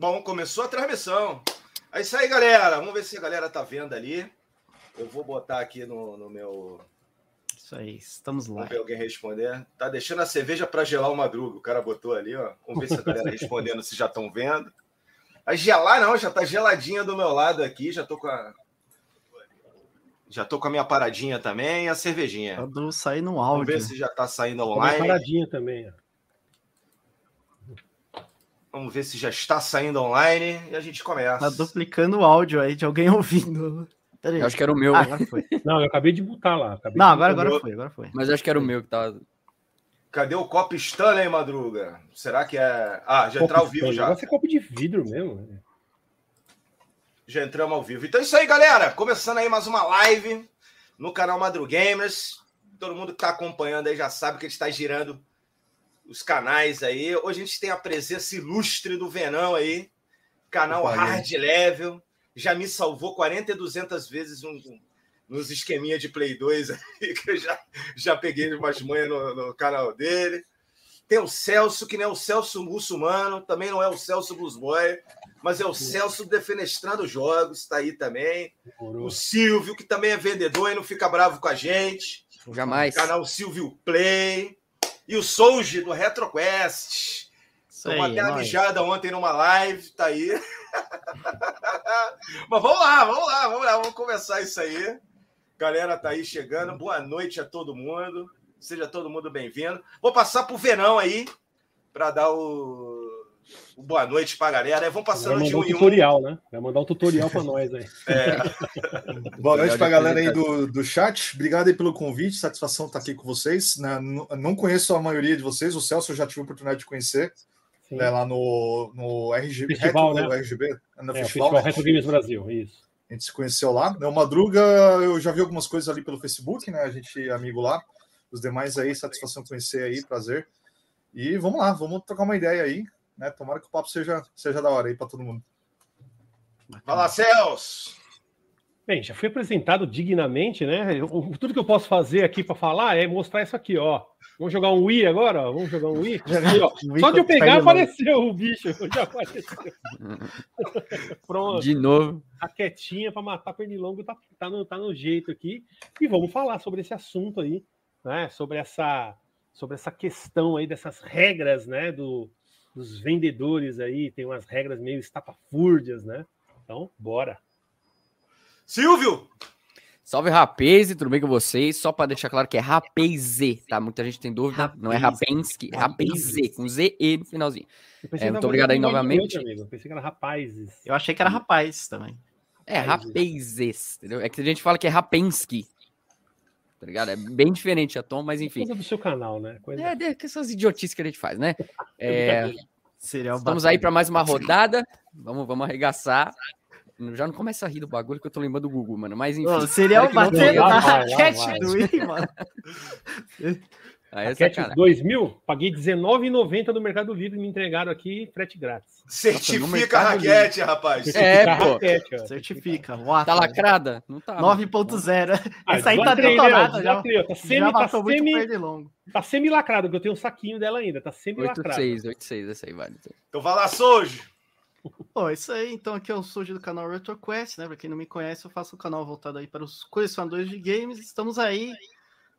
Bom, começou a transmissão. É isso aí, galera. Vamos ver se a galera tá vendo ali. Eu vou botar aqui no, no meu. Isso aí, estamos lá. Vamos ver alguém responder. Tá deixando a cerveja para gelar o madruga. O cara botou ali, ó. Vamos ver se a galera respondendo se já estão vendo. A gelar não, já tá geladinha do meu lado aqui. Já tô com a. Já tô com a minha paradinha também e a cervejinha. Tá saindo no áudio. Vamos ver se já tá saindo online. A paradinha também, ó. Vamos ver se já está saindo online e a gente começa. Tá duplicando o áudio aí de alguém ouvindo. Eu acho que era o meu. Ah, agora foi. Não, eu acabei de botar lá. Não, agora, agora foi, agora foi. Mas acho que era o meu que tava. Cadê o copo Stanley, Madruga? Será que é. Ah, já entrou ao vivo já. Vai ser copo de vidro mesmo. Né? Já entramos ao vivo. Então é isso aí, galera. Começando aí mais uma live no canal Madrugamers. Todo mundo que está acompanhando aí já sabe que a gente está girando os canais aí. Hoje a gente tem a presença ilustre do Venão aí, canal Hard Level. Já me salvou 40 e 200 vezes um, um, nos esqueminha de Play 2 aí, que eu já, já peguei umas manhas no, no, canal dele. Tem o Celso, que não é o Celso muçulmano, também não é o Celso Bluesboy, mas é o Celso defenestrando jogos, está aí também. O Silvio, que também é vendedor e não fica bravo com a gente. Jamais. Canal Silvio Play. E o Souji do RetroQuest. Tomou até uma mijada ontem numa live, tá aí. Mas vamos lá, vamos lá, vamos lá, vamos começar isso aí. Galera tá aí chegando. Boa noite a todo mundo. Seja todo mundo bem-vindo. Vou passar pro Verão aí para dar o boa noite para a galera. Vamos passando de um, um tutorial, né? Vai mandar um tutorial para nós aí. É. boa noite para a galera aí do, do chat. Obrigado aí pelo convite. Satisfação estar aqui com vocês. Né? Não conheço a maioria de vocês. O Celso eu já tive a oportunidade de conhecer. Né, lá no, no RG, festival, Retro, né? RGB, no é, festival, festival Retro Games Brasil, isso. A gente se conheceu lá. Né? O Madruga, eu já vi algumas coisas ali pelo Facebook, né? A gente é amigo lá. Os demais aí, satisfação conhecer aí, prazer. E vamos lá, vamos trocar uma ideia aí né? Tomara que o papo seja, seja da hora aí para todo mundo. Fala, Celso! Bem, já fui apresentado dignamente, né? Eu, tudo que eu posso fazer aqui para falar é mostrar isso aqui, ó. Vamos jogar um Wii agora? Vamos jogar um Wii? Aqui, ó. Só de eu pegar apareceu o bicho. Já apareceu. Pronto. De novo. A quietinha para matar pernilongo tá, tá, no, tá no jeito aqui. E vamos falar sobre esse assunto aí, né? Sobre essa, sobre essa questão aí dessas regras, né? Do, dos vendedores aí, tem umas regras meio estapafúrdias, né? Então, bora. Silvio! Salve rapaz, tudo bem com vocês? Só para deixar claro que é Rapaz, tá? Muita gente tem dúvida, Rapaz. não é Rapensky, é Rapaz, com Z e no finalzinho. É, muito obrigado aí novamente. Amigo. Eu pensei que era rapazes. Eu achei que era rapaz também. É, rapazes, entendeu? É que a gente fala que é Rapensky, tá ligado? É bem diferente a tom, mas enfim. Coisa do seu canal, né? Coisa... É, é essas idiotices que a gente faz, né? É, Estamos aí para mais uma rodada. Vamos, vamos arregaçar. Já não começa a rir do bagulho que eu tô lembrando do Google, mano. Mas enfim. seria o batendo na raquete do I, mano. Aí é Raquete 2000, paguei R$19,90 no Mercado Livre e me entregaram aqui frete grátis. Certifica a raquete, rapaz. É, pô. Raquete, Certifica. Uata, tá lacrada? Não tá. 9.0. Ah, Essa aí tá detonada já. já. Tá semi, já tá semi, tá semi-lacrado, que eu tenho um saquinho dela ainda. Tá semi-lacrado. 86, 86, essa aí vale. Então vai lá, Sojo. Pô, isso aí, então aqui eu sou do canal RetroQuest, né? Pra quem não me conhece, eu faço um canal voltado aí para os colecionadores de games. Estamos aí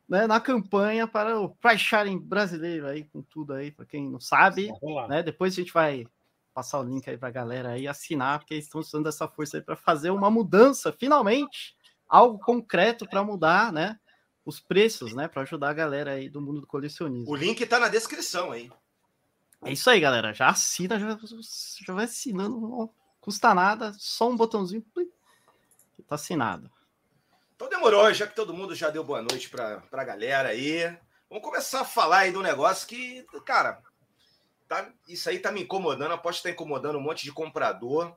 né, na campanha para o Price Sharing brasileiro aí, com tudo aí, para quem não sabe. Né, depois a gente vai passar o link aí para a galera aí assinar, porque estão usando essa força aí para fazer uma mudança, finalmente, algo concreto para mudar, né? Os preços, né? Para ajudar a galera aí do mundo do colecionismo. O link está na descrição aí. É isso aí, galera. Já assina, já, já vai assinando, não custa nada, só um botãozinho que tá assinado. Então demorou, já que todo mundo já deu boa noite para a galera aí. Vamos começar a falar aí do negócio que, cara, tá, isso aí tá me incomodando. Aposto que tá incomodando um monte de comprador.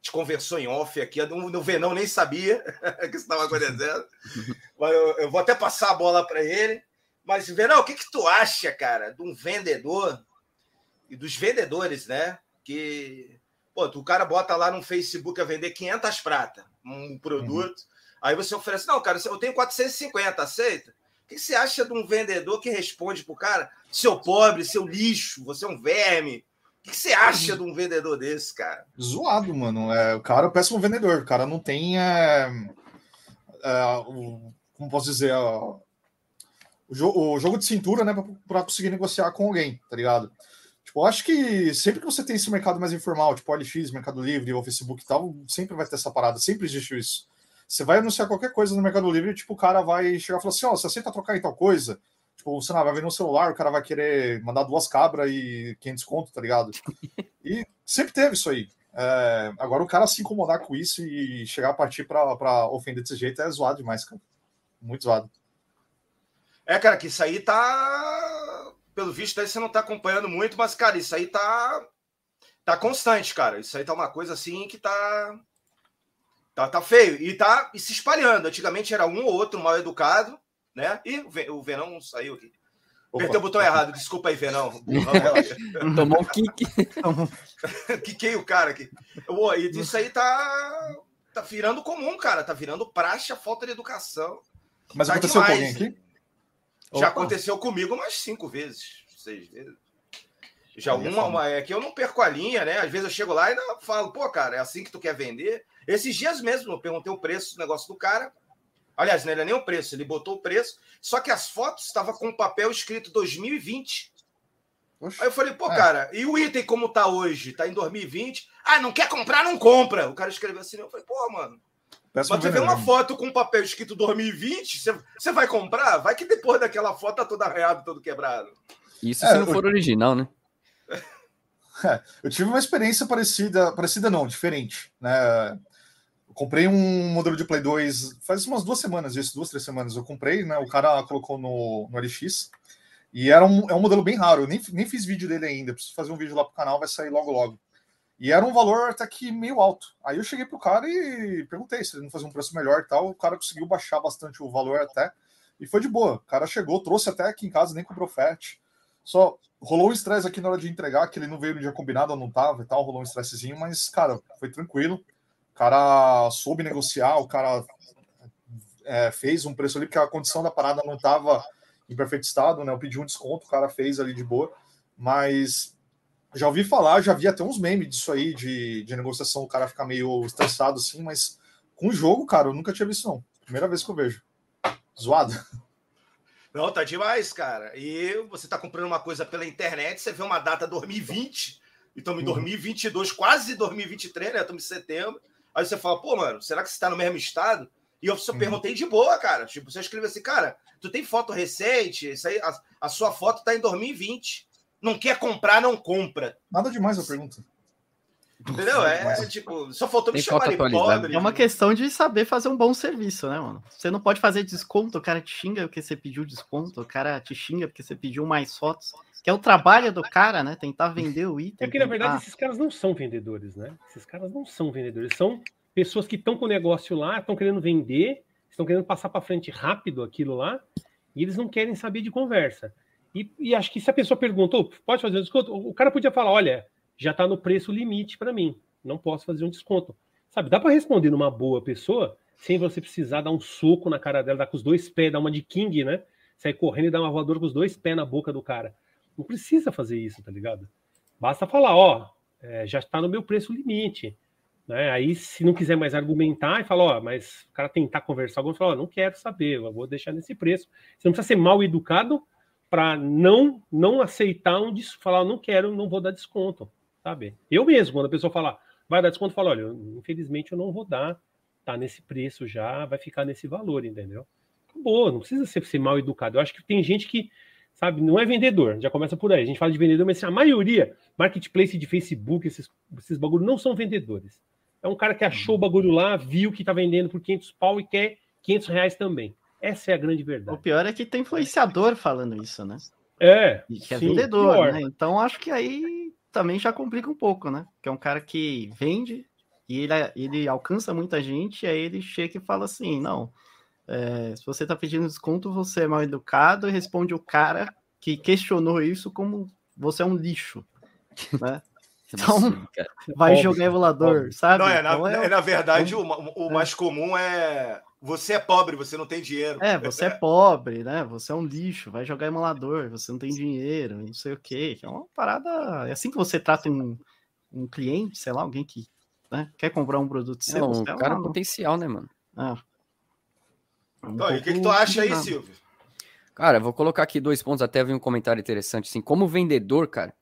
Te conversou em off aqui. No, no Venão nem sabia que isso estava acontecendo. Mas eu, eu, vou até passar a bola para ele. Mas, Venão, o que, que tu acha, cara, de um vendedor e dos vendedores, né? Que, pô, o cara bota lá no Facebook a vender 500 prata, um produto. Uhum Aí você oferece, não, cara, eu tenho 450, aceita? O que você acha de um vendedor que responde pro cara, seu pobre, seu lixo, você é um verme, O que você acha de um vendedor desse, cara? Zoado, mano. É, o cara é um péssimo vendedor. O cara não tem. É, é, o, como posso dizer? o, o, jogo de cintura, né? Para conseguir negociar com alguém, tá ligado? Tipo, eu acho que sempre que você tem esse mercado mais informal, tipo OLX, Mercado Livre ou Facebook e tal, sempre vai ter essa parada, sempre existiu isso. Você vai anunciar qualquer coisa no Mercado Livre, tipo, o cara vai chegar e falar assim: ó, oh, você aceita trocar em tal coisa? Tipo, você não vai ver no celular, o cara vai querer mandar duas cabras e 500 conto, tá ligado? E sempre teve isso aí. É, agora o cara se incomodar com isso e chegar a partir para ofender desse jeito é zoado demais, cara. Muito zoado. É, cara, que isso aí tá. Pelo visto, aí você não tá acompanhando muito, mas, cara, isso aí tá. Tá constante, cara. Isso aí tá uma coisa assim que tá. Tá, tá feio. E tá e se espalhando. Antigamente era um ou outro mal educado né? E o Venão saiu aqui. Apertei o botão errado, desculpa aí, Venão. Tomou um kick. Quiquei o cara aqui. E isso aí tá, tá virando comum, cara. Tá virando praxe a falta de educação. Mas tá aconteceu demais. com alguém aqui? Já Opa. aconteceu comigo umas cinco vezes, seis vezes. Já uma, uma, é que eu não perco a linha, né? Às vezes eu chego lá e falo, pô, cara, é assim que tu quer vender. Esses dias mesmo eu perguntei o preço do negócio do cara. Aliás, não era nem o preço, ele botou o preço, só que as fotos estavam com o papel escrito 2020. Oxe, Aí eu falei, pô, é. cara, e o item como tá hoje? Tá em 2020? Ah, não quer comprar, não compra. O cara escreveu assim, eu falei, pô, mano. Peço você vê uma foto com papel escrito 2020, você, você vai comprar? Vai que depois daquela foto tá toda arreada, todo quebrado. Isso é, se não for original, né? Eu tive uma experiência parecida, parecida não, diferente, né? Eu comprei um modelo de Play 2 faz umas duas semanas, isso, duas, três semanas. Eu comprei, né? O cara colocou no, no LX. E era um, é um modelo bem raro. Eu nem, nem fiz vídeo dele ainda. Preciso fazer um vídeo lá pro canal, vai sair logo logo. E era um valor até que meio alto. Aí eu cheguei pro cara e perguntei se ele não fazia um preço melhor e tal. O cara conseguiu baixar bastante o valor até. E foi de boa. O cara chegou, trouxe até aqui em casa, nem comprou frete. Só rolou um estresse aqui na hora de entregar, que ele não veio no dia combinado, não tava e tal. Rolou um estressezinho, mas, cara, foi tranquilo. O cara soube negociar, o cara é, fez um preço ali, porque a condição da parada não estava em perfeito estado, né? Eu pedi um desconto, o cara fez ali de boa, mas já ouvi falar, já vi até uns memes disso aí, de, de negociação, o cara ficar meio estressado assim, mas com o jogo, cara, eu nunca tinha visto, não. Primeira vez que eu vejo. Zoado. Não, tá demais, cara. E você tá comprando uma coisa pela internet, você vê uma data 2020, e estamos em 2022, uhum. quase 2023, né? Estamos em setembro. Aí você fala, pô, mano, será que você tá no mesmo estado? E eu só uhum. perguntei de boa, cara. Tipo, você escreveu assim, cara, tu tem foto recente? Isso aí, a, a, sua foto tá em 2020. Não quer comprar, não compra. Nada demais a pergunta. Entendeu? É, tipo, só faltou me chamar de pobre. É uma questão de saber fazer um bom serviço, né, mano? Você não pode fazer desconto, o cara te xinga porque você pediu desconto, o cara te xinga porque você pediu mais fotos que é o trabalho do cara, né? Tentar vender o item. É que, na verdade, esses caras não são vendedores, né? Esses caras não são vendedores, são pessoas que estão com o negócio lá, estão querendo vender, estão querendo passar para frente rápido aquilo lá, e eles não querem saber de conversa. E, e acho que se a pessoa perguntou, pode fazer um desconto? O cara podia falar: olha, já está no preço limite para mim, não posso fazer um desconto. Sabe, dá para responder numa boa pessoa sem você precisar dar um soco na cara dela, dar com os dois pés, dar uma de King, né? Sair correndo e dar uma voadora com os dois pés na boca do cara. Não precisa fazer isso, tá ligado? Basta falar, ó, é, já está no meu preço limite. Né? Aí, se não quiser mais argumentar e falar, ó, mas o cara tentar conversar, alguém fala, ó, não quero saber, vou deixar nesse preço. Você não precisa ser mal educado para não não aceitar um falar, não quero, não vou dar desconto, sabe? Eu mesmo, quando a pessoa fala, vai dar desconto, eu falo, olha, infelizmente eu não vou dar, tá nesse preço já, vai ficar nesse valor, entendeu? Boa, não precisa ser, ser mal educado. Eu acho que tem gente que sabe? Não é vendedor, já começa por aí. A gente fala de vendedor, mas assim, a maioria, marketplace de Facebook, esses, esses bagulhos não são vendedores. É um cara que achou o bagulho lá, viu que tá vendendo por 500 pau e quer 500 reais também. Essa é a grande verdade. O pior é que tem influenciador falando isso, né? É. E que é sim, vendedor, pior. né? Então acho que aí também já complica um pouco, né? Que é um cara que vende e ele, ele alcança muita gente, e aí ele chega e fala assim: não, é, se você está pedindo desconto, você é mal educado e responde o cara que questionou isso como você é um lixo, né? Então, vai pobre, jogar emulador, pobre. sabe? Não, é, na, então é, na verdade, o, o é. mais comum é você é pobre, você não tem dinheiro. É, você é pobre, né? Você é um lixo, vai jogar emulador, você não tem dinheiro, não sei o quê. É uma parada. É assim que você trata um, um cliente, sei lá, alguém que né, quer comprar um produto seu. Não, um é cara uma... potencial, né, mano? Ah. Um então, o que, que tu acha aí, Silvio? Cara, vou colocar aqui dois pontos, até vi um comentário interessante, assim, como vendedor, cara,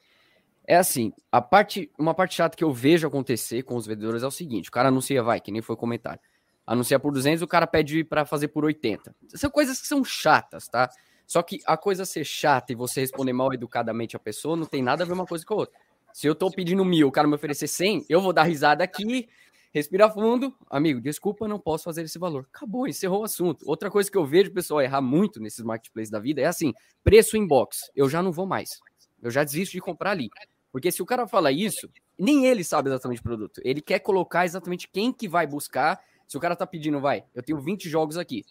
é assim, a parte, uma parte chata que eu vejo acontecer com os vendedores é o seguinte, o cara anuncia, vai, que nem foi comentário, anuncia por 200, o cara pede para fazer por 80. São coisas que são chatas, tá? Só que a coisa ser chata e você responder mal educadamente a pessoa não tem nada a ver uma coisa com a outra. Se eu tô pedindo mil, o cara me oferecer 100, eu vou dar risada aqui, respira fundo, amigo, desculpa, não posso fazer esse valor. Acabou, encerrou o assunto. Outra coisa que eu vejo o pessoal errar muito nesses marketplaces da vida é assim, preço inbox, eu já não vou mais. Eu já desisto de comprar ali. Porque se o cara fala isso, nem ele sabe exatamente o produto. Ele quer colocar exatamente quem que vai buscar. Se o cara tá pedindo, vai, eu tenho 20 jogos aqui.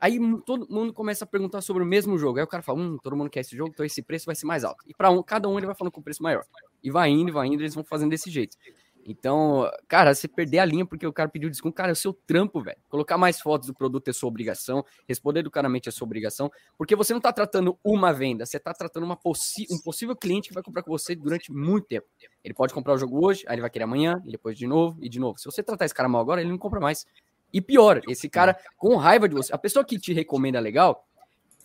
Aí todo mundo começa a perguntar sobre o mesmo jogo. Aí o cara fala, hum, todo mundo quer esse jogo, então esse preço vai ser mais alto. E para um, cada um ele vai falando com o preço maior. E vai indo, vai indo, eles vão fazendo desse jeito. Então, cara, você perder a linha porque o cara pediu desconto, cara, é o seu trampo, velho. Colocar mais fotos do produto é sua obrigação, responder educadamente é sua obrigação, porque você não tá tratando uma venda, você tá tratando uma um possível cliente que vai comprar com você durante muito tempo. Ele pode comprar o jogo hoje, aí ele vai querer amanhã, e depois de novo, e de novo. Se você tratar esse cara mal agora, ele não compra mais. E pior, esse cara com raiva de você, a pessoa que te recomenda legal,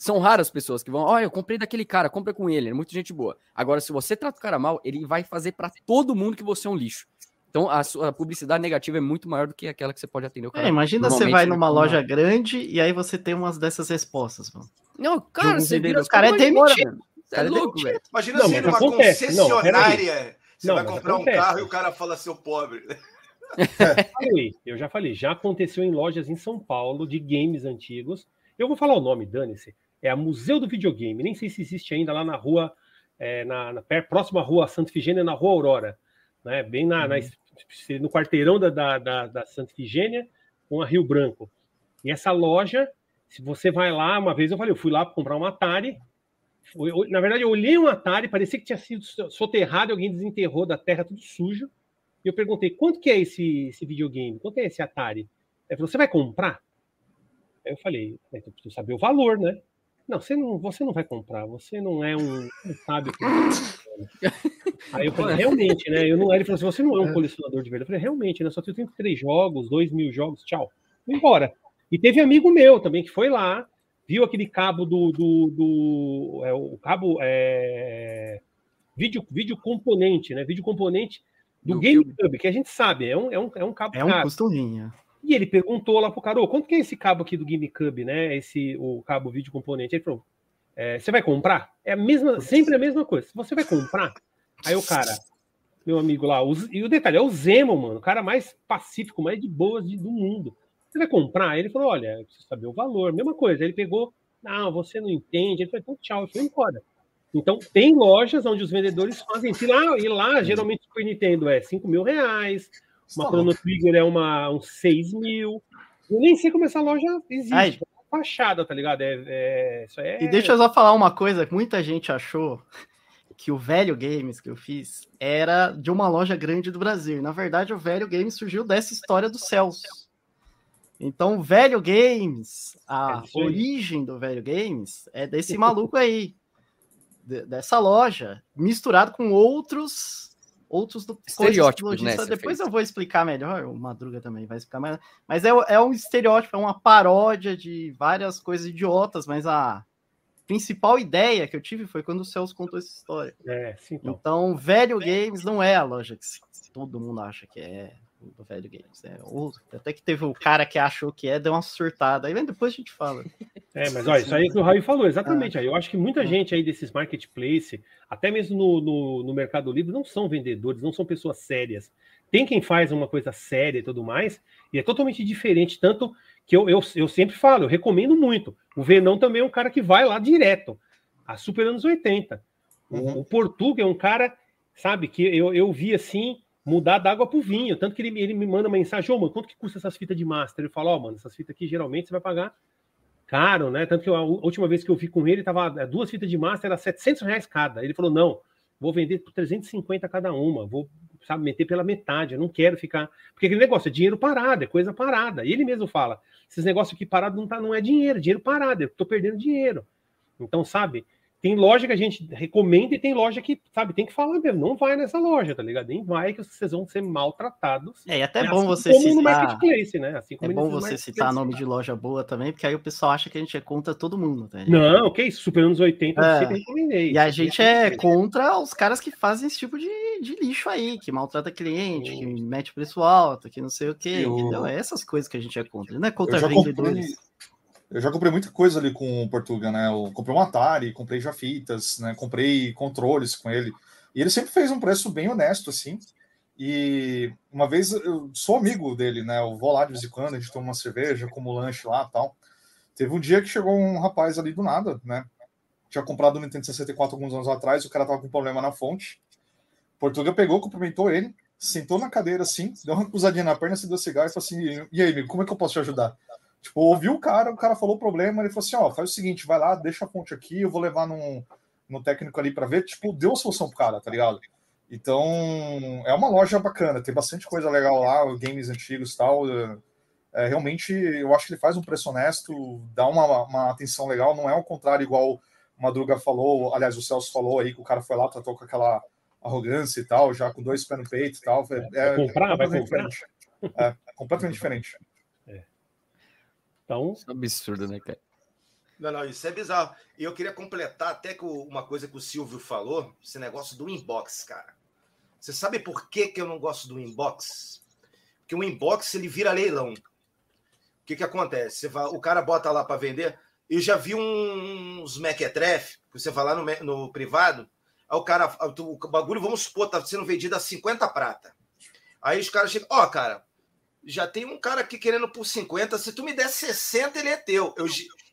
são raras pessoas que vão, olha, eu comprei daquele cara, compra com ele, é muita gente boa. Agora, se você trata o cara mal, ele vai fazer para todo mundo que você é um lixo. Então a, sua, publicidade negativa é muito maior do que aquela que você pode atender o cara. É, imagina você vai numa loja grande e aí você tem umas dessas respostas, mano. Não, cara, você vira os caras é demitido. É, é louco, velho. Imagina não, assim, numa acontece. concessionária, não, você não, vai comprar acontece. um carro e o cara fala seu pobre. É. eu já falei, já aconteceu em lojas em São Paulo de games antigos. Eu vou falar o nome, dane-se. É a Museu do Videogame. Nem sei se existe ainda lá na rua, é, na, na próxima rua Santa Figênia, na rua Aurora. Né? Bem na, uhum. na no quarteirão da, da, da, da Santa Efigênia com a Rio Branco. E essa loja, se você vai lá, uma vez eu falei, eu fui lá para comprar um Atari. Eu, na verdade, eu olhei um Atari, parecia que tinha sido soterrado, alguém desenterrou da terra tudo sujo. E eu perguntei, quanto que é esse, esse videogame? Quanto é esse Atari? Ele falou, você vai comprar? Aí eu falei, eu preciso saber o valor, né? Não, você não, você não vai comprar, você não é um. Não sabe o que. Aí eu falei, realmente, né? Eu não, ele falou assim: você não é um é. colecionador de verdade. Eu falei, realmente, né? Só tenho três jogos, dois mil jogos, tchau. Vou embora. E teve amigo meu também que foi lá, viu aquele cabo do. do, do é, o cabo. É, vídeo, vídeo componente, né? Vídeo componente do, do GameCube, que a gente sabe, é um, é um, é um cabo. É um caro. costurinha. E ele perguntou lá pro cara, quanto que é esse cabo aqui do GameCube, né? Esse, o cabo vídeo componente. Ele falou, é, você vai comprar? É a mesma, sempre a mesma coisa. Você vai comprar? Aí o cara, meu amigo lá, o, e o detalhe, é o Zemo, mano, o cara mais pacífico, mais de boas do mundo. Você vai comprar? Ele falou, olha, eu preciso saber o valor. Mesma coisa, ele pegou, não, você não entende. Ele falou, então tchau, foi embora. Então, tem lojas onde os vendedores fazem. E lá, e lá geralmente o Super Nintendo é 5 mil reais, uma Chrono Trigger é uma, uns 6 mil. Eu nem sei como essa loja existe. Ai. É fachada, tá ligado? É, é, isso é... E deixa eu só falar uma coisa muita gente achou que o Velho Games que eu fiz era de uma loja grande do Brasil. Na verdade, o Velho Games surgiu dessa história do Celso. Então, o Velho Games, a é origem do Velho Games é desse maluco aí, dessa loja, misturado com outros outros do estereótipos, né? Depois eu vou explicar melhor, o Madruga também vai explicar mais. Mas é, é um estereótipo, é uma paródia de várias coisas idiotas, mas a principal ideia que eu tive foi quando o Celso contou essa história. É, sim, então. então, Velho Games não é a loja que todo mundo acha que é do Velho Games. Né? até que teve o cara que achou que é, deu uma surtada. Aí depois a gente fala. É, mas olha, isso aí que o Raio falou, exatamente. Ah. Eu acho que muita ah. gente aí desses marketplace, até mesmo no, no, no, Mercado Livre, não são vendedores, não são pessoas sérias. Tem quem faz uma coisa séria e tudo mais, e é totalmente diferente. Tanto que eu, eu, eu sempre falo, eu recomendo muito. O Venão também é um cara que vai lá direto, a super anos 80. Uhum. O, o Portuga é um cara, sabe, que eu, eu vi assim mudar da água pro vinho. Tanto que ele, ele me manda mensagem, ô, mano, quanto que custa essas fitas de master? Ele fala, ó, oh, mano, essas fitas aqui geralmente você vai pagar caro, né? Tanto que a última vez que eu vi com ele, tava é, duas fitas de master, era 700 reais cada. Ele falou, não, vou vender por 350 cada uma, vou sabe, meter pela metade. Eu não quero ficar. Porque aquele negócio é dinheiro parado, é coisa parada. E ele mesmo fala: esses negócios aqui parados não, tá, não é dinheiro, é dinheiro parado, eu tô perdendo dinheiro. Então, sabe, tem loja que a gente recomenda e tem loja que, sabe, tem que falar mesmo. Não vai nessa loja, tá ligado? Nem vai que vocês vão ser maltratados. É, e até é bom assim você citar. No marketplace, né? Assim é bom você citar nome de loja boa também, porque aí o pessoal acha que a gente é contra todo mundo. Tá? Não, isso, super anos 80 é. eu sempre recomendei. E a gente é contra os caras que fazem esse tipo de, de lixo aí, que maltrata cliente, que mete preço alto, que não sei o quê. Eu... Entendeu? É essas coisas que a gente é contra. Não é contra vendedores. Comprei eu já comprei muita coisa ali com o Portuga, né? Eu comprei um Atari, comprei já fitas, né? Comprei controles com ele. E ele sempre fez um preço bem honesto, assim. E uma vez eu sou amigo dele, né? Eu vou lá de vez em quando, a gente toma uma cerveja, como lanche lá tal. Teve um dia que chegou um rapaz ali do nada, né? Tinha comprado o Nintendo 64 alguns anos atrás, o cara tava com problema na fonte. Portuga pegou, cumprimentou ele, sentou na cadeira assim, deu uma cruzadinha na perna, se deu cigarro e falou assim: E aí, amigo, como é que eu posso te ajudar? Tipo, ouviu o cara, o cara falou o problema, ele falou assim: ó, faz o seguinte, vai lá, deixa a fonte aqui, eu vou levar num, no técnico ali para ver. Tipo, deu a solução pro cara, tá ligado? Então, é uma loja bacana, tem bastante coisa legal lá, games antigos e tal. É, realmente, eu acho que ele faz um preço honesto, dá uma, uma atenção legal, não é ao contrário, igual o Madruga falou, aliás, o Celso falou aí que o cara foi lá, tratou com aquela arrogância e tal, já com dois pés no peito e tal. É, vai comprar, é vai comprar. Diferente. É, completamente diferente. Então. Isso é absurdo, né, cara? Não, não, isso é bizarro. E eu queria completar até com uma coisa que o Silvio falou, esse negócio do inbox, cara. Você sabe por que, que eu não gosto do inbox? Porque o inbox ele vira leilão. O que, que acontece? Você vai, o cara bota lá para vender. Eu já vi uns mequetrefe, que você vai lá no, no privado, aí o cara, o bagulho, vamos supor, tá sendo vendido a 50 prata. Aí os caras chegam, ó, oh, cara, já tem um cara aqui querendo por 50. Se tu me der 60, ele é teu. Eu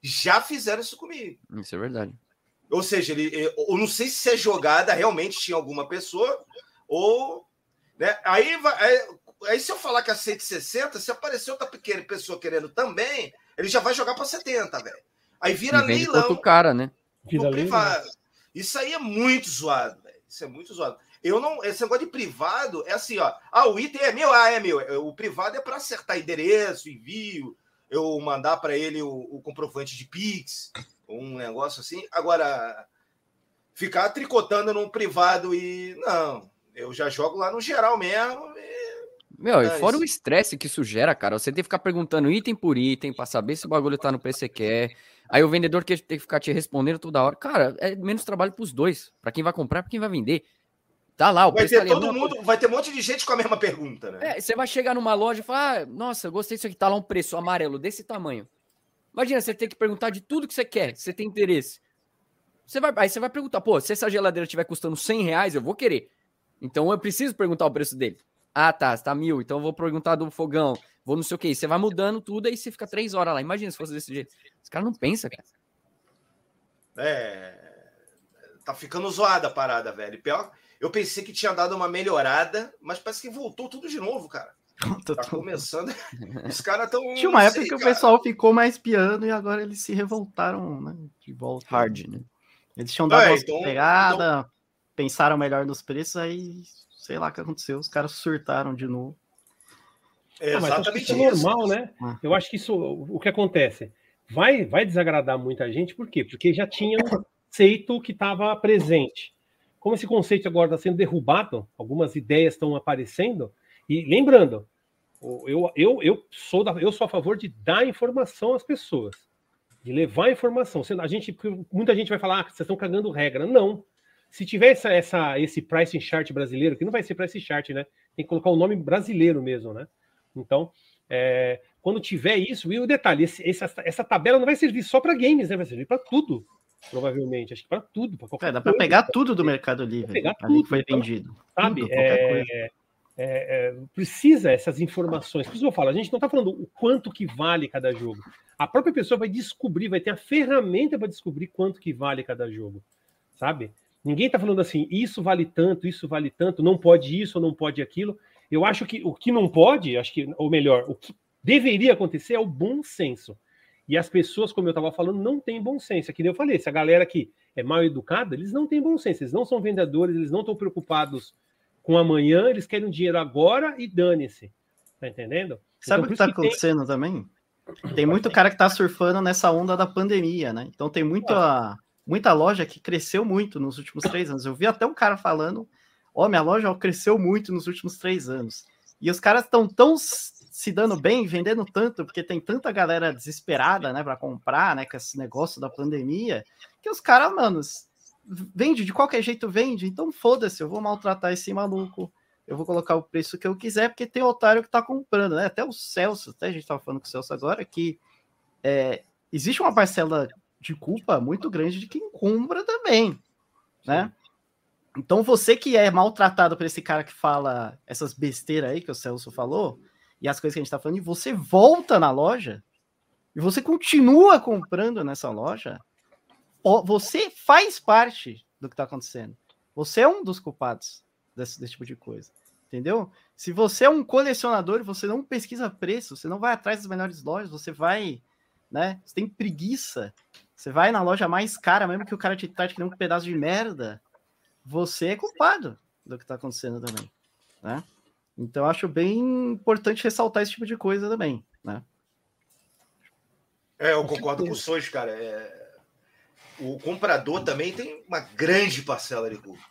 já fizeram isso comigo. Isso é verdade. Ou seja, ele, eu não sei se é jogada realmente tinha alguma pessoa ou, né? Aí, aí, aí se eu falar que aceita 60, se aparecer outra pequena pessoa querendo também, ele já vai jogar para 70, velho. Aí vira leilão. cara, né? Vira privado. Isso aí é muito zoado, velho. Isso é muito zoado. Eu não. Esse negócio de privado é assim, ó. Ah, o item é meu, ah, é meu. É, o privado é para acertar endereço, envio, eu mandar para ele o, o, comprovante de Pix, um negócio assim. Agora, ficar tricotando no privado e. Não, eu já jogo lá no geral mesmo. E... Meu, e fora o estresse que isso gera, cara, você tem que ficar perguntando item por item para saber se o bagulho tá no PC quer. Aí o vendedor que tem que ficar te respondendo toda hora. Cara, é menos trabalho para os dois, para quem vai comprar, para quem vai vender. Tá lá, o vai ter todo mundo, vai ter um monte de gente com a mesma pergunta, né? É, você vai chegar numa loja e falar: ah, nossa, gostei disso aqui, tá lá um preço amarelo desse tamanho. Imagina, você tem que perguntar de tudo que você quer, você tem interesse. Você vai, aí você vai perguntar, pô, se essa geladeira estiver custando 100 reais, eu vou querer. Então eu preciso perguntar o preço dele. Ah, tá, está mil, então eu vou perguntar do fogão, vou não sei o que. Você vai mudando tudo aí você fica três horas lá. Imagina se fosse desse jeito. Os caras não pensam, cara. É. Tá ficando zoada a parada, velho. Pior, eu pensei que tinha dado uma melhorada, mas parece que voltou tudo de novo, cara. Tá começando. Os caras estão. Tinha uma época sei, que cara. o pessoal ficou mais piano e agora eles se revoltaram, né? De volta. Hard, né? Eles tinham dado é, uma então, pegada, então... pensaram melhor nos preços, aí sei lá o que aconteceu. Os caras surtaram de novo. É exatamente isso é normal, né? Ah. Eu acho que isso, o que acontece, vai, vai desagradar muita gente, por quê? Porque já tinham feito que estava presente como esse conceito agora está sendo derrubado, algumas ideias estão aparecendo, e lembrando, eu, eu, eu, sou da, eu sou a favor de dar informação às pessoas, de levar informação. A gente, muita gente vai falar, ah, vocês estão cagando regra. Não. Se tiver essa, essa, esse pricing chart brasileiro, que não vai ser pricing chart, né? Tem que colocar o nome brasileiro mesmo, né? Então, é, quando tiver isso, e o detalhe, esse, essa, essa tabela não vai servir só para games, né? Vai servir para tudo provavelmente. Acho que para tudo, para qualquer é, dá para pegar tudo do Mercado Livre. Pegar tudo que foi vendido. Sabe? Tudo, é, é, é, precisa essas informações. Por isso eu falo, a gente não está falando o quanto que vale cada jogo. A própria pessoa vai descobrir, vai ter a ferramenta para descobrir quanto que vale cada jogo. Sabe? Ninguém está falando assim, isso vale tanto, isso vale tanto, não pode isso ou não pode aquilo. Eu acho que o que não pode, acho que, ou melhor, o que deveria acontecer é o bom senso. E as pessoas, como eu estava falando, não têm bom senso. Aqui é eu falei, essa galera que é mal educada, eles não têm bom senso, eles não são vendedores, eles não estão preocupados com amanhã, eles querem o dinheiro agora e dane-se. Tá entendendo? Sabe Então, o que isso que tem- acontecendo também? Tem muito cara que está surfando nessa onda da pandemia, né? Então tem muita, muita loja que cresceu muito nos últimos três anos. Eu vi até um cara falando: Ó, minha loja cresceu muito nos últimos três anos. E os caras estão tão se dando bem, vendendo tanto, porque tem tanta galera desesperada, né, para comprar, né, com esse negócio da pandemia, que os caras, mano, vende de qualquer jeito, vende. Então foda-se, eu vou maltratar esse maluco eu vou colocar o preço que eu quiser, porque tem otário que tá comprando, né? Até o Celso, até a gente tava falando com o Celso agora, que é, existe uma parcela de culpa muito grande de quem compra também, né? Então você que é maltratado por esse cara que fala essas besteiras aí que o Celso falou, e as coisas que a gente tá falando, e você volta na loja, e você continua comprando nessa loja, você faz parte do que tá acontecendo. Você é um dos culpados desse, desse tipo de coisa. Entendeu? Se você é um colecionador você não pesquisa preço, você não vai atrás das melhores lojas, você vai, né? Você tem preguiça. Você vai na loja mais cara, mesmo que o cara te trate que nem um pedaço de merda, você é culpado do que tá acontecendo também, né? Então eu acho bem importante ressaltar esse tipo de coisa também, né? É, eu concordo com o Sois, cara. É, O comprador também tem uma grande parcela de culpa.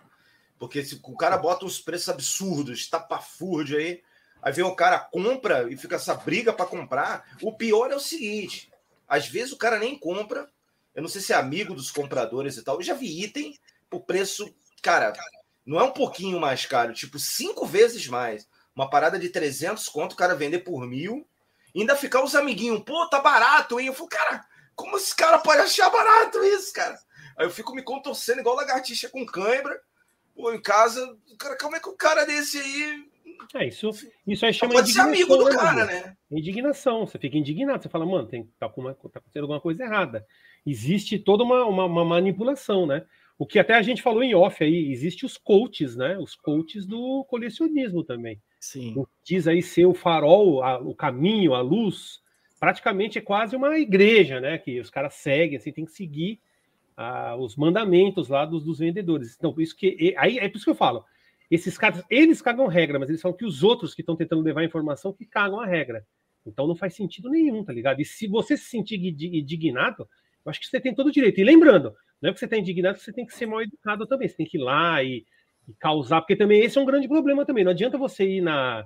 Porque se o cara bota uns preços absurdos, tapafúrdio aí, aí vem o cara compra e fica essa briga para comprar. O pior é o seguinte: às vezes o cara nem compra. Eu não sei se é amigo dos compradores e tal. Eu já vi item por preço, cara, não é um pouquinho mais caro, tipo cinco vezes mais. Uma parada de 300 conto, o cara vender por mil. Ainda ficar os amiguinhos, pô, tá barato, hein? Eu falo, cara, como esse cara pode achar barato isso, cara? Aí eu fico me contorcendo igual lagartixa com cãibra. Pô, em casa, cara, como é que o cara desse aí É, isso, isso aí chama pode ser amigo do né, cara, né? Indignação. Você fica indignado. Você fala, mano, tem, tá, uma- tá acontecendo alguma coisa errada. Existe toda uma, uma, uma manipulação, né? O que até a gente falou em off aí, existe os coaches, né? Os coaches do colecionismo também. Sim. O que diz aí ser o farol, a- o caminho, a luz, praticamente é quase uma igreja, né? Que os caras seguem, assim, tem que seguir ah, os mandamentos lá dos, dos vendedores. Então, por isso que aí é por isso que eu falo. Esses caras, eles cagam regra, mas eles falam que os outros que estão tentando levar a informação que cagam a regra. Então não faz sentido nenhum, tá ligado? E se você se sentir indi- indignado, eu acho que você tem todo o direito. E lembrando, não é que você está indignado que você tem que ser mal educado também. Você tem que ir lá e, e causar, porque também esse é um grande problema também. Não adianta você ir na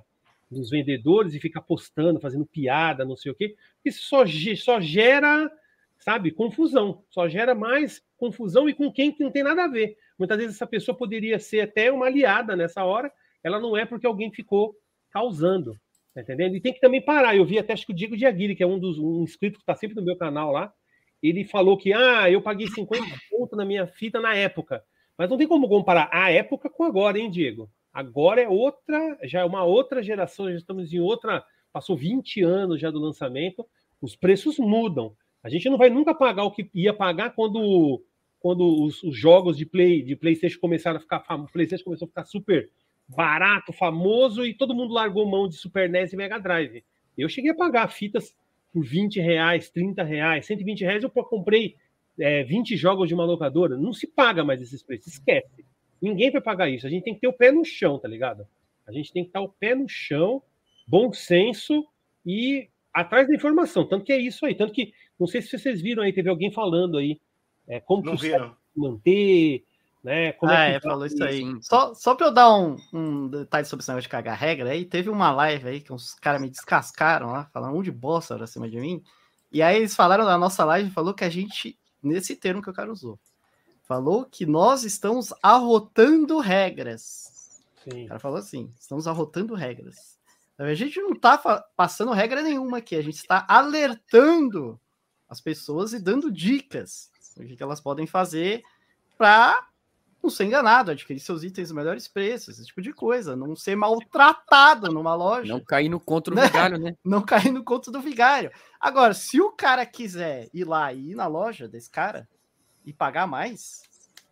nos vendedores e ficar postando, fazendo piada, não sei o quê, isso só, só gera, sabe, confusão. Só gera mais confusão e com quem que não tem nada a ver. Muitas vezes essa pessoa poderia ser até uma aliada nessa hora, ela não é porque alguém ficou causando. Tá entendendo? E tem que também parar. Eu vi até acho que o Diego Diaguiri, que é um dos um que está sempre no meu canal lá, ele falou que ah, eu paguei 50 pontos na minha fita na época. Mas não tem como comparar a época com agora, hein, Diego? Agora é outra, já é uma outra geração, já estamos em outra. Passou 20 anos já do lançamento, os preços mudam. A gente não vai nunca pagar o que ia pagar quando, quando os, os jogos de Play de PlayStation começaram a ficar famosos. PlayStation começou a ficar super barato, famoso, e todo mundo largou mão de Super NES e Mega Drive. Eu cheguei a pagar fitas por 20 reais, 30 reais, 120 reais. Eu comprei é, 20 jogos de uma locadora. Não se paga mais esses preços, esquece. Ninguém vai pagar isso. A gente tem que ter o pé no chão, tá ligado? A gente tem que estar o pé no chão, bom senso e atrás da informação. Tanto que é isso aí. Tanto que, não sei se vocês viram aí, teve alguém falando aí é, como Não que manter, né? Como ah, é é, falou isso aí. Só, só pra eu dar um, um detalhe sobre esse negócio de cagar regra aí, teve uma live aí que uns caras me descascaram lá, falando um de bosta pra cima de mim. E aí eles falaram na nossa live, falou que a gente, nesse termo que o cara usou, falou que nós estamos arrotando regras. Sim. O cara falou assim: estamos arrotando regras. A gente não tá fa- passando regra nenhuma aqui, a gente está alertando as pessoas e dando dicas do que que elas podem fazer para não ser enganado, adquirir seus itens nos melhores preços, esse tipo de coisa, não ser maltratado numa loja, Não não, cair no contra o Né? vigário, né? cair no conto do vigário. Agora, se o cara quiser ir lá e ir na loja desse cara e pagar mais,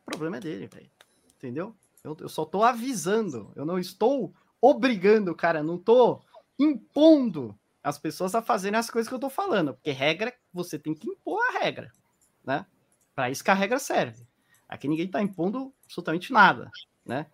o problema é dele, velho. Entendeu? Eu, eu só tô avisando, eu não estou obrigando o cara, não tô impondo as pessoas a fazerem as coisas que eu tô falando, porque regra, você tem que impor a regra, né? Para isso que a regra serve. Aqui ninguém tá impondo absolutamente nada, né?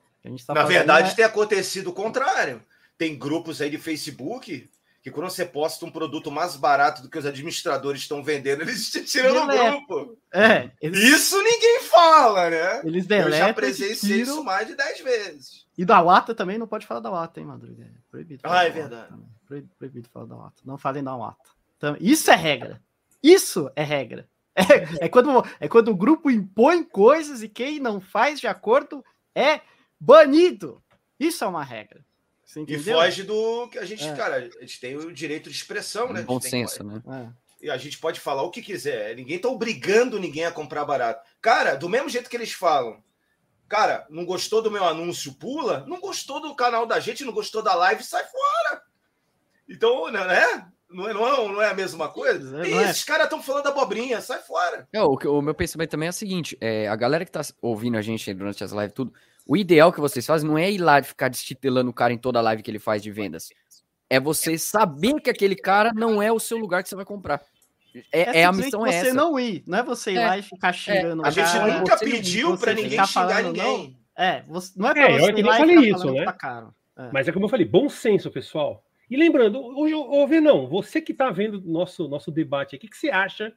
Tá Na verdade, é- tem acontecido o contrário. Tem grupos aí de Facebook que quando você posta um produto mais barato do que os administradores estão vendendo, eles te tiram do grupo. É, eles, Isso ninguém fala, né? eles Eu deletam já e presenciei tiram. isso mais de 10 vezes. E da Wata também não pode falar da Wata, hein, Madruga? É proibido. Ah, é verdade. Proibido, proibido falar da Wata. Não falem da Wata. Então, isso é regra. Isso é regra. É, é quando, é quando o grupo impõe coisas e quem não faz de acordo é banido. Isso é uma regra. Você E foge do que a gente, É. cara, a gente tem o direito de expressão, né? Bom tem- senso, né? É. E a gente pode falar o que quiser. Ninguém tá obrigando ninguém a comprar barato. Cara, do mesmo jeito que eles falam. Cara, não gostou do meu anúncio, pula. Não gostou do canal da gente, não gostou da live, sai fora. Então, né? Não é, não é, não é a mesma coisa? Não Ih, é. Esses caras estão falando abobrinha, sai fora. É, o, o meu pensamento também é o seguinte: é, a galera que tá ouvindo a gente durante as lives, tudo, o ideal que vocês fazem não é ir lá e ficar destitelando o cara em toda live que ele faz de vendas. É você saber que aquele cara não é o seu lugar que você vai comprar. É, é a simplesmente missão é você essa. não ir, não é você ir É, lá e ficar xingando A o gente cara, nunca você não- pediu você pra ninguém ficar xingar falando, ninguém. É, você, não é É, pra eu você ir também lá e falei ficar isso, falando né? que tá caro. É. Mas é como eu falei, bom senso, pessoal. E lembrando, hoje, ô Venão, você que está vendo nosso nosso debate aqui, o que você acha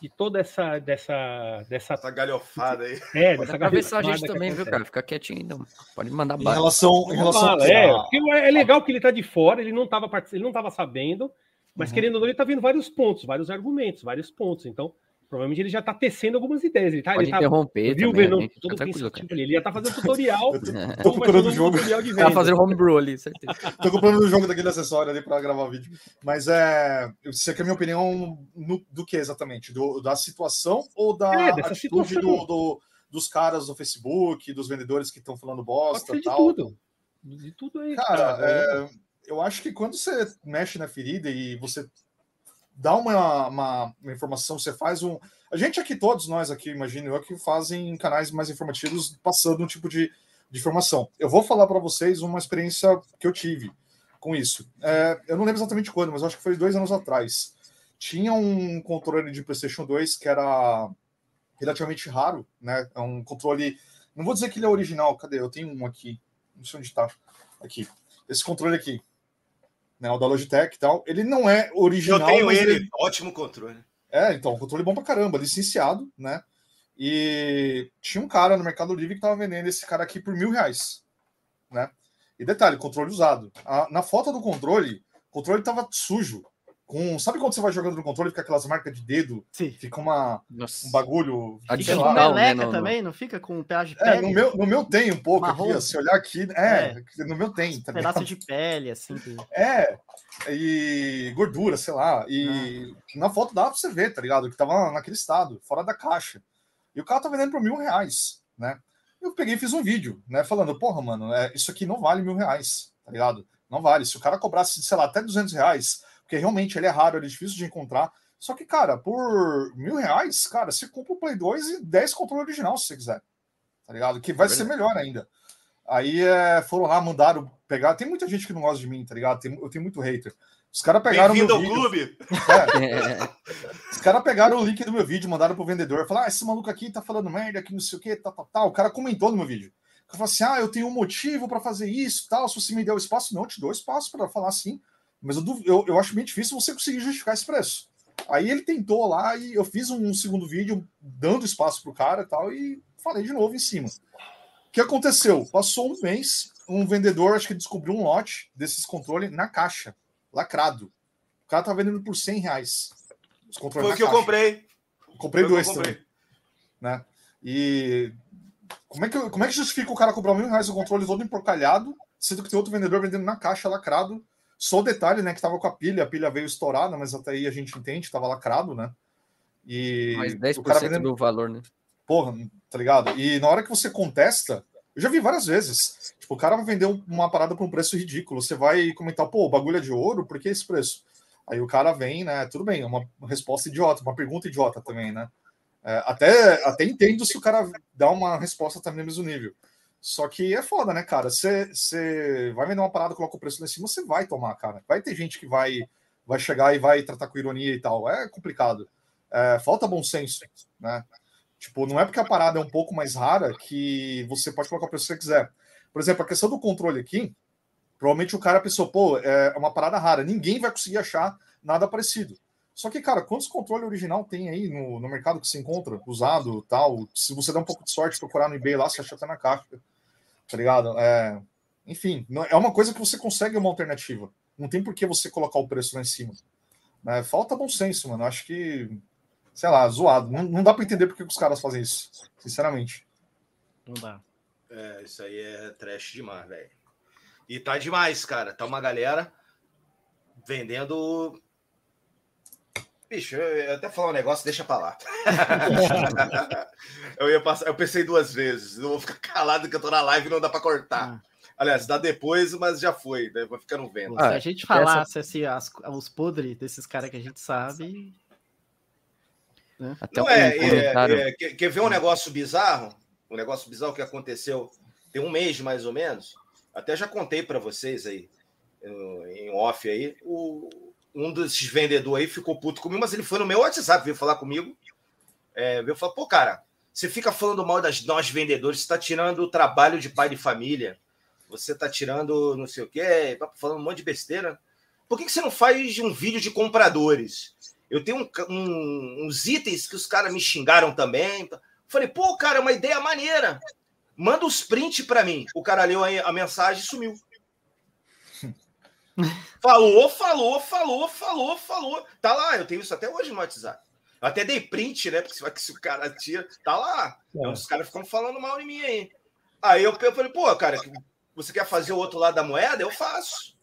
de toda essa dessa dessa Essa galhofada aí. é, Pode dessa atravessar a gente também, viu, cara? Fica quietinho ainda. Pode mandar Em bala. relação, em relação Fala, a- é, porque é legal que ele tá de fora, ele não estava ele não tava sabendo, mas Uhum. querendo ou não, ele tá vendo vários pontos, vários argumentos, vários pontos. Então, provavelmente ele já tá tecendo algumas ideias. Ele tá, Pode ele tá interromper viu o também, todo pensativo ali. Ele já tá fazendo tutorial. Tô, tô ser o jogo. de Tá fazendo homebrew ali, certeza. Tô comprando o jogo daquele acessório ali para gravar vídeo. Mas é. Você quer a minha opinião no- do que exatamente? Do, da situação ou da É, dessa atitude situação. do, do- dos caras do Facebook, dos vendedores que estão falando bosta e de tal? tudo. De tudo aí. Cara, cara. é, eu acho que quando você mexe na ferida e você dá uma, uma, uma informação, você faz um. A gente aqui, todos nós aqui, imagino eu, que fazem canais mais informativos passando um tipo de, de informação. Eu vou falar para vocês uma experiência que eu tive com isso. É, eu não lembro exatamente quando, mas acho que foi dois anos atrás. Tinha um controle de PlayStation 2 que era relativamente raro, né? É um controle. Não vou dizer que ele é original, cadê? Eu tenho um aqui. Não sei onde tá. Aqui. Esse controle aqui. Né, o da Logitech e tal. Ele não é Eu original. tenho mas ele, ótimo controle. é, então, controle bom pra caramba, licenciado, né? E tinha um cara no Mercado Livre que tava vendendo esse cara aqui por mil reais, né? E detalhe, controle usado. A- na foto do controle, o controle tava sujo. Com, sabe quando você vai jogando no controle, fica aquelas marcas de dedo, Sim. fica uma, Nossa. um bagulho. A sei lá. né, meleca no- no- também, não fica com pedaço de É, pele? no meu, no meu tem um pouco Marrom. aqui, ó, se olhar aqui, é, no meu tem, tá pedaço de pele, assim. que- É, e gordura, sei lá. E na foto dá pra você ver, tá ligado? Que tava naquele estado, fora da caixa. E o cara tá vendendo por mil reais, né? Eu peguei e fiz um vídeo, né? Falando, porra, mano, é, isso aqui não vale mil reais, tá ligado? Não vale. Se o cara cobrasse, sei lá, até 200 reais, porque realmente ele é raro, ele é difícil de encontrar. Só que, cara, por mil reais, cara, você compra o Play 2 e 10 controle original, se você quiser. Tá ligado? Que vai ser melhor ainda. Aí é, foram lá, mandaram pegar. Tem muita gente que não gosta de mim, tá ligado? Tem- eu tenho muito hater. Os caras pegaram meu Bem-vindo ao vídeo. clube. É, É, os caras pegaram o link do meu vídeo, mandaram pro vendedor. Falaram, ah, esse maluco aqui tá falando merda, que não sei o que, tá, tá, tá. O cara comentou no meu vídeo. Eu falei assim, ah, eu tenho um motivo para fazer isso, tal. Se você me der o espaço, não, eu te dou espaço para falar assim. Mas eu, eu, eu acho bem difícil você conseguir justificar esse preço. Aí ele tentou lá e eu fiz um segundo vídeo dando espaço pro cara e tal, e falei de novo em cima. O que aconteceu? Passou um mês, um vendedor, acho que descobriu um lote desses controles na caixa, lacrado. O cara tá vendendo por 100 reais. Os controles Foi o que eu caixa. comprei. Comprei Foi dois eu comprei. também, né? E como é, que, como é que justifica o cara comprar mil reais o controle todo emporcalhado, sendo que tem outro vendedor vendendo na caixa lacrado? Só o detalhe, né, que tava com a pilha, a pilha veio estourada, mas até aí a gente entende, tava lacrado, né? E mais o cara 10% vendendo, do valor, né? porra, tá ligado? E na hora que você contesta, eu já vi várias vezes. Tipo, o cara vai vender uma parada por um preço ridículo. Você vai comentar, pô, o bagulho é de ouro, por que esse preço? Aí o cara vem, né? Tudo bem, é uma resposta idiota, uma pergunta idiota também, né? É, até, até entendo se o cara dá uma resposta também no mesmo nível. Só que é foda, né, cara? Você vai vender uma parada, coloca o preço lá em cima, você vai tomar, cara. Vai ter gente que vai, vai chegar e vai tratar com ironia e tal. É complicado. É, falta bom senso, né? Tipo, não é porque a parada é um pouco mais rara que você pode colocar o preço que você quiser. Por exemplo, a questão do controle aqui, provavelmente o cara pensou, pô, é uma parada rara, ninguém vai conseguir achar nada parecido. Só que, cara, quantos controle original tem aí no, no mercado que se encontra, usado tal? Se você der um pouco de sorte, procurar no eBay lá, você acha até na caixa, tá ligado? É, enfim, é uma coisa que você consegue uma alternativa. Não tem por que você colocar o preço lá em cima. É, falta bom senso, mano. Acho que, sei lá, zoado. Não, não dá para entender por que os caras fazem isso, sinceramente. Não dá. É, isso aí é trash demais, velho. E tá demais, cara. Tá uma galera vendendo. Bicho, eu ia até falar um negócio, deixa pra lá. eu ia passar, eu pensei duas vezes. Eu vou ficar calado que eu tô na live e não dá pra cortar. Ah. Aliás, dá depois, mas já foi, né? Vai ficando vendo. Se a gente falasse essa... assim, as, os podres desses caras que a gente sabe. Né? Até não é, é, é, quer ver um negócio bizarro? Um negócio bizarro que aconteceu tem um mês mais ou menos. Até já contei para vocês aí, em off aí. O, um desses vendedores aí ficou puto comigo, mas ele foi no meu WhatsApp, veio falar comigo. É, veio falar, pô, cara, você fica falando mal das nós vendedores, você está tirando o trabalho de pai de família, você está tirando não sei o quê, tá falando um monte de besteira. Por que, que você não faz um vídeo de compradores? Eu tenho um, um, uns itens que os caras me xingaram também. Falei, pô, cara, é uma ideia maneira. Manda os prints para mim. O cara leu a, a mensagem e sumiu. Falou, falou, falou, falou, falou. Tá lá, eu tenho isso até hoje no WhatsApp. Eu até dei print, né? Porque se o cara tira, tá lá. Então, os caras ficam falando mal em mim aí. Aí eu, eu falei, pô, cara, você quer fazer o outro lado da moeda? Eu faço.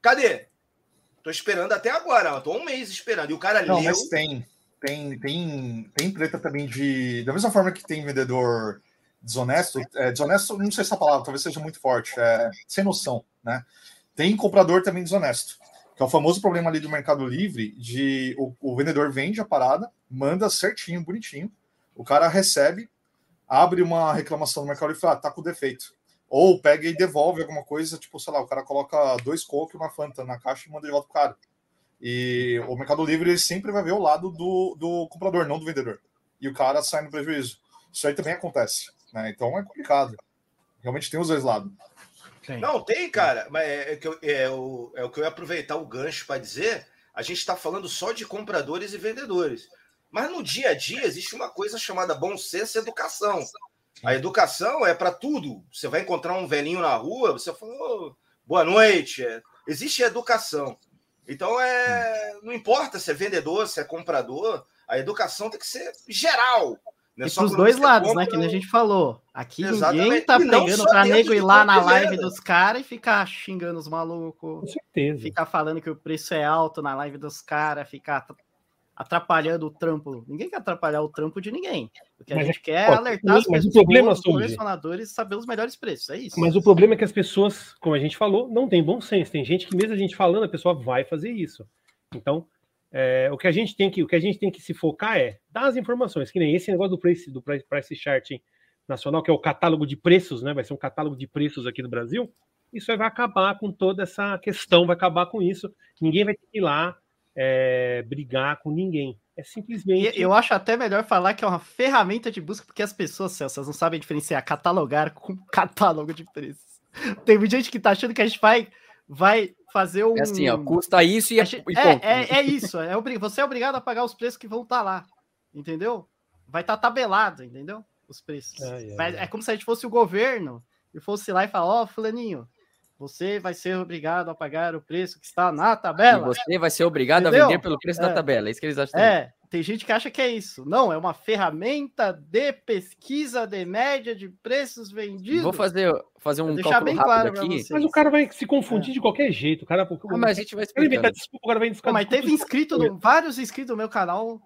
Cadê? Tô esperando até agora, eu tô um mês esperando. E o cara Não, leu. Mas tem, tem, tem, tem treta também de. Da mesma forma que tem vendedor desonesto, é, desonesto, não sei se a palavra talvez seja muito forte, é, sem noção, né? Tem comprador também desonesto, que é o famoso problema ali do Mercado Livre, de o, o vendedor vende a parada, manda certinho, bonitinho, o cara recebe, abre uma reclamação no Mercado Livre e fala, ah, tá com defeito. Ou pega e devolve alguma coisa, tipo, sei lá, o cara coloca dois Coke e uma Fanta na caixa e manda de volta pro cara. E o Mercado Livre sempre vai ver o lado do, do comprador, não do vendedor. E o cara sai no prejuízo. Isso aí também acontece. Né? Então é complicado. Realmente tem os dois lados. Não, tem, cara. Mas é, é, que eu, é, o, é o que eu ia aproveitar o gancho para dizer. A gente está falando só de compradores e vendedores. Mas no dia a dia existe uma coisa chamada bom senso e educação. A educação é para tudo. Você vai encontrar um velhinho na rua, você falou oh, boa noite. É, existe educação. Então é, não importa se é vendedor, se é comprador, a educação tem que ser geral. É e pros dois lados, compra... né? Que a gente falou. Aqui Exatamente. ninguém tá pegando pra nego ir lá na live dos caras e ficar xingando os malucos. Com certeza. Ficar falando que o preço é alto na live dos caras, ficar atrapalhando o trampo. Ninguém quer atrapalhar o trampo de ninguém. O que a mas, gente quer é alertar as pessoas, problema, os colecionadores saber os melhores preços. É isso. Mas o problema é que as pessoas, como a gente falou, não tem bom senso. Tem gente que, mesmo a gente falando, a pessoa vai fazer isso. Então, é, o que a gente tem que o que a gente tem que se focar é dar as informações, que nem esse negócio do price do price, chart nacional, que é o catálogo de preços, né? Vai ser um catálogo de preços aqui no Brasil. Isso vai acabar com toda essa questão, vai acabar com isso. Ninguém vai ter que ir lá é, brigar com ninguém. É simplesmente. Eu acho até melhor falar que é uma ferramenta de busca, porque as pessoas, Celso, não sabem diferenciar catalogar com catálogo de preços. Tem muita gente que tá achando que a gente vai vai fazer um. É assim, ó, custa isso e, é, é, é, isso. É obrig... Você é obrigado a pagar os preços que vão estar tá lá. Entendeu? Vai estar tá tabelado, entendeu? Os preços. é como se a gente fosse o governo e fosse lá e falar: Ó, oh, Fulaninho, você vai ser obrigado a pagar o preço que está na tabela. E você vai ser obrigado entendeu? a vender pelo preço da tabela. É isso que eles acham. É, tem gente que acha que é isso. Não, é uma ferramenta de pesquisa de média de preços vendidos. Vou fazer, fazer um deixar bem claro aqui. Mas o cara vai se confundir é. de qualquer jeito. O cara, ah, mas a gente vai explicar. Desculpa, o cara vai Pô, mas teve inscrito, no, vários inscritos no meu canal.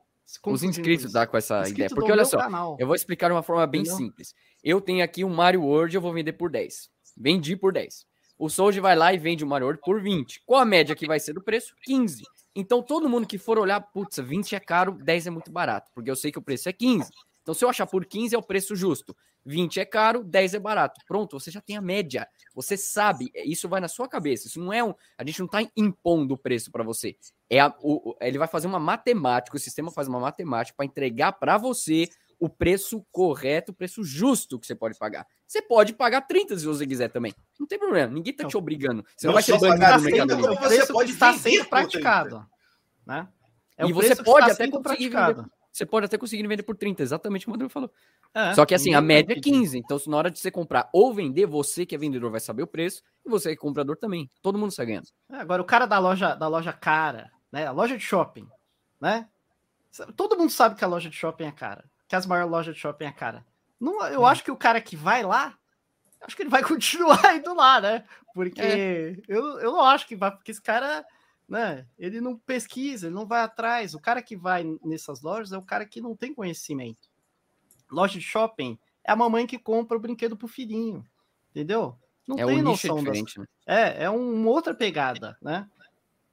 Os inscritos dá com essa ideia. Porque olha só, canal. eu vou explicar de uma forma bem Entendeu? simples. Eu tenho aqui um Mario World, eu vou vender por 10. Vendi por 10. O Soulja vai lá e vende o Mario World por 20. Qual a média que vai ser do preço? 15. Então, todo mundo que for olhar, putz, 20 é caro, 10 é muito barato, porque eu sei que o preço é 15. Então, se eu achar por 15 é o preço justo. 20 é caro, 10 é barato. Pronto, você já tem a média. Você sabe, é, isso vai na sua cabeça. Isso não é um. A gente não está impondo o preço para você. É a, o, ele vai fazer uma matemática, o sistema faz uma matemática para entregar para você o preço correto, o preço justo que você pode pagar. Você pode pagar 30 se você quiser também. Não tem problema, ninguém tá Não. te obrigando. Você Não não vai ser banido 30, Mercado Livre. você pode vender sendo praticado. Né? É E você pode até conseguir praticado. Você pode até conseguir vender por 30, exatamente como o Rodrigo falou. É, Só que assim, a média é pedir. 15. Então, se na hora de você comprar ou vender, você que é vendedor vai saber o preço e você que é comprador também. Todo mundo sai ganhando. É, Agora, o cara da loja, da loja cara, né? A loja de shopping, né? Todo mundo sabe que a loja de shopping é cara. Que as maiores lojas de shopping é cara. Não, eu acho que o cara que vai lá, acho que ele vai continuar indo lá, né? Porque É. eu, eu não acho que vai, porque esse cara, né? Ele não pesquisa, ele não vai atrás. O cara que vai nessas lojas é o cara que não tem conhecimento. Loja de shopping é a mamãe que compra o brinquedo pro filhinho, entendeu? Não é tem nicho é noção das né? é, é um- uma outra pegada, né?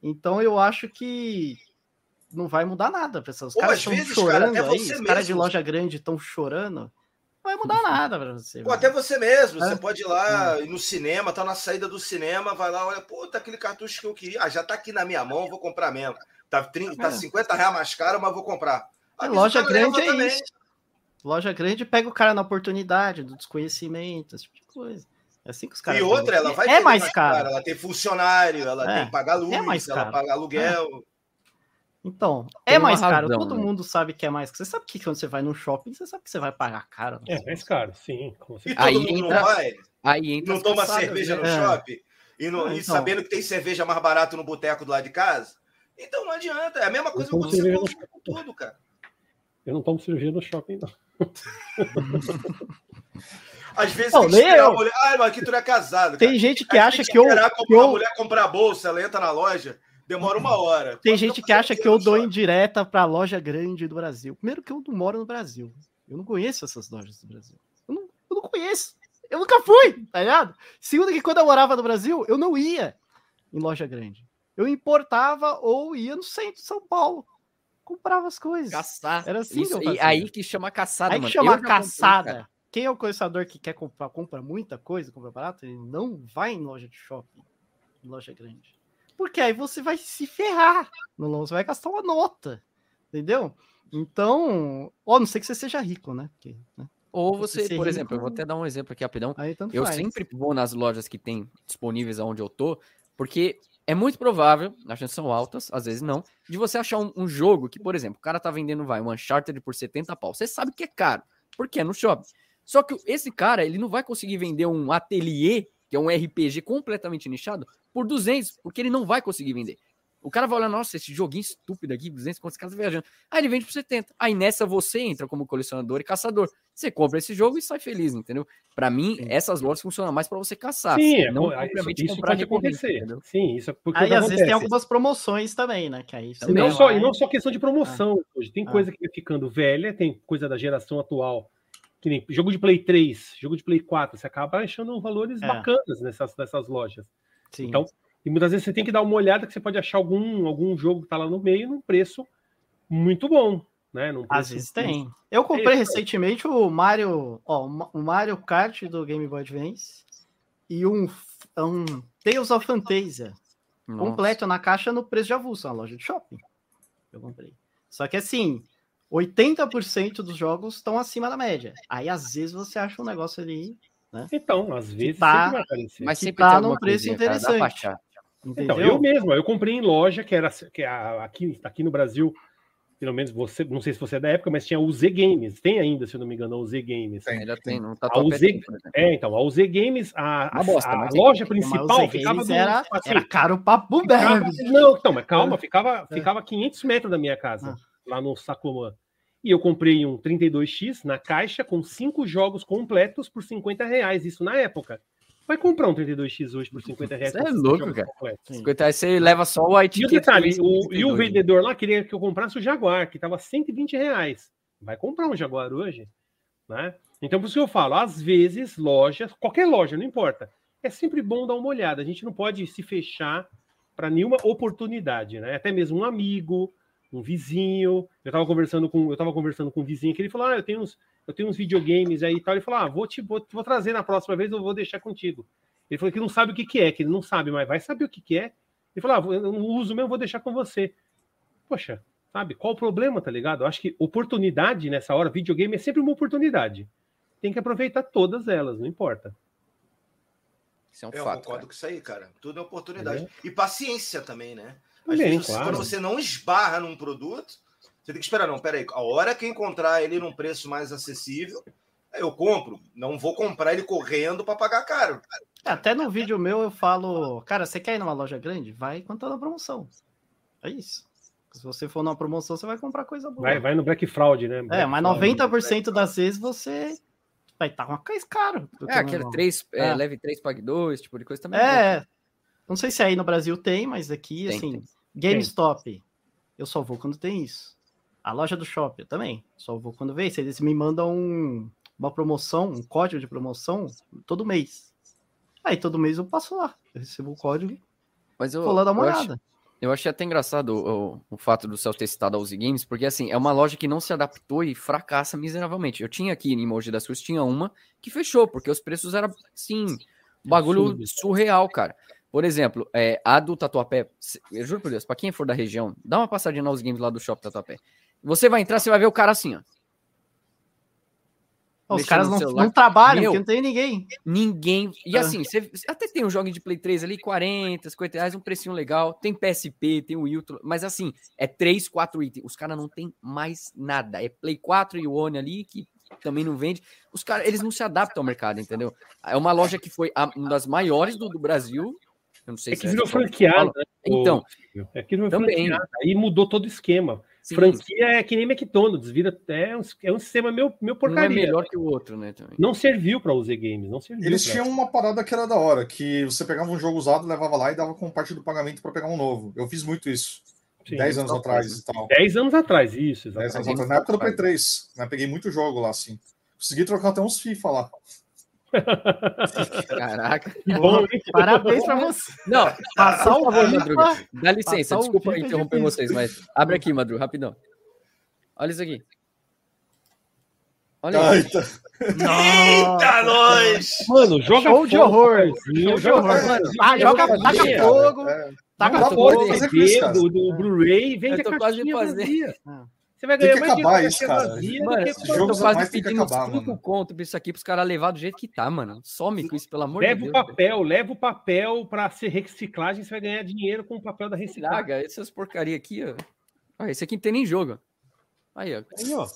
Então eu acho que não vai mudar nada para essas Ou caras estão cara, chorando até aí, os caras de loja grande estão chorando. Não vai mudar nada para você. Pô, até você mesmo, É. você pode ir lá ir no cinema, tá na saída do cinema, vai lá, olha, pô, tá aquele cartucho que eu queria. Ah, já tá aqui na minha mão, vou comprar mesmo. Tá, 30, tá É. 50 reais mais caro, mas vou comprar. É, Avisa loja cara, grande é também. isso. Loja grande pega o cara na oportunidade, do desconhecimento, esse tipo de coisa. É assim que os caras. E outra, ela vai É ter mais caro. Ela tem funcionário, ela É, tem que pagar luz, é mais ela paga aluguel. Então, Tem é mais caro. razão, Todo né? mundo sabe que é mais caro. Você sabe que quando você vai no shopping, você sabe que você vai pagar caro. né? É mais caro, sim. E Aí mundo entra- não vai, Aí entra não toma cerveja né? no É. shopping e, Ah, e então. sabendo que tem cerveja mais barato no boteco do lado de casa. Então não adianta. É a mesma coisa que você cerveja com no com tudo, cara. Eu não tomo cirurgia no shopping, não. Às vezes Não, tem que esperar eu. a mulher. Ai, mas aqui tu não é casado. Tem cara. gente que Aí acha tem que eu, esperar que comprar- eu a mulher comprar a bolsa, ela entra na loja, demora uma hora. Tem gente que acha que eu dou indireta para loja grande do Brasil. Primeiro que eu não moro no Brasil. Eu não conheço essas lojas do Brasil. Eu não, eu não conheço. Eu nunca fui, tá ligado? Segundo que quando eu morava no Brasil, eu não ia em loja grande. Eu importava ou ia no centro de São Paulo. Comprava as coisas. Caçar. Era assim Isso, que e aí que chama caçada, Aí que mano. chama Eu já comprei, caçada. cara. Quem é o colecionador que quer comprar, compra muita coisa, compra barato, ele não vai em loja de shopping, em loja grande. Porque aí você vai se ferrar. No longo, você vai gastar uma nota. Entendeu? Então, ó, não sei que você seja rico, né? Porque, né? Ou Você você, por exemplo, eu vou rico- até dar um exemplo aqui rapidão. Eu faz. sempre vou nas lojas que tem disponíveis aonde eu tô, porque é muito provável, as chances são altas, às vezes não, de você achar um, um jogo que, por exemplo, o cara tá vendendo, vai, um Uncharted por 70 pau. Você sabe que é caro, porque é no shopping. Só que esse cara, ele não vai conseguir vender um ateliê, que é um RPG completamente nichado, por 200, porque ele não vai conseguir vender. O cara vai olhar, nossa, esse joguinho estúpido aqui, 200, quantos caras viajando. Aí ele vende por 70. Aí nessa você entra como colecionador e caçador. Você compra esse jogo e sai feliz, entendeu? Pra mim, Sim. essas lojas funcionam mais pra você caçar. Sim, é, não pô, isso, isso pode acontecer. entendeu? Sim, isso é porque Aí às vezes tem algumas promoções também, né? Que aí E não, vai só, e não só questão de promoção. Hoje tem Ah. coisa que vai ficando velha, tem coisa da geração atual, jogo de Play 3, jogo de Play 4, você acaba achando valores É. bacanas nessas, nessas lojas. Sim. Então, e muitas vezes você tem que dar uma olhada que você pode achar algum, algum jogo que tá lá no meio num preço muito bom. Né? Num Às preço- vezes tem. Eu comprei É, recentemente o Mario, ó, o Mario Kart do Game Boy Advance e um, um Tales of Fantasia Nossa. completo na caixa no preço de avulso, na loja de shopping. Eu comprei. Só que assim, 80% dos jogos estão acima da média. Aí às vezes você acha um negócio ali, Então, às vezes tá- sempre aparecer. Mas sempre tá tem num preço cara, interessante. entendeu? Então, eu mesmo, eu comprei em loja, que era que a- aqui, aqui no Brasil, pelo menos você, não sei se você é da época, mas tinha o Z Games. Tem ainda, se eu não me engano, a UZ Games. Tem, Ainda tem. tem, não tá A UZ, exemplo. é, então, a UZ Games, a, bosta, a tem. loja Mas principal ficava no, era, assim, era caro pra ficava- bubebe. Não, então, mas calma, É. ficava, É. ficava 500 metros da minha casa, Ah. Lá no Sacomã. E eu comprei um 32X na caixa com cinco jogos completos por 50 reais, isso na época. Vai comprar um 32X hoje por 50 reais? Você é louco, cara. completos? Sim. 50 reais você leva só o E o detalhe, o, e o 32, vendedor lá queria que eu comprasse o Jaguar, que tava 120 reais. Vai comprar um Jaguar hoje, né? Então, por isso que eu falo, às vezes, lojas, qualquer loja, não importa, é sempre bom dar uma olhada. A gente não pode se fechar para nenhuma oportunidade, né? Até mesmo um amigo, um vizinho. Eu tava conversando com, eu tava conversando com um vizinho que ele falou: "Ah, eu tenho uns, eu tenho uns videogames aí e tal". Ele falou: "Ah, vou te vou, vou trazer na próxima vez, eu vou deixar contigo". Ele falou que não sabe o que que é, que ele não sabe, mas vai saber o que que é. Ele falou: "Ah, eu não uso mesmo, vou deixar com você". Poxa, sabe? Qual o problema, tá ligado? Eu acho que oportunidade nessa hora, videogame é sempre uma oportunidade. tem que aproveitar todas elas, não importa. Isso é um Eu fato. concordo cara. com isso aí, cara. Tudo é oportunidade. Uhum. E paciência também, né? Às vezes, claro. quando você não esbarra num produto, você tem que esperar, não, peraí, a hora que encontrar ele num preço mais acessível, eu compro. Não vou comprar ele correndo para pagar caro. É, Até no vídeo meu eu falo, cara, você quer ir numa loja grande? Vai quando tá na promoção. É isso. Se você for numa promoção, você vai comprar coisa boa. Vai, vai no Black Fraud, né? É, Black mas Fraud. 90% das vezes você vai estar com mais caro. do que É, aquele normal. 3, é, É. leve 3, pague 2, tipo de coisa também. bom. É, não sei se aí no Brasil tem, mas aqui, Tem, assim, tem. GameStop, eu só vou quando tem isso. A loja do shopping eu também, só vou quando vem. Se eles me mandam um- uma promoção, um código de promoção, todo mês. Aí todo mês eu passo lá, eu recebo o código e Mas eu, vou lá dar uma eu acho- olhada. Eu achei até engraçado o, o- o fato do Celso ter citado a Uzi Games, porque assim, é uma loja que não se adaptou e fracassa miseravelmente. Eu tinha aqui em Mogi das Cruzes, tinha uma que fechou, porque os preços eram, assim, bagulho surreal, cara. Por exemplo, é, a do Tatuapé, eu juro por Deus, pra quem for da região, dá uma passadinha Uzi Games lá do Shopping Tatuapé. Você vai entrar, você vai ver o cara assim, ó. Os caras não, não trabalham, Meu, porque não tem ninguém. Ninguém. E Ah. assim, você até tem um jogo de Play 3 ali, 40, 50 reais, um precinho legal. Tem PSP, tem o Wilton, mas assim, é 3, 4 itens. Os caras não tem mais nada. É Play 4 e One ali, que também não vende. Os caras, eles não se adaptam ao mercado, entendeu? É uma loja que foi a- uma das maiores do, do Brasil. Eu não sei É se que virou que franqueada. né, Então, É que virou Também. franqueada. Aí mudou todo o esquema. sim, Franquia é que nem McDonald's, vira é um, é um sistema meio, meio não é porcaria. melhor que o outro, né? Também. Não serviu para UZ Games, não serviu. Eles pra- tinham uma parada que era da hora, que você pegava um jogo usado, levava lá e dava como parte do pagamento para pegar um novo. Eu fiz muito isso. Sim, 10 anos atrás e tal. 10 anos atrás, isso, 10 anos exatamente. atrás. Na época do Play 3. Né? Peguei muito jogo lá, assim. Consegui trocar até uns FIFA lá. Caraca. Que bom? Parabéns pra você. Não, Passar por o favor, Madruga. Dá licença, Passar o desculpa é interromper vocês, mas abre aqui, Madru, rapidão. Olha isso aqui. Olha Ai, isso. tá. Eita, nós! Mano, joga Show de horror. Show de joga horror. Ah, joga, taca fogo, É. taca fogo. do do, Blu-ray, vende Eu tô quase fazendo. Ah. Você vai ganhar que mais acabar dinheiro isso, cara. Mano, esse jogo tô quase pedindo acabar, 5 mano. conto pra isso aqui pros caras levar do jeito que tá, mano. Some com isso, pelo amor de Leva Deus. o papel, leva o papel para ser reciclagem, você vai ganhar dinheiro com o papel da reciclagem. Traga essas porcaria aqui, ó. Olha, esse aqui não tem nem jogo. Aí, ó. Aí, ó,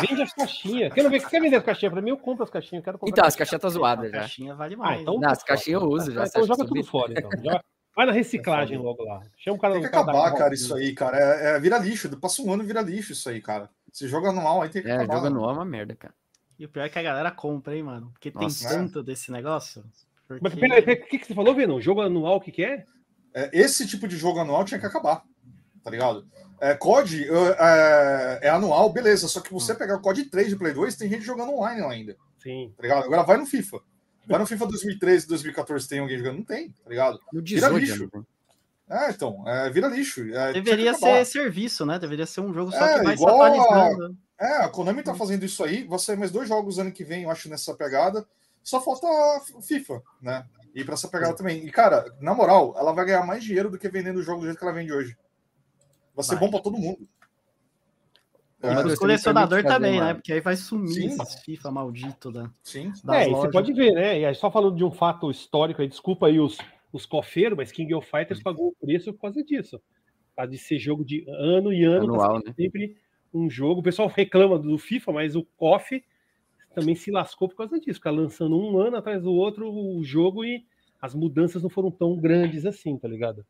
vende as caixinhas. Quer ver? Quer vender as caixinhas? Pra mim, eu compro as caixinhas. eu Quero comprar Então, as caixinha. caixinhas tá zoadas A já. caixinha vale Ah, mais. então Não, as caixinhas eu uso já, Ah, você Então joga tudo fora, então. Já- Vai na reciclagem logo lá. Chama o cara Tem que cara acabar, cara, isso aí, cara. É, é, vira lixo. Passa um ano e vira lixo isso aí, cara. Se joga anual, aí tem que É, acabar. jogo né? anual é uma merda, cara. E o pior é que a galera compra, hein, mano? Porque Nossa. tem tanto desse negócio. Mas Porque... peraí, peraí, o que, que você falou, Venom? Jogo anual, o que, que é? É, esse tipo de jogo anual tinha que acabar. Tá ligado? É, COD é, é anual, beleza. Só que Hum. você pegar o COD 3 de Play 2, tem gente jogando online ainda. Sim. Tá ligado? Agora vai no FIFA. Vai no FIFA 2013, 2014, tem alguém jogando? Não tem, tá ligado? No Vira 18, lixo. né? É, então, é, vira lixo. É, Deveria ser serviço, né? Deveria ser um jogo só É, que vai igual a-. É, a Konami tá fazendo isso aí. Vai sair mais dois jogos ano que vem, eu acho, nessa pegada. Só falta o FIFA, né? E pra essa pegada também. E, cara, na moral, ela vai ganhar mais dinheiro do que vendendo o jogo do jeito que ela vende hoje. Vai ser Vai. bom pra todo mundo. É, você os colecionador fazer também, né? Porque aí vai sumir Sim. esses FIFA maldito da, sim. das é, e você pode ver, né? E aí, só falando de um fato histórico aí, desculpa aí os, os cofeiros, mas King of Fighters pagou o preço por causa disso. Por causa de ser jogo de ano e ano, tá Anual, sendo né? sempre um jogo. O pessoal reclama do FIFA, mas o KOF também se lascou por causa disso. Ficar lançando um ano atrás do outro o jogo e as mudanças não foram tão grandes assim, tá ligado?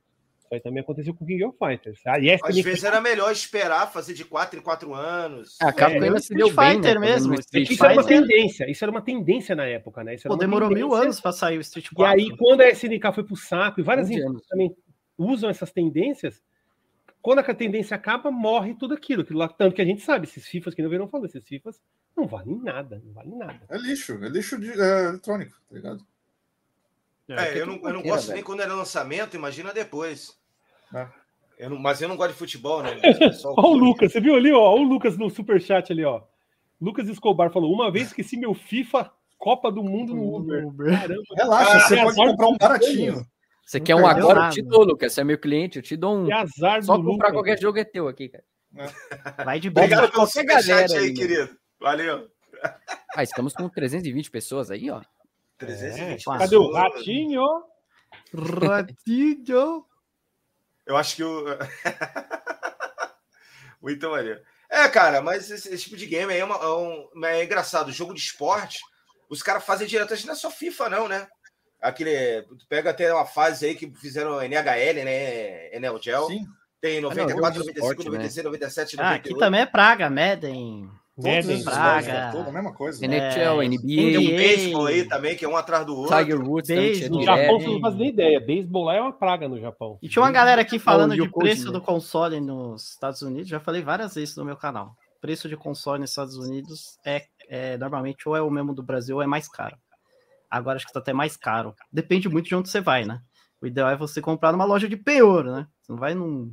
Isso aí também aconteceu com King of Fighters. Ah, e essa Às vezes era melhor esperar fazer de 4 em 4 anos. É, a Capcom É, ainda o se deu Street bem, Fighter né, mesmo, Street Isso era uma Fighter. tendência, isso era uma tendência na época, né? Isso era Pô, demorou mil tendência. anos pra sair o Street E 4. aí, quando a SNK foi pro saco e várias 11 empresas também usam essas tendências, quando a tendência acaba, morre tudo aquilo. aquilo lá, tanto que a gente sabe, esses FIFAs que não viram falando, esses FIFAs não valem nada, não valem nada. É lixo, é lixo de, é, eletrônico, tá ligado? É, eu não, eu não gosto nem quando era lançamento, imagina depois. É. Eu não- mas eu não gosto de futebol, né? O Olha o curte. Lucas, você viu ali, ó, olha o Lucas no superchat ali, ó. Lucas Escobar falou: uma vez esqueci meu FIFA Copa do Mundo no Uber. Caramba, Relaxa, Ah, você é pode azar comprar um baratinho. Você Não quer um agora? Eu nada. te dou, Lucas. Você é meu cliente, eu te dou um. que azar Só do comprar Lucas. qualquer jogo é teu aqui, cara. Vai de bem. Obrigado pelo superchat aí, aí, querido. Valeu. Ah, estamos com 320 pessoas aí, ó. 320 É, Cadê o pessoas. ratinho? Ratinho. Eu acho que o. Muito maneiro. É, cara, mas esse, esse tipo de game aí é, uma- é um- é engraçado. Jogo de esporte, os caras fazem direto. Acho que não é só FIFA, não, né? Aquele. Tu pega até uma fase aí que fizeram NHL, né? Enel Gel. Sim, Tem não, 94, jogo de 95, esporte, né? 96, 97, Ah, 98. aqui também é praga, Madden. Todos esses Braga. jogos, é toda a mesma coisa. NHL, É, Tem NBA, um NBA. beisebol aí também, que é um atrás do outro. Tiger Woods Beisebol. No. Japão, você não faz nem ideia. Beisebol lá é uma praga no Japão. E tinha uma galera aqui falando o de preço do console nos Estados Unidos. Já falei várias vezes no meu canal. Preço de console nos Estados Unidos é, é, normalmente ou é o mesmo do Brasil ou é mais caro. Agora acho que está até mais caro. Depende muito de onde você vai, né? O ideal é você comprar numa loja de penhor, né? Você não vai num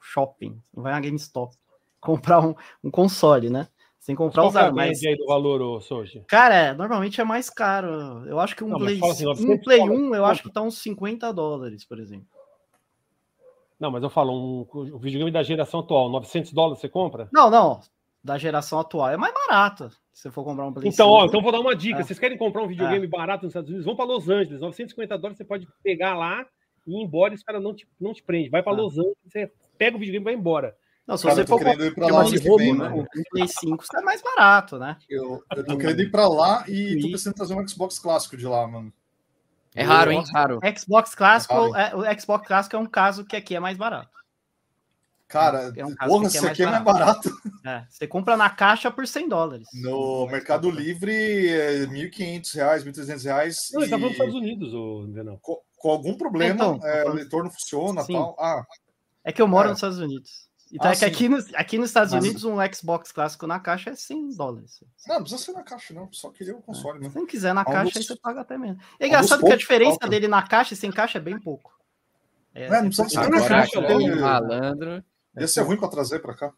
shopping, não vai na GameStop comprar um, um console, né? Sem comprar Qual que é usado, mas aí do valor, ô, Soji? Cara, é, normalmente é mais caro. Eu acho que um Não, mas Play, assim, um 900 Play dólares, 1, eu acho que tá uns 50 dólares, por exemplo. Não, mas eu falo, um, um videogame da geração atual, 900 dólares você compra? Não, não. Da geração atual é mais barato. Se você for comprar um Play Então, 5. ó, então vou dar uma dica. É. Vocês querem comprar um videogame barato nos Estados Unidos? Vão para Los Angeles. 950 dólares você pode pegar lá e ir embora e os caras não te, não te prendem. Vai para Ah. Los Angeles, você pega o videogame e vai embora. Não, se Cara, você for querendo ir pra lá ano que roubo, vem, né, um Play 5 é mais barato, né? Eu, eu tô querendo ir pra lá e tô E- pensando em trazer um Xbox clássico de lá, mano. É raro, hein? Raro. Xbox clássico, É é, o Xbox clássico é um caso que aqui é mais barato. Cara, É um caso porra, que isso é aqui é mais mais barato. É, você compra na caixa por 100 dólares. No Mercado Livre, é R$ 1.500, 1.300 reais Não, ele tá falando dos e Estados Unidos, ô, Venão. com, com algum problema, Então, é, tô o não funciona Sim. tal. Ah, É que eu moro É. nos Estados Unidos. Então Ah, é que aqui, nos- aqui nos Estados Mas- Unidos um Xbox clássico na caixa é 100 dólares. não, não precisa ser na caixa, não. Só queria o console, Se né? você não quiser na Um caixa, aí você paga até menos. É engraçado que a diferença falta. dele na caixa e sem caixa é bem pouco. É, É, não precisa ser na Agora, caixa. né? né? Malandro. Ia ser ruim pra trazer pra cá.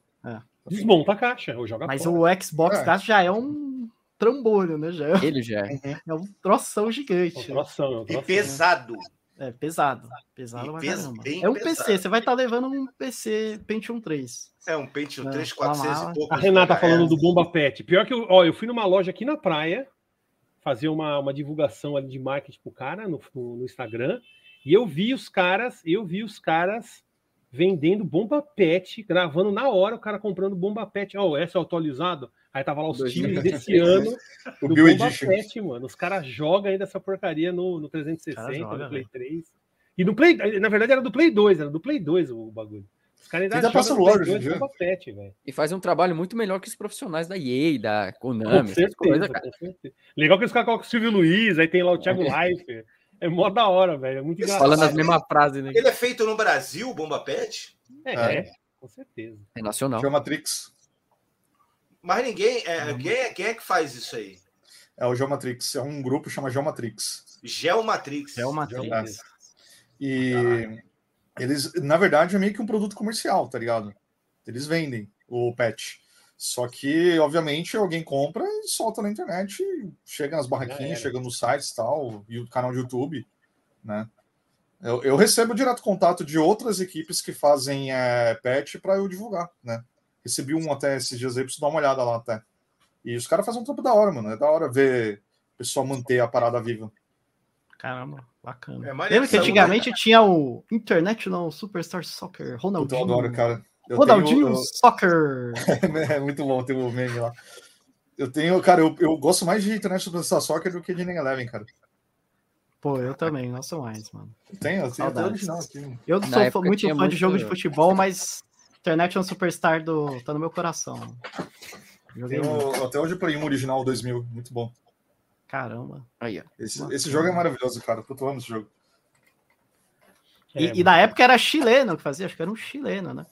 Desmonta a caixa, ou joga Mas fora. o Xbox É. já é um trambolho, né? Já é, Ele já é. é um troção É um gigante. troção, é um E troção. pesado. É pesado. Pesado E pra caramba. É um pesado. PC, você vai estar levando um PC Pentium 3. É um Pentium É, 3, uma 400 mala. e pouco. A Renata falando do Bomba Pet. Pior que eu, ó, eu fui numa loja aqui na praia fazer uma, uma divulgação ali de marketing pro cara no, no, no Instagram e eu vi os caras, eu vi os caras vendendo Bomba Pet, gravando na hora o cara comprando Bomba Pet. Ó, essa é atualizado. Aí tava lá os times desse ano O do Bill Bomba Edition. Pet, mano. Os caras jogam ainda essa porcaria no, no 360, Cara joga, no Play velho. 3. E no Play, na verdade era do Play 2, era do Play 2 o bagulho. Os caras ainda Tem até pra jogam no celular Play hoje em 2 dia. Bomba Pet, velho. E faz um trabalho muito melhor que os profissionais da EA, da Com Konami, essas certeza, coisas, cara. com certeza. Legal que os caras colocam o Silvio Luiz, aí tem lá o Thiago Leifert. É mó da hora, velho. É muito engraçado. Falando as mesmas frases, né? Ele é feito no Brasil, Bomba Pet? É, É. é, com certeza. É nacional. Geomatrix. Mas ninguém. É, quem, é, quem é que faz isso aí? É o Geomatrix. É um grupo que chama Geomatrix. Geomatrix. É uma É. E eles, na verdade, é meio que um produto comercial, tá ligado? Eles vendem o patch. Só que, obviamente, alguém compra e solta na internet, chega nas barraquinhas, chega nos sites e tal, e o canal de YouTube, né? Eu, eu recebo direto contato de outras equipes que fazem é, patch para eu divulgar, né? Recebi um até esses dias aí, preciso dar uma olhada lá até. E os caras fazem um trampo da hora, mano. É da hora ver o pessoal manter a parada viva. Caramba, bacana. É Lembra que essa antigamente tinha o International Superstar Soccer, Eu Ronaldinho. adoro, cara. Eu Ronaldinho tenho- eu- Soccer. É muito bom ter o meme lá. Eu tenho, cara, eu, eu gosto mais de Internet Superstar Soccer do que de Nem Eleven, cara. Pô, eu também, nossa mais, mano. Eu tenho, eu tenho até original aqui. Eu Na sou fã- muito fã de muito- jogo de futebol, mas International Superstar do... tá no meu coração. Joguei Tenho, até hoje eu play um original 2000, muito bom. Caramba. Aí, ó. Esse, Nossa. esse jogo é maravilhoso, cara. Puta, eu amo esse jogo. É, E, e na época era chileno que fazia, acho que era um chileno, né?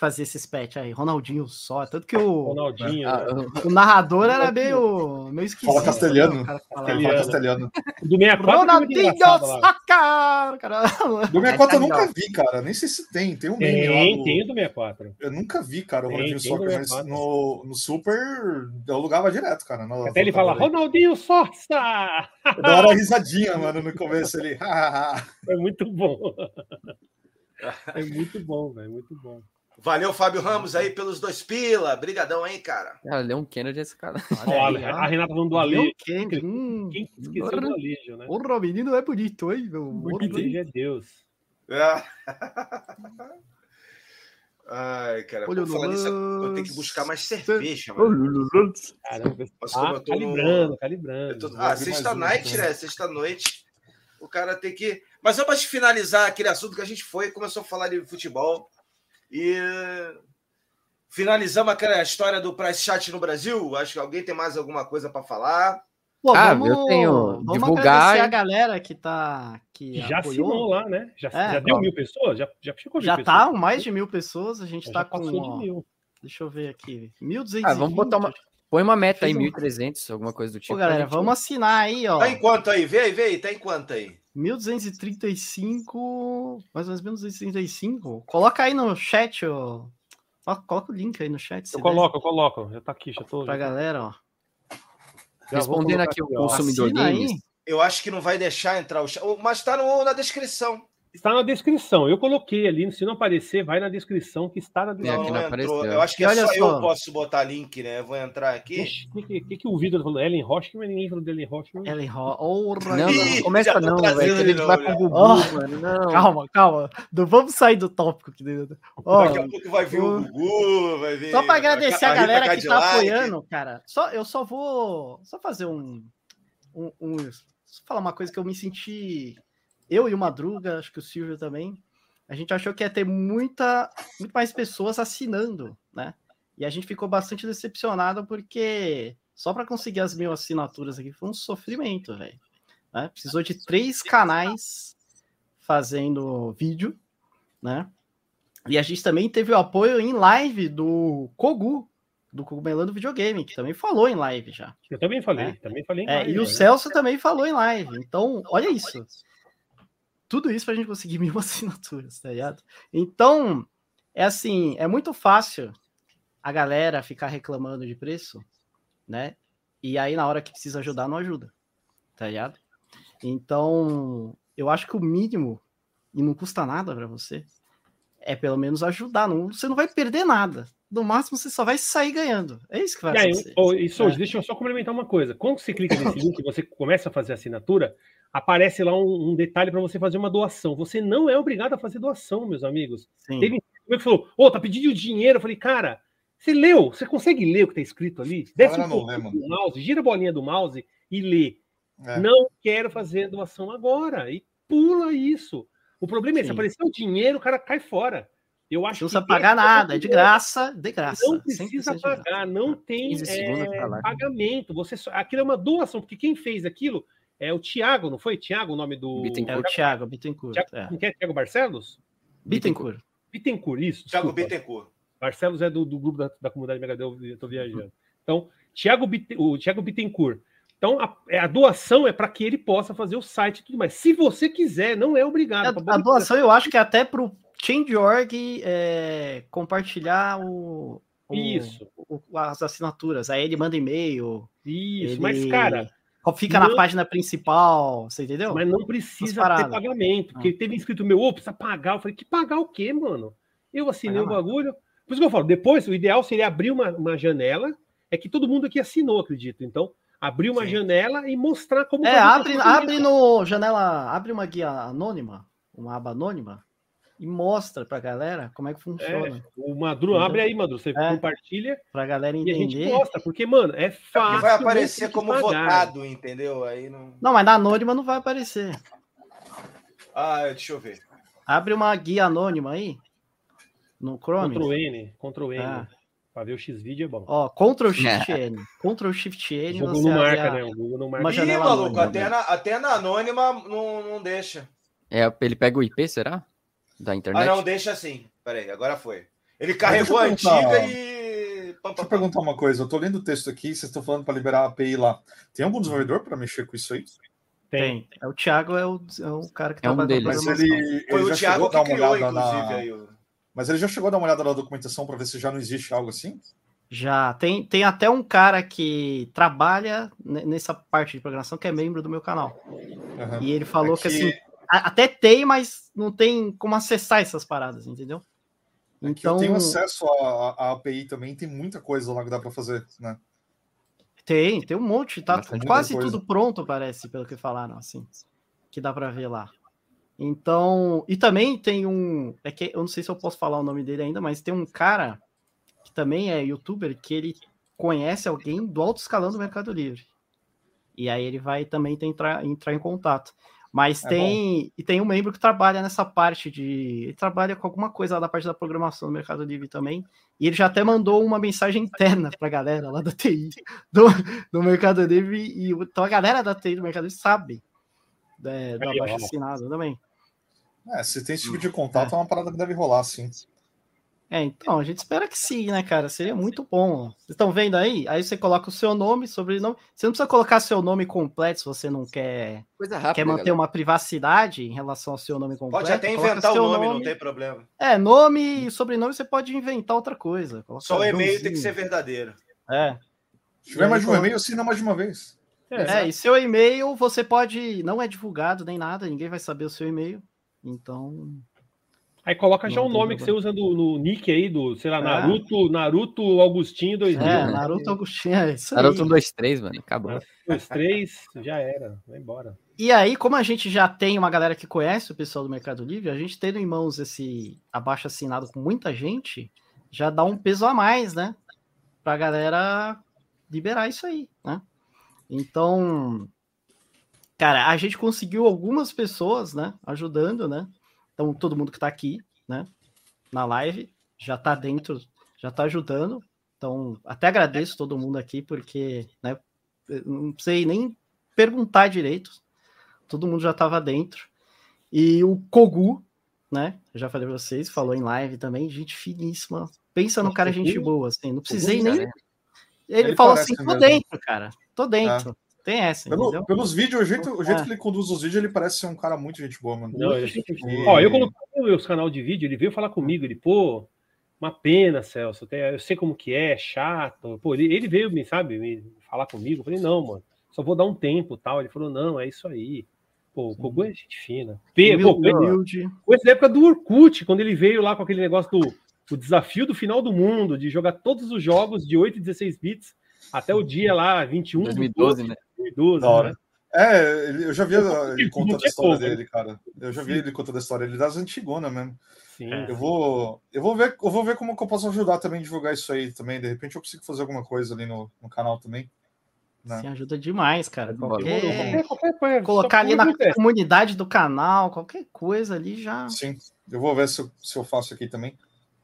Fazia esses patch aí, Ronaldinho só. Tanto que o, Ronaldinho. Ah, né? o narrador era meio, meio esquisito. Fala castelhano. né? O cara falava, Ele fala castelhano. Do 64 que é Ronaldinho. Soccer! Caramba. Do 64 eu nunca vi, cara. Nem sei se tem. Tem um meme lá. Tem, do- tem do 64. Eu nunca vi, cara, o Tem, Ronaldinho tem Soccer, mas 64. no, no Super eu alugava direto, cara. na- Até ele fala, na- Ronaldinho Sossa! Da hora a risadinha, mano, no começo ele. É muito bom. É muito bom, velho. Muito bom. Valeu, Fábio Ramos, aí pelos dois pila. Brigadão aí, cara. Ah, Leon Kennedy é esse cara. Olha, aí, a Renata falando do Ale. Quem, hum, Quem esqueceu do Alejo, né? O menino é bonito, hein? Meu? Bonito é Deus. É. Ai, cara, Olha falar nisso, eu tenho que buscar mais cerveja, mano. Caramba, como ah, eu tô no- calibrando, calibrando. Tô- Ah, abrir sexta mais uma, night, então. né? Sexta noite. O cara tem que. Mas só para finalizar aquele assunto que a gente foi, começou a falar de futebol. E finalizamos aquela história do price chat no Brasil. Acho que alguém tem mais alguma coisa para falar. Pô, Ah, vamos, eu tenho vamos divulgar agradecer a galera que tá que Já apoiou. assinou lá, né? Já, É, já deu ó. mil pessoas? Já, já chegou mil Já pessoas? tá mais de mil pessoas, a gente Já tá com, ó, de mil. deixa eu ver aqui, 1.220. Ah, vamos botar uma- Põe uma meta aí, Fez um- 1.300, alguma coisa do tipo. Pô, galera, gente- vamos assinar aí, ó. Tá em quanto aí? Vê aí, vê aí, tá em quanto aí? 1235, mais ou menos 1235. Coloca aí no chat, ó. Ó, Coloca o link aí no chat. Eu der, coloco, eu coloco. Já tá aqui, já tô. Pra Já, galera, ó. já Respondendo aqui o consumidor games. Eu acho que não vai deixar entrar o chat. Mas tá no- na descrição. Está na descrição. Eu coloquei ali. Se não aparecer, vai na descrição que está na É, Não, descrição. não não entrou. Eu acho que é olha só, só. eu posso botar link, né? Eu vou entrar aqui. O que, que, que o Vitor falou? Ellen Rocha, mas ninguém falou Rocha. Ellen Ro... Oh, Não, não, Ih, não começa não, velho. que A de gente vai pro. Gugu, Ó. mano. Não. Calma, calma. Não vamos sair do tópico aqui dentro. Ó, Daqui a pouco vai vir o Gugu, vai vir. Só para agradecer a, Rita galera que tá Cadillac. apoiando, cara. Só, eu só vou só fazer um, um, um- só falar uma coisa que eu me senti. Eu e o Madruga, acho que o Silvio também. A gente achou que ia ter muita, muito mais pessoas assinando, né? E a gente ficou bastante decepcionado porque só para conseguir as mil assinaturas aqui foi um sofrimento, velho. né? Precisou de três canais fazendo vídeo, né? E a gente também teve o apoio em live do Kogu, do Cogumelando Videogame, que também falou em live já. Eu também falei. É. Também falei. em É, live, e o né? Celso também falou em live. Então, olha isso. Tudo isso pra gente conseguir mil assinaturas, tá ligado? Então, é assim, é muito fácil a galera ficar reclamando de preço, né? E aí, na hora que precisa ajudar, não ajuda, tá ligado? Então, eu acho que o mínimo, e não custa nada pra você, é pelo menos ajudar. Não, você não vai perder nada. No máximo, você só vai sair ganhando. É isso que vai E aí, acontecer. ô, isso, É. deixa eu só complementar uma coisa. Quando você clica nesse link e você começa a fazer a assinatura, aparece lá um, um detalhe para você fazer uma doação. Você não é obrigado a fazer doação, meus amigos. Sim. Teve um que falou, ô, tá pedindo dinheiro. Eu falei, cara, você leu? Você consegue ler o que tá escrito ali? Desce um pouco do mouse, gira a bolinha do mouse e lê. É. Não quero fazer doação agora. E pula isso. O problema é, se Sim. aparecer o dinheiro, o cara cai fora. Eu acho Não precisa que pagar é nada, é de graça, de graça. Não 100% precisa pagar, não tem 15 segundos é, pagamento. Você só- aquilo é uma doação, porque quem fez aquilo é o Thiago, não foi? Thiago, o nome do. Bittencourt. É o Thiago Bittencourt. Thiago, É. Não quer Thiago Barcelos? Bittencourt. Bittencourt, isso. Thiago desculpa. Bittencourt. Barcelos é do, do grupo da, da comunidade Megadel, eu tô viajando. Então, Thiago o Thiago Bittencourt. Então, a, é, a doação é para que ele possa fazer o site e tudo mais. Se você quiser, não é obrigado. A, a doação eu acho que é até pro Change.org é, compartilhar o, o- Isso. o- as assinaturas. Aí ele manda e-mail. Isso, ele mas, cara, Fica não- na página principal, você entendeu? Mas não precisa ter pagamento. Porque teve inscrito meu, ô, precisa pagar. Eu falei, que pagar o quê, mano? Eu assinei Pagar o bagulho. Por isso que eu falo, depois, o ideal seria abrir uma, uma janela. É que todo mundo aqui assinou, acredito. Então, abrir uma Sim. janela e mostrar como. É, abre, abre no janela, abre uma guia anônima, uma aba anônima, e mostra pra galera como é que funciona. O Madru, Entendeu? abre aí, Madru. Você É. compartilha Pra galera e a gente entender. mostra. Porque, mano, é fácil. E vai não aparecer como pagar. votado, entendeu? Aí não. Não, mas na anônima não vai aparecer. Ah, deixa eu ver. Abre uma guia anônima aí. No Chrome. Ctrl N, Ctrl N. Ah. Pra ver o X-Vídeo é bom. Ó, Ctrl Shift N. Ctrl Shift O N. Google você não marca, a- né? O Google não marca. uma Ih, maluco, anônima, até na, até na anônima não, não deixa. É, ele pega o IP, será? Da Ah, internet? não, deixa assim. Peraí, agora foi. Ele carregou a antiga e. Deixa eu perguntar uma coisa. Eu tô lendo o texto aqui, vocês estão falando para liberar a API lá. Tem algum desenvolvedor para mexer com isso aí? Tem. É, o Thiago é o, é o cara que É um trabalha com deles. Mas programação. ele, Foi ele o já Thiago chegou a que dar uma criou, olhada inclusive, na... aí. o- Mas ele já chegou a dar uma olhada na documentação para ver se já não existe algo assim? Já tem, tem até um cara que trabalha ne- nessa parte de programação que é membro do meu canal. Aham. E ele falou É que, assim, até tem, mas não tem como acessar essas paradas, entendeu? É que eu tenho acesso à, API também, tem muita coisa lá que dá para fazer, né? Tem, tem um monte, tá muita quase tudo pronto, parece, pelo que falaram, assim, que dá para ver lá. Então, e também tem um, é que eu não sei se eu posso falar o nome dele ainda, mas tem um cara que também é youtuber que ele conhece alguém do alto escalão do Mercado Livre. E aí ele vai também tentar entrar em contato. Mas É tem e tem um membro que trabalha nessa parte de, ele trabalha com alguma coisa lá da parte da programação do Mercado Livre também. E ele já até mandou uma mensagem interna pra galera lá da TI do, do Mercado Livre e então a galera da TI do Mercado Livre sabe é, do abaixo assinado também. É, se tem esse tipo de contato, é uma parada que deve rolar, sim. É, então, a gente espera que sim, né, cara? Seria muito bom. Vocês estão vendo aí? Aí você coloca o seu nome, sobrenome. Você não precisa colocar seu nome completo se você não quer, Coisa rápida. quer manter galera. uma privacidade em relação ao seu nome completo. Pode até inventar o seu nome, não tem problema. É, nome e sobrenome você pode inventar outra coisa. Coloca Só o e-mail tem que ser verdadeiro. É. Se tiver mais de um Então- e-mail, assina mais de uma vez. É, e seu e-mail você pode. Não é divulgado nem nada, ninguém vai saber o seu e-mail. Então. Aí coloca já Não o tem nome que você usa no, no nick aí, do, sei lá, É. Naruto, Naruto Augustinho 2000. É, né? Naruto Agostinho, é isso aí. Naruto 1, 2, 3, mano. Acabou. Dois, três, já era. Vai embora. E aí, como a gente já tem uma galera que conhece o pessoal do Mercado Livre, a gente tendo em mãos esse abaixo assinado com muita gente, já dá um peso a mais, né? Pra galera liberar isso aí, né? Então, cara, a gente conseguiu algumas pessoas, né? Ajudando, né? Então, todo mundo que tá aqui, né? Na live, já tá dentro, já tá ajudando. Então, até agradeço todo mundo aqui, porque, né? Não sei nem perguntar direito, todo mundo já estava dentro. E o Kogu, né? Já falei pra vocês, falou em live também, gente finíssima. Pensa no cara, gente boa, assim. Não precisei nem. Cara, Ele, Ele falou assim: tô mesmo. dentro, cara. Tô dentro. Tem essa, Pelo- pelos vídeos, o jeito, o jeito É. que ele conduz os vídeos, ele parece ser um cara muito gente boa, mano. Não, ele- E- Ó, eu coloquei no meu canal de vídeo, ele veio falar comigo, ele, pô, uma pena, Celso, até- eu sei como que é, chato. Pô, ele, ele veio, me, sabe, me falar comigo. Eu falei, não, mano, só vou dar um tempo tal. Ele falou, não, é isso aí. Pô, o Kogu é gente fina. Pe- pô, Humilde. Coisa da época do Orkut, quando ele veio lá com aquele negócio do o desafio do final do mundo, de jogar todos os jogos de 8 e 16 bits até o dia lá, 21 de 2012, né? 2012. Da hora. né? É, eu já vi ele contando a tinha história dele, cara. Eu já vi ele contando a história. Ele das antigonas mesmo. Sim. É. Eu vou, eu vou ver, eu vou ver como que eu posso ajudar também a divulgar isso aí também. De repente eu consigo fazer alguma coisa ali no, no canal também. Né? Sim, ajuda demais, cara. Qualquer... Qualquer, qualquer coisa, Colocar ali na comunidade do canal, qualquer coisa ali já, Sim, eu vou ver se eu, se eu faço aqui também.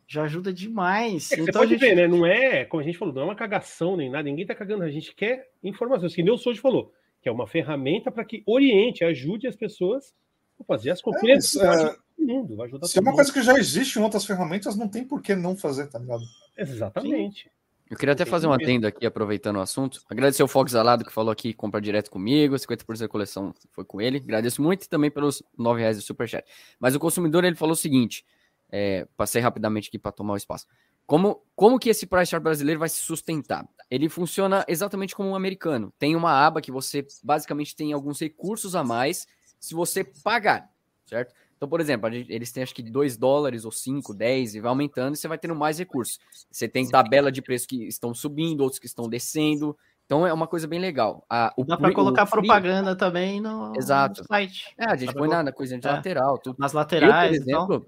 Já ajuda demais. É você então a pode gente... ver, né? Não é, como a gente falou, não é uma cagação nem nada, ninguém tá cagando, a gente quer informações. Que o Soji falou, que é uma ferramenta para que oriente, ajude as pessoas a fazer as compras é, todo mundo, vai ajudar Se é uma mundo. coisa que já existe em outras ferramentas, não tem por que não fazer, tá ligado? Exatamente. Eu queria até fazer um adendo aqui, aproveitando o assunto. Agradecer o Fox Alado, que falou aqui, compra direto comigo, 50% da coleção foi com ele. Agradeço muito e também pelos 9 reais do Superchat. Mas o consumidor, ele falou o seguinte, é, passei rapidamente aqui para tomar o espaço. Como, como que esse price chart brasileiro vai se sustentar? Ele funciona exatamente como um americano. Tem uma aba que você basicamente tem alguns recursos a mais se você pagar, certo? Então, por exemplo, eles têm acho que 2 dólares ou 5, 10 e vai aumentando e você vai tendo mais recursos. Você tem tabela de preço que estão subindo, outros que estão descendo. Então é uma coisa bem legal. Dá para colocar free- propaganda também no, Exato. no site. É, a gente põe na, na coisa de É. lateral. Tudo. Nas Eu, por laterais. então.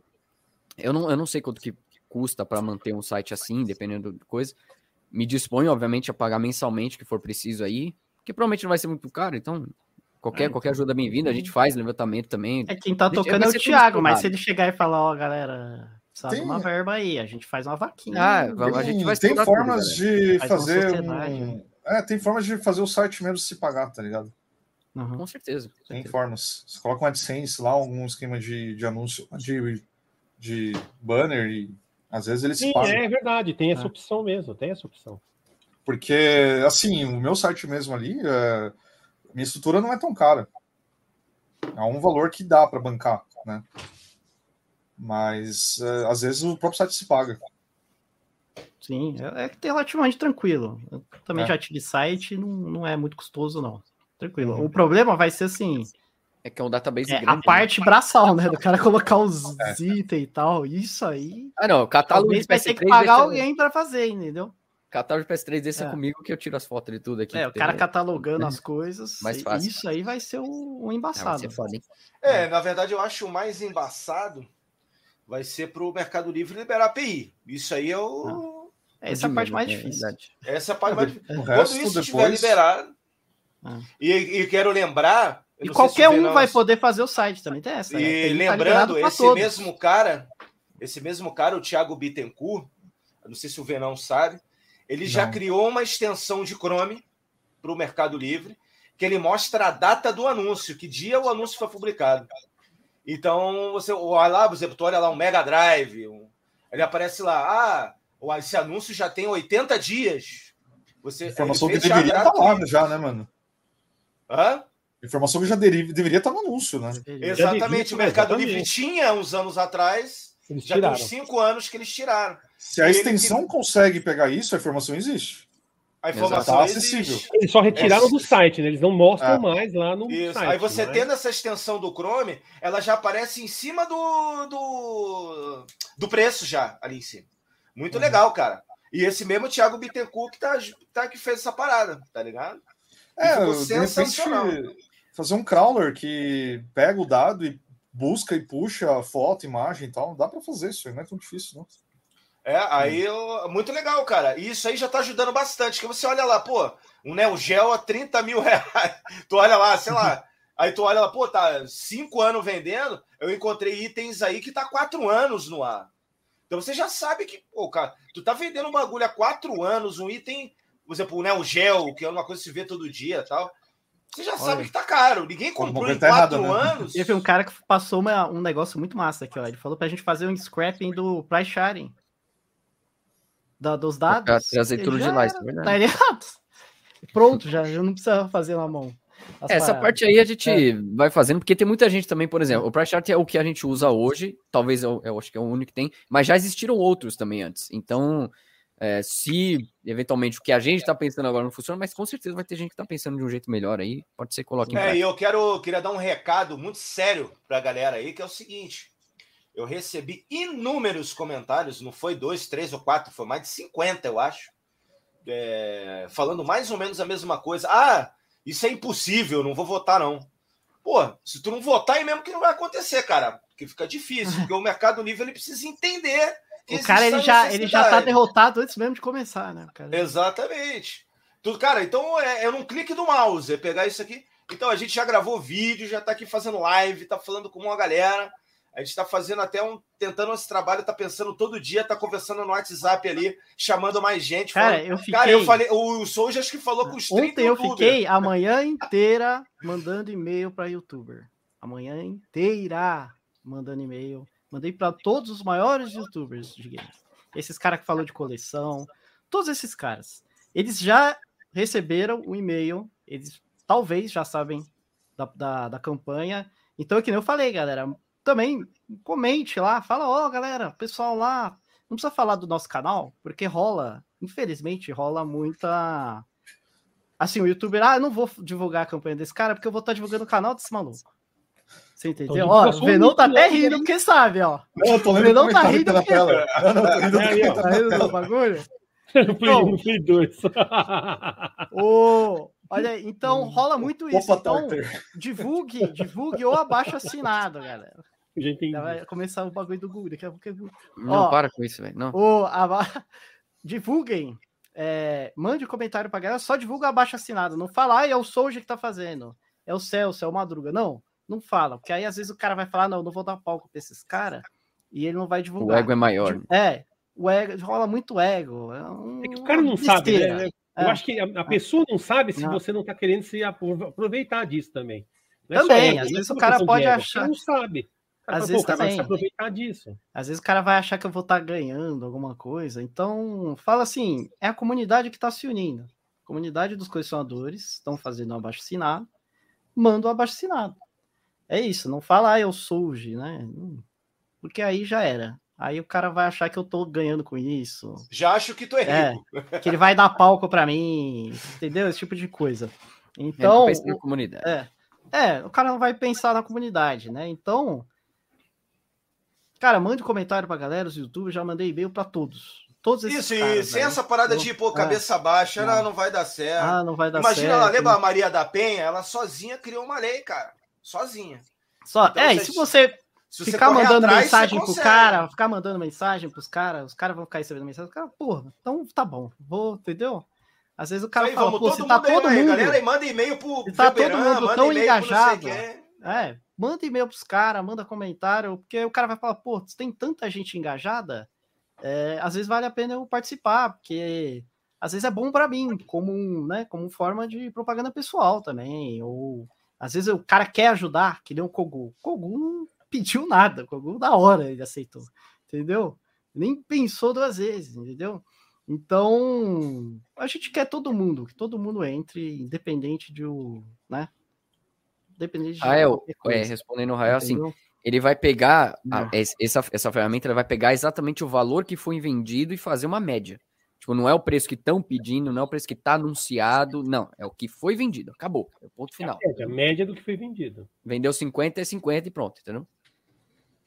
Eu não, eu não sei quanto que custa para manter um site assim, dependendo da coisa. Me disponho, obviamente, a pagar mensalmente o que for preciso aí, que provavelmente não vai ser muito caro, então qualquer, É, qualquer ajuda é bem-vinda. A gente faz levantamento também. É quem tá tocando é o Thiago, mas se ele chegar e falar, ó, galera, precisa de Tem- uma verba aí, a gente faz uma vaquinha. Ah, vamos- a gente vai tem formas tudo, de fazer um... né? É, tem formas de fazer o site mesmo se pagar, tá ligado? Uhum. Com certeza. com Tem certeza. formas. Você coloca um AdSense lá, algum esquema de, de anúncio, de, de banner e às vezes eles Sim, pagam. é verdade, tem essa É. opção mesmo, tem essa opção. Porque, assim, o meu site mesmo ali, é, minha estrutura não é tão cara. É um valor que dá para bancar, né? Mas é, às vezes o próprio site se paga. Sim, é, é que tem relativamente tranquilo. Eu também É. já tive site não, não é muito custoso, não. Tranquilo. Uhum. O problema vai ser assim: É que é um database É, grande. a né? parte braçal, né? Do cara colocar os itens e tal. Isso aí. Ah, não, catálogo Talvez de vai ter PS3 que pagar deixa- alguém pra fazer, entendeu? Catálogo de PS3 desse é. É. comigo que eu tiro as fotos de tudo aqui. É, o cara tem. catalogando as coisas. Mais fácil. Isso aí vai ser um, um Ah, embaçado. ser foda? É, na verdade, eu acho o mais embaçado vai ser para o Mercado Livre liberar API. Isso aí é o. Essa é a parte mais É difícil. Essa é a parte mais difícil. Quando isso estiver depois. liberado. Ah. E, e quero lembrar. E qualquer um vai poder fazer o site também. Tem essa. né? E Tem que tá lembrando, pra esse todos. mesmo cara, esse mesmo cara, o Thiago Bittencourt, não sei se o Venão sabe, ele já Não. criou uma extensão de Chrome para o Mercado Livre, que ele mostra a data do anúncio, que dia o anúncio foi publicado. Então, você olha lá, por exemplo, tu olha lá um Mega Drive, um- ele aparece lá, ah, o- esse anúncio já tem 80 dias. Você, Informação que já deveria estar lá gratuito. já, né, mano? Hã? Informação que já deriva- deveria estar no anúncio, né? Exatamente, o Mercado exatamente. Livre tinha uns anos atrás, Eles já tem tiraram. uns cinco anos que eles tiraram. Se a Ele extensão consegue pegar isso, a informação existe. A Exato. informação Tá existe. acessível. Eles só retiraram É. do site, né? Eles não mostram É. mais lá no Isso. site. Aí você né? tendo essa extensão do Chrome, ela já aparece em cima do, do, do preço já, ali em cima. Muito Uhum. legal, cara. E esse mesmo Thiago Bittencourt que, tá, tá, que fez essa parada, tá ligado? É, ficou de repente, sensacional. Fazer um crawler que pega o dado e busca e puxa foto, imagem e tal. Dá pra fazer isso, não é tão difícil, não. É, aí eu- muito legal, cara. E isso aí já tá ajudando bastante. Que você olha lá, pô, um Neo Geo a 30 mil reais. Tu olha lá, sei lá. Aí tu olha lá, pô, tá cinco anos vendendo. Eu encontrei itens aí que tá quatro anos no ar. Então você já sabe que, pô, cara, tu tá vendendo um bagulho há quatro anos, um item, por exemplo, o Neo Geo, que é uma coisa que se vê todo dia tal. Você já sabe Olha. que tá caro. Ninguém comprou em tá errado, quatro né? anos. Teve um cara que passou uma- um negócio muito massa aqui, ó. Ele falou pra gente fazer um scrapping do price sharing. Da, dos dados. Trazer tudo de lá, isso é verdade. Tá ligado? Pronto, já, já não precisa fazer na mão. as Essa paradas. parte aí a gente vai fazendo, porque tem muita gente também, por exemplo, o Price Chart é o que a gente usa hoje, talvez eu, eu acho que é o único que tem, mas já existiram outros também antes. Então, é, se eventualmente o que a gente tá pensando agora não funciona, mas com certeza vai ter gente que tá pensando de um jeito melhor aí, pode ser que coloque É, e eu quero queria dar um recado muito sério pra galera aí, que é o seguinte. Eu recebi inúmeros comentários, não foi dois, três ou quatro, foi mais de 50, eu acho. é, falando mais ou menos a mesma coisa. Ah, isso é impossível, não vou votar, não. Pô, se tu não votar, é mesmo que não vai acontecer, cara. Porque fica difícil, porque o Mercado Livre ele precisa entender. O cara, ele já, ele já tá derrotado antes mesmo de começar, né? Cara? Exatamente. Tu, cara, então é, é num clique do mouse, é pegar isso aqui. Então a gente já gravou vídeo, já tá aqui fazendo live, tá falando com uma galera. A gente tá fazendo até um. tentando esse trabalho, tá pensando todo dia, tá conversando no WhatsApp ali, chamando mais gente. Cara, falando- eu fiquei. Cara, eu falei, o Souja acho que falou com os 30 Ontem eu youtubers. fiquei a manhã inteira mandando e-mail para youtuber. A manhã inteira mandando e-mail. Mandei para todos os maiores youtubers de games. Esses caras que falou de coleção, todos esses caras. Eles já receberam o e-mail, eles talvez já sabem da, da, da campanha. Então, é que nem eu falei, galera, também comente lá, fala, ó, galera, pessoal lá, não precisa falar do nosso canal, porque rola, infelizmente, rola muita. Assim, o youtuber, ah, eu não vou divulgar a campanha desse cara porque eu vou estar divulgando o canal desse maluco. Você entendeu? Ó, o Venom tá até rindo aí. porque sabe, ó. Não, eu tô lendo o não tá comentário rindo na porque- tela. Não, não, tô o É Tá rindo do bagulho? Então- Play 2. Ô, olha, aí, então rola muito isso. Opa, Então, divulgue, divulgue ou abaixo assinado, galera. Já entendi. Já vai começar o bagulho do Google. Daqui a pouco é Google. Não, Ó, para com isso, velho. Não. Ô, aba- divulguem. é, mande um comentário pra galera, só divulga abaixo assinado. Não fala, ah, é o Souja que tá fazendo. É o Celso, é o Madruga. Não, não fala. Porque aí às vezes o cara vai falar, não, não vou dar palco pra esses caras. E ele não vai O divulgar. ego é maior. né? É, o ego, rola muito ego. É, um- É que o cara não sabe, né? Eu É. acho que a, a pessoa não sabe se Não. você não tá querendo se apro- aproveitar disso também. Não é Também, ego, às é vezes o cara pode ego, achar- O cara não sabe. O cara Às vezes Pô, o cara vai se também. aproveitar disso. Às vezes o cara vai achar que eu vou estar ganhando alguma coisa. Então, fala assim: é a comunidade que está se unindo. A comunidade dos colecionadores estão fazendo um abaixo assinado, manda um abaixo assinado. É isso, não fala, ah, eu G, né? Porque aí já era. Aí o cara vai achar que eu tô ganhando com isso. Já acho que tu é É, rico. que ele vai dar palco para mim, entendeu? Esse tipo de coisa. É, Então, pensa na comunidade. é. É, o cara não vai pensar na comunidade, né? Então, cara, mande comentário pra galera, os youtubers, já mandei e-mail pra todos. Todos esses Isso, caras, e sem né? essa parada de, pô, É. cabeça baixa, Não. não, não vai dar certo. Ah, não vai dar Imagina, certo. ela lembra a Maria da Penha, ela sozinha criou uma lei, cara. Sozinha. Só, Então, é, e vocês- se você Se você ficar mandando atrás, mensagem você pro cara, ficar mandando mensagem pros caras, os caras vão ficar recebendo mensagem, cara, porra, então tá bom, vou, entendeu? Às vezes o cara Aí, fala, vamos, pô, se tá todo aí, mundo, galera, e manda e-mail pro Se tá todo mundo tão engajado. é, manda e-mail pros caras, manda comentário, porque o cara vai falar, pô, tem tanta gente engajada, é, às vezes vale a pena eu participar, porque às vezes é bom pra mim, como, né, como forma de propaganda pessoal também, ou às vezes o cara quer ajudar, que nem o Kogu. O Kogu não pediu nada, o Kogu da hora ele aceitou, entendeu? Nem pensou duas vezes, entendeu? Então, a gente quer todo mundo, que todo mundo entre, independente de o, né? Independente de Rael, qualquer é, coisa, respondendo o Rael, assim, ele vai pegar a- essa, essa ferramenta, ele vai pegar exatamente o valor que foi vendido e fazer uma média. Tipo, não é o preço que estão pedindo, não é o preço que está anunciado, não, é o que foi vendido, acabou, é o ponto final. É, a média do que foi vendido. Vendeu 50 é 50 e pronto, entendeu?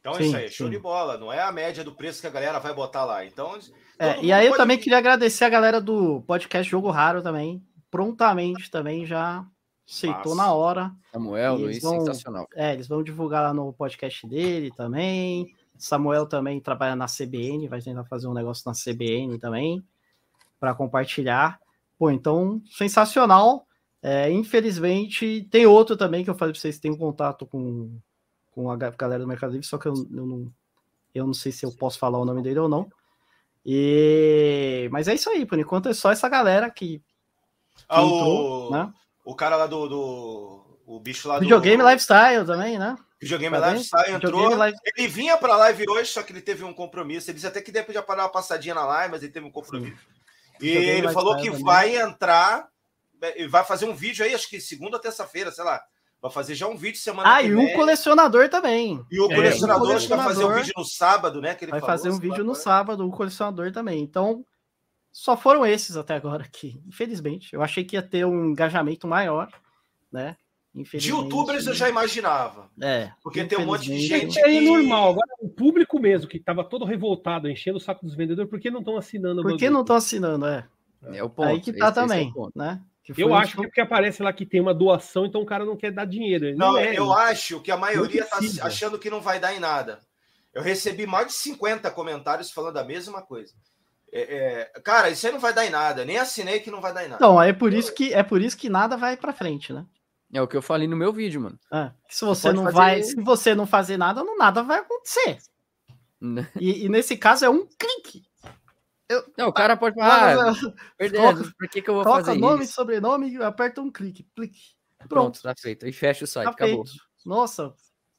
Então é Sim, isso aí, show sim. de bola. Não é a média do preço que a galera vai botar lá. Então, É, e aí eu também vir. queria agradecer a galera do podcast Jogo Raro também, prontamente também já aceitou na hora. Samuel, E Luiz, vão- sensacional. É, eles vão divulgar lá no podcast dele também. Samuel também trabalha na CBN, vai tentar fazer um negócio na CBN também para compartilhar. Pô, então sensacional. É, infelizmente tem outro também que eu falei para vocês tem um contato com, com a ga- galera do Mercado Livre, só que eu, eu não eu não sei se eu posso falar o nome dele ou não. E mas é isso aí, por enquanto é só essa galera que, que Ah, entrou, o, né? o cara lá do, do. O bicho lá Videogame do. Lifestyle também, né? Videogame Tá? Lifestyle entrou. Videogame Ele vinha pra live hoje, só que ele teve um compromisso. Ele disse até que depois já para dar uma passadinha na live, mas ele teve um compromisso. E ele falou que vai entrar, e vai fazer um vídeo aí, acho que segunda ou terça-feira, sei lá. Vai fazer já um vídeo semana Ah, e o colecionador também. E o É, colecionador, o acho que vai fazer um vídeo no sábado, né? Que ele Vai falou, fazer um vídeo no é. sábado, o colecionador também. Então, só foram esses até agora aqui, infelizmente. Eu achei que ia ter um engajamento maior, né? De youtubers eu já imaginava. É. Porque tem um monte de gente- é que- normal. Agora, o público mesmo, que estava todo revoltado, enchendo o saco dos vendedores, por que não estão assinando Por que não estão assinando? É. É o ponto. Aí que tá esse- esse é também, né? Eu acho que é porque aparece lá que tem uma doação, então o cara não quer dar dinheiro. Ele Não, é, eu acho que a maioria tá precisa. achando que não vai dar em nada. Eu recebi mais de 50 comentários falando a mesma coisa. É, é, cara, isso aí não vai dar em nada. Nem assinei que não vai dar em nada. Então, é por isso que é por isso que nada vai pra frente, né? É o que eu falei no meu vídeo, mano. É, se você pode não fazer- vai, se você não fazer nada, não nada vai acontecer. E, e nesse caso é um clique. Não, o cara pode falar, ah, verdade, por que, que eu vou Coloca fazer nome, isso? sobrenome, aperta um clique, clique. Pronto, Pronto, tá feito. E fecha o site, tá acabou. feito. Nossa,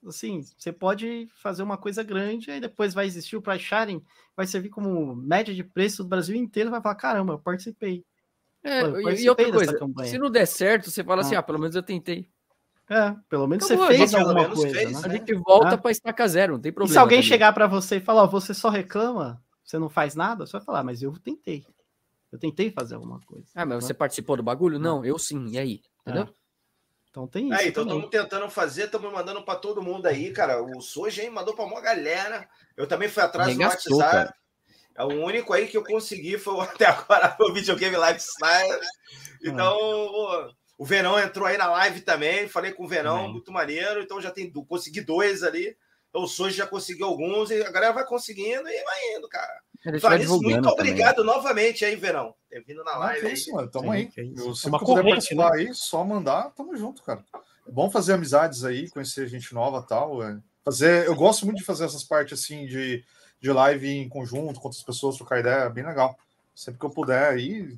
assim, você pode fazer uma coisa grande, aí depois vai existir o price sharing, vai servir como média de preço do Brasil inteiro, vai falar, caramba, eu participei. É, Pô, eu e- e, outra coisa, campanha. se não der certo, você fala assim, Ah. ah, pelo menos eu tentei. É, pelo menos Acabou, você fez alguma menos coisa, fez, né? A gente volta Ah. pra estaca zero, não tem E problema. se alguém também. chegar pra você e falar, ó, você só reclama, você não faz nada, você vai falar, mas eu tentei. Eu tentei fazer alguma coisa. Ah, mas né? você participou do bagulho? Não, eu sim. E aí? Entendeu? Então tem isso. Aí, todo também. mundo tentando fazer, estamos mandando para todo mundo aí, cara. O Soja aí mandou para uma galera. Eu também fui atrás do WhatsApp. É o único aí que eu consegui foi até agora o videogame lifestyle. Então, o- o Verão entrou aí na live também. Falei com o Verão, Também. muito maneiro. Então já tem consegui dois ali. Então, o Soja já conseguiu alguns e a galera vai conseguindo e vai indo, cara. Isso, muito divulgando também. obrigado novamente aí, Verão. Ter vindo na live aí. isso, mano. Tamo Sim, aí. Eu É sempre uma corrente, participar aí, só mandar, tamo junto, cara. É bom fazer amizades aí, conhecer gente nova e tal. é. Fazer, eu gosto muito de fazer essas partes assim de, de live em conjunto, com outras pessoas, trocar ideia, é bem legal. Sempre que eu puder aí,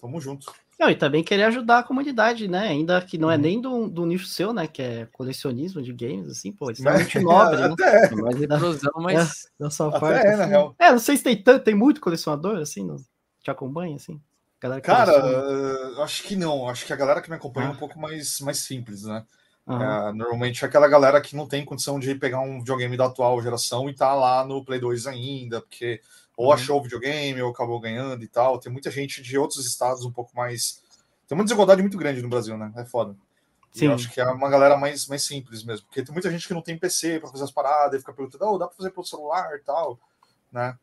tamo junto. Não, e também querer ajudar a comunidade, né? Ainda que não é Uhum. nem do, do nicho seu, né? Que é colecionismo de games, assim, pô, extremamente nobre, né? Até, É mais retrosão, mas. Da até parte. é, na assim. real. É, não sei se tem tanto, tem muito colecionador, assim, no, te acompanha, assim? Galera que Cara, coleciona. eh, acho que não. Acho que a galera que me acompanha é Ah. um pouco mais, mais simples, né? Aham. É, normalmente é aquela galera que não tem condição de pegar um videogame da atual geração e tá lá no Play 2 ainda, porque ou Uhum. achou o videogame ou acabou ganhando e tal. Tem muita gente de outros estados um pouco mais. Tem uma desigualdade muito grande no Brasil, né? É foda. E Sim. eu acho que é uma galera mais, mais simples mesmo. Porque tem muita gente que não tem PC para fazer as paradas e fica perguntando, oh, dá para fazer pelo celular e tal, né?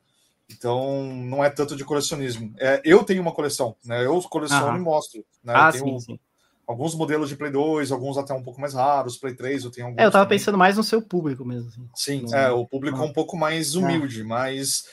Então, não é tanto de colecionismo. É, eu tenho uma coleção, né? Eu coleciono Aham. e mostro. Né? Ah, eu tenho sim, sim. Alguns modelos de Play 2, alguns até um pouco mais raros, Play 3, eu tenho alguns. É, eu tava também. pensando mais no seu público mesmo. assim. Sim, Não- é, o público é não. um pouco mais humilde, mas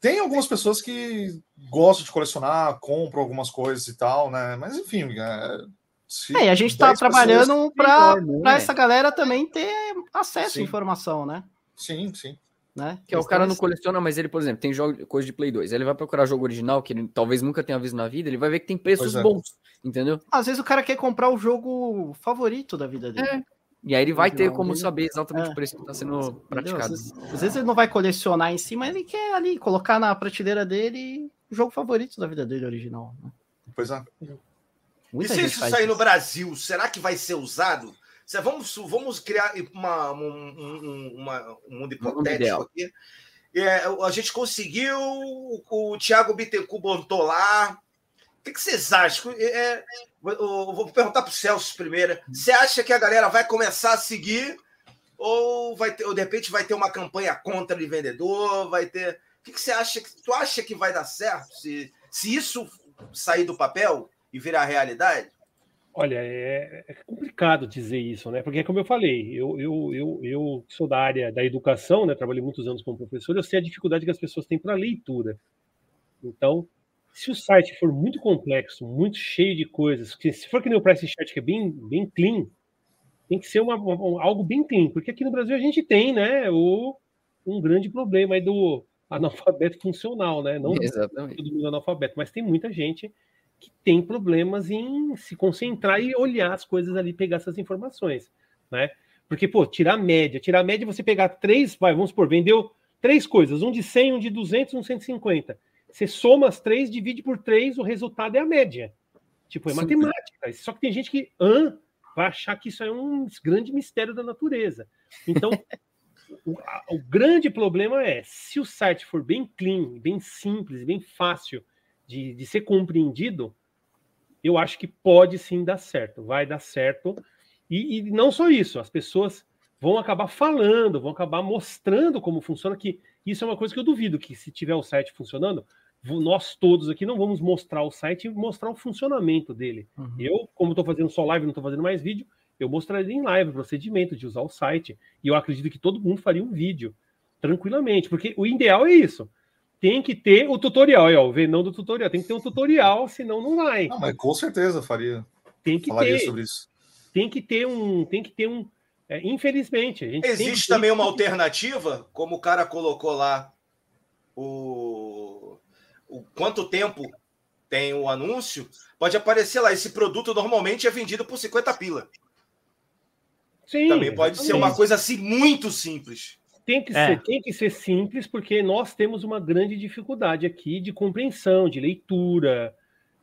tem algumas pessoas que gostam de colecionar, compram algumas coisas e tal, né? Mas enfim, é, se É, e a gente tá 10 pessoas- trabalhando para né? pra essa galera também ter acesso Sim. à informação, né? Sim, sim. Né? Que é o cara não coleciona, mas ele, por exemplo, tem jogo, coisa de Play 2. Ele vai procurar jogo original que ele talvez nunca tenha visto na vida, ele vai ver que tem preços é. bons, entendeu? Às vezes o cara quer comprar o jogo favorito da vida dele. É. E aí ele vai ter como saber exatamente É. o preço que está sendo praticado. Às vezes, às vezes ele não vai colecionar em si, mas ele quer ali colocar na prateleira dele o jogo favorito da vida dele original. né? Pois é. E Muita se gente isso sair no isso. Brasil, será que vai ser usado? Vamos, vamos criar uma, um, um- uma- um mundo hipotético ideal. aqui. É, a gente conseguiu, o, o Thiago Bittencourt botou lá. O que, que vocês acham? É, eu- eu vou perguntar para o Celso primeiro. Você acha que a galera vai começar a seguir? Ou, vai ter, ou de repente vai ter uma campanha contra de vendedor? Vai ter. O que, que você acha? que- Tu acha que vai dar certo? Se, se isso sair do papel e virar realidade? Olha, é, é complicado dizer isso, né? Porque, como eu falei, eu, eu, eu, eu sou da área da educação, né? Trabalhei muitos anos como professor, eu sei a dificuldade que as pessoas têm para leitura. Então, se o site for muito complexo, muito cheio de coisas, se for que nem o Price Chart, que é bem, bem clean, tem que ser uma, uma- algo bem clean, porque aqui no Brasil a gente tem, né, o, um grande problema aí do analfabeto funcional, né? Não Exatamente. todo mundo é analfabeto, mas tem muita gente que tem problemas em se concentrar e olhar as coisas ali, pegar essas informações, né? Porque, pô, tirar a média, tirar a média, você pegar três, vai, vamos supor, vendeu três coisas, um de 100, um de 200, um de 150. Você soma as três, divide por três, o resultado é a média. Tipo, é Sim. matemática. Só que tem gente que hã, vai achar que isso é um grande mistério da natureza. Então, o, a- o grande problema é, se o site for bem clean, bem simples, bem fácil de, de ser compreendido, eu acho que pode sim dar certo, vai dar certo. E, e não só isso, as pessoas vão acabar falando, vão acabar mostrando como funciona, que isso é uma coisa que eu duvido, que se tiver o site funcionando, nós todos aqui não vamos mostrar o site e mostrar o funcionamento dele. Uhum. Eu, como estou fazendo só live, não estou fazendo mais vídeo, eu mostraria em live o procedimento de usar o site. E eu acredito que todo mundo faria um vídeo tranquilamente, porque o ideal é isso. Tem que ter o tutorial, aí, ó, o venão do tutorial. Tem que ter um tutorial, senão não vai. Não, mas com certeza faria, Tem que falaria ter, sobre isso. tem que ter um, tem que ter um. é, infelizmente, a gente tem que Existe ter- também uma alternativa, como o cara colocou lá o, o quanto tempo tem o anúncio, pode aparecer lá. Esse produto normalmente é vendido por 50 pila. Sim, Também pode ser exatamente. uma coisa assim muito simples. Tem que, É. ser, tem que ser simples, porque nós temos uma grande dificuldade aqui de compreensão, de leitura.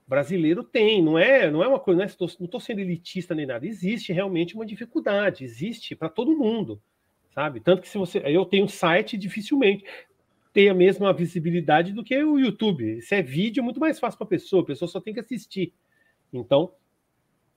Brasileiro tem, não é, não é uma coisa, não estou tô sendo elitista nem nada. Existe realmente uma dificuldade, existe para todo mundo, sabe? Tanto que se você, eu tenho um site, dificilmente tem a mesma visibilidade do que o YouTube. Se é vídeo, é muito mais fácil para a pessoa, a pessoa só tem que assistir. Então,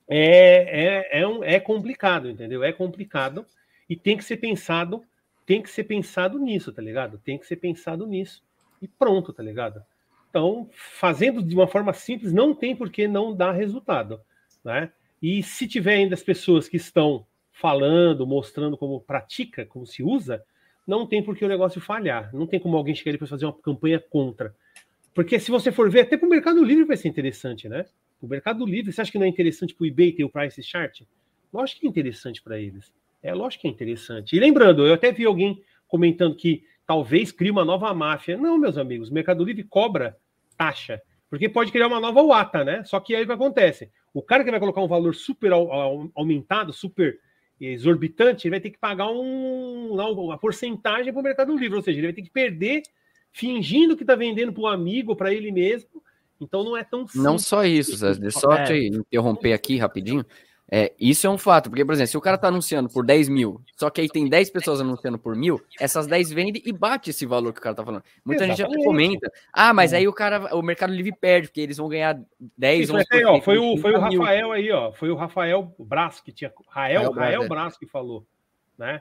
é, é, é, um, é complicado, entendeu? É complicado e tem que ser pensado, tem que ser pensado nisso, tá ligado? Tem que ser pensado nisso e pronto, tá ligado? Então, fazendo de uma forma simples, não tem por que não dar resultado, né? E se tiver ainda as pessoas que estão falando, mostrando como pratica, como se usa, não tem por que o negócio falhar. Não tem como alguém chegar ali para fazer uma campanha contra. Porque se você for ver, até para o Mercado Livre vai ser interessante, né? O Mercado Livre, você acha que não é interessante para o eBay ter o Price Chart? Lógico que é interessante para eles. É lógico que é interessante. E lembrando, eu até vi alguém comentando que talvez crie uma nova máfia. Não, meus amigos, o Mercado Livre cobra taxa. Porque pode criar uma nova Wata, né? Só que aí o que acontece? O cara que vai colocar um valor super au- au- aumentado, super exorbitante, ele vai ter que pagar um, uma porcentagem para o Mercado Livre, ou seja, ele vai ter que perder fingindo que está vendendo para um amigo, para ele mesmo. Então não é tão simples. Não só isso, Zé, de só É. te interromper aqui rapidinho. É, isso é um fato, porque, por exemplo, se o cara tá anunciando por 10 mil, só que aí tem 10 pessoas anunciando por mil, essas 10 vendem e bate esse valor que o cara tá falando. Muita gente Exatamente. já comenta, ah, mas Hum. aí o cara, o Mercado Livre perde, porque eles vão ganhar 10, Isso, mas aí, 11%, ó, foi, o, foi o 30 mil. Rafael aí, ó. Foi o Rafael Braz que tinha. Rael, Rael Rael é. Braz que falou, né?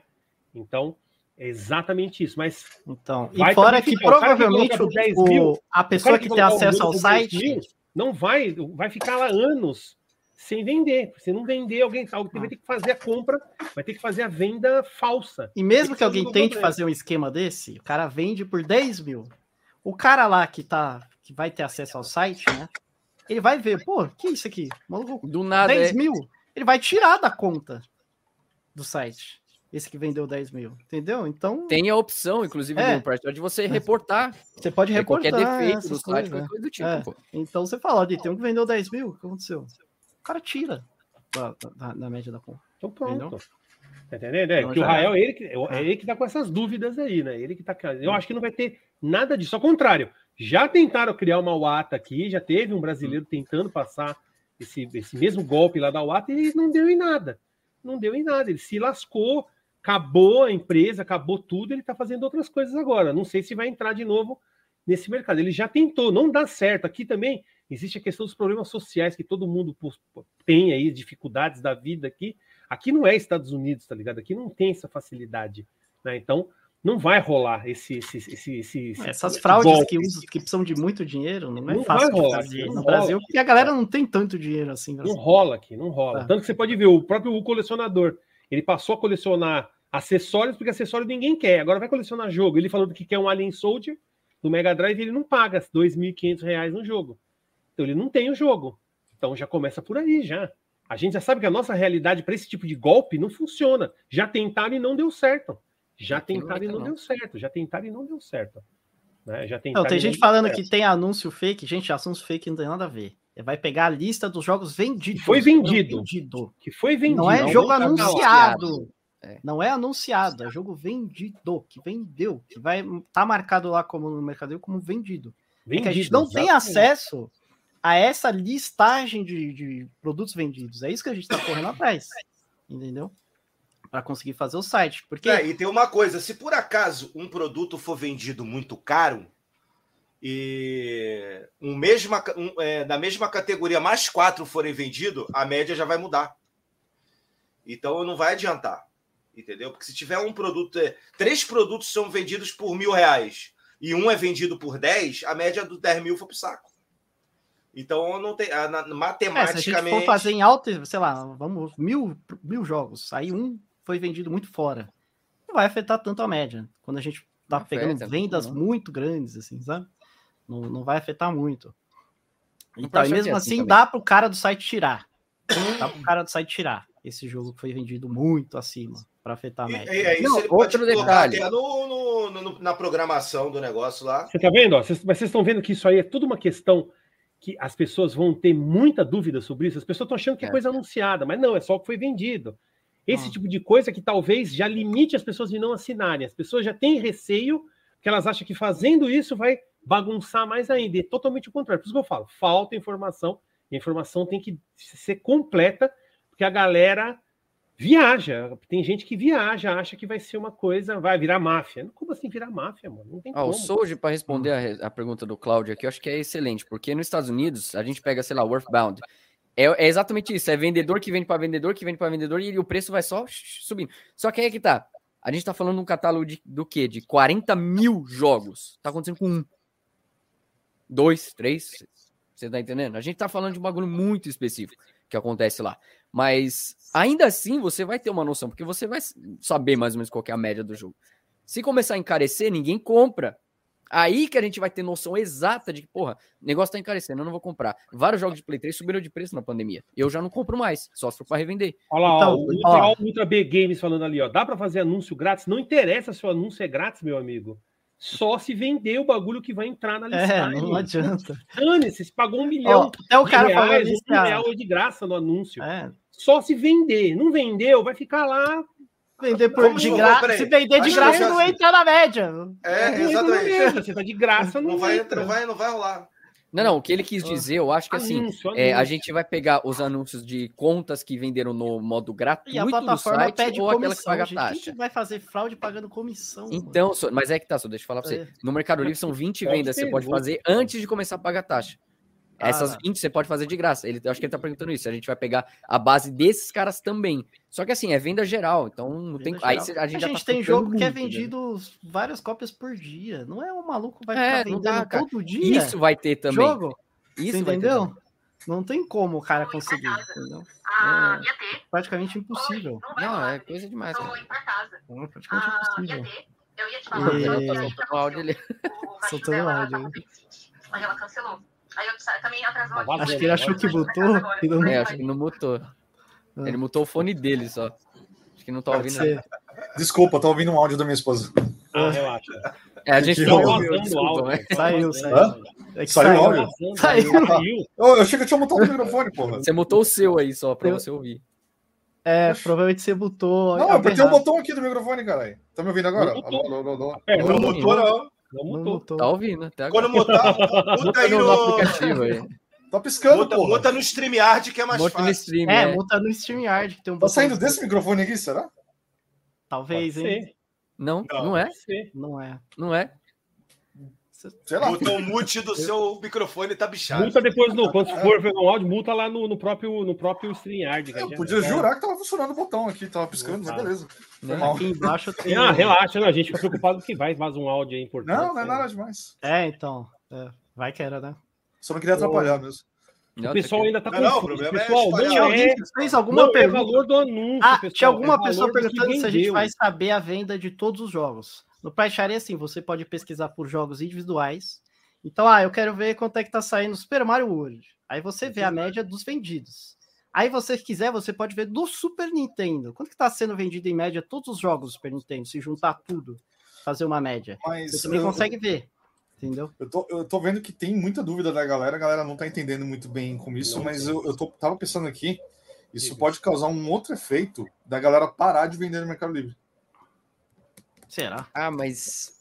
Então, é exatamente isso. Mas Então, e fora que ficar, que provavelmente coloca o, por 10 o- mil, a pessoa que, que tem acesso ao jogo por 10 site. mil, não vai, vai ficar lá anos sem vender. Se não vender, alguém, alguém vai ter que fazer a compra, vai ter que fazer a venda falsa. E mesmo Esse que é alguém tente problema. fazer um esquema desse, o cara vende por 10 mil. O cara lá que tá, que vai ter acesso ao site, né? Ele vai ver, pô, que isso aqui? Maluco, Do nada, 10 é, mil? Ele vai tirar da conta do site. Esse que vendeu 10 mil. Entendeu? Então, tem a opção, inclusive, É. de você reportar você pode é, qualquer reportar defeito do site, coisas, qualquer né? coisa do tipo, É. pô. Então você fala, ó, tem um que vendeu 10 mil, o que aconteceu? O cara tira da, da- da média da conta. Então pronto. Entendeu? Tá entendendo? É, Então que o Rael, ele, que- é ele que tá com essas dúvidas aí, né? Ele que tá. Eu acho que não vai ter nada disso. Ao contrário, já tentaram criar uma Wata aqui, já teve um brasileiro tentando passar esse, esse mesmo golpe lá da Wata e não deu em nada. Não deu em nada. Ele se lascou, acabou a empresa, acabou tudo, ele tá fazendo outras coisas agora. Não sei se vai entrar de novo nesse mercado. Ele já tentou, não dá certo. Aqui também existe a questão dos problemas sociais que todo mundo tem aí, dificuldades da vida aqui. Aqui não é Estados Unidos, tá ligado? Aqui não tem essa facilidade. né? Então, não vai rolar esse. esse, esse, esse- esse- Essas esse fraudes golpe. que, usam, que precisam de muito dinheiro, não é Não fácil vai de rolar, no rola. Brasil, porque a galera não tem tanto dinheiro assim. Não Brasil. rola aqui, não rola. Tá. Tanto que você pode ver, o próprio colecionador, ele passou a colecionar acessórios, porque acessório ninguém quer. Agora vai colecionar jogo. Ele falando que quer um Alien Soldier do Mega Drive, ele não paga 2.500 reais no jogo. Então ele não tem o jogo. Então já começa por aí, já. A gente já sabe que a nossa realidade para esse tipo de golpe não funciona. Já tentaram e não deu certo. Já não tentaram e não não. deu certo. Já tentaram e não deu certo. Né? Já Não, tentaram tem e gente falando certo. que tem anúncio fake. Gente, anúncio fake não tem nada a ver. Vai pegar a lista dos jogos vendidos. Foi vendido. Não vendido. que foi vendido. Não é não jogo tá anunciado. É. Não é anunciado, é jogo vendido, que vendeu, que vai tá marcado lá como no mercado como vendido. É que a gente Vendido, não tem exatamente. acesso a essa listagem de, de produtos vendidos. É isso que a gente está correndo atrás, entendeu? Para conseguir fazer o site, porque É, e tem uma coisa: se por acaso um produto for vendido muito caro e um mesma, um, é, da mesma categoria mais quatro forem vendidos, a média já vai mudar. Então não vai adiantar, entendeu? Porque se tiver um produto, é, três produtos são vendidos por mil reais e um é vendido por 10, a média dos 10 mil foi pro saco. Então não tem. a- na- é, se a matematicamente. gente for fazer em alta, sei lá, vamos mil, mil jogos, aí um foi vendido muito fora, não vai afetar tanto a média. Quando a gente tá Não pegando afeta, vendas não. muito grandes, assim, sabe? Não, não vai afetar muito. Então, e Price mesmo é assim, assim dá pro cara do site tirar. Dá pro cara do site tirar esse jogo que foi vendido muito acima para afetar a E- média. e é isso, Não, ele pode outro colocar detalhe. até no, no- no- na programação do negócio lá. Você tá vendo? ó? Vocês- mas vocês estão vendo que isso aí é tudo uma questão que as pessoas vão ter muita dúvida sobre isso. As pessoas estão achando que é É. coisa anunciada, mas não, é só o que foi vendido. Esse Ah. tipo de coisa que talvez já limite as pessoas de não assinarem. As pessoas já têm receio que elas acham que fazendo isso vai bagunçar mais ainda. E é totalmente o contrário. Por isso que eu falo, falta informação. E a informação tem que ser completa, porque a galera viaja. Tem gente que viaja, acha que vai ser uma coisa, vai virar máfia. Como assim virar máfia, mano? Não tem Ó, como. o Soji, para responder a, a pergunta do Cláudio aqui, eu acho que é excelente, porque nos Estados Unidos, a gente pega, sei lá, o Earthbound. É, é exatamente isso, é vendedor que vende para vendedor, que vende para vendedor, e o preço vai só subindo. Só que aí é que tá. A gente tá falando de um catálogo de, do quê? De 40 mil jogos. Tá acontecendo com um. Dois, três. Você tá entendendo? A gente tá falando de um bagulho muito específico que acontece lá. Mas ainda assim você vai ter uma noção, porque você vai saber mais ou menos qual que é a média do jogo. Se começar a encarecer, ninguém compra. Aí que a gente vai ter noção exata de que, porra, o negócio tá encarecendo, eu não vou comprar. Vários jogos de Play 3 subiram de preço na pandemia. Eu já não compro mais, só se for pra revender. Olha lá, Então, ó, o Ultra, ó. Ultra B Games falando ali, ó. Dá para fazer anúncio grátis? Não interessa se o anúncio é grátis, meu amigo. Só se vender o bagulho que vai entrar na É, listagem. não adianta. Dane-se, se pagou um milhão Ó, até o de cara falou reais, isso. um é de graça no anúncio. É, Só se vender. Não vendeu, vai ficar lá. vender por de graça. Se vender de graça, não entra na média. É, exatamente. média, Você tá de graça, não, Não vai, entra. não, vai, não vai rolar. Não, não, o que ele quis dizer, eu acho que assim, Anúncio, é, a anúncio. gente vai pegar os anúncios de contas que venderam no modo gratuito E a do plataforma site pede ou aquela que comissão. paga gente. Quem taxa. que vai fazer fraude pagando comissão? Então, mas é que tá, só deixa eu falar pra você. É. No Mercado Livre são 20 Pode vendas que você pode fazer antes de começar a pagar taxa. Ah. Essas 20 você pode fazer de graça. Ele, eu acho que ele tá perguntando isso. A gente vai pegar a base desses caras também. Só que assim, é venda geral. Então não tem. Venda Aí geral. a gente, a já gente tá tem jogo que é muito, entendeu? vendido várias cópias por dia. Não é um maluco vai É, ficar vendendo dá, cara. todo dia. Isso vai ter também. jogo. Isso entendeu? Não tem como o cara conseguir, entendeu? Ah, É. ia ter. Praticamente impossível. Não, é coisa demais. Cara. É praticamente Ah, ia impossível. ter. Eu ia te falar. E- Tá soltando o áudio ali. o Soltando áudio, né? bem sentido. Aí ela cancelou. Aí eu também atrasou Tá aqui. Acho que ele achou que botou e não- É, acho que não mutou. Ele mutou o fone dele só. Acho que não tá ouvindo nada. Desculpa, tô ouvindo um áudio da minha esposa. Ah, relaxa. É, a gente não desculpa, áudio. né? Saiu, saiu. É que Saiu saiu. áudio? Vazando, Saiu. saiu. Eu, eu achei que eu tinha montado o microfone, porra. Você mutou o seu aí só pra Eu- você ouvir. É, provavelmente você botou. Não, apertei o botão aqui do microfone, caralho. Tá me ouvindo agora? Não botou. Alô, alô, alô, alô. É, Não não, Não, mutou, não. mutou. Tá ouvindo até agora. Quando mutar, muta aí no, no no. aplicativo aí. Tá piscando, Muta, porra. muta no StreamYard que é mais Muta no fácil. stream, É, né? muta no StreamYard, que tem um Tá saindo desse microfone aqui, será? Talvez, Pode hein? ser, Não, Não. não é? Não é. Não é? Sei lá. Muta o mute do seu microfone tá bichado. Multa depois, no, quando for ver um áudio, multa lá no, no próprio, no próprio StreamYard. Eu já- podia jurar que tava funcionando o botão aqui, tava piscando, mas Tá. beleza. Foi Né? mal. Aqui embaixo tem. Ah, relaxa, não, a gente fica preocupado que vai vaza um áudio aí importante. Não, não é nada demais. É, então. é, vai que era, né? Só não queria atrapalhar mesmo. O pessoal ainda tá Não, não, o confuso. problema é Pessoal, não é, alguém que fez alguma não é pergunta. valor do anúncio, Ah, pessoal, tinha alguma é pessoa perguntando se a gente vai saber a venda de todos os jogos. No é assim, você pode pesquisar por jogos individuais. Então, ah, eu quero ver quanto é que tá saindo Super Mario World. Aí você vê a média dos vendidos. Aí você quiser, você pode ver do Super Nintendo. Quanto que tá sendo vendido em média todos os jogos do Super Nintendo, se juntar tudo, fazer uma média. Mas Você também eu, consegue ver. Entendeu? eu, tô, eu tô vendo que tem muita dúvida da galera, a galera não tá entendendo muito bem com isso, Não mas eu, eu tô, tava pensando aqui, isso Diga. pode causar um outro efeito da galera parar de vender no Mercado Livre. Será? Ah, mas.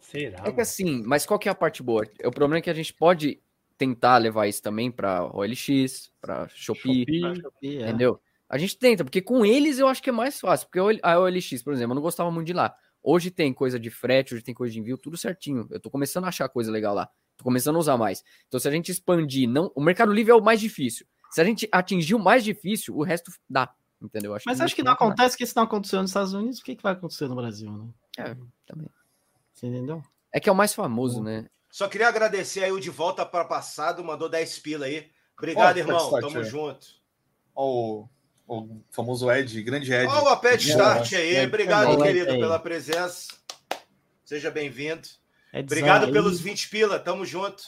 Será? É que assim, mas qual que é a parte boa? O problema é que a gente pode tentar levar isso também pra OLX, pra Shopee, Shopee, É. entendeu? A gente tenta, porque com eles eu acho que é mais fácil. Porque a OLX, por exemplo, eu não gostava muito de lá. Hoje tem coisa de frete, hoje tem coisa de envio, tudo certinho. Eu tô começando a achar coisa legal lá. Tô começando a usar mais. Então, se a gente expandir, não, o Mercado Livre é o mais difícil. Se a gente atingir o mais difícil, o resto dá. Entendeu? Mas acho que não acontece que isso não aconteceu nos Estados Unidos, o que, que vai acontecer no Brasil, né? É, também. Você entendeu? É que é o mais famoso, né? Só queria agradecer aí o de volta para passado, mandou 10 pila aí. Obrigado, Ó, irmão. Start Tamo aí. junto. Ó, o, o famoso Ed, grande Ed. Ó, o Apet É, Start aí. é, Obrigado, é, querido, é. pela presença. Seja bem-vindo. É Obrigado pelos 20 pila. Tamo junto.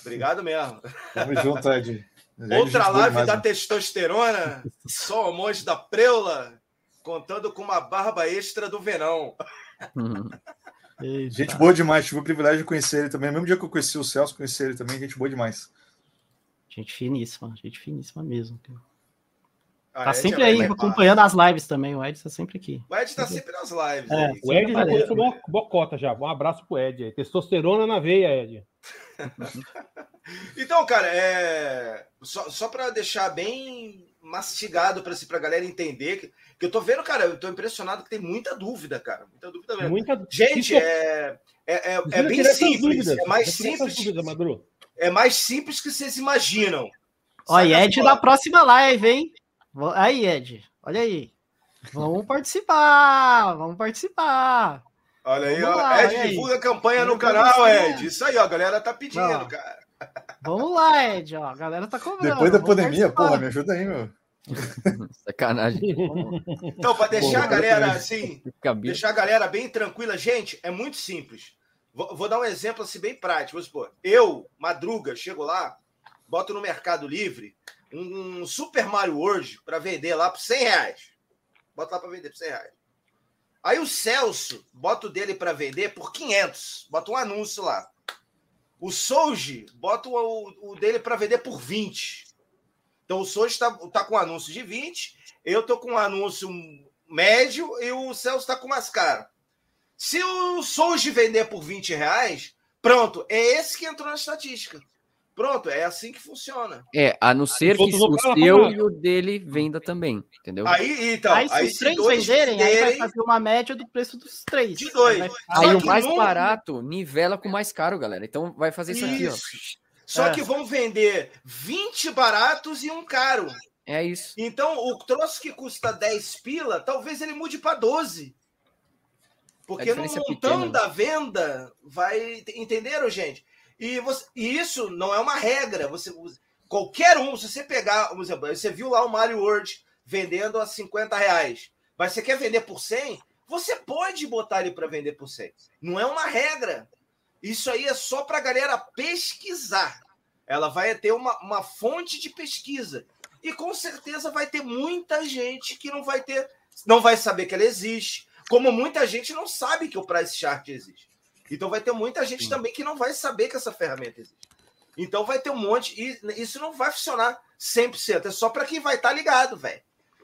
Obrigado mesmo. Tamo junto, Ed. Outra live da testosterona. Só o monge da preula. Contando com uma barba extra do verão. Eita. Gente boa demais, tive o privilégio de conhecer ele também. No mesmo dia que eu conheci o Celso, conheci ele também, gente boa demais. Gente finíssima, gente finíssima mesmo. Ah, Tá Ed sempre é aí acompanhando as lives também. O Ed tá sempre aqui. O Ed tá sempre nas lives. É. O Ed já Parece. começou bo- bocota já. Um abraço pro Ed aí. Testosterona na veia, Ed. Então, cara, é... só, só para deixar bem mastigado para a galera entender, que, que eu tô vendo, cara, eu tô impressionado que tem muita dúvida, cara. Muita dúvida mesmo. Muita... Gente, é, é, é, é bem simples. É mais simples. dúvidas, Madru. É mais simples que vocês imaginam. Ó, Saca Ed da próxima live, hein? Aí, Ed, olha aí. Vamos participar, vamos participar. Olha aí, lá, Ed, olha aí. divulga a campanha no canal. Ed. Isso aí, ó. A galera tá pedindo, Ó. cara. Vamos lá, Ed, ó. A galera tá cobrando. Depois da pandemia, participar. porra, me ajuda aí, meu. Sacanagem. Então, para deixar a Porra, galera parabéns. assim, Cabelo. deixar a galera bem tranquila, gente, é muito simples. Vou, vou dar um exemplo assim bem prático. Vamos supor, eu, Madruga, chego lá, boto no Mercado Livre um Super Mario World para vender lá por 100 reais. Bota lá para vender por 100 reais. Aí o Celso, bota o dele para vender por 500. Bota um anúncio lá. O Souji, bota o, o dele para vender por 20. Então o Souji está tá com anúncio de 20, eu tô com um anúncio médio e o Celso está com mais caro. Se o Souji vender por 20 reais, Pronto, é esse que entrou na estatística. Pronto, é assim que funciona. É, a não ser que o seu e o dele venda também, entendeu? Aí, então, aí, se aí os três venderem, aí vai fazer uma média do preço dos três. De dois. Aí vai- Aí o mais não- barato nivela com o mais caro, galera. Então vai fazer isso aqui, ó. Isso. Só É. que vão vender 20 baratos e um caro. É isso. Então, o troço que custa 10 pila, talvez ele mude para 12. Porque no é montão pequena. da venda vai. Entenderam, gente? E, você- e isso não é uma regra. Você, qualquer um, se você pegar, você viu lá o Mario World vendendo a 50 reais, mas você quer vender por 100, você pode botar ele para vender por 100. Não é uma regra. Isso aí é só para a galera pesquisar. Ela vai ter uma, uma fonte de pesquisa. E com certeza vai ter muita gente que não vai ter, não vai saber que ela existe. Como muita gente não sabe que o Price Chart existe. Então vai ter muita gente também que não vai saber que essa ferramenta existe. Então vai ter um monte. E isso não vai funcionar 100%. É só para quem vai estar ligado, velho.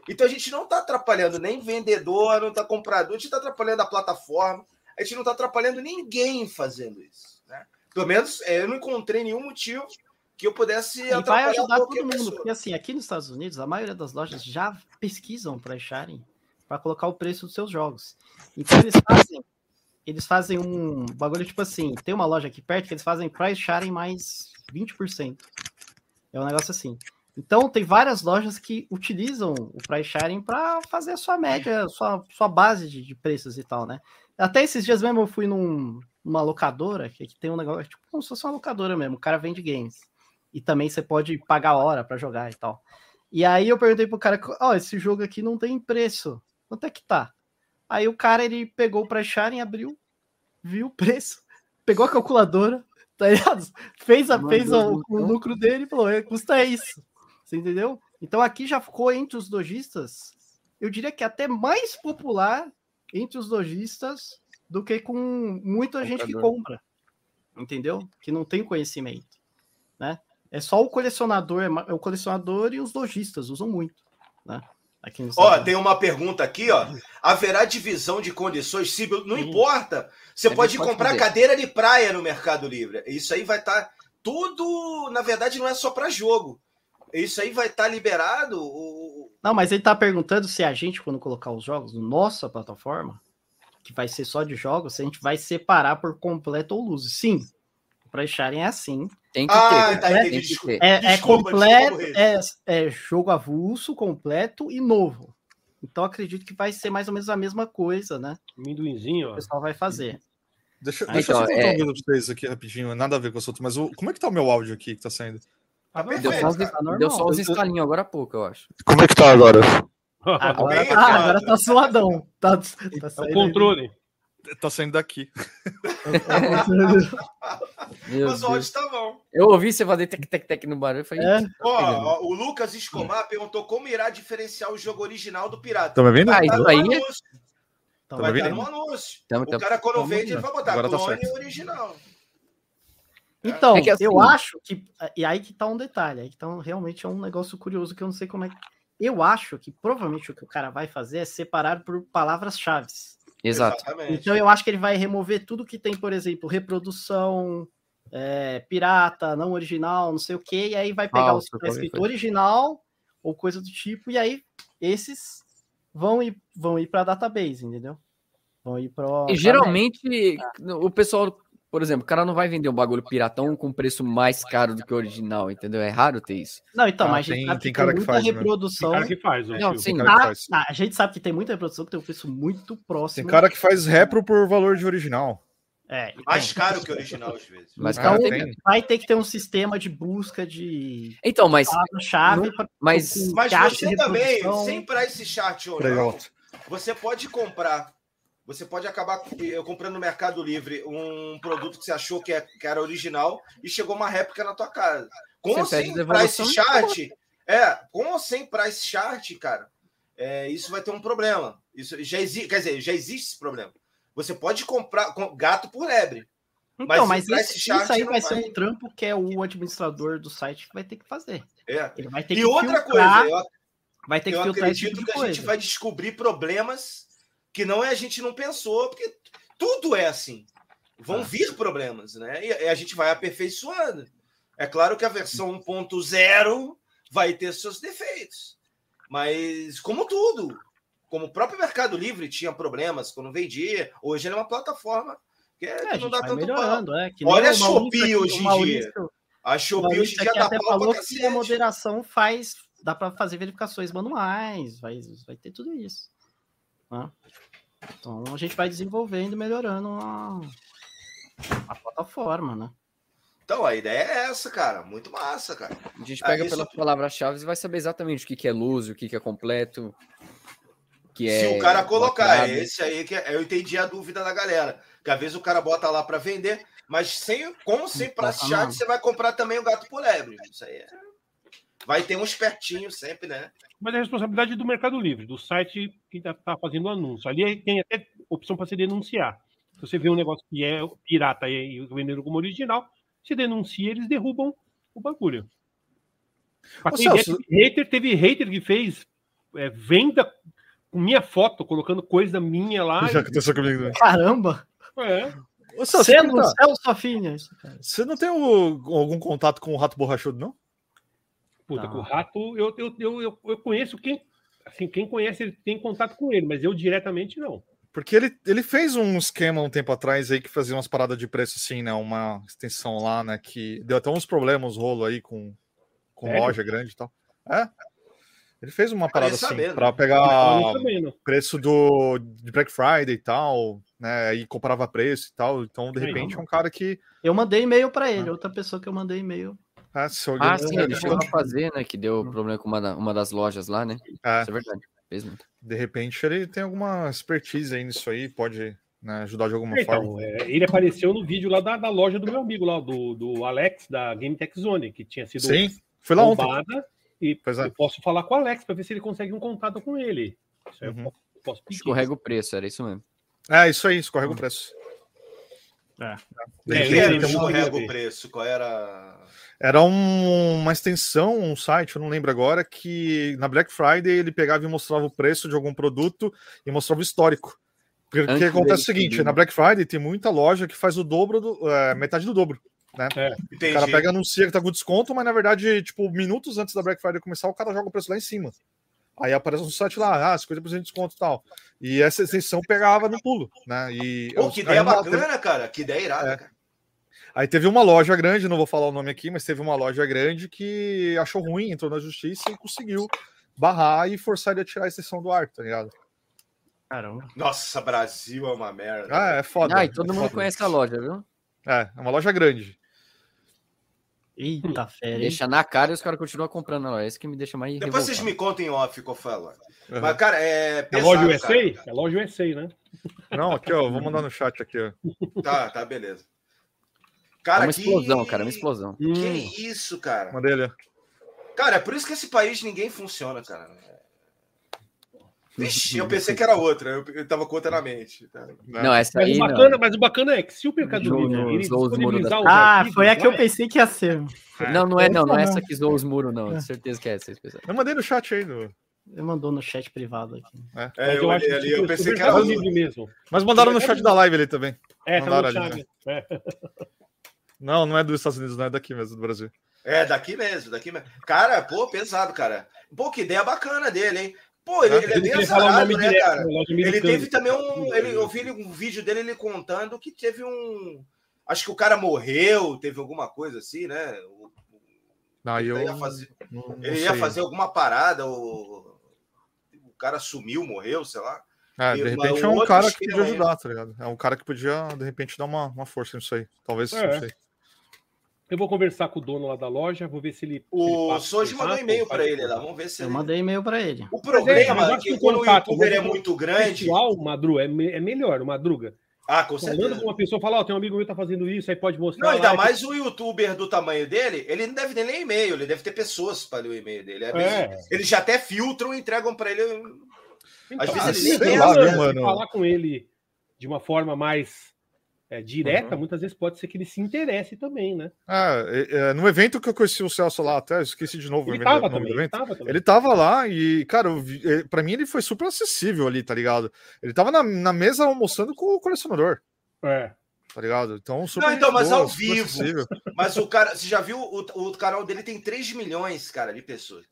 Então a gente não está atrapalhando nem vendedor, não está comprador, a gente está atrapalhando a plataforma, a gente não está atrapalhando ninguém fazendo isso. Né? Pelo menos é, eu não encontrei nenhum motivo que eu pudesse E vai ajudar todo mundo, pessoa. porque assim, aqui nos Estados Unidos, a maioria das lojas já pesquisam para acharem para colocar o preço dos seus jogos. Então eles fazem, eles fazem um bagulho tipo assim, tem uma loja aqui perto que eles fazem price sharing mais 20%. É um negócio assim. Então tem várias lojas que utilizam o price sharing para fazer a sua média, sua, sua base de, de preços e tal, né? Até esses dias mesmo eu fui num, numa locadora, que aqui tem um negócio, tipo, como se fosse uma locadora mesmo, o cara vende games. E também você pode pagar hora para jogar e tal. E aí eu perguntei pro cara, ó, esse jogo aqui não tem preço. Quanto é que tá? Aí o cara, ele pegou o price sharing, abriu, viu o preço, pegou a calculadora, tá ligado? Fez, a, fez o, o lucro dele e falou, "É, custa isso. Você entendeu? Então aqui já ficou entre os lojistas, eu diria que até mais popular entre os lojistas do que com muita gente que Comprador. compra. Entendeu? Que não tem conhecimento, né? É só o colecionador, é é o colecionador e os lojistas usam muito, né? Ó, tem uma pergunta aqui, ó. Haverá divisão de condições? Sim, não importa. Você pode pode comprar fazer. cadeira de praia no Mercado Livre. Isso aí vai estar tudo, na verdade, não é só para jogo. Isso aí vai estar liberado. o- Não, mas ele tá perguntando se a gente, quando colocar os jogos no nossa plataforma, que vai ser só de jogos, se a gente vai separar por completo ou luz. Sim, para é assim. Tem que Ah, ter. tá, né? entendi. Tem que Desculpa. ter. É, é completo, desculpa, é, é jogo avulso, completo e novo. Então acredito que vai ser mais ou menos a mesma coisa, né? Amendoinzinho, O ó. pessoal vai fazer. Deixa, Ah, deixa eu então, só contar é- um minuto pra vocês aqui rapidinho, nada a ver com o assunto, mas o, como é que tá o meu áudio aqui que tá saindo? Tá Deu só. Tá normal. deu só uns estalinhos agora há pouco, eu acho. Como é que tá agora? Agora, tá, cara. agora tá suadão. Tá, tá É o controle. Tá saindo daqui. Mas o áudio tá bom. Eu ouvi você fazer tec-tec-tec no barulho. Eu falei, É. Ó, ó, o Lucas Escobar perguntou como irá diferenciar o jogo original do pirata. Tá me vendo? Ah, Tá isso no aí é- anúncio. Então, Vai estar no anúncio. Tamo- O cara, quando tamo vende, ele vai botar Agora tá clone certo. original. Então, É que assim- eu acho que. E aí que tá um detalhe. Aí que tá um- realmente é um negócio curioso que eu não sei como é que. Eu acho que provavelmente o que o cara vai fazer é separar por palavras-chave. Exato. Exatamente. Então eu acho que ele vai remover tudo que tem, por exemplo, reprodução, é, pirata, não original, não sei o que, e aí vai pegar Falso, os que tá escrito original ou coisa do tipo, e aí esses vão ir, vão ir para database, entendeu? Vão ir para E geralmente o pessoal, por exemplo, o cara não vai vender um bagulho piratão com preço mais caro do que o original, entendeu? É raro ter isso. Não, então, Ah, mas a gente tem- sabe tem que cara tem que muita faz. Tem reprodução. cara que faz. Não, sim. cara que Ah, faz. ah, a gente sabe que tem muita reprodução que tem um preço muito próximo. Tem cara que faz repro por valor de original. É, então, Mais caro que o original, às vezes. Mas Então, cara, tem. tem... vai ter que ter um sistema de busca de Então, mas, palavra-chave para mas Mas você também, sem price chart ou Peraí, não, você pode comprar. Você pode acabar comprando no Mercado Livre um produto que você achou que, é- que era original e chegou uma réplica na tua casa. Com Você ou sem price chart, é, com ou sem price chart, cara, é, isso vai ter um problema. Isso já existe, quer dizer, já existe esse problema. Você pode comprar com- gato por lebre. Então, Mas mas, isso, isso aí vai vai. ser um trampo que é o administrador do site que vai ter que fazer. É. Ele vai ter E que outra filtrar, coisa, eu, vai ter que eu filtrar acredito tipo que a gente vai descobrir problemas que não é a gente não pensou, porque tudo é assim. Vão Ah. vir problemas, né? E, a gente vai aperfeiçoando. É claro que a versão 1.0 vai ter seus defeitos. Mas, como tudo, como o próprio Mercado Livre tinha problemas quando vendia, hoje ele é uma plataforma que, é- É, que não dá tanto melhorando, é. Olha a Shopee hoje em Maurício- A Shopee hoje em dia dá pau falou que a moderação faz, dá para fazer verificações manuais, vai, vai ter tudo isso. Né? Então a gente vai desenvolvendo e melhorando a, a plataforma, né? Então, a ideia é essa, cara. Muito massa, cara. A gente Ah, pega isso- pelas palavras-chave e vai saber exatamente o que, que é luz, o que, que é completo. o Que Se é o cara colocar, é esse aí que é- eu entendi a dúvida da galera. Que às vezes o cara bota lá para vender, mas sem, como sem bota pratichat, não. você vai comprar também o gato por lebre. Isso aí é... Vai ter um espertinho sempre, né? Mas é responsabilidade do Mercado Livre, do site que está fazendo o anúncio. Ali tem até opção para se denunciar. Se você vê um negócio que é pirata e e vendendo como original, se denuncia, eles derrubam o bagulho. Ô, ideia, Celso- teve hater, teve hater que fez é, venda com minha foto, colocando coisa minha lá. Já aconteceu comigo. né? Caramba! É. Ô, Celso, Sendo tá- Celso isso, cara. Você não tem o- algum contato com o Rato Borrachudo, não? Puta, Tá. com o rato, eu, eu, eu, eu, eu conheço quem. Assim, quem conhece, ele tem contato com ele, mas eu diretamente não. Porque ele, ele fez um esquema um tempo atrás aí que fazia umas paradas de preço assim, né? Uma extensão lá, né? Que deu até uns problemas rolo aí com, com Sério? loja grande e tal. É. Ele fez uma parada Fiquei assim Eu pegar sabendo. preço do de Black Friday e tal, né? Aí comparava preço e tal. Então, de repente, é um cara que. Eu mandei e-mail para Ah. ele, outra pessoa que eu mandei e-mail. É, se Ah, organiza- sim, ele chegou a fazer, né? Que deu problema com uma, da- uma das lojas lá, né? É, Isso é verdade. Fez muito. de repente ele tem alguma expertise aí nisso aí, pode né, ajudar de alguma forma. Então, é, ele apareceu no vídeo lá da, da loja do meu amigo, lá, do, do Alex, da Game Tech Zone, que tinha sido Sim, foi lá ontem. E Pois é. eu posso falar com o Alex para ver se ele consegue um contato com ele. Isso aí eu Uhum. posso, posso pedir. Escorrega o preço, era isso mesmo. É, isso aí, escorrega o preço. É. De É, repente, era ele- o preço? Qual era. Era um- uma extensão, um site, eu não lembro agora, que na Black Friday ele pegava e mostrava o preço de algum produto e mostrava o histórico. Porque Antes acontece dele o seguinte: na né? Black Friday tem muita loja que faz o dobro, do, é, metade do dobro. Entendi. O cara pega e anuncia que tá com desconto, mas na verdade, tipo, minutos antes da Black Friday começar, o cara joga o preço lá em cima. Aí aparece no site lá, ah, 50% de desconto e tal. E essa extensão pegava no pulo, né? E Pô, que ideia bacana, cara. Que ideia irada, É. cara. Aí teve uma loja grande, não vou falar o nome aqui, mas teve uma loja grande que achou ruim, entrou na justiça e conseguiu barrar e forçar ele a tirar a extensão do ar, tá ligado? Caramba. Nossa, Brasil é uma merda. Ah, é foda. Ah, e todo é mundo foda. conhece a loja, viu? É, é uma loja grande. Eita, fera. hein? Deixa na cara e os caras continuam comprando na loja. Isso que me deixa mais Depois vocês revoltado. me contem em off foi a loja. Uhum. Mas, cara, é É pesado, loja USA? cara. É loja USA, né? Não, aqui, ó, vou mandar no chat aqui, ó. Tá, tá, beleza. É Cara, uma que- explosão, cara, é uma explosão. Hum, Que isso, cara. Mandei ali. ó. Cara, é por isso que esse país ninguém funciona, cara. Vixe, eu pensei que era outra. Eu, eu tava com outra na mente. tá? Não, essa Mas aí o, não. bacana, mas o bacana é que se o Mercado Jogo Livre ele disponibilizar os Ah, arquivos, foi a que eu vai- pensei que ia ser. Não, não é, não. Não é Essa não. que zoou os muros, não. Tenho certeza que é essa. Eu mandei no chat aí. Do... Ele mandou no chat privado aqui. É, Mas eu, acho olhei que ali, eu o pensei que era outra. Livre mesmo. Mas mandaram no chat da live ali também. É, tá no Mandaram ali, chat. É. Não, não é dos Estados Unidos, não é daqui mesmo, do Brasil. É, daqui mesmo, daqui mesmo. Cara, pô, pesado, cara. Pô, que ideia bacana dele, hein? Pô, ele, Ah, ele é bem azarado, né, direto, cara? né, Ele teve também um. Ele, eu vi um vídeo dele ele contando que teve um. Acho que o cara morreu, teve alguma coisa assim, né? O- Não, ele eu ia fazer, não- não ele ia fazer alguma parada, o, o cara sumiu, morreu, sei lá. É, de repente é um cara que podia ajudar, tá ligado? É um cara que podia, de repente, dar uma, uma força nisso aí. Talvez, É. não sei. Eu vou conversar com o dono lá da loja, vou ver se ele. se ele O passa Soji o mandou contato, e-mail para ele o lá, vamos ver se Eu ele... mandei e-mail para ele. O Mas problema é acho que que o quando o contato, youtuber é o muito grande. Pessoal, Madru, é, me- é melhor, o Madruga. Ah, com Falando certeza. com uma pessoa, fala, ó, tem um amigo meu que tá fazendo isso, aí pode mostrar. Não, ainda lá, mais o youtuber do tamanho dele, ele não deve ter nem e-mail, ele deve ter pessoas para ler o e-mail dele. Vezes, É. Eles já até filtram e entregam para ele. Então, Às vezes ah, ele se nem chance né, de mano? falar com ele de uma forma mais é, direta, Uhum. muitas vezes pode ser que ele se interesse também, né? Ah, é, é, no evento que eu conheci o Celso lá, até eu esqueci de novo o Ele nome tava do também, ele evento. tava também. Ele tava lá e, cara, eh, pra mim ele foi super acessível ali, tá ligado? Ele tava na, na mesa almoçando com o colecionador. É. Tá ligado? Então, super Não, então, mas boa, ao vivo. acessível. Mas o cara, você já viu? O, o canal dele tem 3 milhões, cara, de pessoas.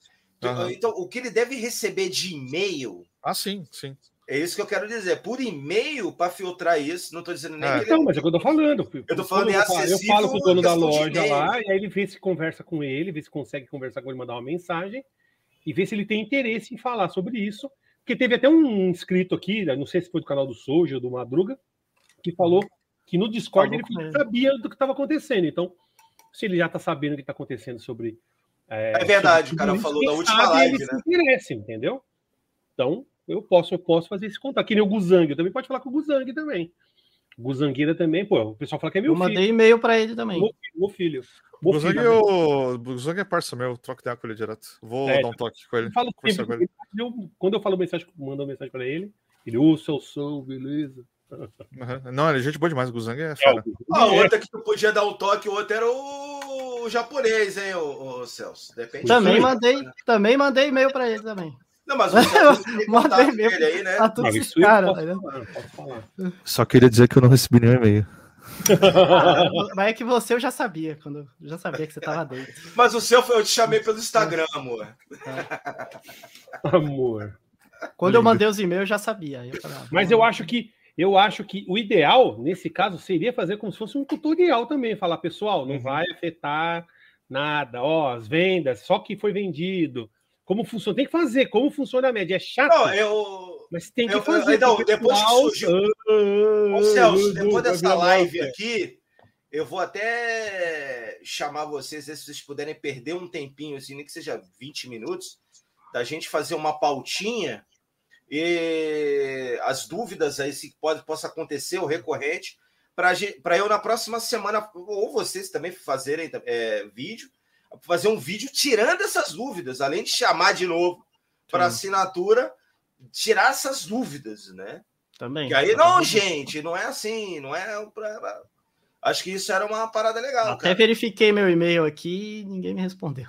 Aham. Então, o que ele deve receber de e-mail, Ah, sim, sim. É isso que eu quero dizer. Por e-mail, para filtrar isso, não tô dizendo nem É. que ele Então, mas é o que eu tô falando. Eu tô falando em eu falo- Eu falo com o dono da loja e-mail. lá, e aí ele vê se conversa com ele, vê se consegue conversar com ele, mandar uma mensagem, e vê se ele tem interesse em falar sobre isso. Porque teve até um inscrito aqui, não sei se foi do canal do Soja ou do Madruga, que falou que no Discord Falou ele sabia do que estava acontecendo. Então, se ele já está sabendo o que está acontecendo sobre. É verdade, sobre o cara falou na última sabe live, ele né? se interessa, entendeu? Então, eu posso, eu posso fazer esse contato. Que nem o Guzang, eu também pode falar com o Guzang também. Guzangueira também, pô, o pessoal fala que é meu Eu filho. mandei e-mail pra ele também. Meu filho, meu filho. O Meu filho, Guzang, eu... o Guzang é parça meu, troco ideia com ele direto. Vou É, dar um toque com ele. Eu falo sempre com ele. Eu- quando eu falo mensagem, mando uma mensagem pra ele, ele, ô, seu som, beleza. Não, ele é gente boa demais, o Guzang é fera. Ah, outra que tu podia dar um toque, o outro era o japonês, hein, o, Celso? Depende. Também mandei, também mandei e-mail pra ele também. Não, mas Mandei contato mesmo. aí, né? Tá tudo eu caras, posso né? falar, posso falar. Só queria dizer que eu não recebi nenhum e-mail. Mas é que você eu já sabia, quando eu já sabia que você tava dentro. Mas o seu foi eu te chamei pelo Instagram, amor. Amor. Quando eu mandei os e-mails, eu já sabia. Eu falei, ah, Mas eu acho que eu acho que o ideal, nesse caso, seria fazer como se fosse um tutorial também. Falar, pessoal, não Uhum. vai afetar nada. Ó, as vendas, só que foi vendido. Como funciona? Tem que fazer. Como funciona a média? É chato, Não, eu. mas tem que eu- fazer. então, porque o depois que surgiu- Ô, Celso, depois dessa live aqui, eu vou até chamar vocês, se vocês puderem perder um tempinho, assim, nem que seja 20 minutos, da gente fazer uma pautinha e as dúvidas aí, se pode, possa acontecer, o recorrente, para eu na próxima semana, ou vocês também fazerem é, vídeo, fazer um vídeo tirando essas dúvidas, além de chamar de novo para assinatura, tirar essas dúvidas, né? Também. E aí, não, gente, não é assim, não é pra... Acho que isso era uma parada legal, Até cara. verifiquei meu e-mail aqui e ninguém me respondeu.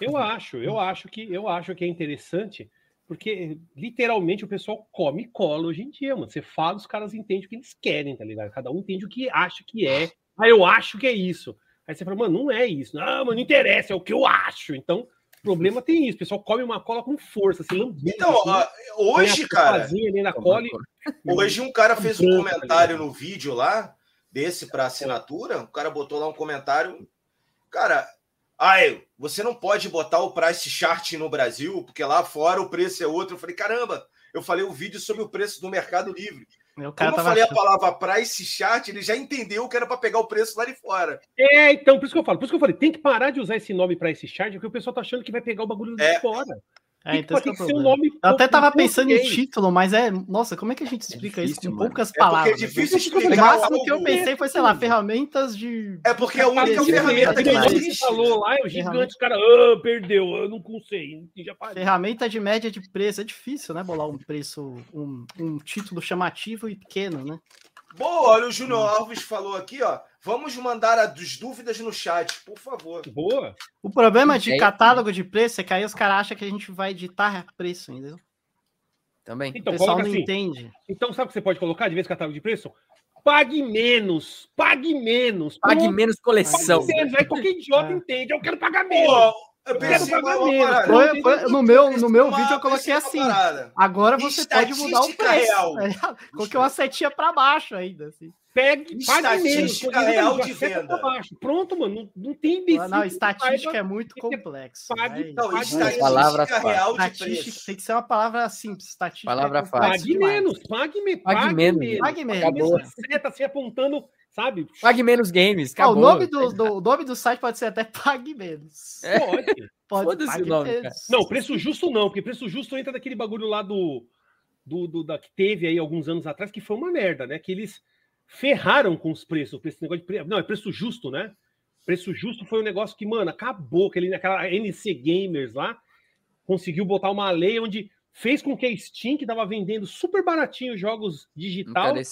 Eu acho, eu acho que eu acho que é interessante, porque literalmente o pessoal come e cola hoje em dia, mano. Você fala, os caras entendem o que eles querem, tá ligado? Cada um entende o que acha que é. Ah, eu acho que é isso. Aí você fala, mano, não é isso. Não, mano, não interessa, é o que eu acho. Então, o problema tem isso. O pessoal come uma cola com força, se lambendo. Então, assim, hoje, cara, cola e- hoje um cara fez um tá comentário no vídeo lá, desse para assinatura, o cara botou lá um comentário, cara, ai, você não pode botar o price chart no Brasil, porque lá fora o preço é outro. Eu falei, caramba, eu falei o vídeo sobre o preço do Mercado Livre. Como eu falei a achando- palavra price chart, ele já entendeu que era para pegar o preço lá de fora. É, então, por isso que eu falo. Por isso que eu falei, tem que parar de usar esse nome pra esse chart, porque o pessoal tá achando que vai pegar o bagulho de É. fora. É, então é tem o que ser um nome. Eu até tava pensando em título, mas é. Nossa, como é que a gente explica isso difícil, com mano. poucas É porque é palavras? difícil O explicar máximo que eu pensei foi, sei lá, ferramentas de. É porque é a única Esse ferramenta que é você falou lá, é o gigante, os caras, ah, perdeu, eu não consegui, já. Ferramenta de média de preço. É difícil, né? Bolar um preço, um, um título chamativo e pequeno, né? Boa, olha, o Júnior Alves falou aqui, ó. Vamos mandar as dúvidas no chat, por favor. Boa. O problema de É. catálogo de preço é que aí os caras acham que a gente vai editar preço, entendeu? Também. O Então, pessoal coloca não assim. entende. Então, sabe o que você pode colocar de vez catálogo de preço? Pague menos, pague menos. Pague Pronto, menos coleção. pague menos. Aí qualquer idiota É. entende, eu quero pagar menos. Pô, eu quero pensei pagar menos. parada. Foi- foi- no meu, no meu Uma- vídeo eu coloquei assim. Agora você pode mudar o preço. real. Aí, Coloquei uma setinha pra baixo ainda, assim. Pegue, pague menos. Estatística real de venda. Pronto, mano, não, não tem imbecil. Não, estatística é muito complexo. pague- vai. Não, Pague estatística Palavras real de Estatística preço. tem que ser uma palavra simples. Estatística Palavra é complexo Pague menos, pague, me, Pague pague, menos. menos. Pague menos. Acabou. Essa Seta assim apontando, sabe? Pague menos games. Ah, o Acabou. nome do, do- o nome do site pode ser até Pague Menos. É. Pode. Pode Pague nome, Menos. Não, preço justo não, porque preço justo entra daquele bagulho lá do, do, do- da, que teve aí alguns anos atrás, que foi uma merda, né? Que eles ferraram com os preços, esse negócio de preço. Não, é preço justo, né? Preço justo foi um negócio que, mano, acabou. Aquele, aquela NC Gamers lá conseguiu botar uma lei onde fez com que a Steam, que tava vendendo super baratinho jogos digital, é.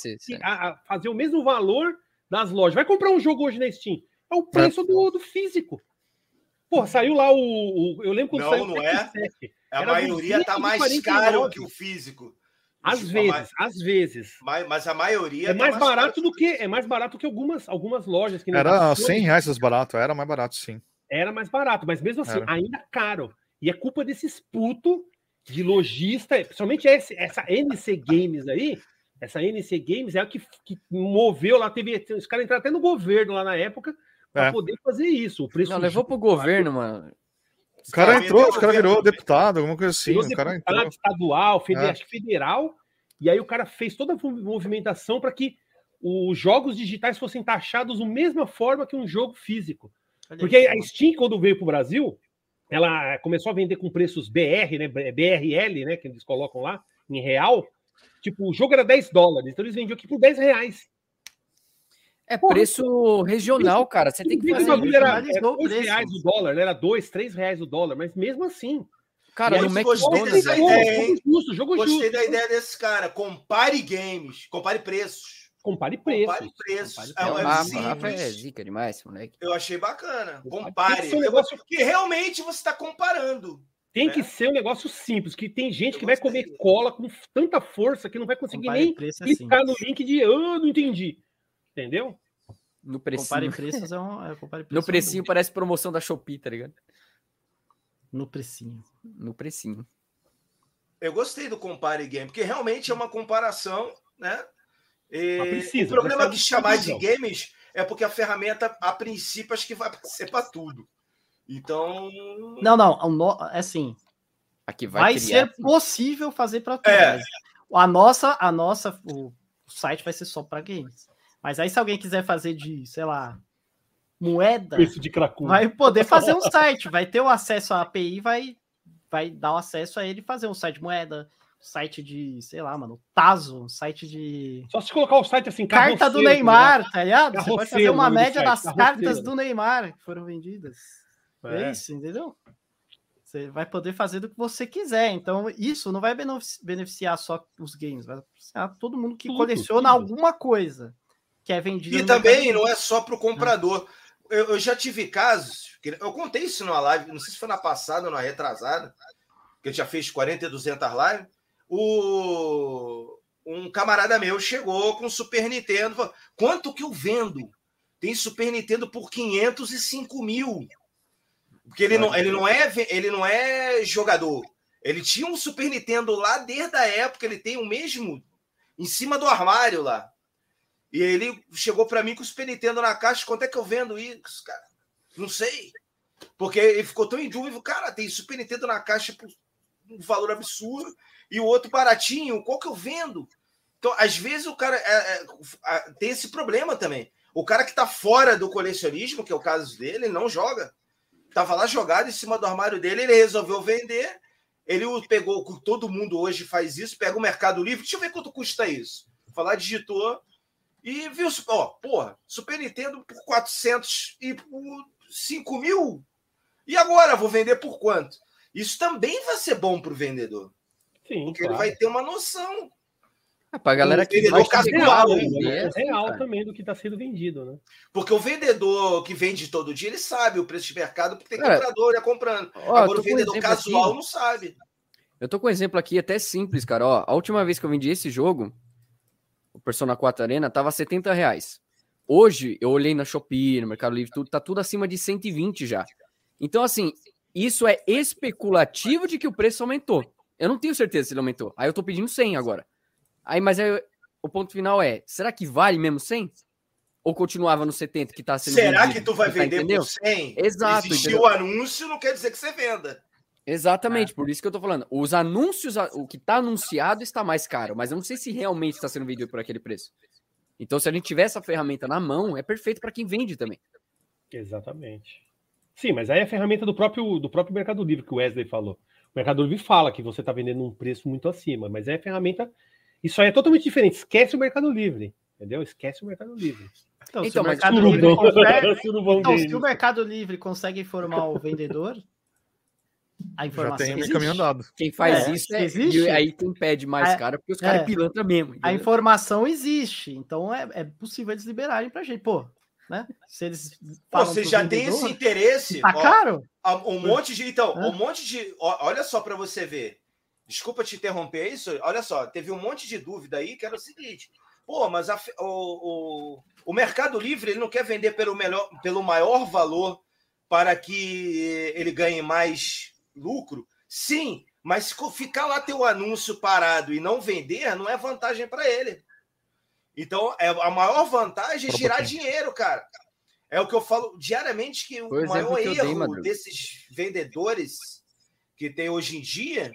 a, a fazer o mesmo valor das lojas. Vai comprar um jogo hoje na Steam. É o preço do, do físico. Porra, saiu lá o. o- eu lembro quando Não, saiu o não Tekken é. 7. A maioria tá mais 249. caro que o físico. Às Mas- vezes, às vezes. Mas, mas a maioria. É tá mais barato do que é mais barato que algumas, algumas lojas que nem Era da 100 reais mais barato, era mais barato, sim. era mais barato, mas mesmo assim, Era. ainda caro. E é culpa desses putos de lojista, principalmente esse- essa NC Games aí. Essa NC Games é a que, que moveu lá, teve. Os caras entraram até no governo lá na época para É. poder fazer isso. O preço Não, levou pro governo, mano. O cara entrou, o cara virou deputado, alguma coisa assim. virou O cara deputado entrou. estadual, fede- É. acho que federal, e aí o cara fez toda a movimentação para que os jogos digitais fossem taxados da mesma forma que um jogo físico. Porque a Steam, quando veio para o Brasil, ela começou a vender com preços BR, né? BRL, né? Que eles colocam lá, em real. Tipo, o jogo era 10 dólares, então eles vendiam aqui por 10 reais. É Porra, preço regional, cara. Você tem que que o fazer. bagulho era, era o 2 preço. reais o dólar, né? Era 2, 3 reais o dólar, mas mesmo assim. Cara, E no gostei McDonald's. dessa velho. ideia, jogo justo, jogo Gostei justo. da ideia desse cara. Compare games, compare preços. Compare preços. Compare preços. Compare É, É, o é Rafa, simples. Rafa é zica demais, moleque. Eu achei bacana. Tem que Compare. ser um negócio- Porque realmente você está comparando. Tem né? que ser um negócio simples, que tem gente Eu que vai gostei. comer cola com tanta força que não vai conseguir Compare nem é clicar no simples. link de ah, não entendi. Entendeu? No Compare precinho. preços é um. É, compare No preços é um precinho parece promoção da Shopee, tá ligado? No precinho. No precinho. Eu gostei do Compare Game, porque realmente é uma comparação, né? E precisa, o problema de chamar de games é porque a ferramenta, a princípio, acho que vai ser para tudo. Então. Não, não. é assim. Aqui vai, Vai, criar. ser possível fazer para tudo. É. A nossa, a nossa, o site vai ser só para games. Mas aí, se alguém quiser fazer de, sei lá, moeda, Preço de cracudo. vai poder fazer um site, vai ter o acesso à API, vai, vai dar o acesso a ele fazer um site de moeda, site de, sei lá, mano, Tazo, um site de Só se colocar o site assim, carta do tá Neymar, tá ligado? Você pode fazer uma média das cartas do Neymar que foram vendidas. É É. isso, entendeu? Você vai poder fazer do que você quiser. Então, isso não vai benefici- beneficiar só os games, vai beneficiar todo mundo que Tudo, coleciona tudo. alguma coisa que é vendida. E também não é só para o comprador. Eu, eu já tive casos, que- eu contei isso numa live, não sei se foi na passada ou na retrasada, que eu já fez 40 e 200 lives. O, um camarada meu chegou com Super Nintendo, falou, quanto que eu vendo? Tem Super Nintendo por 505 mil. Porque ele não, ele, não é, ele não é jogador. Ele tinha um Super Nintendo lá desde a época, ele tem o mesmo em cima do armário lá. E ele chegou para mim com o Super Nintendo na caixa. Quanto é que eu vendo isso, cara? Não sei. Porque ele ficou tão em dúvida. Cara, tem Super Nintendo na caixa por um valor absurdo e o outro baratinho. Qual que eu vendo? Então, às vezes, o cara é, é, tem esse problema também. O cara que tá fora do colecionismo, que é o caso dele, ele não joga. Tava lá jogado em cima do armário dele, ele resolveu vender. Ele pegou, todo mundo hoje faz isso, pega o Mercado Livre. Deixa eu ver quanto custa isso. Falar, digitou e viu, ó, porra, Super Nintendo por 400 e por 5 mil. E agora, vou vender por quanto? Isso também vai ser bom para o vendedor, Sim, porque claro. ele vai ter uma noção. É, pra galera que vendedor casual, a real, vender, né? assim, real cara. também do que está sendo vendido, né? Porque o vendedor que vende todo dia, ele sabe o preço de mercado, porque tem Cara, comprador já comprando. Ó, Agora, o um vendedor exemplo casual aqui. não sabe. Eu tô com um exemplo aqui até simples, cara. Ó, a última vez que eu vendi esse jogo, o Persona 4 Arena, tava 70 reais. Hoje, eu olhei na Shopee, no Mercado Livre, tudo, tá tudo acima de 120 já. Então, assim, isso é especulativo de que o preço aumentou. Eu não tenho certeza se ele aumentou. Aí eu tô pedindo 100 agora. Aí, mas aí, o ponto final é, será que vale mesmo 100? Ou continuava no 70 que tá sendo Será vendido? que tu vai Tá vender entendeu? por 100? Exato, Existiu o anúncio, não quer dizer que você venda. Exatamente, por isso que eu tô falando. Os anúncios, o que tá anunciado está mais caro, mas eu não sei se realmente está sendo vendido por aquele preço. Então, se a gente tiver essa ferramenta na mão, é perfeito para quem vende também. Exatamente. Sim, mas aí é a ferramenta do próprio, do próprio Mercado Livre que o Wesley falou. O Mercado Livre fala que você está vendendo um preço muito acima, mas é a ferramenta. Isso aí é totalmente diferente. Esquece o Mercado Livre. Entendeu? Esquece o Mercado Livre. Então, se Então, o mas Mercado Livre consegue, então, se o Mercado Livre consegue informar o vendedor, a Já informação tem meio existe. caminho andado. Quem faz É, isso é, existe. e aí quem pede mais É, caro, porque os caras é. é pilantra mesmo. A entendeu? informação existe, então é, é possível eles liberarem pra gente. Pô, né? Se eles Pô, você já tem esse interesse. Tá ó, caro? a- um monte de. Então, Hã? um monte de. ó, Olha só para você ver. desculpa te interromper é isso. Olha só, teve um monte de dúvida aí que era o seguinte: pô, mas a, o, o, o Mercado Livre ele não quer vender pelo, melhor, pelo maior valor para que ele ganhe mais lucro? Sim, mas ficar lá teu anúncio parado e não vender, não é vantagem para ele. Então, é, a maior vantagem é girar dinheiro, cara. É o que eu falo diariamente que o maior erro dei, desses vendedores que tem hoje em dia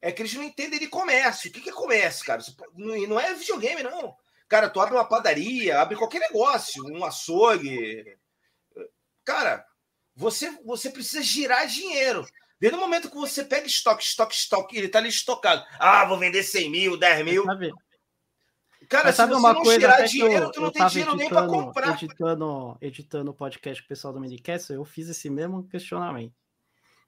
é que eles não entendem de comércio. O que é comércio, cara? Não é videogame, não. Cara, tu abre uma padaria, abre qualquer negócio, um açougue. Cara, você, você precisa girar dinheiro. Desde o momento que você pega estoque, estoque, estoque, ele tá ali estocado. Ah, vou vender 100 mil, 10 mil. Cara, Mas sabe uma coisa dinheiro, eu, tu não tem dinheiro nem para comprar. Editando, editando o podcast com o pessoal do Minicast, eu fiz esse mesmo questionamento.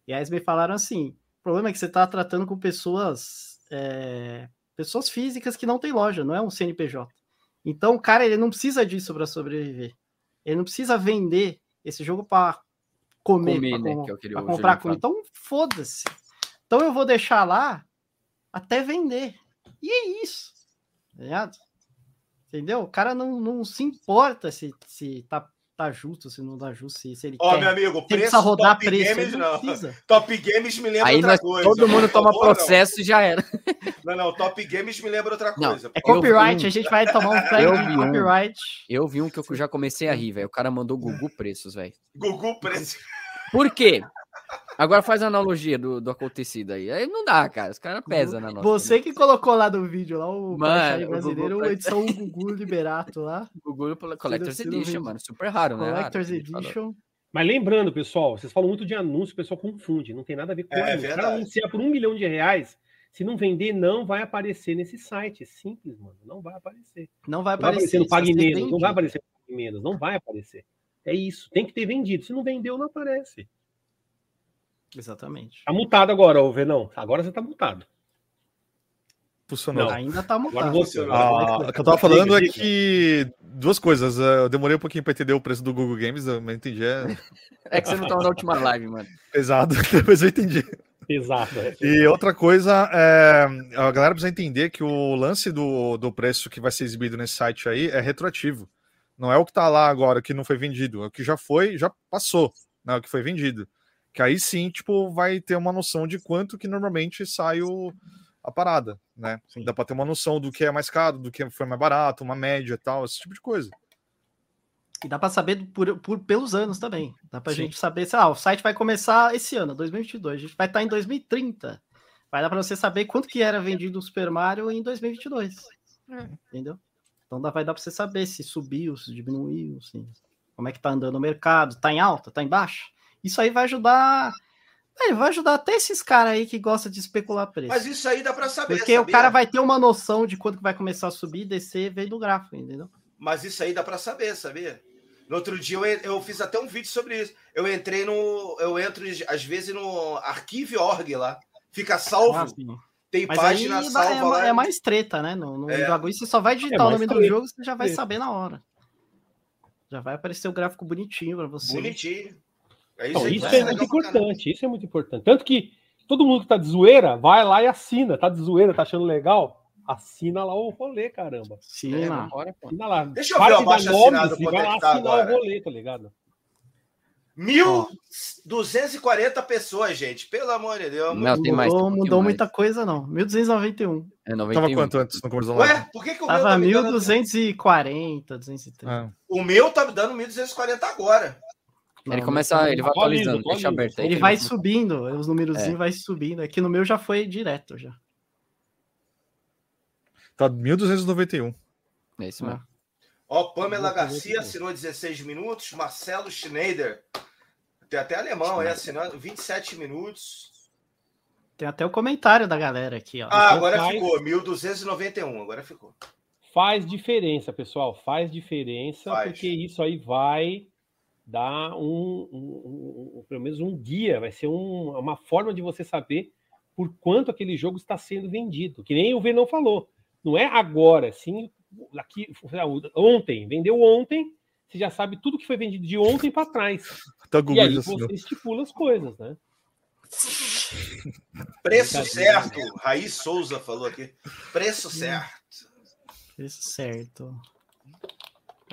E aí eles me falaram assim: o problema é que você está tratando com pessoas é, pessoas físicas que não tem loja, não é um CNPJ. Então, o cara ele não precisa disso para sobreviver. Ele não precisa vender esse jogo para comer, comer né, para é comprar comida. Então, foda-se. Então, eu vou deixar lá até vender. E é isso. Tá ligado? Entendeu? O cara não, não se importa se, se tá, tá justo, se não tá justo, se, se ele Ó, quer. meu amigo, preço rodar Top preço, Games não. Precisa. Top Games me lembra Aí outra coisa. Todo mundo toma favor, processo não. e já era. Não, não, Top Games me lembra outra coisa. Não, é copyright, a gente vai tomar um flag de copyright. Um, eu vi um que eu já comecei a rir, velho. O cara mandou Gugu Preços, velho. Gugu Preços. Por quê? Agora faz a analogia do, do acontecido aí. Aí não dá, cara. Os caras pesam na nossa. Você né? que colocou lá no vídeo lá o mano, brasileiro, o edição Gugu Liberato lá. Gugu Collector's Edition, mano. Super raro, né? Collector's Edition. Mas lembrando, pessoal, vocês falam muito de anúncio, o pessoal confunde. Não tem nada a ver com é, anúncio. Se anunciar por um milhão de reais, se não vender, não vai aparecer nesse site. É simples, mano. Não vai aparecer. Não vai aparecer. Não vai aparecer no Pague Menos. Não vai aparecer no Pague Menos. Não vai aparecer. É isso. Tem que ter vendido. Se não vendeu, não aparece. Exatamente. Tá mutado agora, ô Venão. Agora você tá mutado. Funcionou. Não, ainda tá mutado. Ah, o que eu tava falando é que duas coisas. É, eu demorei um pouquinho para entender o preço do Google Games, mas entendi. É... é que você não tava na última live, mano. Pesado, depois eu entendi. Exato. É. E outra coisa, é, a galera precisa entender que o lance do, do preço que vai ser exibido nesse site aí é retroativo. Não é o que tá lá agora, que não foi vendido. É o que já foi, já passou, né, o que foi vendido. Que aí sim, tipo, vai ter uma noção de quanto que normalmente sai o, a parada, né? Sim. Dá para ter uma noção do que é mais caro, do que foi mais barato, uma média e tal, esse tipo de coisa. E dá para saber por, por, pelos anos também. Dá para a gente saber se ah, o site vai começar esse ano, 2022. A gente vai estar em 2030. Vai dar para você saber quanto que era vendido o Super Mario em 2022. É. Entendeu? Então dá, vai dar para você saber se subiu, se diminuiu, se, como é que tá andando o mercado, tá em alta, tá em baixa. Isso aí vai ajudar. É, vai ajudar até esses caras aí que gostam de especular preço. Mas isso aí dá para saber. Porque sabia? o cara vai ter uma noção de quando que vai começar a subir, descer, vem do gráfico, entendeu? Mas isso aí dá para saber, sabia? No outro dia eu, eu fiz até um vídeo sobre isso. Eu entrei no. Eu entro às vezes no arquivo.org lá. Fica salvo. Ah, tem Mas página salva é, lá. É mais treta, né? No, no é. bagulho, você só vai digitar é o nome treta. do jogo, você já vai saber na hora. Já vai aparecer o gráfico bonitinho para você. Bonitinho. É isso, isso é, muito importante, isso é muito importante. Tanto que todo mundo que tá de zoeira, vai lá e assina. Tá de zoeira, tá achando legal? Assina lá o rolê, caramba. Sim, é, assina lá. Deixa eu ver o abaixo assinado vai lá tá assinar agora. o rolê, tá ligado? 1.240 pessoas, gente. Pelo amor de Deus. Não, tem mais. Mudou, mudou muita coisa, não. 1.291. É 91. Tava quanto antes no começo Ué, por que, que o Tava meu tá 1.240, 230. Ah. O meu tá me dando 1.240 agora. Não, ele começa, ele vai atualizando, deixa aberto. Ele, vai subindo, os números é. vai subindo. Aqui no meu já foi direto já. Tá 1291. É isso mesmo. Ó, Pamela Garcia assinou 16 minutos, Marcelo Schneider. Tem até alemão aí assinando 27 minutos. Tem até o comentário da galera aqui, ó. Ah, agora faz... ficou 1291, agora ficou. Faz diferença, pessoal, faz diferença, faz. porque isso aí vai dar um, um, um, pelo menos um guia, vai ser um, uma forma de você saber por quanto aquele jogo está sendo vendido. Que nem o Venom falou. Não é agora, sim, aqui, ontem, vendeu ontem, você já sabe tudo que foi vendido de ontem para trás. Tá e aí você estipula as coisas, né? Preço certo. Raiz Souza falou aqui. Preço certo. Isso certo.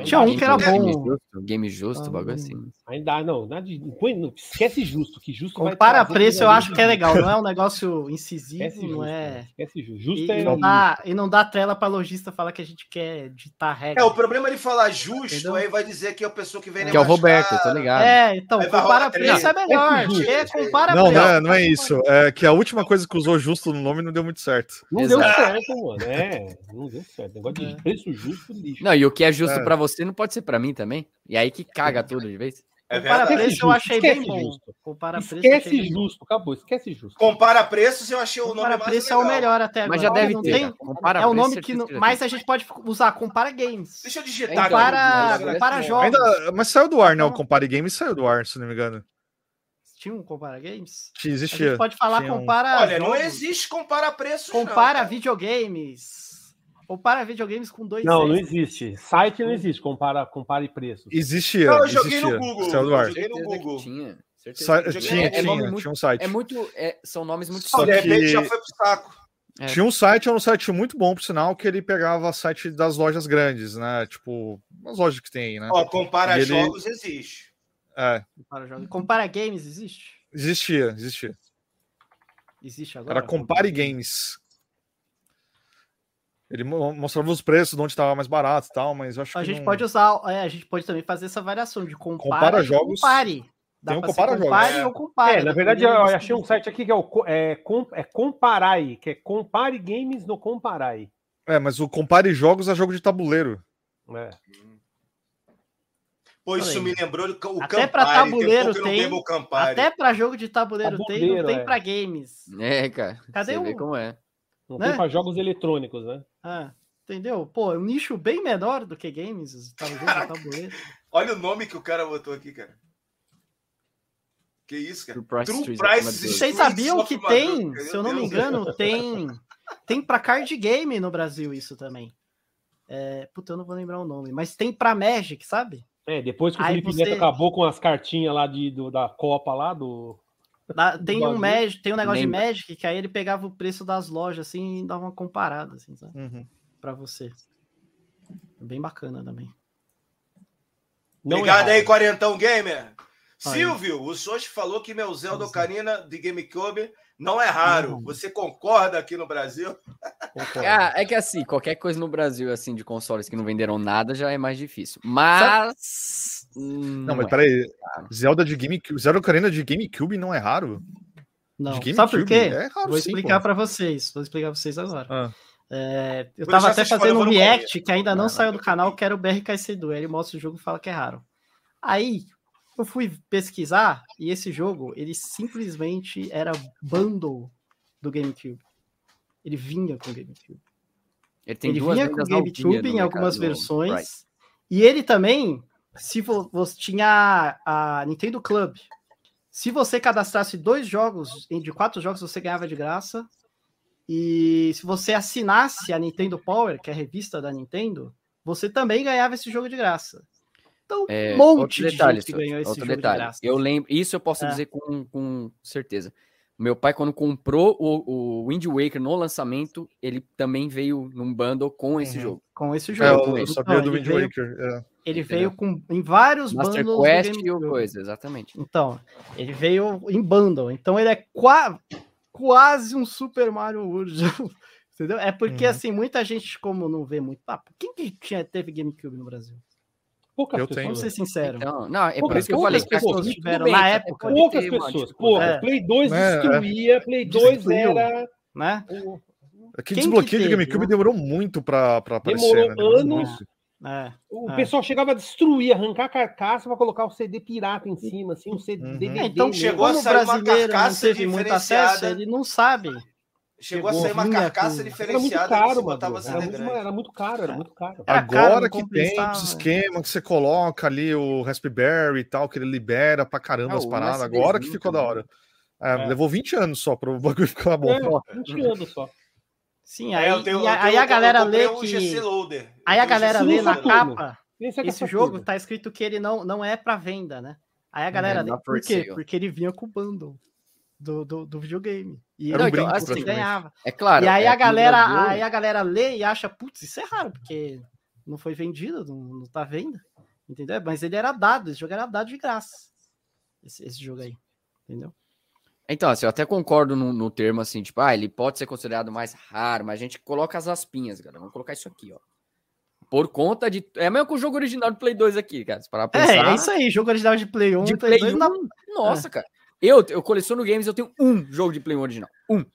Tinha um que era Game bom. justo, game justo, Ah, bagulho assim. Ainda não, nada de, não, esquece justo, que justo vai Compara trazer preço, eu acho que é legal. Não é um negócio incisivo, Esquece não justo, é. esquece justo. E, Justo e é não dá, e não dá trela pra lojista falar que a gente quer ditar regra. É, o problema é ele falar justo, Entendeu? aí vai dizer que é a pessoa que vem Que é o Roberto, tô ligado. É, então, Aí vai compara preço é melhor. É justo. É, compara Não, preço. não é, não é isso. É que a última coisa que usou justo no nome não deu muito certo. Não Exato. deu certo, mano. É, não deu certo. Negócio de É. preço justo, lixo. Não, e o que é justo É. pra você não pode ser pra mim também. E aí que caga tudo de vez. É Compara preço, eu Justo, achei bem esquece bom. justo. Compara preço, eu achei Esquece bem bom. justo, acabou, esquece justo. Compara preços, eu achei o nome Compara mais preço é o melhor até agora. Mas já deve não ter. tem. cara. Compara É o preço, nome que não, mas a gente pode usar compara games. Deixa eu digitar aqui. Compara, agora compara jogos. Ainda, mas saiu do ar, né? O Então- Compare Games saiu do ar, se não me engano. Tinha um compara games? Tinha- A Existia. gente pode falar Tinha um- compara Olha, não existe compara preços, não, compara cara. videogames. Compara videogames com dois Não, não Cs. existe. Site não existe, compara, compare preços. Existia. Não, eu joguei existia. no Google. Eu joguei no Google. Tinha. certeza Sa- joguei tinha, no é, tinha, muito, tinha um site. é muito. é- são nomes muito Só De repente que- já foi pro saco. É. Tinha um site, era um site muito bom, por sinal, que ele pegava site das lojas grandes, né? Tipo, as lojas que tem aí, né? Ó, compara E ele- jogos existe. É, Compara, jogos. compara games existe? existia, existia. Existe agora? Era Compare Games. Ele mo- mostrava os preços, de onde estava mais barato e tal, mas eu acho A que gente não- pode usar, é, a gente pode também fazer essa variação de compara, Compara jogos. compare. Dá Tem um compara jogos. compare É. ou compare. É, na verdade, eu do achei um site aqui que é o é, com- é Comparai, que é Compare Games no Comparai. É, mas o Compare Jogos é jogo de tabuleiro. É. Pô, isso me lembrou o Até Campari. tabuleiro que eu não tem, Campari. Até pra jogo de tabuleiro, tem, não Tabuleiro, tem é. pra games. É, cara. Cadê Você vê o- como é. Não Né? tem para jogos eletrônicos, né? Ah, entendeu? Pô, é um nicho bem menor do que games, tabuleiro. Olha o nome que o cara botou aqui, cara. Que isso, cara? True Price True Street Price. Vocês sabiam que tem, se eu não me Deus. engano, tem tem pra card game no Brasil isso também. É, puta, eu não vou lembrar o nome, mas tem pra Magic, sabe? É, depois que o Aí Felipe você- Neto acabou com as cartinhas lá de, do- da Copa lá, do. Tem um. Magic, tem um negócio Lembra. de Magic que aí ele pegava o preço das lojas assim e dava uma comparada assim, sabe? Uhum. Pra você. Bem bacana também. Não Obrigado errado. aí, Quarentão Gamer. Aí. Silvio, o Sochi falou que meu Zelda Ocarina de GameCube não é raro. Uhum. Você concorda aqui no Brasil? Ah, é que assim, qualquer coisa no Brasil, assim, de consoles que não venderam nada, já é mais difícil. Mas. hum, Não, mas é. peraí. Zelda de GameCube. Zelda Ocarina de GameCube não é raro? Não, De sabe por quê? É raro, Vou sim, explicar pô. pra vocês. Vou explicar pra vocês agora. Ah. É, eu Vou tava até fazendo um react que ainda não Não, saiu não. do canal, que era o BRKC2. Ele mostra o jogo e fala que é raro. Aí eu fui pesquisar e esse jogo, ele simplesmente era bundle do GameCube. Ele vinha com o GameCube. Ele ele vinha com o GameCube em algumas mercado, versões. E ele também, se vo- você tinha a Nintendo Club. Se você cadastrasse dois jogos, de quatro jogos, você ganhava de graça. E se você assinasse a Nintendo Power, que é a revista da Nintendo, você também ganhava esse jogo de graça. Então, É, um monte outro de detalhe, gente só- ganhou esse outro jogo detalhe. de graça. Eu lembro, isso eu posso É. dizer com, com certeza. Meu pai, quando comprou o, o Wind Waker no lançamento, ele também veio num bundle com esse Uhum. jogo. Com esse É, jogo. eu Então, sabia do ele Wind veio, Waker. é. ele veio com, em vários Master bundles do Quest e o coisa, exatamente. Então, ele veio em bundle. Então, ele é qua- quase um Super Mario World. Entendeu? É porque, Uhum. assim, muita gente, como não vê muito. Ah, quem que tinha, teve GameCube no Brasil? Poucas Eu pessoas. tenho. Vamos ser sinceros. Então, não, é por Poucas isso que eu falei. pessoas aqui, tudo tiveram bem, na época. Poucas pessoas, poucas. É. Play 2 É, é. destruía, Play 2 Destruiu. era. né? o- Aqui Quem desbloqueio que de teve, GameCube né? demorou muito pra, pra aparecer, Demorou né? Demorou anos. É. O É. pessoal chegava a destruir, arrancar a carcaça para colocar o CD pirata em cima, assim, um CD. Uhum. DVD É, então, chegou a o sair uma brasileiro não carcaça teve muito acesso, ele não sabe. Chegou a Chegou, sair uma carcaça com- Era muito diferenciada caro, mano. botava Era muito, era muito caro, era muito caro. Era caro, Agora não que tem esse esquema que você coloca ali o Raspberry e tal, que ele libera pra caramba Ah, as paradas, agora que ficou da também. hora. É, É. Levou 20 anos só para o bagulho ficar bom. É, 20 anos só. Sim, É, aí, eu tenho- e eu a- tenho- aí a galera lê um que. GC Loader. Aí a galera lê na capa. Esse, é é Esse jogo tá escrito que ele não, não é pra venda, né? Aí a galera É, lê. not Por for quê? sale. Porque ele vinha com o bundle. Do, do, do videogame. E Não, ele então, brinco, assim, você ganhava. É claro. e aí é a galera, aí a galera lê e acha, putz, isso é raro, porque não foi vendido, não, não tá vendo. Entendeu? Mas ele era dado, esse jogo era dado de graça. Esse, esse jogo aí. Entendeu? Então, assim, eu até concordo no, no termo assim, tipo, ah, ele pode ser considerado mais raro, mas a gente coloca as aspinhas, galera. Vamos colocar isso aqui, ó. Por conta de. É mesmo com o jogo original do Play 2 aqui, cara. Se parar pra É, pensar. é isso aí, jogo original de Play 1 De e Play 2 1. na- Nossa, cara. Eu, eu coleciono games, eu tenho um jogo de Play 1 original. Um.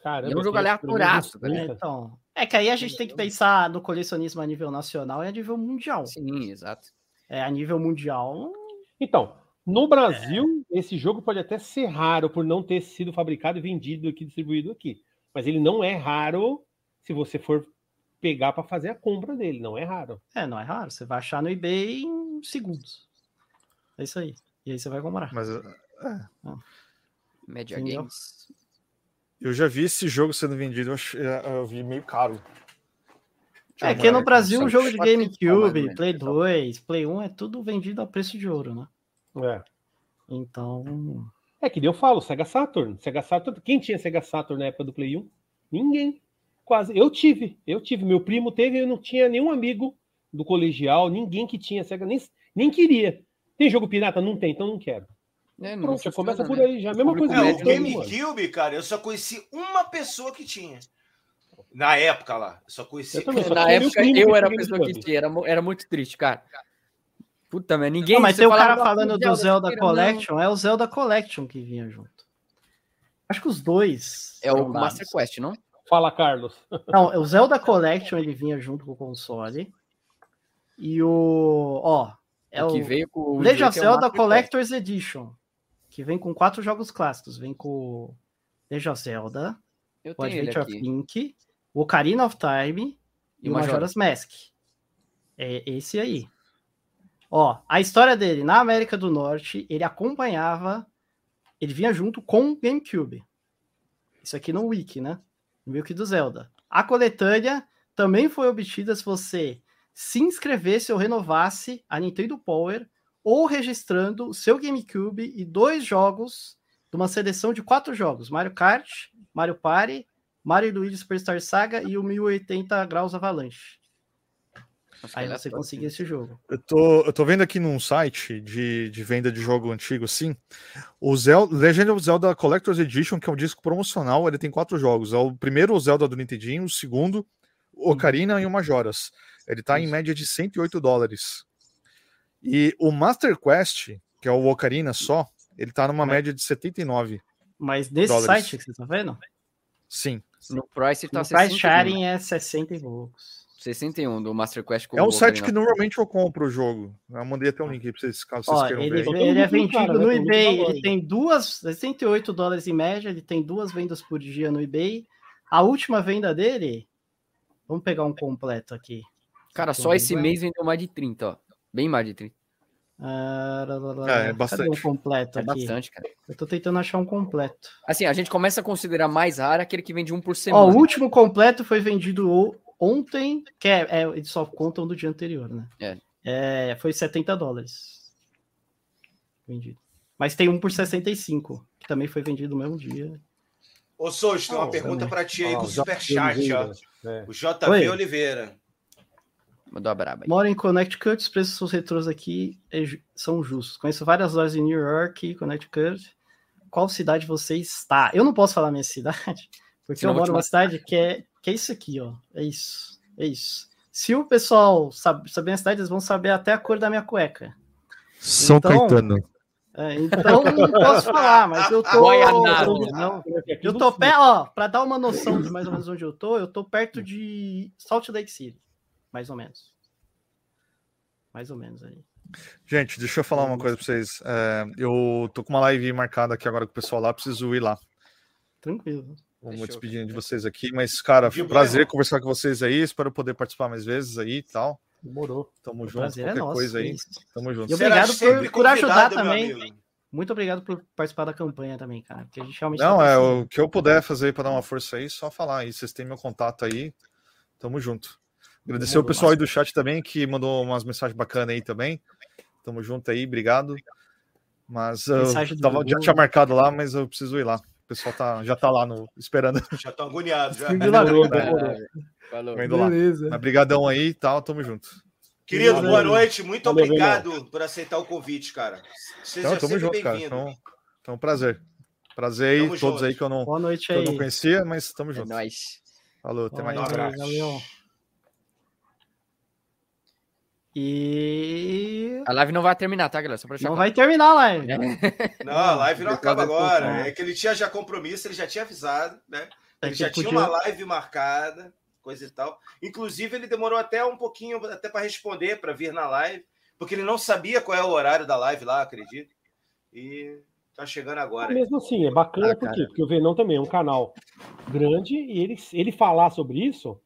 Caramba, E é um jogo aleatoraço, velho. É, 30. então, é que aí a gente tem que pensar no colecionismo a nível nacional e a nível mundial. Sim, exato. É, a nível mundial, Então, no Brasil, esse jogo pode até ser raro por não ter sido fabricado e vendido aqui, distribuído aqui. Mas ele não é raro se você for pegar para fazer a compra dele. Não é raro. é, não é raro. Você vai achar no eBay em segundos. É isso aí. E aí você vai comprar. Mas é, Media Entendeu? Games. eu já vi esse jogo sendo vendido, eu, eu vi meio caro. Deixa É que no Brasil, o jogo de GameCube, Play pessoal. 2, Play 1 é tudo vendido a preço de ouro, né? É. Então, É que nem eu falo, Sega Saturn. Sega Saturn. Quem tinha Sega Saturn na época do Play 1? Ninguém. Quase. Eu tive. Eu tive. Meu primo teve, eu não tinha nenhum amigo do colegial, ninguém que tinha Sega, nem, nem queria. Tem jogo pirata? Não tem, então não quero. É, não Pronto, já começa por né? aí. Já a mesma coisa. É, que o. GameCube, cara, eu só conheci uma pessoa que tinha. Na época lá. Eu só conheci. Eu também, só Na época, eu era a pessoa que tinha. Era, era muito triste, cara. Puta, mas ninguém. Não, mas tem o cara "Ah, falando do Zelda não." Collection, é o Zelda Collection que vinha junto. Acho que os dois. É o Master. Quest, não? Fala, Carlos. Não, o Zelda Collection ele vinha junto com o console. E o. Ó, é o que veio com o Legend of é Zelda Quest. Collector's Edition. Que vem com quatro jogos clássicos. Vem com Legend of Zelda, Eu o Adventure of. Link, o Ocarina of Time e, E o Majora's Mask. É esse aí. Ó, a história dele na América do Norte, ele acompanhava, ele vinha junto com o GameCube. Isso aqui no Wiki, né? No Wiki do Zelda. A coletânea também foi obtida se você se inscrevesse ou renovasse a Nintendo Power ou registrando o seu GameCube e dois jogos de uma seleção de quatro jogos: Mario Kart, Mario Party, Mario e Luigi Superstar Saga e o 1080 Graus Avalanche. Aí você aleatório. conseguia esse jogo. Eu tô, eu tô vendo aqui num site de, de venda de jogo antigo, sim. O Zelda, Legend of Zelda Collector's Edition, que é um disco promocional, ele tem quatro jogos. É o primeiro, o Zelda do Nintendinho, o segundo, o Ocarina e o Majoras. Ele tá em média de 108 dólares. E o Master Quest, que é o Ocarina só, ele tá numa média de 79. Mas nesse Dólares. site que você tá vendo, Sim. No Price tá o price 61. sharing é 60 e poucos. 61 do Master Quest com É um o site que normalmente eu compro o jogo. Eu mandei até um link aí pra vocês, caso vocês Ó, queiram ele, ver. ele é vendido cara, no eBay, ele tem duas, 68 dólares em média, ele tem duas vendas por dia no eBay. A última venda dele, vamos pegar um completo aqui. Cara, só esse mês vendeu mais de 30, ó. Bem mais de 30. Ah, lá, lá, lá, É, é Cadê bastante. um completo É aqui? bastante, cara. Eu tô tentando achar um completo. Assim, a gente começa a considerar mais raro aquele que vende um por semana. Ó, o último completo foi vendido ontem, que é, é, eles só contam do dia anterior, né? É. É, foi 70 dólares. Vendido. Mas tem um por 65, que também foi vendido no mesmo dia. Ô, Souza, tem uma Oh, pergunta pra ti aí Ó, com o o superchat, ó. É. O JV Oi. Oliveira. Mandou a braba aí. Moro em Connecticut, os preços dos retrôs aqui é são justos. Conheço várias lojas em New York, Connecticut. Qual cidade você está? Eu não posso falar minha cidade, porque Senão eu moro numa cidade que é, que é isso aqui, ó. É isso. É isso. Se o pessoal sabe, saber a cidade, eles vão saber até a cor da minha cueca. São Então- Caetano. É, então não posso falar, mas eu tô. Eu não- Aqui eu tô perto, ó, pra dar uma noção de mais ou menos onde eu tô, eu tô perto de Salt Lake City, mais ou menos. Mais ou menos aí. Gente, deixa eu falar uma coisa pra vocês. É, eu tô com uma live marcada aqui agora com o pessoal lá, preciso ir lá. Tranquilo. Vamos Fechou, despedindo de vocês aqui, mas, cara, foi um prazer conversar com vocês aí. Espero poder participar mais vezes aí e tal. Demorou. Tamo O junto, prazer é qualquer nosso. coisa aí. Tamo junto. E obrigado por- por ajudar também. Muito obrigado por participar da campanha também, cara. Porque a gente realmente Não, tá é o que eu puder fazer para dar uma força aí, só falar aí. Vocês têm meu contato aí. Tamo junto. Agradecer o Demorou. pessoal aí do chat também, que mandou umas mensagens bacanas aí também. Tamo junto aí, obrigado. Mas eu Mensagem do tava, já tinha marcado lá, mas eu preciso ir lá. O pessoal tá, já tá lá no, esperando. Já tô agoniado já. Demorou, demorou. Falou. Eu indo lá. Beleza. Mas brigadão aí e tal, tamo junto. Querido, boa noite. Muito Valeu, obrigado por aceitar o convite, cara. Seja Então, tamo junto, cara. Então, então, prazer. Prazer aí, todos junto. aí que eu não, Boa noite que eu aí. não conhecia, mas tamo É junto. nóis. Falou, até mais. Um abraço. Valeu. E A live não vai terminar, tá, galera? Só pra deixar não claro. vai terminar a live. Não, a live não acaba agora. É que ele tinha já compromisso, ele já tinha avisado, né? É Ele já tinha uma live marcada, coisa e tal. Inclusive, ele demorou até um pouquinho até para responder, para vir na live, porque ele não sabia qual é o horário da live lá, acredito. E tá chegando agora. Mesmo assim, é bacana Ah, por cara. quê? Porque o Venão também é um canal grande e ele, ele falar sobre isso,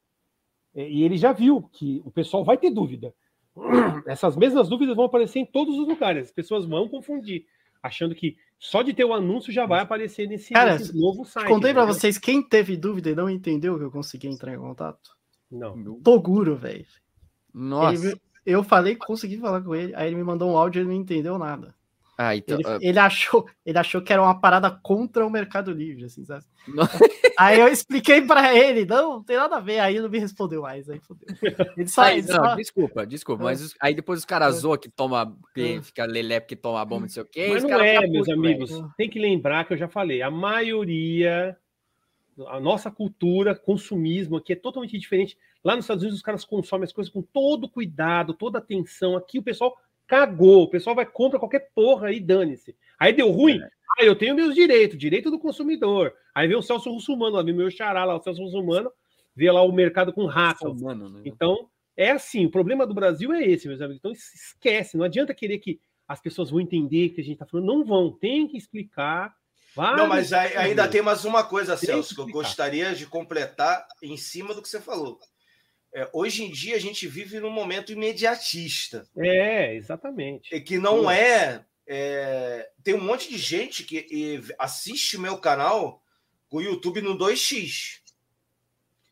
é, e ele já viu que o pessoal vai ter dúvida. Essas mesmas dúvidas vão aparecer em todos os lugares. As pessoas vão confundir, achando que só de ter o anúncio já vai aparecer nesse, Cara, nesse novo site. Contei pra entendeu? vocês quem teve dúvida e não entendeu que eu consegui entrar em contato. Não. Toguro, velho. Nossa. Ele Eu falei, consegui falar com ele, aí ele me mandou um áudio e ele não entendeu nada. Ah, então. Ele, ah, ele achou, ele achou que era uma parada contra o Mercado Livre, assim, sabe? Aí eu expliquei pra ele, não, não tem nada a ver. Aí ele não me respondeu mais, aí fodeu. Ele só, Aí, ele não, só- desculpa, desculpa. É. Mas os- aí depois os caras É. zoam que toma, que É. fica lelepe que toma bomba, não sei o quê. Mas não é, meus putos, amigos. velho. Tem que lembrar que eu já falei, a maioria, a nossa cultura, consumismo aqui é totalmente diferente. Lá nos Estados Unidos os caras consomem as coisas com todo cuidado, toda atenção. Aqui o pessoal cagou, o pessoal vai compra qualquer porra e dane-se. Aí deu ruim, ah, eu tenho meus direitos, direito do consumidor. Aí vem o Celso Russumano, lá vem o meu xará lá, o Celso Russumano, vê lá o mercado com rato. Mano, né? Então, é assim, o problema do Brasil é esse, meus amigos. Então, esquece, não adianta querer que as pessoas vão entender o que a gente está falando. Não vão, tem que explicar. Não, mas aí- ainda tem mais uma coisa, Tem Celso, que que eu gostaria de completar em cima do que você falou. É, hoje em dia a gente vive num momento imediatista. É, exatamente. É que não é, é, Tem um monte de gente que e, assiste o meu canal com o YouTube no 2x.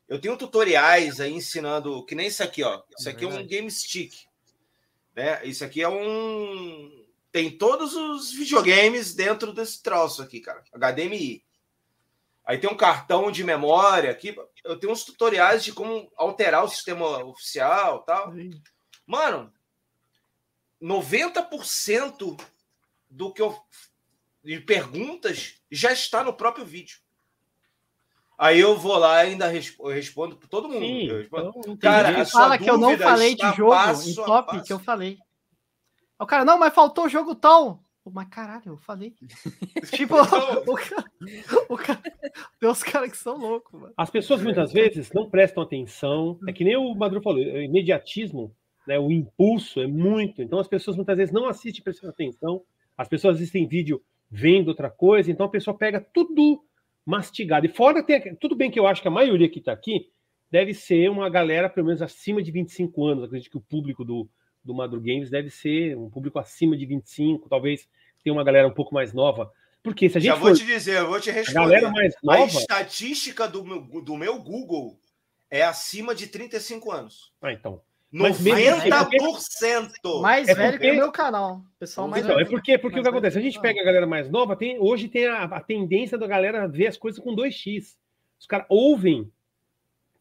Eu tenho tutoriais aí ensinando, que nem isso aqui, ó. Isso aqui é um game stick. Né? Isso aqui é um. Tem todos os videogames dentro desse troço aqui, cara. HDMI. Aí tem um cartão de memória aqui. Eu tenho uns tutoriais de como alterar o sistema oficial tal. Mano, 90% do que eu de perguntas já está no próprio vídeo. Aí eu vou lá e ainda respo- eu respondo para todo mundo. Sim, Eu respondo. então, Cara, jeito. a sua fala que eu não falei de jogo em top que eu falei. O cara, não, mas faltou o jogo tal. Pô, Mas caralho, eu falei. tipo, o cara, o cara, tem uns caras que são loucos, mano. As pessoas muitas vezes não prestam atenção. É que nem o Maduro falou, o imediatismo, né, o impulso é muito. Então as pessoas muitas vezes não assistem prestando atenção. As pessoas assistem vídeo vendo outra coisa, então a pessoa pega tudo mastigado. E fora tem tudo bem que eu acho que a maioria que está aqui deve ser uma galera pelo menos acima de 25 anos. Acredito que o público do do Madru Games deve ser um público acima de 25, talvez tenha uma galera um pouco mais nova. Porque se a gente Já vou for te dizer, eu vou te a responder. galera mais A nova, estatística do meu, do meu Google é acima de 35 anos. ah, então. Mas mesmo assim, 90%! Mais É velho porque- que o meu canal. Pessoal mais Então, é velho. porque, porque o que acontece? Se a gente pega a galera mais nova, tem, hoje tem a, a tendência da galera ver as coisas com 2x. Os caras ouvem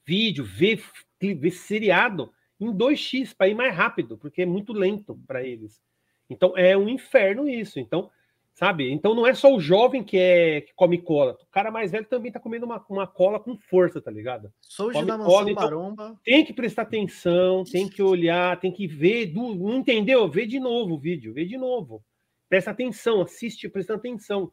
vídeo, vê, vê seriado em 2x para ir mais rápido, porque é muito lento para eles. Então é um inferno isso. Então, sabe? Então não é só o jovem que é que come cola. O cara mais velho também tá comendo uma, uma cola com força, tá ligado? Sou Come da cola, então- maromba. Tem que prestar atenção, tem que olhar, tem que ver. do- não entendeu? Vê de novo o vídeo, vê de novo. Presta atenção, assiste prestando atenção.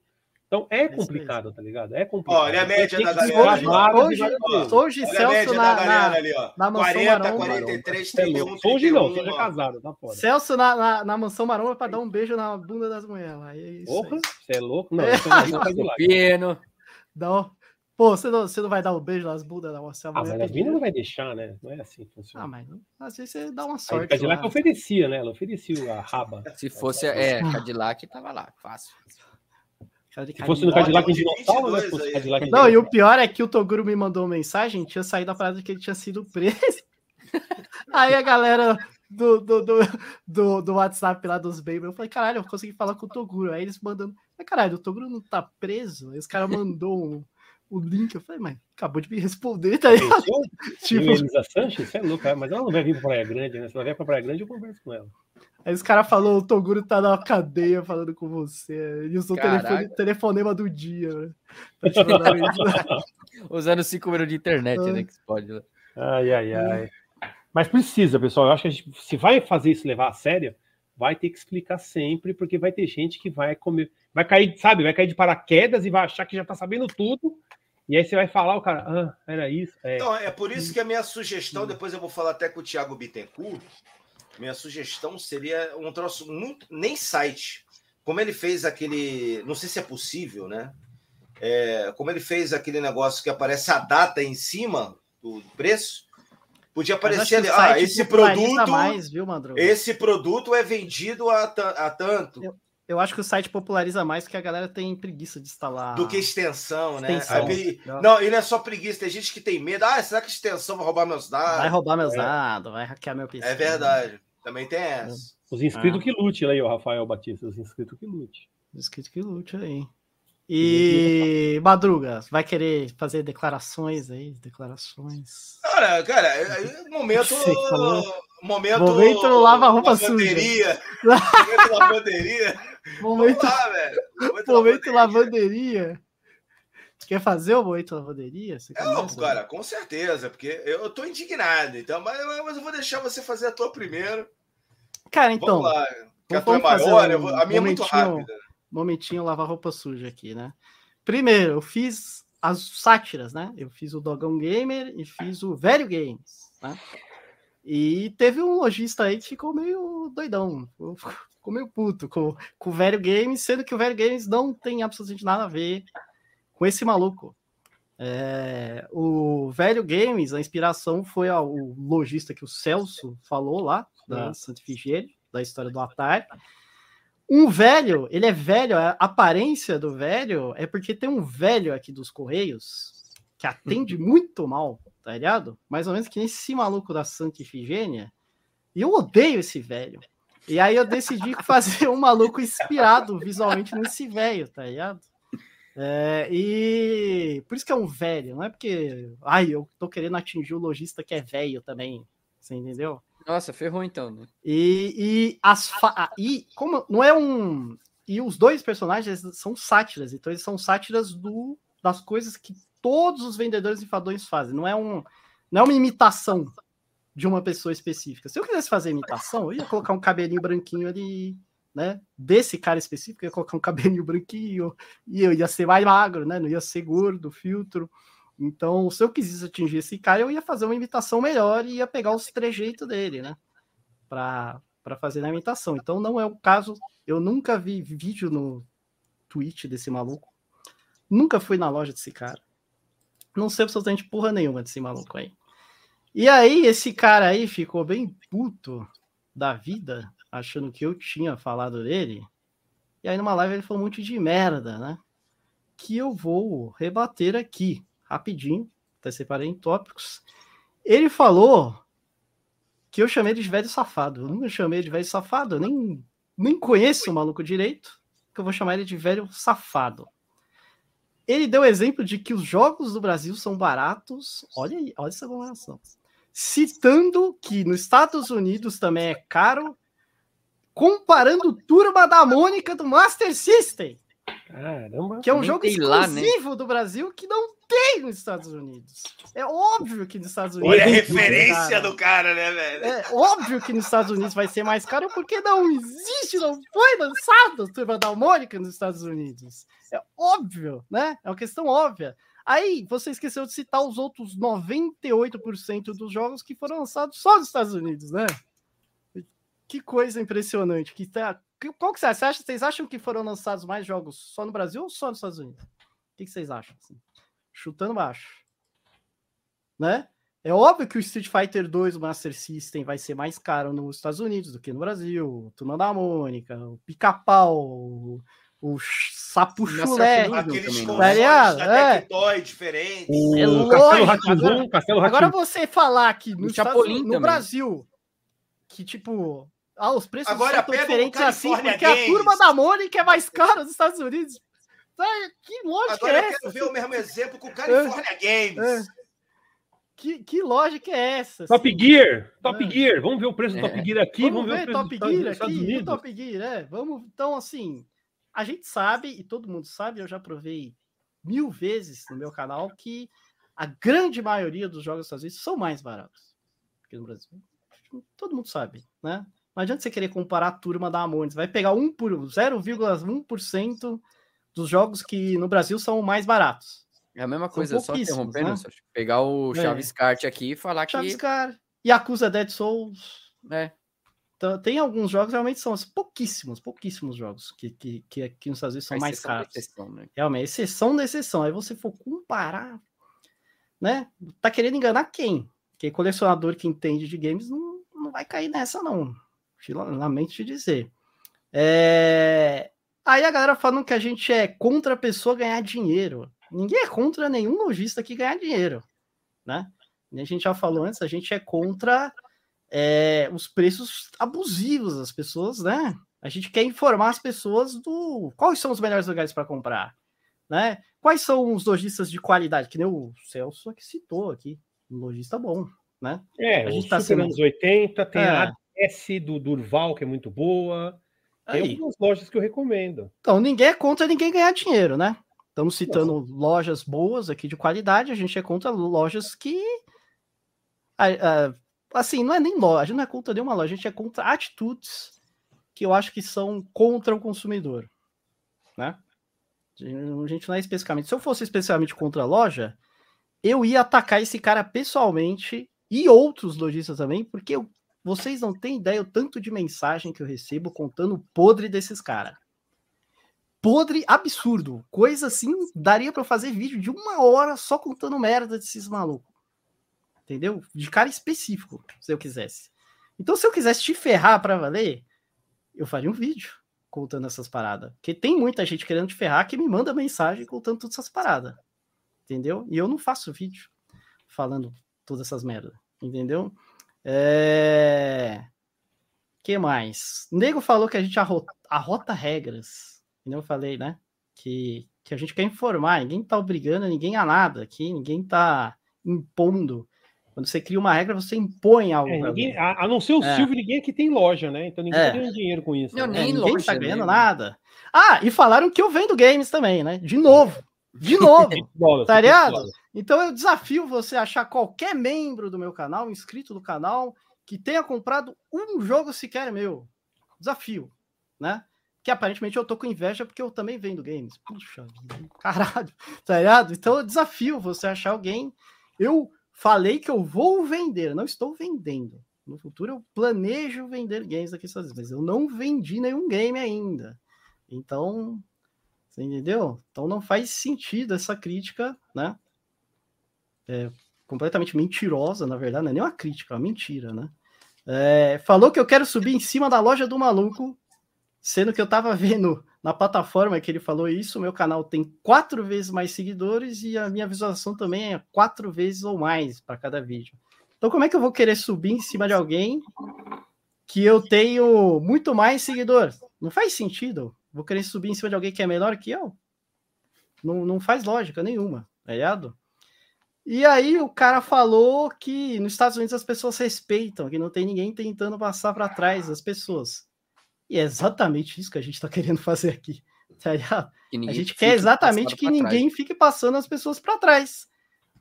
Então é complicado, tá ligado? É complicado. Olha a média da e Hoje, hoje a Celso na, na- ali, ó. na mansão 40, maromba. 43, Você é 31, louco. Hoje não, 31, você já é casado, tá fora. Celso na, na, na mansão maromba pra dar um beijo na bunda das mulheres lá. É Porra, aí. você é louco? Não, É. você lá. Pino. Dá Pô, você não, você não vai dar um beijo nas bundas da nossa Ah, mas a mina não vai deixar, né? Não é assim que Ah, funciona. mas não- às vezes você dá uma sorte. o Cadillac lá. oferecia, né? Ela oferecia a raba. Se fosse, é, Cadillac tava lá, fácil. Se fosse no Cadillac em dinossauro, né? 22 Se fosse aí. Cadillac em Não, e o pior é que o Toguro me mandou uma mensagem, tinha saído a parada que ele tinha sido preso. Aí a galera do, do, do, do, do WhatsApp lá dos Baby. Eu falei, caralho, eu consegui falar com o Toguro. Aí eles mandando, mas caralho, o Toguro não tá preso? Aí os caras mandou um, o link. Eu falei, mas acabou de me responder, tá ligado? tipo, Elisa Sanches, você é louco, mas ela não vai vir pra Praia Grande, né? Se ela vier pra Praia Grande, eu converso com ela. Aí os caras falaram, o Toguro tá na cadeia falando com você. E usou o telefone, telefonema do dia, né? Usando cinco minutos de internet, né? Que pode. Né? Ai, ai, ai. Mas precisa, pessoal. Eu acho que a gente, se vai fazer isso levar a sério, vai ter que explicar sempre, porque vai ter gente que vai comer, vai cair, sabe, vai cair de paraquedas e vai achar que já tá sabendo tudo. E aí você vai falar, o cara, ah, era isso. É. Então, é por isso que a minha sugestão, depois eu vou falar até com o Thiago Bittencourt, minha sugestão seria um troço muito. Nem site. Como ele fez aquele. Não sei se é possível, né? É, como ele fez aquele negócio que aparece a data em cima do preço, podia aparecer ali. Ah, esse produto. Mais, viu, esse produto é vendido a, a tanto. Eu, eu, acho que o site populariza mais porque a galera tem preguiça de instalar. Do que extensão, né? extensão. Aí, não, e não é só preguiça, tem gente que tem medo. Ah, será que extensão vai roubar meus dados? Vai roubar meus é. dados, vai hackear meu PC. É verdade. Também tem essa. Os inscritos ah. que lute aí, o Rafael Batista. Os inscritos que lute. Os inscritos que lute aí. E Madruga, vai querer fazer declarações aí? Declarações. Cara, cara, momento. Momento, momento lava roupa lavanderia. suja. Momento lavanderia. Momento, lá, velho. momento, momento lavanderia. Quer fazer o momento lavanderia? Você é, não, cara, com certeza, porque eu tô indignado, então, mas, mas eu vou deixar você fazer a tua primeiro. Cara, então. Vamos lá. Que a tua é maior, um a minha é muito rápida momentinho lavar roupa suja aqui, né? Primeiro, eu fiz as sátiras, né? Eu fiz o Dogão Gamer e fiz o Velho Games, né? E teve um lojista aí que ficou meio doidão, ficou meio puto com, com o Velho Games, sendo que o Velho Games não tem absolutamente nada a ver com esse maluco. É, o Velho Games, a inspiração foi o lojista que o Celso falou lá, da. Santa Figueira, da história do Atari. Um velho, ele é velho, a aparência do velho é porque tem um velho aqui dos Correios que atende muito mal, tá ligado? Mais ou menos que nem esse maluco da Santa Ifigênia. E eu odeio esse velho. E aí eu decidi fazer um maluco inspirado visualmente nesse velho, tá ligado? É, e por isso que é um velho, não é porque, ai, eu tô querendo atingir o lojista que é velho também, você entendeu? Nossa, ferrou então, né? E, e as fa... e como não é um e os dois personagens são sátiras, então eles são sátiras do das coisas que todos os vendedores e fadões fazem. Não é um não é uma imitação de uma pessoa específica. Se eu quisesse fazer imitação, eu ia colocar um cabelinho branquinho ali, né? Desse cara específico, eu ia colocar um cabelinho branquinho e eu ia ser mais magro, né? Não ia ser gordo, filtro. Então, se eu quisesse atingir esse cara, eu ia fazer uma imitação melhor e ia pegar os trejeitos dele, né? Para fazer na imitação. Então, não é o caso. Eu nunca vi vídeo no Twitch desse maluco. Nunca fui na loja desse cara. Não sei absolutamente porra nenhuma desse maluco aí. E aí, esse cara aí ficou bem puto da vida, achando que eu tinha falado dele. E aí, numa live, ele falou um monte de merda, né? Que eu vou rebater aqui rapidinho, até separei em tópicos. Ele falou que eu chamei de velho safado. Eu nunca chamei de velho safado, eu nem, nem conheço o maluco direito, que eu vou chamar ele de velho safado. Ele deu exemplo de que os jogos do Brasil são baratos. Olha aí, olha essa comparação. Citando que nos Estados Unidos também é caro, comparando Turma da Mônica do Master System. Caramba, que é um jogo exclusivo lá, né? do Brasil que não tem nos Estados Unidos. É óbvio que nos Estados Unidos. Olha a referência cara. do cara, né, velho? É óbvio que nos Estados Unidos vai ser mais caro porque não existe, não foi lançado Turma da Mônica nos Estados Unidos. É óbvio, né? É uma questão óbvia. Aí você esqueceu de citar os outros 98% dos jogos que foram lançados só nos Estados Unidos, né? Que coisa impressionante. Que tá... Qual que você acha? Vocês acham que foram lançados mais jogos só no Brasil ou só nos Estados Unidos? O que, que vocês acham? Assim? Chutando baixo. Né? É óbvio que o Street Fighter 2 Master System vai ser mais caro nos Estados Unidos do que no Brasil. Turma da Mônica, o Pica-Pau, o Sapo Chulé. Aqueles consoles da Tectoy é. diferentes. O é lógico. Castelo agora, agora você falar que no, Estados, no Brasil que, tipo, ah, os preços Agora são o diferentes assim, porque a Games. turma da Mônica é mais cara nos Estados Unidos. Tá, Que lógica Agora é eu essa? quero ver o mesmo exemplo com o California Games. Que, que lógica é essa? Top assim? Gear, Top É. Gear. Vamos ver o preço do É. Top Gear aqui, Vamos vamos, ver, ver o preço Top Gear dos Estados aqui, Unidos. Top Gear, é. Vamos, então, assim, a gente sabe, e todo mundo sabe, eu já provei mil vezes no meu canal, que a grande maioria dos jogos dos Estados Unidos são mais baratos que no Brasil. Todo mundo sabe, né? Não adianta você querer comparar a turma da Amones. Vai pegar 1 por 0,1% dos jogos que no Brasil são mais baratos. É a mesma coisa, só interrompendo, né? Sérgio, pegar o É. Chaves Kart aqui e falar que. Chaves Car, Yakuza Dead Souls, É, Então, tem alguns jogos, realmente são pouquíssimos, pouquíssimos jogos que, que, que aqui nos Estados Unidos são a mais caros. exceção, né? Realmente, exceção da exceção. Aí você for comparar, né? Tá querendo enganar quem? Porque colecionador que entende de games não, não vai cair nessa, não. Lamento te dizer. É, Aí a galera falando que a gente é contra a pessoa ganhar dinheiro. Ninguém é contra nenhum lojista que ganhar dinheiro, né? E A gente já falou antes, a gente é contra é, os preços abusivos das pessoas, né? A gente quer informar as pessoas do quais são os melhores lugares para comprar, né? Quais são os lojistas de qualidade, que nem o Celso aqui citou aqui, um lojista bom, né? É, A gente tá Super sendo- anos 80, tem É. a ADS do Durval, que é muito boa. Tem Aí. algumas lojas que eu recomendo. Então, ninguém é contra ninguém ganhar dinheiro, né? Estamos citando lojas boas aqui de qualidade, a gente é contra lojas que. assim, não é nem loja, a gente não é contra nenhuma loja, a gente é contra atitudes que eu acho que são contra o consumidor, né? A gente não é especificamente. Se eu fosse especialmente contra a loja, eu ia atacar esse cara pessoalmente e outros lojistas também, porque eu- vocês não têm ideia o tanto de mensagem que eu recebo contando o podre desses caras podre absurdo. Coisa assim, daria eu fazer vídeo de uma hora só contando merda desses malucos. Entendeu? De cara específico, se eu quisesse. Então, se eu quisesse te ferrar pra valer, eu faria um vídeo contando essas paradas. Porque tem muita gente querendo te ferrar que me manda mensagem contando todas essas paradas. Entendeu? E eu não faço vídeo falando todas essas merdas. Entendeu? É... que mais? O Nego falou que a gente arrota, arrota regras. Como eu falei, né? Que, que a gente quer informar, ninguém tá obrigando ninguém a nada aqui, ninguém tá impondo. Quando você cria uma regra, você impõe algo. É, ninguém- alguém. a, a não ser o É. Silvio, ninguém aqui tem loja, né? Então ninguém É. tá ganhando dinheiro com isso. Não, né? É, nem ninguém loja, tá né? ganhando nada. Ah, e falaram que eu vendo games também, né? De novo. De novo. 20 dólares, Tá 20 ligado? Então eu desafio você a achar qualquer membro do meu canal, inscrito do canal, que tenha comprado um jogo sequer meu. Desafio, né? Que aparentemente eu tô com inveja porque eu também vendo games. Puxa, vida, caralho, tá ligado? Então eu desafio você a achar alguém. Eu falei que eu vou vender, não estou vendendo. No futuro eu planejo vender games daqui a mas eu não vendi nenhum game ainda. Então, você entendeu? Então não faz sentido essa crítica, né? É completamente mentirosa, na verdade, não é nem uma crítica, é uma mentira, né? É, falou que eu quero subir em cima da loja do maluco, sendo que eu tava vendo na plataforma que ele falou isso, meu canal tem quatro vezes mais seguidores e a minha visualização também é quatro vezes ou mais para cada vídeo. Então, como é que eu vou querer subir em cima de alguém que eu tenho muito mais seguidor? Não faz sentido. Vou querer subir em cima de alguém que é melhor que eu? Não, não faz lógica nenhuma, tá ligado? E aí o cara falou que nos Estados Unidos as pessoas respeitam, que não tem ninguém tentando passar para trás das pessoas. E é exatamente isso que a gente está querendo fazer aqui. Tá? Que A ninguém gente quer exatamente que pra trás. ninguém fique passando as pessoas para trás.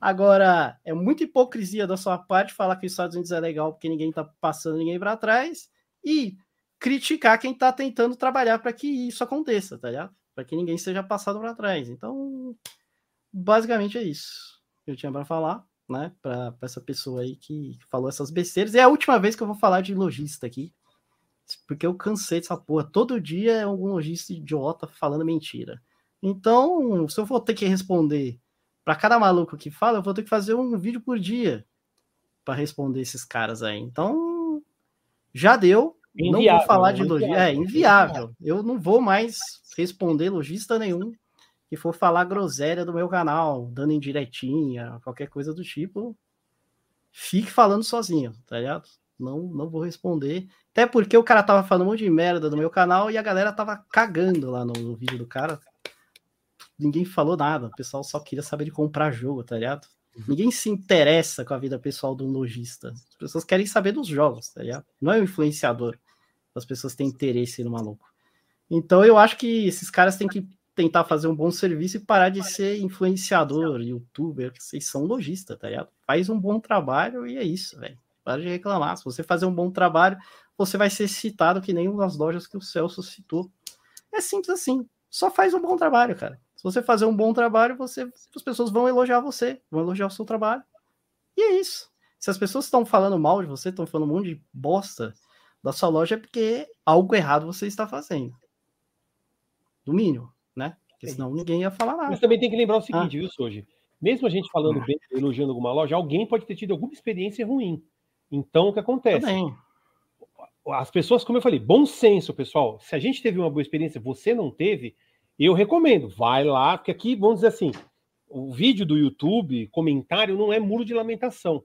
Agora, é muita hipocrisia da sua parte falar que os Estados Unidos é legal porque ninguém está passando ninguém para trás e criticar quem está tentando trabalhar para que isso aconteça, tá ligado? Para que ninguém seja passado para trás. Então, basicamente é isso eu tinha para falar, né? Para essa pessoa aí que falou essas besteiras. É a última vez que eu vou falar de lojista aqui, porque eu cansei dessa porra. Todo dia é algum lojista idiota falando mentira. Então, se eu for ter que responder para cada maluco que fala, eu vou ter que fazer um vídeo por dia para responder esses caras aí. Então, já deu. não Inviável, vou falar né? de lojista. Inviável. É inviável. Eu não vou mais responder lojista nenhum que for falar groselha do meu canal, dando indiretinha, qualquer coisa do tipo. Fique falando sozinho, tá ligado? Não, não vou responder. Até porque o cara tava falando um monte de merda no meu canal e a galera tava cagando lá no, no vídeo do cara. Ninguém falou nada. O pessoal só queria saber de comprar jogo, tá ligado? Ninguém se interessa com a vida pessoal do lojista. As pessoas querem saber dos jogos, tá ligado? Não é o influenciador. As pessoas têm interesse no maluco. Então eu acho que esses caras têm que tentar fazer um bom serviço e parar de ser influenciador, youtuber, vocês são lojista, tá ligado? Faz um bom trabalho e é isso, velho. Para de reclamar. Se você fazer um bom trabalho, você vai ser citado que nem as lojas que o Celso citou. É simples assim. Só faz um bom trabalho, cara. Se você fazer um bom trabalho, você, as pessoas vão elogiar você, vão elogiar o seu trabalho. E é isso. Se as pessoas estão falando mal de você, estão falando um monte de bosta da sua loja, é porque algo errado você está fazendo. No mínimo, né? Porque senão ninguém ia falar nada. Mas também tem que lembrar o seguinte, ah. viu, Soji? Mesmo a gente falando ah. bem, elogiando alguma loja, alguém pode ter tido alguma experiência ruim. Então, o que acontece? Também. As pessoas, como eu falei, bom senso, pessoal. Se a gente teve uma boa experiência, você não teve, eu recomendo. Vai lá, porque aqui, vamos dizer assim, o vídeo do YouTube, comentário, não é muro de lamentação.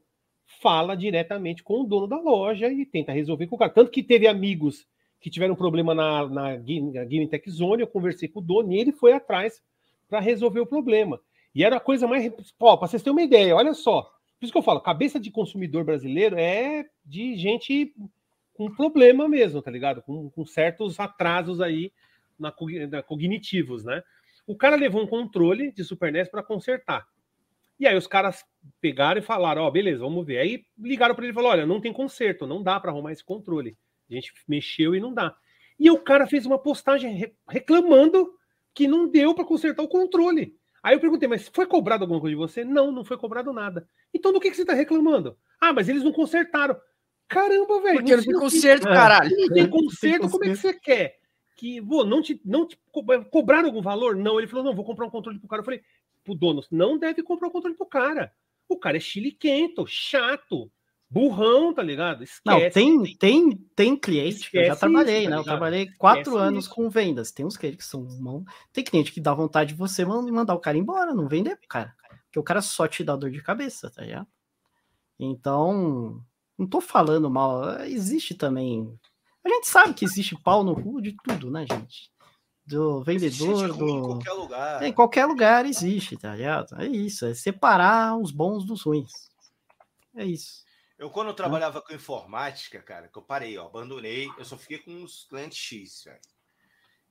Fala diretamente com o dono da loja e tenta resolver com o cara. Tanto que teve amigos que tiveram problema na, na, na Tech Zone, eu conversei com o dono e ele foi atrás para resolver o problema. E era a coisa mais. Para vocês terem uma ideia, olha só. Por isso que eu falo, cabeça de consumidor brasileiro é de gente com problema mesmo, tá ligado? Com, com certos atrasos aí na, na, cognitivos, né? O cara levou um controle de Super NES para consertar. E aí os caras pegaram e falaram, ó, oh, beleza, vamos ver. Aí ligaram para ele e falaram, olha, não tem conserto, não dá para arrumar esse controle. A gente mexeu e não dá. E o cara fez uma postagem reclamando que não deu para consertar o controle. Aí eu perguntei, mas foi cobrado alguma coisa de você? Não, não foi cobrado nada. Então do que, que você está reclamando? Ah, mas eles não consertaram. Caramba, velho. Porque não, tem conserto, caralho. Não tem conserto, como é que você quer? Que, pô, não te, não te cobraram algum valor? Não, ele falou, não, vou comprar um controle pro cara. Eu falei, pro dono, não deve comprar um controle pro cara. O cara é chiliquento, chato, burrão, tá ligado? Esquece. Não, tem, tem, tem cliente, eu já trabalhei, isso, tá né? Eu trabalhei quatro Esquece anos isso. com vendas. Tem uns clientes que são mão. Tem cliente que dá vontade de você mandar o cara embora, não vender pro cara. Porque o cara só te dá dor de cabeça, tá ligado? Então, não tô falando mal. Existe também. A gente sabe que existe pau no cu de tudo, né, gente? Do vendedor, do. Em qualquer lugar. É, em qualquer lugar existe, tá ligado? É isso, é separar os bons dos ruins. É isso. Eu, quando eu trabalhava com informática, cara, que eu parei, ó, abandonei, eu só fiquei com os clientes X, velho.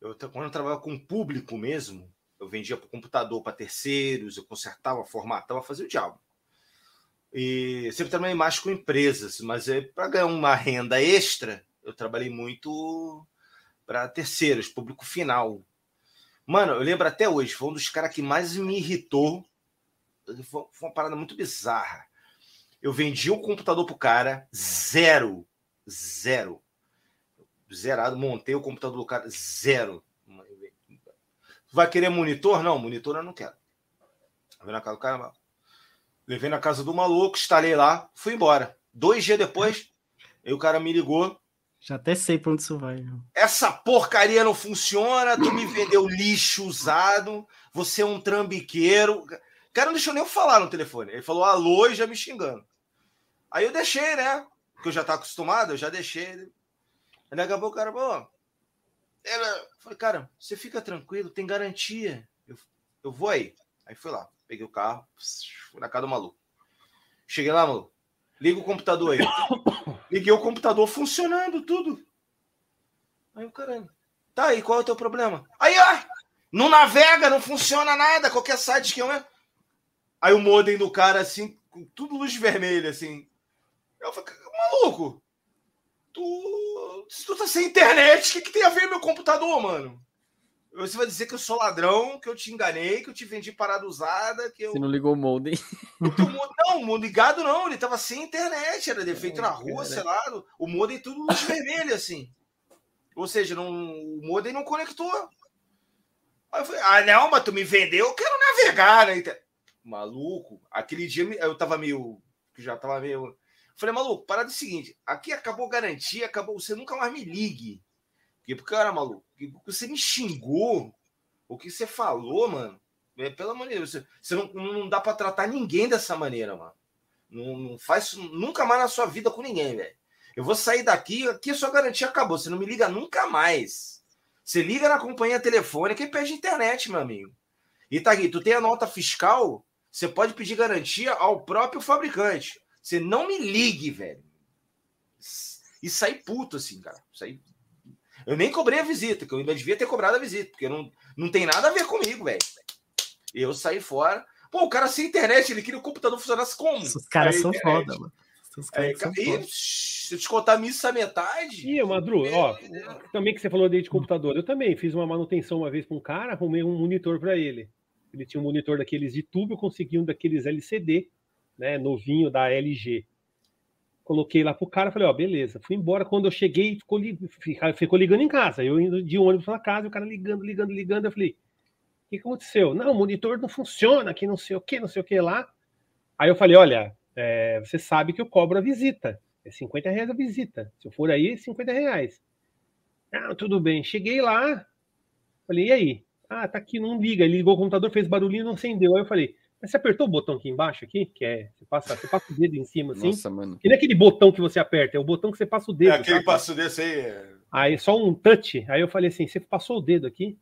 Eu, quando eu trabalhava com público mesmo, eu vendia para computador para terceiros, eu consertava, formatava, fazia o diabo. E sempre trabalhei mais com empresas, mas é, para ganhar uma renda extra, eu trabalhei muito para terceiros, público final. Mano, eu lembro até hoje, foi um dos caras que mais me irritou. Foi uma parada muito bizarra. Eu vendi o computador pro cara, zero. Zero. Zerado. Montei o computador do cara, zero. Vai querer monitor? Não, monitor eu não quero. Levei na casa do cara, levei na casa do maluco, instalei lá, fui embora. Dois dias depois, aí o cara me ligou. Já até sei pra onde isso vai. Essa porcaria não funciona, tu me vendeu lixo usado, você é um trambiqueiro. O cara não deixou nem eu falar no telefone. Ele falou alô e já me xingando. Aí eu deixei, né? Porque eu já estava acostumado, eu já deixei. Aí daqui a pouco o cara, pô. Ela... Falei, cara, você fica tranquilo, tem garantia. Eu, eu vou aí. Aí fui lá, peguei o carro, fui na casa do maluco. Cheguei lá, maluco. Liga o computador aí. Liguei o computador funcionando, tudo. Aí o caramba. Tá aí, qual é o teu problema? Aí, ó, não navega, não funciona nada, qualquer site que eu. Aí o modem do cara, assim, com tudo luz vermelha, assim. Eu falei, maluco, tu, se tu tá sem internet, o que, que tem a ver meu computador, mano? Você vai dizer que eu sou ladrão, que eu te enganei, que eu te vendi parada usada, que eu. Você não ligou o modem? Não, o ligado não, ele tava sem internet, era defeito na rua, sei lá. O modem tudo luz vermelha, assim. Ou seja, não, o modem não conectou. Aí eu falei, ah, não, mas tu me vendeu, eu quero navegar, né? Maluco, aquele dia eu tava meio. Já tava meio Falei, maluco, parada é o seguinte: aqui acabou garantia, acabou. Você nunca mais me ligue. Porque, cara, maluco, você me xingou, o que você falou, mano. É, de Deus, você, você não, não dá para tratar ninguém dessa maneira, mano. Não, não faz nunca mais na sua vida com ninguém, velho. Eu vou sair daqui, aqui a sua garantia acabou. Você não me liga nunca mais. Você liga na companhia telefônica e pede internet, meu amigo. E tá aqui, tu tem a nota fiscal, você pode pedir garantia ao próprio fabricante. Você não me ligue, velho. E sair puto, assim, cara. Sair... Eu nem cobrei a visita, que eu ainda devia ter cobrado a visita, porque não, não tem nada a ver comigo, velho. Eu saí fora. Pô, o cara sem internet, ele queria que o computador funcionasse como? Os caras Aí, são internet. foda, mano. Os caras são e, foda. se eu te contar missa metade. E, Madru, ó, também que você falou de computador, eu também fiz uma manutenção uma vez para um cara, arrumei um monitor para ele. Ele tinha um monitor daqueles de tubo, eu consegui um daqueles LCD, né, novinho da LG. Coloquei lá pro cara, falei, ó, beleza. Fui embora, quando eu cheguei, ficou, ficou ligando em casa. Eu indo de ônibus para casa, o cara ligando, ligando, ligando, eu falei, o que, aconteceu? Não, o monitor não funciona, que não sei o que, não sei o que lá. Aí eu falei, olha, é, você sabe que eu cobro a visita. É 50 reais a visita. Se eu for aí, é 50 reais. Ah, tudo bem. Cheguei lá, falei, e aí? Ah, tá aqui, não liga. Ele ligou o computador, fez barulhinho, não acendeu. Aí eu falei, você apertou o botão aqui embaixo, aqui? Que é, você passa, você passa o dedo em cima, assim. Nossa, mano. E não é aquele botão que você aperta, é o botão que você passa o dedo. É aquele sabe? passo desse aí. Aí só um touch. Aí eu falei assim: você passou o dedo aqui?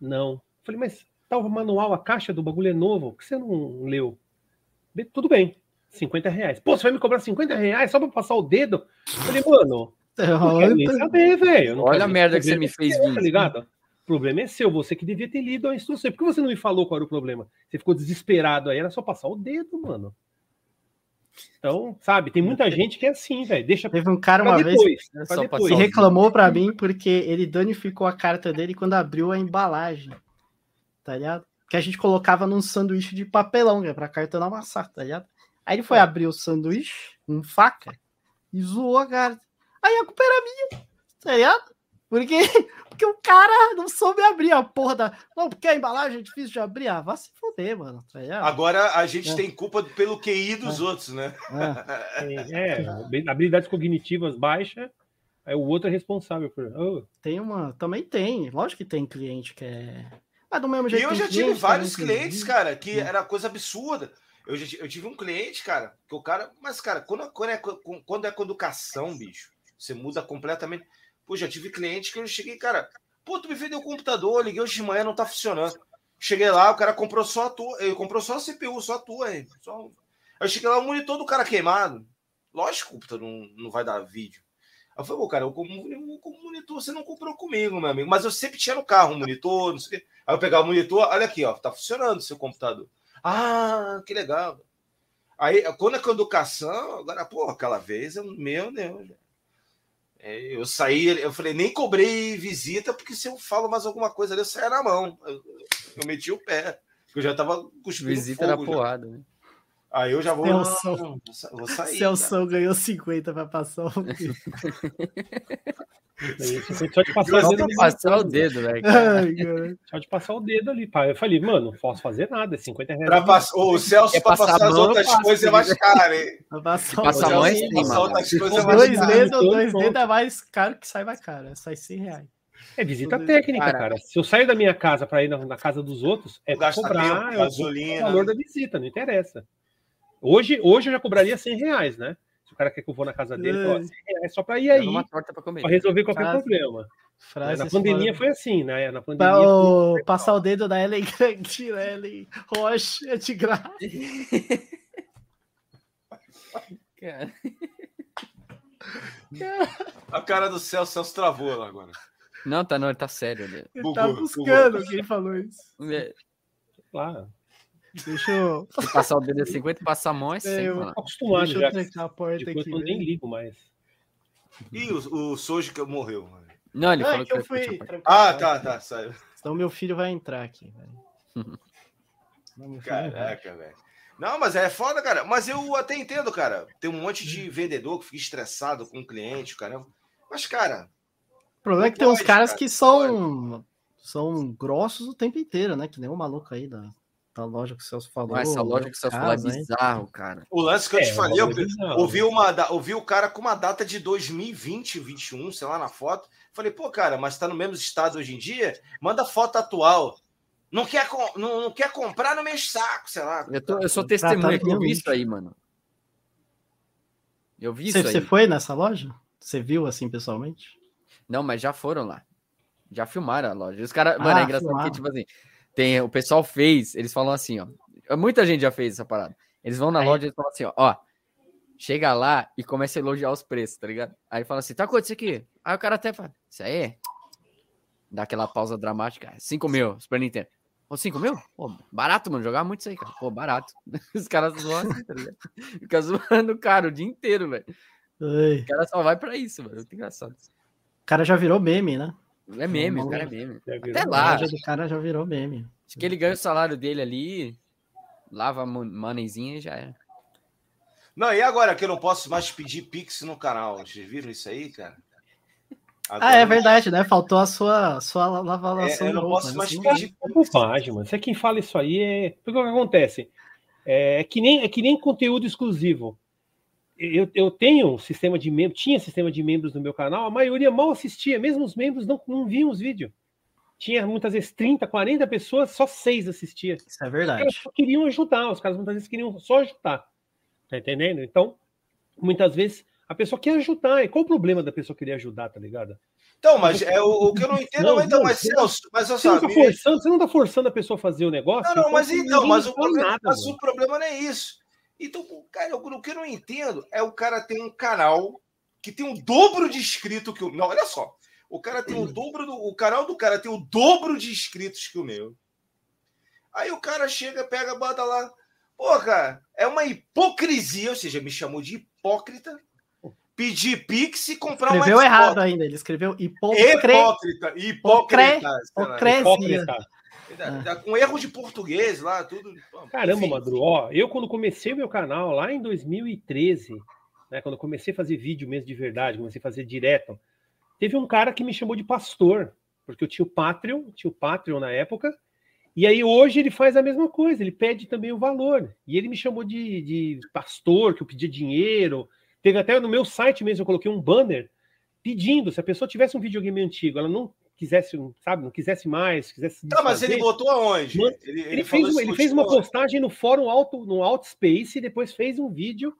Não. Eu falei, mas tá o manual, a caixa do bagulho é novo, que você não leu? Tudo bem, 50 reais. Pô, você vai me cobrar 50 reais só pra passar o dedo? Eu falei, mano, não quero nem saber, velho. Olha a merda que você me fez Tá ligado? O problema é seu, você que devia ter lido a instrução. Por que você não me falou qual era o problema? Você ficou desesperado aí, era só passar o dedo, mano. Então, sabe, tem muita gente que é assim, velho. Deixa Teve um cara uma vez depois. É pra só depois. que reclamou pra mim porque ele danificou a carta dele quando abriu a embalagem. Tá ligado? Que a gente colocava num sanduíche de papelão, é pra carta não amassar, tá ligado? Aí ele foi abrir o sanduíche com faca e zoou a carta. Aí a culpa era minha, tá ligado? Porque, porque o cara não soube abrir a porra da. Não, porque a embalagem é difícil de abrir. Ah, vá se foder, mano. Tá? Agora a gente É. tem culpa pelo QI dos outros, né? É. É, habilidades cognitivas baixas, aí o outro é responsável por. Oh, Tem uma. Também tem. Lógico que tem cliente que é. Mas do mesmo E jeito eu tem já tive cliente vários clientes, cara, que Hum. era coisa absurda. Eu, já, eu tive um cliente, cara, que o cara. Mas, cara, quando, quando, é, quando é com educação, bicho, você muda completamente. Pô, já tive cliente que eu cheguei, cara. Pô, tu me vendeu o computador, liguei hoje de manhã, não tá funcionando. Cheguei lá, o cara comprou só a tua. Ele comprou só a CPU, só a tua. Aí, só... aí cheguei lá, o monitor do cara queimado. Lógico o computador não, não vai dar vídeo. Aí eu falei, pô, cara, eu monitor, você não comprou comigo, meu amigo. Mas eu sempre tinha no carro um monitor, não sei o quê. Aí eu pegava o monitor, olha aqui, ó, tá funcionando o seu computador. Ah, que legal. Aí, quando é com educação, agora, pô, aquela vez, eu, meu Deus. É, eu saí, eu falei, nem cobrei visita, porque se eu falo mais alguma coisa ali, eu saia na mão. Eu, eu meti o pé, porque eu já tava cuspindo Visita na fogo. já. porrada, né? Aí eu já vou, Celso. vou sa- vou sair. Celso ganhou 50 pra passar o. só de passar o dedo pra passar o dedo, velho. Ai, cara. Só de passar o dedo ali, pá. Eu falei, mano, não posso fazer nada, é 50 reais. Pra pass... O Celso, Quer para passar passar as mão, outras passa, coisas é mais caro, hein? Pra passar o Passar a mão é passar outras coisas é mais Dois caro. dedos, Então, dois dedos é mais caro que sai mais caro. É sai 100 reais. É visita técnica, Cara. cara. Se eu sair da minha casa para ir na, na casa dos outros, é para eu vou gasolina. o valor da visita, não interessa. Hoje, hoje eu já cobraria 100 reais, né? Se o cara quer que eu vou na casa dele, É. fala, 100 reais só para ir aí, Dando uma torta pra comer. para resolver qualquer Frase- problema. Frase na pandemia fora- foi assim, né? Na Pra pandemia. o- passar o dedo da Ellen Grande, né? Ellen Rocha, é de graça. Cara, A cara do Celso, o Celso travou lá agora. Não, tá não, ele tá sério. Né? Ele tá Bugou, buscando quem falou isso. É, Lá, Deixa eu, Se passar o dedo é 50, passar a mão é 100, eu- mano. tô acostumado deixa já. eu trancar a porta aqui. eu nem ligo mais. Ih, o, o Soji que morreu. Não, ele é falou que eu fui trancar Ah, tá, tá, saiu. Senão meu filho vai entrar aqui. velho. Caraca, velho. Não, mas é foda, cara. Mas eu até entendo, cara. Tem um monte de vendedor que fica estressado com o cliente, caramba. Mas, cara, O problema é que tem uns caras cara, que são, são grossos o tempo inteiro, né? Que nem o maluco aí da, da loja que o Celso falou. Essa loja que você falou é bizarro, cara. o lance que eu te É, falei, eu ouvi, uma, ouvi o cara com uma data de 2020, 21, sei lá, na foto. Falei, pô, cara, mas tá no mesmo estado hoje em dia? Manda foto atual. Não quer, com- não, não quer comprar no meu saco, sei lá. Eu, tô, eu sou Tratado testemunha que eu vi isso aí, mano. Eu vi Você, isso aí. você foi nessa loja? Você viu assim pessoalmente? Não, mas já foram lá. Já filmaram a loja. Os caras, Ah, mano, é engraçado filmaram. que, tipo assim, tem, o pessoal fez, eles falam assim, ó. Muita gente já fez essa parada. Eles vão na Aí- loja e falam assim, ó, ó. Chega lá e começa a elogiar os preços, tá ligado? Aí fala assim, tá quanto isso aqui? Aí o cara até fala, isso aí é. Dá aquela pausa dramática. 5 mil, Super Nintendo. Pô, 5 mil? Pô, barato, mano. Jogar muito isso aí, cara. Pô, barato. Os caras zoam assim, tá ligado? Fica zoando o cara o dia inteiro, velho. O cara só vai pra isso, mano. Muito engraçado. O cara já virou meme, né? É meme, o cara é meme. Até lá. A do cara já virou meme. Acho que ele ganha o salário dele ali, lava a mon- moneyzinha e já era. Não, e agora que eu não posso mais pedir Pix no canal? Vocês viram isso aí, cara? Ah, é verdade, né? Faltou a sua, sua lavalação É, eu não roupa, posso né? mais Isso pedir. É bobagem, mano. Você quem fala isso aí é. Porque o que acontece? É, é que nem, é que nem conteúdo exclusivo. Eu, eu tenho um sistema de membros, tinha sistema de membros no meu canal, a maioria mal assistia, mesmo os membros não, não viam os vídeos. Tinha muitas vezes 30, 40 pessoas, só seis assistiam. Isso é Os verdade. caras só queriam ajudar, os caras muitas vezes queriam só ajudar. Tá entendendo? Então, muitas vezes a pessoa quer ajudar. E qual o problema da pessoa querer ajudar, tá ligado? Então, mas é, o, o que eu não entendo, Não, mas, então, não, mas Celso, mas eu Você não, tá sabe. forçando, você não tá forçando a pessoa a fazer o negócio? Não, não, mas ninguém então, mas o problema, nada, mas o problema não é isso. Então, cara, o que eu não entendo é o cara ter um canal que tem o dobro de inscritos que o. Não, olha só. O cara tem o dobro do. O canal do cara tem o dobro de inscritos que o meu. Aí o cara chega, pega, bota lá. Pô, cara, é uma hipocrisia, ou seja, me chamou de hipócrita. Pedir Pix e comprar Escreveu um errado Xbox. ainda. Ele escreveu hipocre... Hipócrita, hipócrita. hipocresia. Hipócrita. Tá- tá Com erro de português lá, tudo. Caramba. Madru, ó, eu quando comecei meu canal lá em 2013, né, quando comecei a fazer vídeo mesmo de verdade, comecei a fazer direto, teve um cara que me chamou de pastor, porque eu tinha o Patreon, tinha o Patreon na época, e aí hoje ele faz a mesma coisa, ele pede também o valor, e ele me chamou de, de pastor, que eu pedia dinheiro, teve até no meu site mesmo, eu coloquei um banner pedindo, se a pessoa tivesse um videogame antigo, ela não quisesse, sabe, não quisesse mais, quisesse Tá, mas ele botou aonde? Mano, Ele, ele, falou fez, ele fez uma postagem no fórum alto, no Outspace e depois fez um vídeo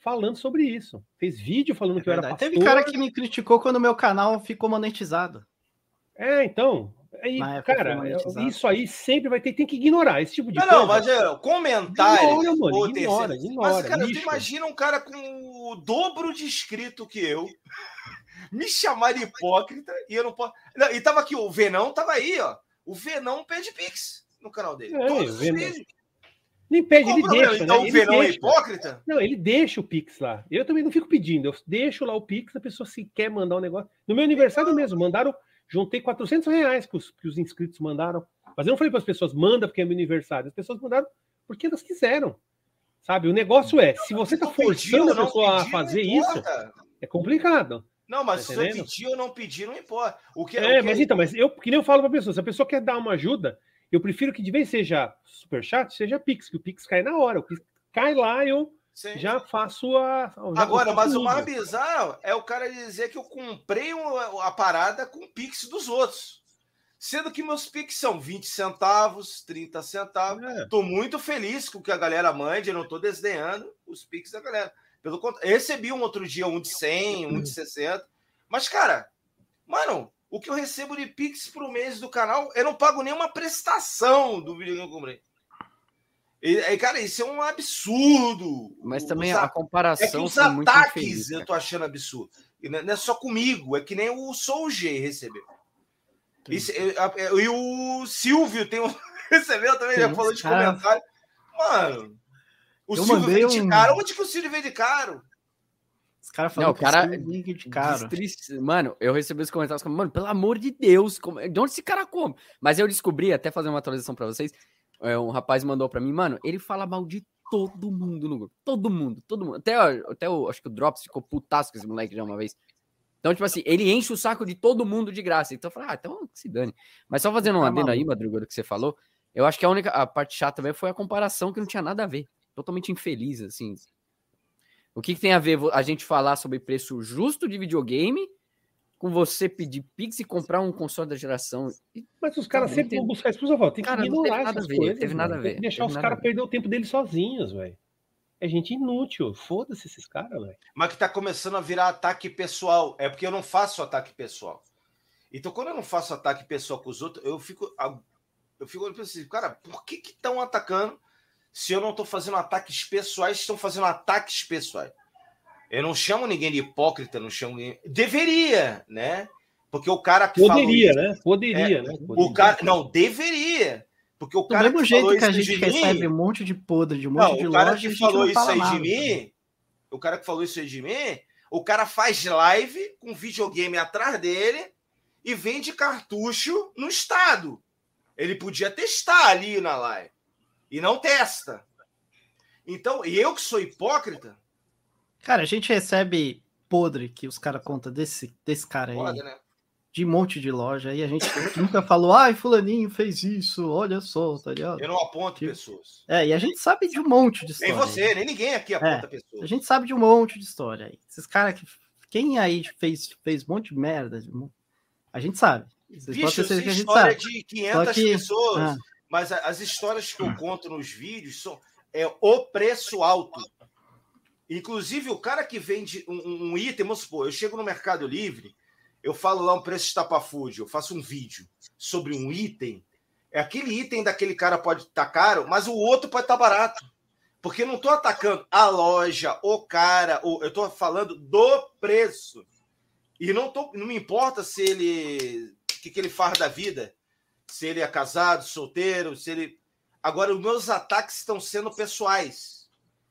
falando sobre isso. Fez vídeo falando É que eu era pastor. Teve cara que me criticou quando o meu canal ficou monetizado. É, então. Aí, cara, isso aí sempre vai ter, tem que ignorar esse tipo de Não, coisa. não, mas é, comentário. Ignora, mano, ignora, ignora, Mas, cara, tu lixo. imagina um cara com o dobro de inscrito que eu me chamar de hipócrita e eu não posso. Não, e tava aqui, o Venão tava aí, ó. O Venão pede Pix no canal dele. É, Todos os vídeos. Nem pede, ele problema? deixa, então né? o Ele Venão é hipócrita? Não, ele deixa o Pix lá. Eu também não fico pedindo. Eu deixo lá o Pix, a pessoa se quer mandar um negócio. No meu aniversário mesmo, mandaram. Juntei 400 reais que os, que os inscritos mandaram. Mas eu não falei para as pessoas, manda porque é meu aniversário. As pessoas mandaram porque elas quiseram. Sabe? O negócio é, se você está pediu, forçando a não pessoa a fazer isso, é complicado. Não, mas Tá se você pedir ou não pedir, não importa. O que, É, o que mas então, mas eu, que nem eu falo para a pessoa, se a pessoa quer dar uma ajuda, eu prefiro que de vez seja superchat, seja Pix, que o Pix cai na hora. O Pix cai lá, eu Sim. já faço a. já Agora, mas o mais bizarro é o cara dizer que eu comprei a parada com o Pix dos outros. Sendo que meus Pix são 20 centavos, 30 centavos. É. Tô muito feliz com o que a galera mande, eu não tô desdenhando os Pix da galera. Pelo contrário, eu recebi um outro dia um de 100, um de 60. Mas, cara, mano, o que eu recebo de Pix pro mês do canal, eu não pago nenhuma prestação do vídeo que eu comprei. E, e, cara, isso é um absurdo. Mas Os também a- a comparação é que os ataques infeliz, eu tô achando absurdo. E não é não é só comigo, é que nem o Soul G recebeu. Isso, é, e o Silvio tem um, recebeu também, já falou de cara. comentário. Mano, o Eu Silvio mandei veio de um- caro. Onde que o Silvio veio de caro? Os caras Não, falaram o cara que link de cara. Destrist- Mano, eu recebi os comentários como, mano, pelo amor de Deus, como- de onde esse cara come? Mas eu descobri, até fazer uma atualização pra vocês, é, um rapaz mandou pra mim, mano, ele fala mal de todo mundo no grupo. Todo mundo, todo mundo. Até, até o, acho que o Drops ficou putaço com esse moleque já uma vez. Então, tipo assim, ele enche o saco de todo mundo de graça. Então eu falei, ah, então que se dane. Mas só fazendo um Tá adendo aí, maluco. Madruga, do que você falou, eu acho que a única a parte chata também foi a comparação que não tinha nada a ver. Totalmente infeliz, assim. O que, que tem a ver a gente falar sobre preço justo de videogame com você pedir Pix e comprar um console da geração? Mas os caras sempre teve- vão buscar isso. Tem que Cara, não ignorar teve nada essas a ver, coisas. teve nada a Tem ver, que deixar teve os nada caras a ver. perder o tempo deles sozinhos, velho. É gente inútil. Foda-se esses caras, velho. Mas que tá começando a virar ataque pessoal. É porque eu não faço ataque pessoal. Então, quando eu não faço ataque pessoal com os outros, eu fico. Eu fico olhando assim, cara, por que estão atacando se eu não estou fazendo ataques pessoais? Estão fazendo ataques pessoais. Eu não chamo ninguém de hipócrita, não chamo ninguém. Deveria, né? Porque o cara que Poderia, falou, né? Poderia, é, né? Poderia. O cara, não, deveria. Porque o cara Do mesmo jeito que a gente recebe mim, um monte de podre, de um monte não, de o cara loja, que falou isso aí nada, de mim, o cara que falou isso aí de mim, o cara faz live com videogame atrás dele e vende cartucho no estado. Ele podia testar ali na live e não testa. Então, e eu que sou hipócrita. Cara, a gente recebe podre que os caras contam desse, desse cara aí. Foda, né? De um monte de loja. E a gente nunca falou, ai, Fulaninho fez isso, olha só, tá ligado? Eu não aponto tipo, pessoas. É, e a gente sabe de um monte de história. Nem você, nem ninguém aqui aponta é, pessoas. A gente sabe de um monte de história aí. Esses caras que. Quem aí fez, fez um monte de merda? A gente sabe. Bicho, eu sei que história de 500 que... pessoas, ah. Mas as histórias que eu conto nos vídeos são é o preço alto. Inclusive, o cara que vende um, um item, vamos supor, eu chego no Mercado Livre, eu falo lá um preço estapafúrdio, eu faço um vídeo sobre um item, é aquele item daquele cara pode estar tá caro, mas o outro pode estar tá barato. Porque não estou atacando a loja, o cara, eu estou falando do preço. E não, tô, não me importa se ele. O que, que ele faz da vida. Se ele é casado, solteiro, se ele. Agora, os meus ataques estão sendo pessoais.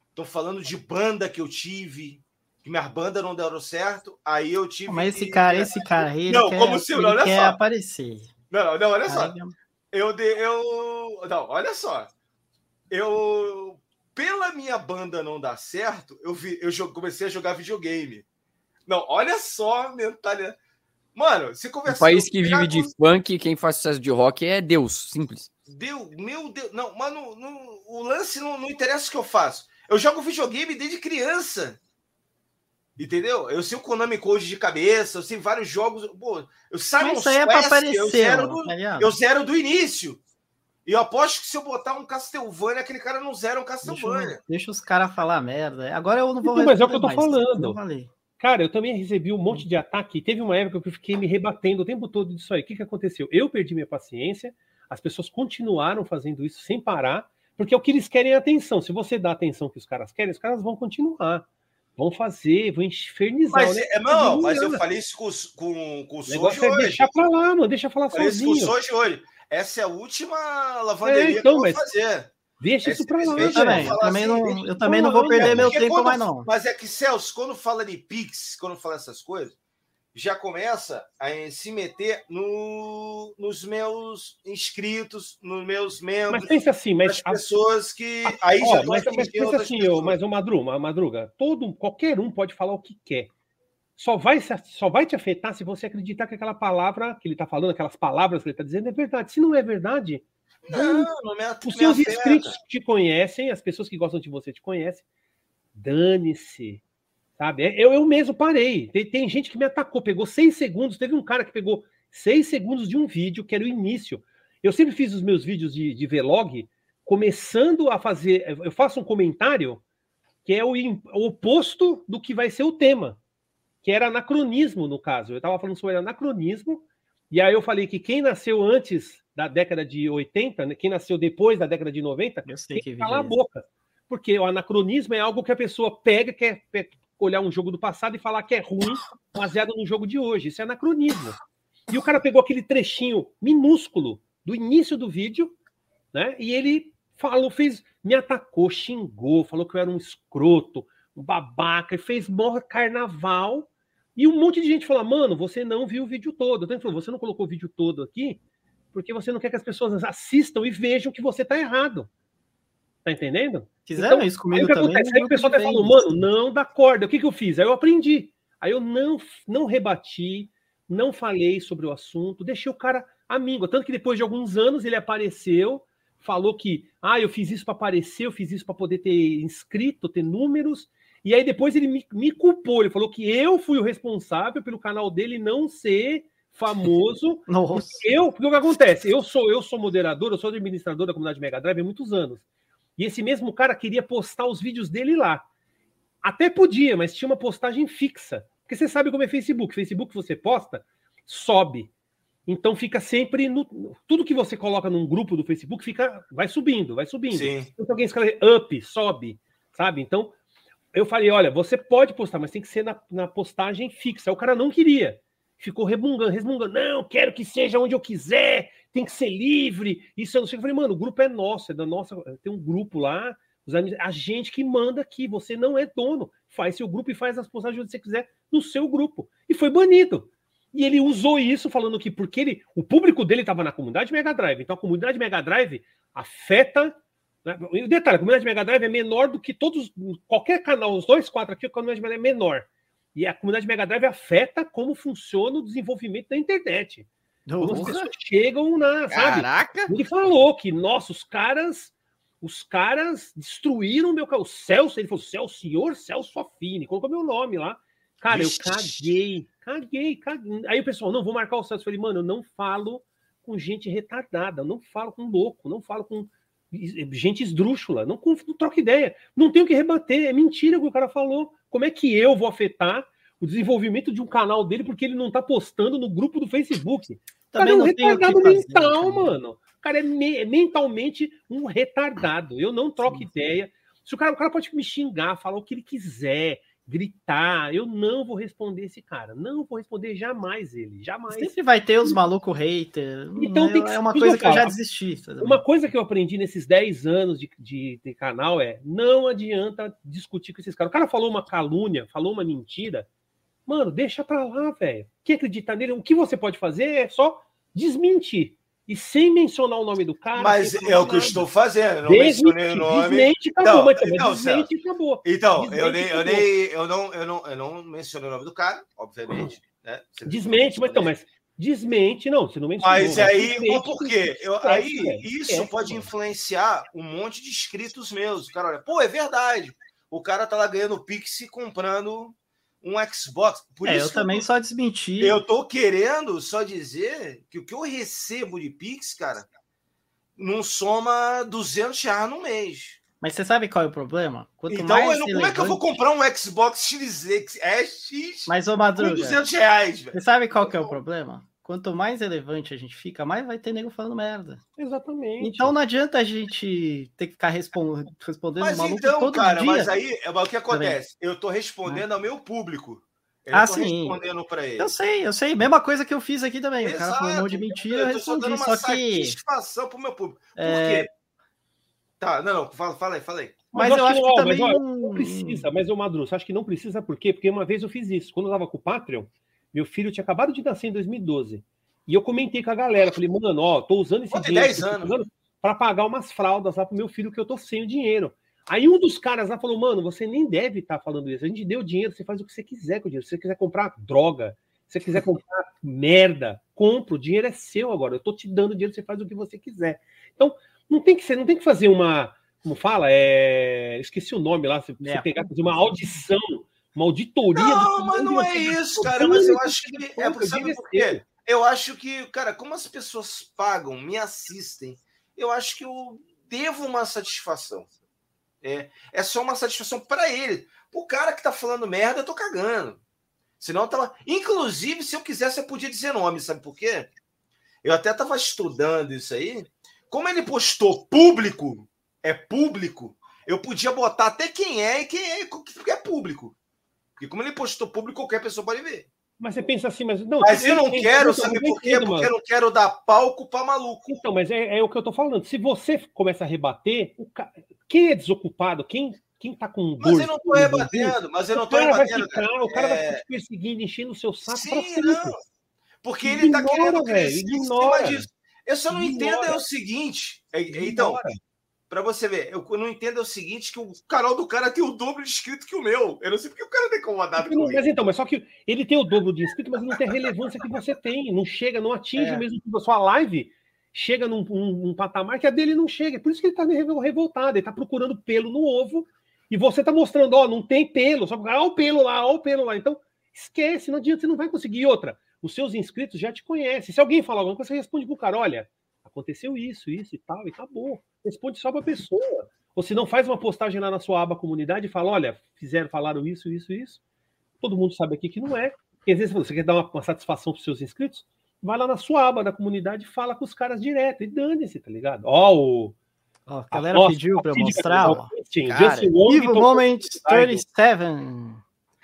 Estou falando de banda que eu tive, que minhas bandas não deram certo, aí eu tive. Mas esse cara, esse cara aí, não, quer, como se, não, olha quer só. aparecer. Não, não, olha só. Eu, de, eu. Não, olha só. Eu. Pela minha banda não dar certo, eu, vi, eu comecei a jogar videogame. Não, olha só a mentalidade. Mano, se conversar. O país que vive de funk, quem faz sucesso de rock é Deus, simples. Deus, meu Deus. Não, mano, no, o lance não, não interessa o que eu faço. Eu jogo videogame desde criança. Entendeu? Eu sei o Konami Code de cabeça, eu sei vários jogos. Pô, eu saio Isso aí é pra aparecer, eu zero, do, tá eu zero do início. E eu aposto que se eu botar um Castlevania, aquele cara não zera um Castlevania. Deixa, deixa os caras falar merda. Agora eu não vou então, Mas é o que eu tô mais, falando. Cara, eu também recebi um monte de ataque. Teve uma época que eu fiquei me rebatendo o tempo todo disso aí. O que, que aconteceu? Eu perdi minha paciência, as pessoas continuaram fazendo isso sem parar, porque é o que eles querem é atenção. Se você dá a atenção que os caras querem, os caras vão continuar. Vão fazer, vão infernizar. Mas, é, não, mas eu falei isso com, com, com o Soji é hoje. deixa pra lá, mano. Deixa falar falei sozinho. Isso com o Soji hoje. Essa é a última lavanderia é, então, que eu vou fazer. Deixa isso pra lá. Eu também, eu também, assim, não, eu também não vou perder meu tempo quando, mais, não. Mas é que, Celso, quando fala de Pix, quando fala essas coisas, já começa a se meter no, nos meus inscritos, nos meus membros. Mas pensa assim, mas as pessoas que aí ó, já mas, mas pensa assim, eu, mas o Madruga, Madruga, todo qualquer um pode falar o que quer. Só vai, só vai te afetar se você acreditar que aquela palavra que ele está falando, aquelas palavras que ele está dizendo é verdade. Se não é verdade, não, não me, os seus inscritos te conhecem, as pessoas que gostam de você te conhecem. Dane-se. Sabe? É, eu, eu mesmo parei. Tem, tem, gente que me atacou, pegou seis segundos. Teve um cara que pegou seis segundos de um vídeo, que era o início. Eu sempre fiz os meus vídeos de, de vlog, começando a fazer. Eu faço um comentário que é o, o oposto do que vai ser o tema, que era anacronismo, no caso. Eu estava falando sobre anacronismo, e aí eu falei que quem nasceu antes da década de 80, né, quem nasceu depois da década de 90, tem que calar a boca. Porque o anacronismo é algo que a pessoa pega, quer, olhar um jogo do passado e falar que é ruim, baseado no jogo de hoje. Isso é anacronismo. E o cara pegou aquele trechinho minúsculo do início do vídeo, né? E ele falou, fez, me atacou, xingou, falou que eu era um escroto, um babaca, e fez morra carnaval. E um monte de gente falou: mano, você não viu o vídeo todo. Então ele falou: você não colocou o vídeo todo aqui porque você não quer que as pessoas assistam e vejam que você tá errado. Tá entendendo? Fizeram então, isso comigo aí, também. Acontece? Aí o pessoal até falou, mano, não dá corda. O que, que eu fiz? Aí eu aprendi. Aí eu não, não rebati, não falei sobre o assunto, deixei o cara amigo. Tanto que depois de alguns anos ele apareceu, falou que, ah, eu fiz isso para aparecer, eu fiz isso para poder ter inscrito, ter números. E aí depois ele me, me culpou, ele falou que eu fui o responsável pelo canal dele não ser famoso. Nossa. Eu, porque o que acontece? Eu sou, eu sou moderador, eu sou administrador da comunidade Mega Drive há muitos anos. E esse mesmo cara queria postar os vídeos dele lá. Até podia, mas tinha uma postagem fixa. Porque você sabe como é Facebook. Facebook você posta, sobe. Então fica sempre no. Tudo que você coloca num grupo do Facebook fica. Vai subindo, vai subindo. Sim. Então alguém escreve up, sobe, sabe? Então eu falei: olha, você pode postar, mas tem que ser na, na postagem fixa. O cara não queria. Ficou rebungando, resmungando. Não, quero que seja onde eu quiser, tem que ser livre. Isso eu não sei. Eu falei, mano, o grupo é nosso, é da nossa. Tem um grupo lá, a gente que manda aqui. Você não é dono. Faz seu grupo e faz as postagens onde você quiser no seu grupo. E foi banido. E ele usou isso falando que porque ele, o público dele estava na comunidade Mega Drive. Então a comunidade Mega Drive afeta. Né? O detalhe, a comunidade Mega Drive é menor do que todos, qualquer canal, os dois, quatro aqui, a comunidade Mega Drive é menor. E a comunidade Mega Drive afeta como funciona o desenvolvimento da internet. Quando as pessoas chegam na, sabe? Caraca! Ele falou que, nossa, os caras, os caras destruíram meu carro. O Celso, ele falou, Celso, senhor Celso Affini, colocou meu nome lá. Cara, Vixe. eu caguei, caguei, caguei. Aí o pessoal, não, vou marcar o Celso. Eu falei, mano, eu não falo com gente retardada, eu não falo com louco, não falo com gente esdrúxula, não, não troca ideia. Não tenho o que rebater, é mentira o que o cara falou. Como é que eu vou afetar o desenvolvimento de um canal dele porque ele não tá postando no grupo do Facebook? Também cara é um tem retardado fazer, mental, cara. mano. O cara é me- mentalmente um retardado. Eu não troco ideia. Se o cara, o cara pode me xingar, falar o que ele quiser, gritar, eu não vou responder esse cara. Não vou responder jamais ele. Jamais. Sempre vai ter os malucos hater. Então é, tem que- é uma coisa eu que eu já desisti. sabe? Uma coisa que eu aprendi nesses 10 anos de, de, de canal é não adianta discutir com esses caras. O cara falou uma calúnia, falou uma mentira. Mano, deixa pra lá, velho. Quem acredita nele, o que você pode fazer é só desmentir. E sem mencionar o nome do cara. Mas é o que eu estou fazendo. Não Desmente, mencionei o nome. desmente, acabou. Também não, desmente e acabou. Então, eu, Desmente nem, eu, nem, eu, não, eu, não, eu não mencionei o nome do cara, obviamente. Né? Desmente, mas, então, mas desmente, não, você não mencionou. Mas aí, desmente, por quê? Eu, aí velho, isso esquece, pode mano. influenciar um monte de inscritos meus. O cara olha, pô, é verdade. O cara tá lá ganhando Pix e comprando um Xbox. Por É, isso eu também tô- só desmenti. Eu tô querendo só dizer que o que eu recebo de Pix, cara, não soma 200 reais no mês. Mas você sabe qual é o problema? Quanto então, mais eu não- como é que eu vou comprar um Xbox Series X? É X Mas, ô Madruga, 200 reais, velho. você sabe qual que é o problema? Quanto mais relevante a gente fica, mais vai ter nego falando merda. Exatamente. Então não adianta a gente ter que ficar respon- respondendo Mas maluco então, todo cara, dia. mas aí é, mas o que acontece? Eu tô respondendo ao meu público. Eu Ah, tô sim. respondendo para ele. Eu sei, eu sei. Mesma coisa que eu fiz aqui também. o cara falou um monte de Exato. mentira, eu eu tô só dando respondi. uma Só que. satisfação pro meu público. Por É, quê? Tá, não, não, fala, fala aí, fala aí. Mas eu acho que ó, também mas, ó, não- não precisa. Mas, ô Madru, você acha que não precisa por quê? Porque uma vez eu fiz isso. Quando eu tava com o Patreon, meu filho tinha acabado de nascer em 2012. E eu comentei com a galera, falei, mano, ó, tô usando esse Pô, tem dinheiro 10 que eu tô anos. usando pra pagar umas fraldas lá pro meu filho que eu tô sem o dinheiro. Aí um dos caras lá falou, mano, você nem deve estar falando isso. A gente deu dinheiro, você faz o que você quiser com o dinheiro. Se você quiser comprar droga, se você quiser comprar merda, compra, o dinheiro é seu agora. Eu tô te dando dinheiro, você faz o que você quiser. Então, não tem que ser, não tem que fazer uma, como fala, é, esqueci o nome lá, você, você É. pegar fazer uma audição, uma auditoria. Não, mas não é isso, cara. Mas eu acho que. É, Compra, sabe por quê? Eu acho que, cara, como as pessoas pagam, me assistem, eu acho que eu devo uma satisfação. É, é só uma satisfação para ele. O cara que tá falando merda, eu tô cagando. Senão eu tava. Inclusive, se eu quisesse, eu podia dizer nome, sabe por quê? Eu até tava estudando isso aí. Como ele postou público, é público, eu podia botar até quem é e quem é, porque é público. Porque como ele postou público, qualquer pessoa pode ver. Mas você pensa assim, mas não. Mas eu não entendo, quero, eu sabe entendo, por quê? mano. Porque eu não quero dar palco pra maluco. Então, mas é, é o que eu tô falando. Se você começa a rebater, o ca... quem é desocupado, quem, quem tá com dor. Mas eu não tô rebatendo, mas eu não o tô cara vai rebatendo. ficar, o cara vai É, ficar te perseguindo, enchendo o seu saco Sim, pra sempre. não. Porque ele tá Ignora, querendo velho, crescer ignora. disso. Eu só não entendo Ignora. é o seguinte. é- Então, Ignora. Pra você ver, eu não entendo é o seguinte: que o canal do cara tem o dobro de inscrito que o meu. Eu não sei porque o cara tem incomodado com Mas então, mas só que ele tem o dobro de inscritos, mas não tem a relevância que você tem. Não chega, não atinge É. o mesmo que a sua live. Chega num, num- num patamar que a dele não chega. Por isso que ele tá revol- revoltado. Ele tá procurando pelo no ovo. E você tá mostrando, ó, não tem pelo. Só olha o pelo lá, ó o pelo lá. Então, esquece, não adianta, você não vai conseguir. Outra, os seus inscritos já te conhecem. Se alguém falar alguma coisa, você responde pro cara: olha, aconteceu isso, isso e tal, e acabou. Responde só pra pessoa. Ou se não, faz uma postagem lá na sua aba comunidade e fala: olha, fizeram, falaram isso, isso, isso. Todo mundo sabe aqui que não é. E às vezes você quer dar uma, uma satisfação para os seus inscritos, vai lá na sua aba da comunidade e fala com os caras direto. E dane-se, tá ligado? Ó, o. Ó, a galera pediu para eu mostrar, ó. Cara, Evil Moment 37.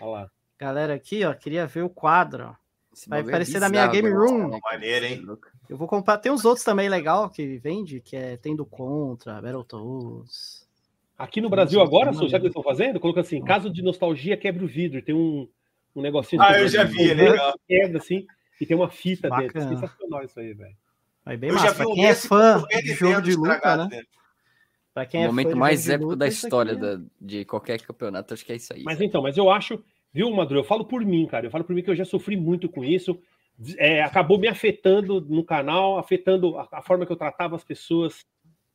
Olha lá. Galera aqui, ó, queria ver o quadro. Esse Vai é aparecer na minha game mano. room. Maneiro, hein? Eu vou comprar. Tem uns outros também legal que vende, que é Tendo Contra, Battletoads. Aqui no Brasil agora, Sô, já que eles estão fazendo, coloca assim, caso de nostalgia, quebra o vidro. Tem um, um negocinho. Ah, eu já vi, é legal. Quebra, assim, e tem uma fita dentro. Bacana. Sensacional isso aí, velho. Vai bem Eu massa. Pra um quem é fã de jogo de luta, né? dentro. Pra quem O é fã momento mais épico luta, da história é- da- de qualquer campeonato, acho que é isso aí. Mas então, mas eu acho, viu, Madru? Eu falo por mim, cara. Eu falo por mim que eu já sofri muito com isso. É, acabou me afetando no canal, afetando a, a forma que eu tratava as pessoas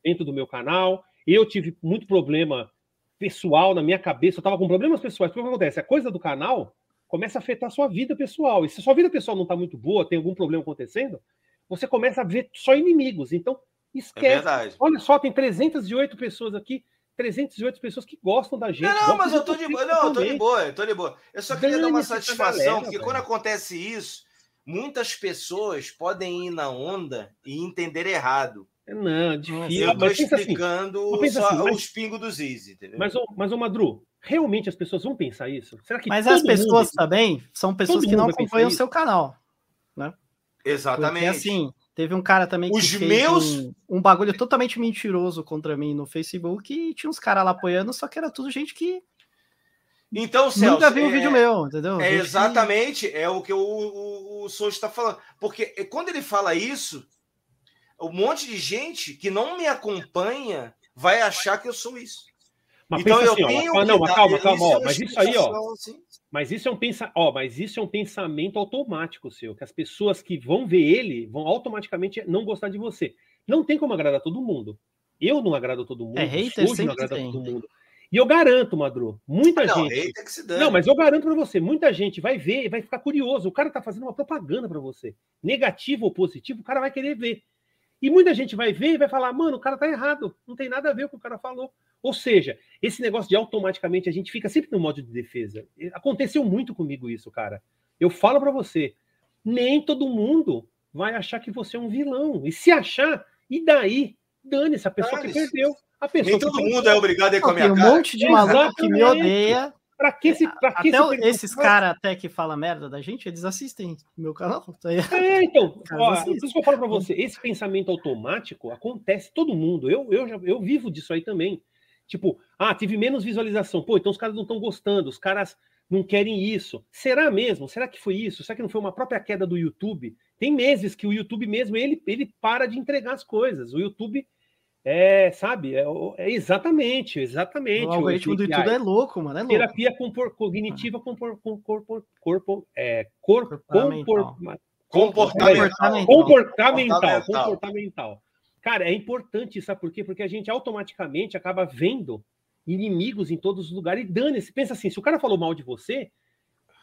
dentro do meu canal. Eu tive muito problema pessoal na minha cabeça. Eu tava com problemas pessoais. O que acontece? A coisa do canal começa a afetar a sua vida pessoal. E se a sua vida pessoal não tá muito boa, tem algum problema acontecendo, você começa a ver só inimigos. Então, É esquece. verdade. Olha só, tem 308 pessoas aqui, 308 pessoas que gostam da gente. Não, não, mas eu tô de boa. Não, eu tô de boa, eu tô de boa. Eu só queria dar uma satisfação, galera, porque velho. quando acontece isso, muitas pessoas podem ir na onda e entender errado. Não, difícil. Eu tô mas assim, explicando pensa só assim, mas- os pingos dos Easy, entendeu? mas, ô, mas, ô Madru, realmente as pessoas vão pensar isso? Será que Mas as pessoas mundo- também são pessoas todo que não acompanham o seu canal. Exatamente. Porque assim, teve um cara também que Os fez meus- um, um bagulho totalmente mentiroso contra mim no Facebook e tinha uns caras lá apoiando, só que era tudo gente que Então, Celso, nunca viu um é- vídeo meu, entendeu? É exatamente, é o que o, o, o Souza está falando. Porque quando ele fala isso, um monte de gente que não me acompanha vai achar que eu sou isso. Mas então eu assim, ó, tenho que não, mas dar- calma, calma, é ó, mas isso aí, ó, assim. mas isso é um pensa, ó, mas isso é um pensamento automático seu, que as pessoas que vão ver ele vão automaticamente não gostar de você. Não tem como agradar todo mundo. Eu não agrado todo mundo, É, o hater não agrada tem. todo mundo. E eu garanto, Madru, muita Não, gente. Não, mas eu garanto pra você, muita gente vai ver e vai ficar curioso. O cara tá fazendo uma propaganda pra você. Negativo ou positivo, o cara vai querer ver. E muita gente vai ver e vai falar, mano, o cara tá errado. Não tem nada a ver com o que o cara falou. Ou seja, esse negócio de automaticamente a gente fica sempre no modo de defesa. Aconteceu muito comigo isso, cara. Eu falo pra você, nem todo mundo vai achar que você é um vilão. E se achar, e daí? Dane-se, a pessoa que perdeu. A pessoa Nem que todo mundo é obrigado a ir com a Não, tem minha um cara. monte de maluco que me odeia. Pra que se, pra que Até se o- perder- esses caras até que falam merda da gente, eles assistem meu canal. Tá. É, então, ó, por isso que eu falo pra você, esse pensamento automático acontece todo mundo. Eu, eu, já, eu vivo disso aí também. Tipo, ah, tive menos visualização. Pô, então os caras não estão gostando, os caras não querem isso. Será mesmo? Será que foi isso? Será que não foi uma própria queda do YouTube? Tem meses que o YouTube mesmo, ele, ele para de entregar as coisas. O YouTube é, sabe, é, é exatamente, exatamente. O algoritmo do. YouTube é louco, mano. É louco. Terapia compor, cognitiva compor, compor, corpo, é, cor, Comportamental. compor, Comportamental. Comportamental. Comportamental, Comportamental. comportamental. Cara, é importante, sabe por quê? Porque a gente automaticamente acaba vendo inimigos em todos os lugares e dane-se. Pensa assim, se o cara falou mal de você,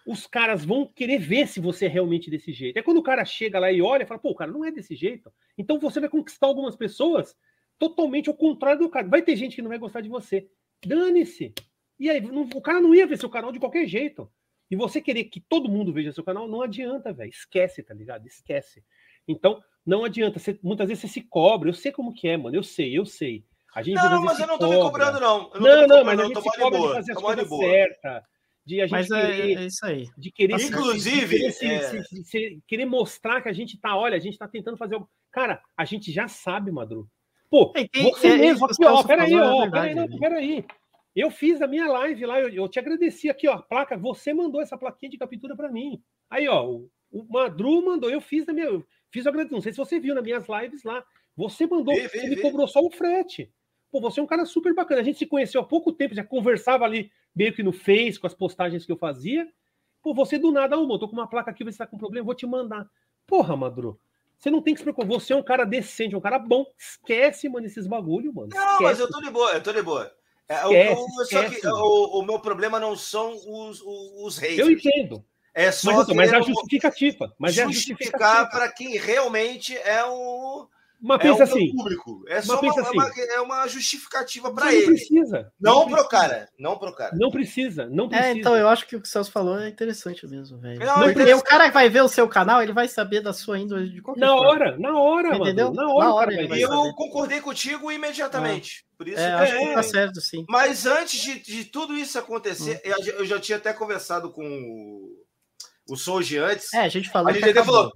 os caras vão querer ver se você é realmente desse jeito. É quando o cara chega lá e olha e fala, pô, o cara não é desse jeito. Então você vai conquistar algumas pessoas totalmente ao contrário do cara. Vai ter gente que não vai gostar de você. Dane-se. E aí, não- o cara não ia ver seu canal de qualquer jeito. E você querer que todo mundo veja seu canal, não adianta, velho. Esquece, tá ligado? Esquece. Então, não adianta. Você- muitas vezes você se cobra. Eu sei como que é, mano. Eu sei, eu sei. A gente Não, mas eu não tô me cobra. cobrando, não. Eu Não, me não, cobrando, mas a eu gente tô se de cobra de boa, fazer as de coisas boa. certas. De a gente Mas é, querer, é isso aí. de querer, se- Inclusive, de querer, se- é- se- se- se- querer mostrar que a gente tá, olha, a gente tá tentando fazer algo. Cara, a gente já sabe, Madru. Pô, É, tem- você é, mesmo isso que aqui, ó, peraí, é ó, peraí, não, né? peraí. Eu fiz a minha live lá, eu, eu te agradeci aqui, ó, a placa, você mandou essa plaquinha de captura para mim. Aí, ó, o, o Madru mandou, eu fiz na minha, eu fiz o agradecimento, não sei se você viu nas minhas lives lá, você mandou, vi, você me vi. cobrou só o frete. Pô, você é um cara super bacana, a gente se conheceu há pouco tempo, já conversava ali meio que no Face, com as postagens que eu fazia. Pô, você do nada, ô, tô com uma placa aqui, você tá com problema, vou te mandar. Porra, Madru, você não tem que se preocupar, você é um cara decente, um cara bom, esquece, mano, esses bagulho, mano. Não, mas esquece. eu tô de boa, eu tô de boa. É, o- Esquece, o, que esquece. o, o meu problema não são os, os, haters. Eu entendo. É só Mas, então, mas é a justificativa. Mas é justificar justificativa. para quem realmente é o. Mas É pensa o assim, público. É só uma, é assim. é uma justificativa para não ele. precisa. Não precisa. pro cara. Não pro cara. Não precisa, não precisa. É, então eu acho que o que o Celso falou é interessante mesmo, velho. Não, é Porque interessante. o cara que vai ver o seu canal, ele vai saber da sua índole de qualquer Na forma. hora, na hora, mano. Entendeu? Na hora, Na o hora cara E eu saber. concordei contigo imediatamente. Por isso É, que- acho que É. tá certo, sim. Mas antes de, de tudo isso acontecer, eu, já- eu já tinha até conversado com o, o Souji antes. É, a gente falou. A gente até acabou. falou,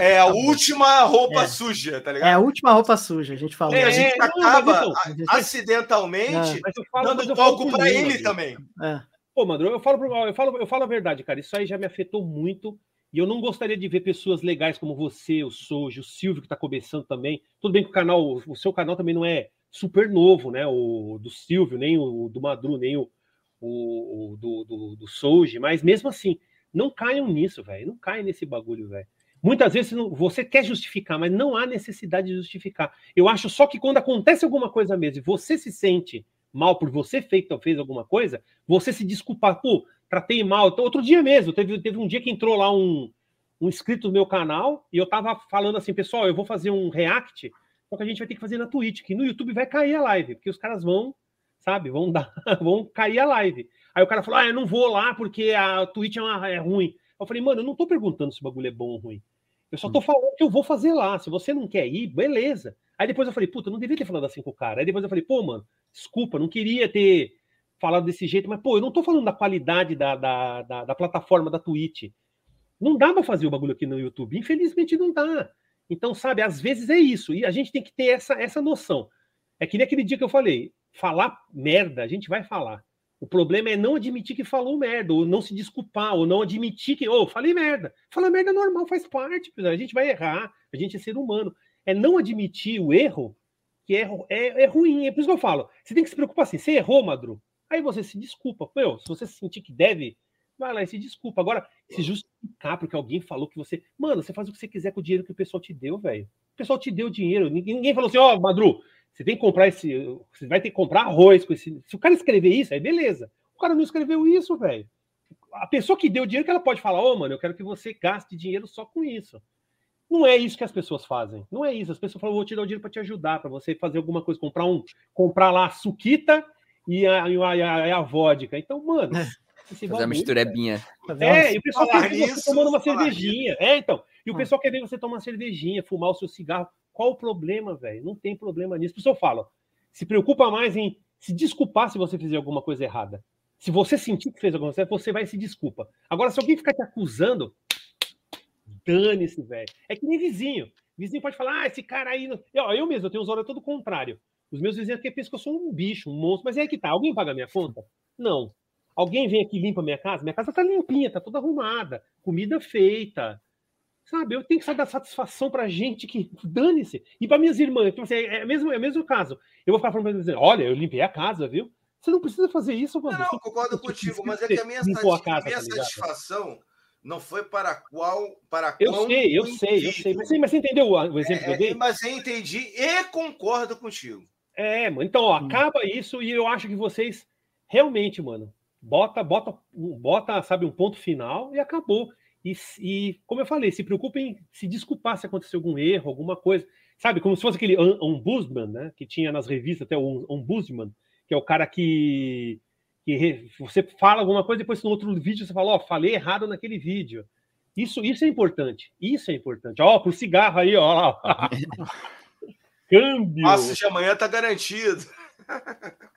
É a acabou. última roupa É. suja, tá É ligado? a última roupa suja, a gente falou. E a É, gente acaba então, a- acidentalmente dando palco mim, ele também. É. Pô, Madru, eu falo, eu, falo, eu falo a verdade, cara. Isso aí já me afetou muito. E eu não gostaria de ver pessoas legais como você, o Sojo, o Silvio, que tá começando também. Tudo bem que o canal, o seu canal também não é super novo, né? O do Silvio, nem o do Madru, nem o, o, o do, do, do Soji, mas mesmo assim, não caiam nisso, velho. Não caiam nesse bagulho, velho. Muitas vezes você quer justificar, mas não há necessidade de justificar. Eu acho só que quando acontece alguma coisa mesmo e você se sente mal por você feito, fez alguma coisa, você se desculpar, pô, tratei mal. Então, Outro dia mesmo, teve, teve um dia que entrou lá um, um inscrito no meu canal e eu tava falando assim, pessoal, eu vou fazer um react, só que a gente vai ter que fazer na Twitch, que no YouTube vai cair a live, porque os caras vão, sabe, vão dar, vão cair a live. Aí o cara falou, ah, eu não vou lá porque a Twitch é, uma- é ruim. Eu falei, mano, eu não tô perguntando se o bagulho é bom ou ruim. Eu só tô falando que eu vou fazer lá. Se você não quer ir, beleza. Aí depois eu falei, puta, não devia ter falado assim com o cara. Aí depois eu falei, pô, mano, desculpa, não queria ter falado desse jeito, mas, pô, eu não tô falando da qualidade da, da, da, da plataforma da Twitch. Não dá pra fazer o bagulho aqui no YouTube. Infelizmente não dá. Então, sabe, às vezes é isso. E a gente tem que ter essa, essa noção. É que nem aquele dia que eu falei, falar merda, a gente vai falar. O problema é não admitir que falou merda, ou não se desculpar, ou não admitir que, ô, falei merda. Falar merda é normal, faz parte, a gente vai errar, a gente é ser humano. É não admitir o erro, que é, é, é ruim. É por isso que eu falo. Você tem que se preocupar assim, você errou, Madru. Aí você se desculpa. Meu, se você sentir que deve, vai lá e se desculpa. Agora, se justificar porque alguém falou que você. Mano, você faz o que você quiser com o dinheiro que o pessoal te deu, velho. O pessoal te deu dinheiro. Ninguém, ninguém falou assim, ó, Madru, você tem que comprar esse. Você vai ter que comprar arroz com esse. Se o cara escrever isso, aí beleza. O cara não escreveu isso, velho. A pessoa que deu dinheiro que ela pode falar, ô, mano, eu quero que você gaste dinheiro só com isso. Não é isso que as pessoas fazem. Não é isso. As pessoas falam, vou te dar o dinheiro para te ajudar, para você fazer alguma coisa, comprar um, comprar lá a suquita e a, e a, e a, a vodka. Então, mano, esse Fazer uma misturebinha. é, e o pessoal quer ver você tomando uma cervejinha. É, então. E o Hum. pessoal quer ver você tomar uma cervejinha, fumar o seu cigarro. Qual o problema, velho? Não tem problema nisso. O pessoal fala, se preocupa mais em se desculpar se você fizer alguma coisa errada. Se você sentir que fez alguma coisa, você vai e se desculpa. Agora, se alguém ficar te acusando, dane-se, velho. É que nem vizinho. Vizinho pode falar, ah, esse cara aí. Não... Eu, eu mesmo, eu tenho uns olhos todo contrário. Os meus vizinhos aqui pensam que eu sou um bicho, um monstro. Mas é que tá. Alguém paga minha conta? Não. Alguém vem aqui e limpa minha casa? Minha casa tá limpinha, tá toda arrumada, comida feita. Sabe, eu tenho que dar satisfação pra gente que dane-se. E pra minhas irmãs, tipo assim, é, é, mesmo, é o mesmo caso. Eu vou ficar falando pra eles, olha, eu limpei a casa, viu? Você não precisa fazer isso, mano. Não, não, concordo contigo, mas é que a minha, a casa, minha tá satisfação não foi para qual. Para Eu qual sei, eu sei, eu sei. Mas, você- mas você entendeu o, exemplo que eu É, dei? é, mas eu entendi e concordo contigo. É, mano. Então, ó, acaba isso e eu acho que vocês realmente, mano, bota, bota, bota, sabe, um ponto final e acabou. E, e, como eu falei, se preocupem em se desculpar se aconteceu algum erro, alguma coisa. Sabe, como se fosse aquele om- ombudsman, né? Que tinha nas revistas até o ombudsman, que é o cara que, que você fala alguma coisa, depois no outro vídeo você fala, ó, falei errado naquele vídeo. Isso, isso é importante. Isso é importante. Ó, pro cigarro aí, ó. Câmbio. Nossa, de amanhã tá garantido.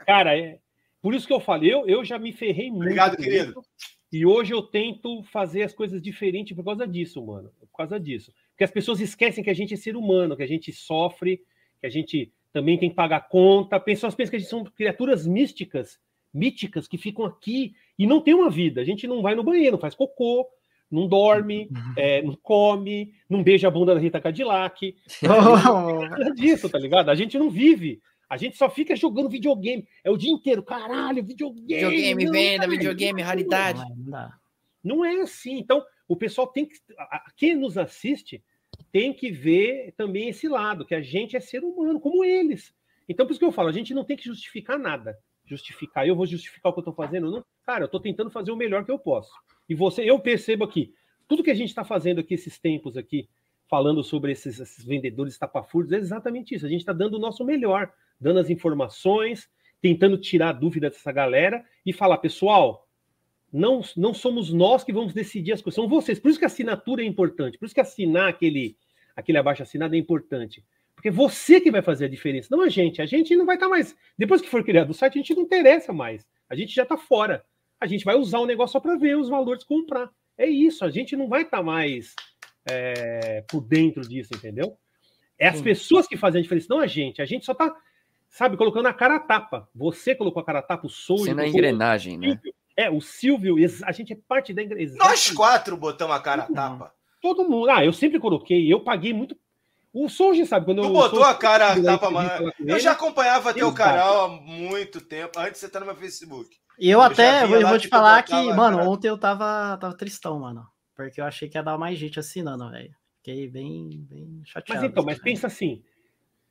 Cara, é por isso que eu falei, eu, eu já me ferrei muito. Obrigado, querido. isso, E hoje eu tento fazer as coisas diferentes por causa disso, mano. Por causa disso. Porque as pessoas esquecem que a gente é ser humano, que a gente sofre, que a gente também tem que pagar conta. Pessoas pensam que a gente são criaturas místicas, míticas, que ficam aqui e não tem uma vida. A gente não vai no banheiro, não faz cocô, não dorme, é, não come, não beija a bunda da Rita Cadillac. Nada disso, tá ligado? A gente não vive. A gente só fica jogando videogame. É o dia inteiro. Caralho, videogame. Videogame, não, venda, cara, videogame, raridade. Não dá. Não é assim. Então, o pessoal tem que. Quem nos assiste tem que ver também esse lado, que a gente é ser humano, como eles. Então, por isso que eu falo, a gente não tem que justificar nada. Justificar, eu vou justificar o que eu tô fazendo. Não. Cara, eu tô tentando fazer o melhor que eu posso. E você, eu percebo aqui, tudo que a gente está fazendo aqui esses tempos aqui, falando sobre esses, esses vendedores estapafúrdios, é exatamente isso. A gente está dando o nosso melhor, dando as informações, tentando tirar a dúvida dessa galera e falar, pessoal, não, não somos nós que vamos decidir as coisas, são vocês. Por isso que a assinatura é importante, por isso que assinar aquele, aquele abaixo assinado é importante. Porque você que vai fazer a diferença, não a gente. A gente não vai estar tá mais. Depois que for criado o site, a gente não interessa mais. A gente já está fora. A gente vai usar o negócio só para ver os valores comprar. É isso, a gente não vai estar tá mais é, por dentro disso, entendeu? É as pessoas que fazem a diferença, não a gente. A gente só está, sabe, colocando a cara a tapa. Você colocou a cara a tapa, o Soul. Sendo a engrenagem, né? É, o Silvio, a gente é parte da engrenagem. Nós quatro botamos a cara a tapa. Todo mundo. Ah, eu sempre coloquei, eu paguei muito o Soji, sabe? Quando tu botou a cara a tapa, mano. Eu já acompanhava teu canal há muito tempo, antes de você estar no meu Facebook. E eu, eu até, eu vou te falar que, mano, cara. ontem eu tava, tava tristão, mano. Porque eu achei que ia dar mais gente assinando, velho. Fiquei bem, bem chateado. Mas então, mas pensa assim.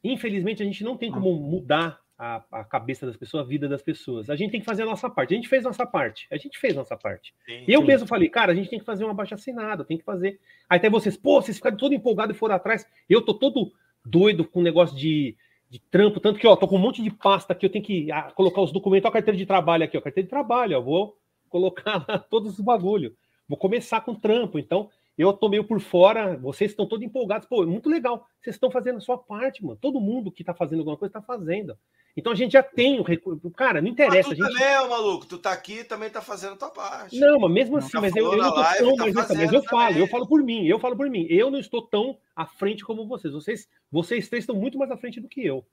Infelizmente, a gente não tem como mudar a, a, cabeça das pessoas, a vida das pessoas. A gente tem que fazer a nossa parte. A gente fez nossa parte. A gente fez nossa parte. Sim, eu sim. mesmo falei, cara, a gente tem que fazer uma baixa assinada, tem que fazer. Aí até vocês, pô, vocês ficaram todo empolgados e foram atrás. Eu tô todo doido com o negócio de, de trampo, tanto que, ó, tô com um monte de pasta aqui, eu tenho que ah, colocar os documentos, ó, a carteira de trabalho aqui, ó, carteira de trabalho, ó, vou colocar lá todos os bagulho. Vou começar com trampo, então eu tô meio por fora, vocês estão todos empolgados, pô, muito legal, vocês estão fazendo a sua parte, mano. Todo mundo que tá fazendo alguma coisa tá fazendo. Então a gente já tem o recurso. Cara, não interessa. Mas tu a gente... também, maluco. Tu tá aqui também tá fazendo a tua parte. Não, mas mesmo assim, mas eu, eu não tô live, tão. Tá mas, mas, eu falo, eu falo por mim, eu falo por mim. Eu não estou tão à frente como vocês. Vocês, vocês três estão muito mais à frente do que eu.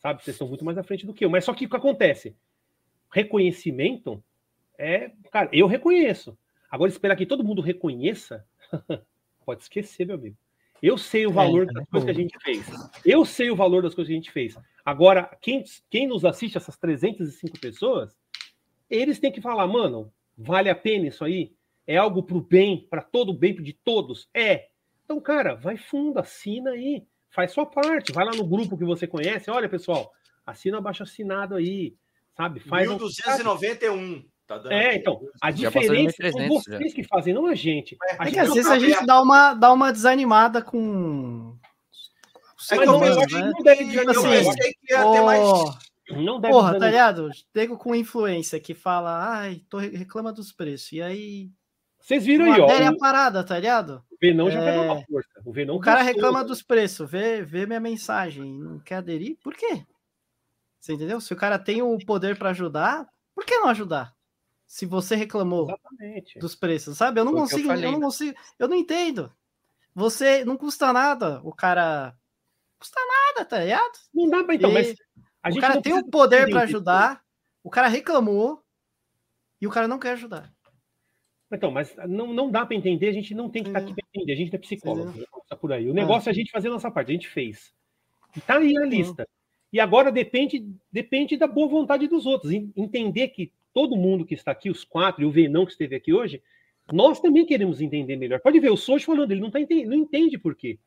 Sabe? Vocês estão muito mais à frente do que eu. Mas só que o que acontece? Reconhecimento é. Cara, eu reconheço. Agora, esperar que todo mundo reconheça, pode esquecer, meu amigo. Eu sei o é, valor é, das coisas que a gente fez. Eu sei o valor das coisas que a gente fez. Agora, quem, quem nos assiste, essas 305 pessoas, eles têm que falar, mano, vale a pena isso aí? É algo para o bem, para todo o bem de todos? É. Então, cara, vai fundo, assina aí, faz sua parte, vai lá no grupo que você conhece, olha, pessoal, assina abaixo assinado aí, sabe? Faz 1291. Tá é, aqui. então, a diferença são vocês já. que fazem, não a gente. É, gente às vezes a gente dá uma, dá uma desanimada com é que eu acho que não deve de assim, eu pensei que ia ter mais. Não deve Porra, tá ligado? Tego com influência que fala, ai, tô reclama dos preços. E aí. Vocês viram aí, ó. É a parada, tá ligado? O Venão já é... pegou uma força. O, Venão o cara reclama dos preços, vê, vê minha mensagem, não quer aderir? Por quê? Você entendeu? Se o cara tem o poder para ajudar, por que não ajudar? Se você reclamou Exatamente. dos preços, sabe? Eu não consigo, eu, eu, não consigo, eu não entendo. Você não custa nada o cara custa nada, tá ligado? Não dá pra então, e mas. A o cara tem o poder para ajudar, o cara reclamou e o cara não quer ajudar. Então, mas não, não dá para entender, a gente não tem que estar tá aqui para entender, a gente é psicólogo, tá por aí. O negócio é a gente fazer a nossa parte, a gente fez. E tá aí a lista. E agora depende, depende da boa vontade dos outros. Entender que todo mundo que está aqui, os quatro, e o Venão que esteve aqui hoje, nós também queremos entender melhor. Pode ver, o Soji falando, ele não, tá, não entende por quê.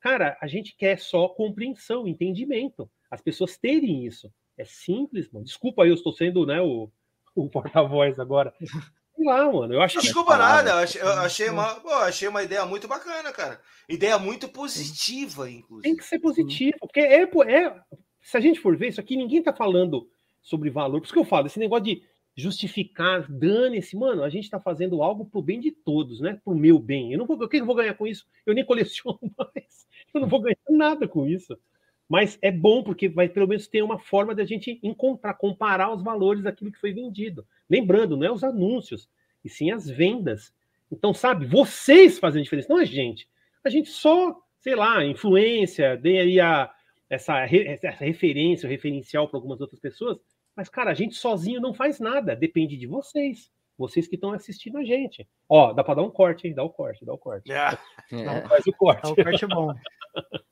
Cara, a gente quer só compreensão, entendimento. As pessoas terem isso. É simples, mano. Desculpa eu estou sendo né, o, o porta-voz agora. Sei lá, mano. Eu acho Desculpa nada, eu achei, eu achei, uma, pô, achei uma ideia muito bacana, cara. Ideia muito positiva, inclusive. Tem que ser positivo, porque é, é, se a gente for ver isso aqui, ninguém tá falando sobre valor. Por isso que eu falo, esse negócio de justificar, dane-se, mano, a gente está fazendo algo pro bem de todos, né? Pro meu bem. Eu não vou, o que eu vou ganhar com isso? Eu nem coleciono mais. Eu não vou ganhar nada com isso. Mas é bom porque vai pelo menos ter uma forma de a gente encontrar, comparar os valores daquilo que foi vendido. Lembrando, não é os anúncios, e sim as vendas. Então, sabe, vocês fazem a diferença, não a gente. A gente só, sei lá, influência, dê aí a, essa, essa referência, o referencial para algumas outras pessoas, mas, cara, a gente sozinho não faz nada, depende de vocês. Vocês que estão assistindo a gente. Ó, dá para dar um corte, hein? Dá o um corte, dá o um corte. É. Não, faz o corte. Dá o corte é bom.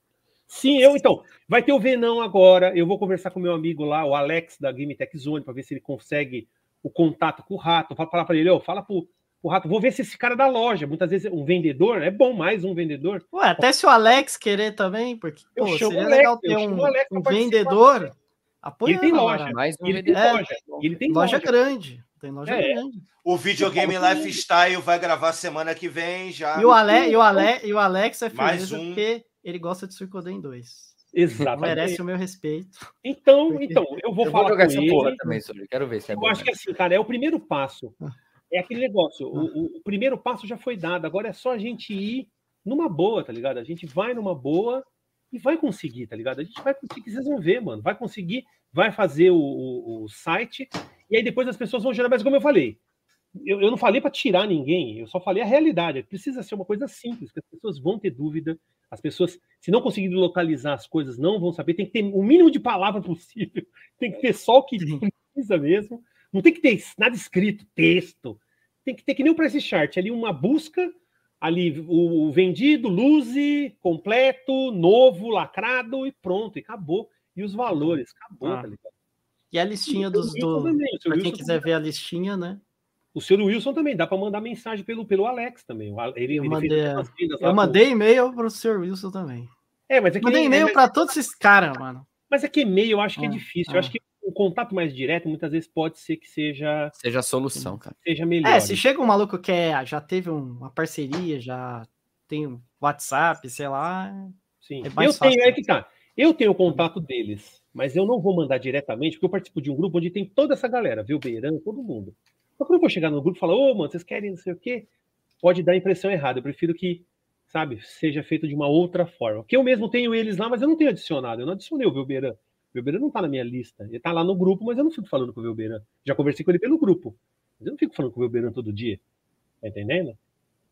Sim, eu então. Vai ter o Venão agora. Eu vou conversar com meu amigo lá, o Alex da Game Tech Zone, para ver se ele consegue o contato com o rato. Vou falar para ele, ó, fala pro, pro rato, vou ver se esse cara da loja, muitas vezes um vendedor, é bom mais um vendedor. Ué, até se o Alex querer também, porque pô, seria Alex, legal ter um, um vendedor Apoia Ele tem loja. Mais um ele tem vendedor. loja. Ele tem Loja loja. grande. Tem loja É. grande. O videogame Lifestyle vai gravar semana que vem já. E o, Ale, e, o Ale, e o Alex é Mais firmeza um. porque ele gosta de Suicoden 2. Exatamente. Merece o meu respeito. Então, Porque- então, eu vou Eu vou falar jogar com essa ele. porra também, Sônia. Quero ver se é Eu bom. acho que assim, cara, é o primeiro passo. Ah. É aquele negócio. O, o- o primeiro passo já foi dado. Agora é só a gente ir numa boa, tá ligado? A gente vai numa boa e vai conseguir, tá ligado? A gente vai conseguir, vocês vão ver, mano. Vai conseguir, vai fazer o, o- o site e aí depois as pessoas vão gerar. Mas como eu falei, eu, eu não falei para tirar ninguém, eu só falei a realidade. Precisa ser uma coisa simples, que as pessoas vão ter dúvida. As pessoas, se não conseguirem localizar as coisas, não vão saber. Tem que ter o mínimo de palavra possível. Tem que ter só o que precisa mesmo. Não tem que ter nada escrito, texto. Tem que ter que nem o Price Chart, ali uma busca, ali o, o vendido, luz, completo, novo, lacrado e pronto, e acabou. E os valores, acabou, Ah. tá ligado? E a listinha O dos. Do, também, o pra quem quiser ver a listinha, né? O senhor Wilson também, dá para mandar mensagem pelo, pelo Alex também. O Ele, Eu ele mandei Eu mandei e-mail pro Sr. Wilson também. É, mas é que, Mandei é, e-mail mas, pra todos esses caras, mano. mas é que e-mail eu acho que é Ah, difícil. ah. Eu acho que o contato mais direto muitas vezes pode ser que seja, Seja a solução, cara. seja melhor. É, se chega um maluco que é, já teve um- uma parceria, já tem um WhatsApp, sei lá. Sim. É mais eu tenho, fácil. é que tá. Eu tenho o contato deles, mas eu não vou mandar diretamente, porque eu participo de um grupo onde tem toda essa galera, viu? Beirão, todo mundo. Mas quando eu vou chegar no grupo e falar, ô, mano, vocês querem não sei o quê, pode dar a impressão errada. Eu prefiro que, sabe, seja feito de uma outra forma. Porque eu mesmo tenho eles lá, mas eu não tenho adicionado. Eu não adicionei o Velberan. O Velberan não tá na minha lista. Ele tá lá no grupo, mas eu não fico falando com o Velberan. Já conversei com ele pelo grupo. Mas eu não fico falando com o Velberan todo dia. Tá entendendo?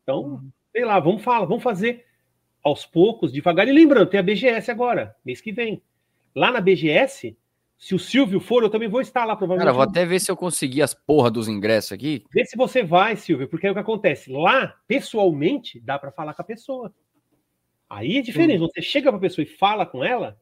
Então, Uhum. sei lá, vamos falar, vamos fazer aos poucos, devagar. E lembrando, tem a BGS agora, mês que vem. Lá na BGS, se o Silvio for, eu também vou estar lá, provavelmente. Cara, vou até ver se eu conseguir as porra dos ingressos aqui. Vê se você vai, Silvio, porque é o que acontece. Lá, pessoalmente, dá para falar com a pessoa. Aí é diferente. Você chega para a pessoa e fala com ela,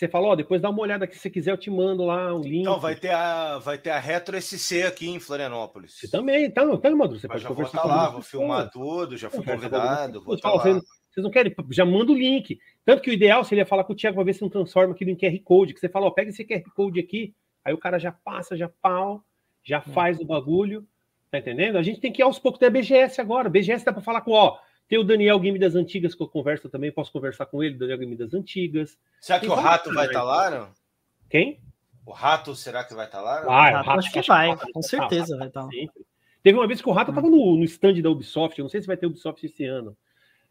você fala, ó, depois dá uma olhada aqui, se você quiser, eu te mando lá um link. Então, vai ter a, vai ter a Retro SC aqui em Florianópolis. Você também, tá, tá Maduro, você Mas pode já vou conversar estar com lá, vou pessoas. filmar tudo, já fui convidado, vou estar Fala, lá. Vocês, não querem? Já manda o link. Tanto que o ideal seria falar com o Thiago para ver se não transforma aquilo em QR Code. Que você fala, ó, pega esse QR Code aqui, aí o cara já passa, já pau, já faz o bagulho. Tá entendendo? A gente tem que ir aos poucos. Tem a BGS agora. BGS dá para falar com, ó, tem o Daniel Game das Antigas que eu converso também, posso conversar com ele, Daniel Game das Antigas. Será que Tem o Rato vai estar canais, lá, não? Quem? O Rato, será que vai estar lá? não? Vai, Ah, o Rato, acho que acho vai, Rato com tá, certeza vai estar lá. sempre. Teve uma vez que o Rato tava no, no stand da Ubisoft, eu não sei se vai ter Ubisoft esse ano,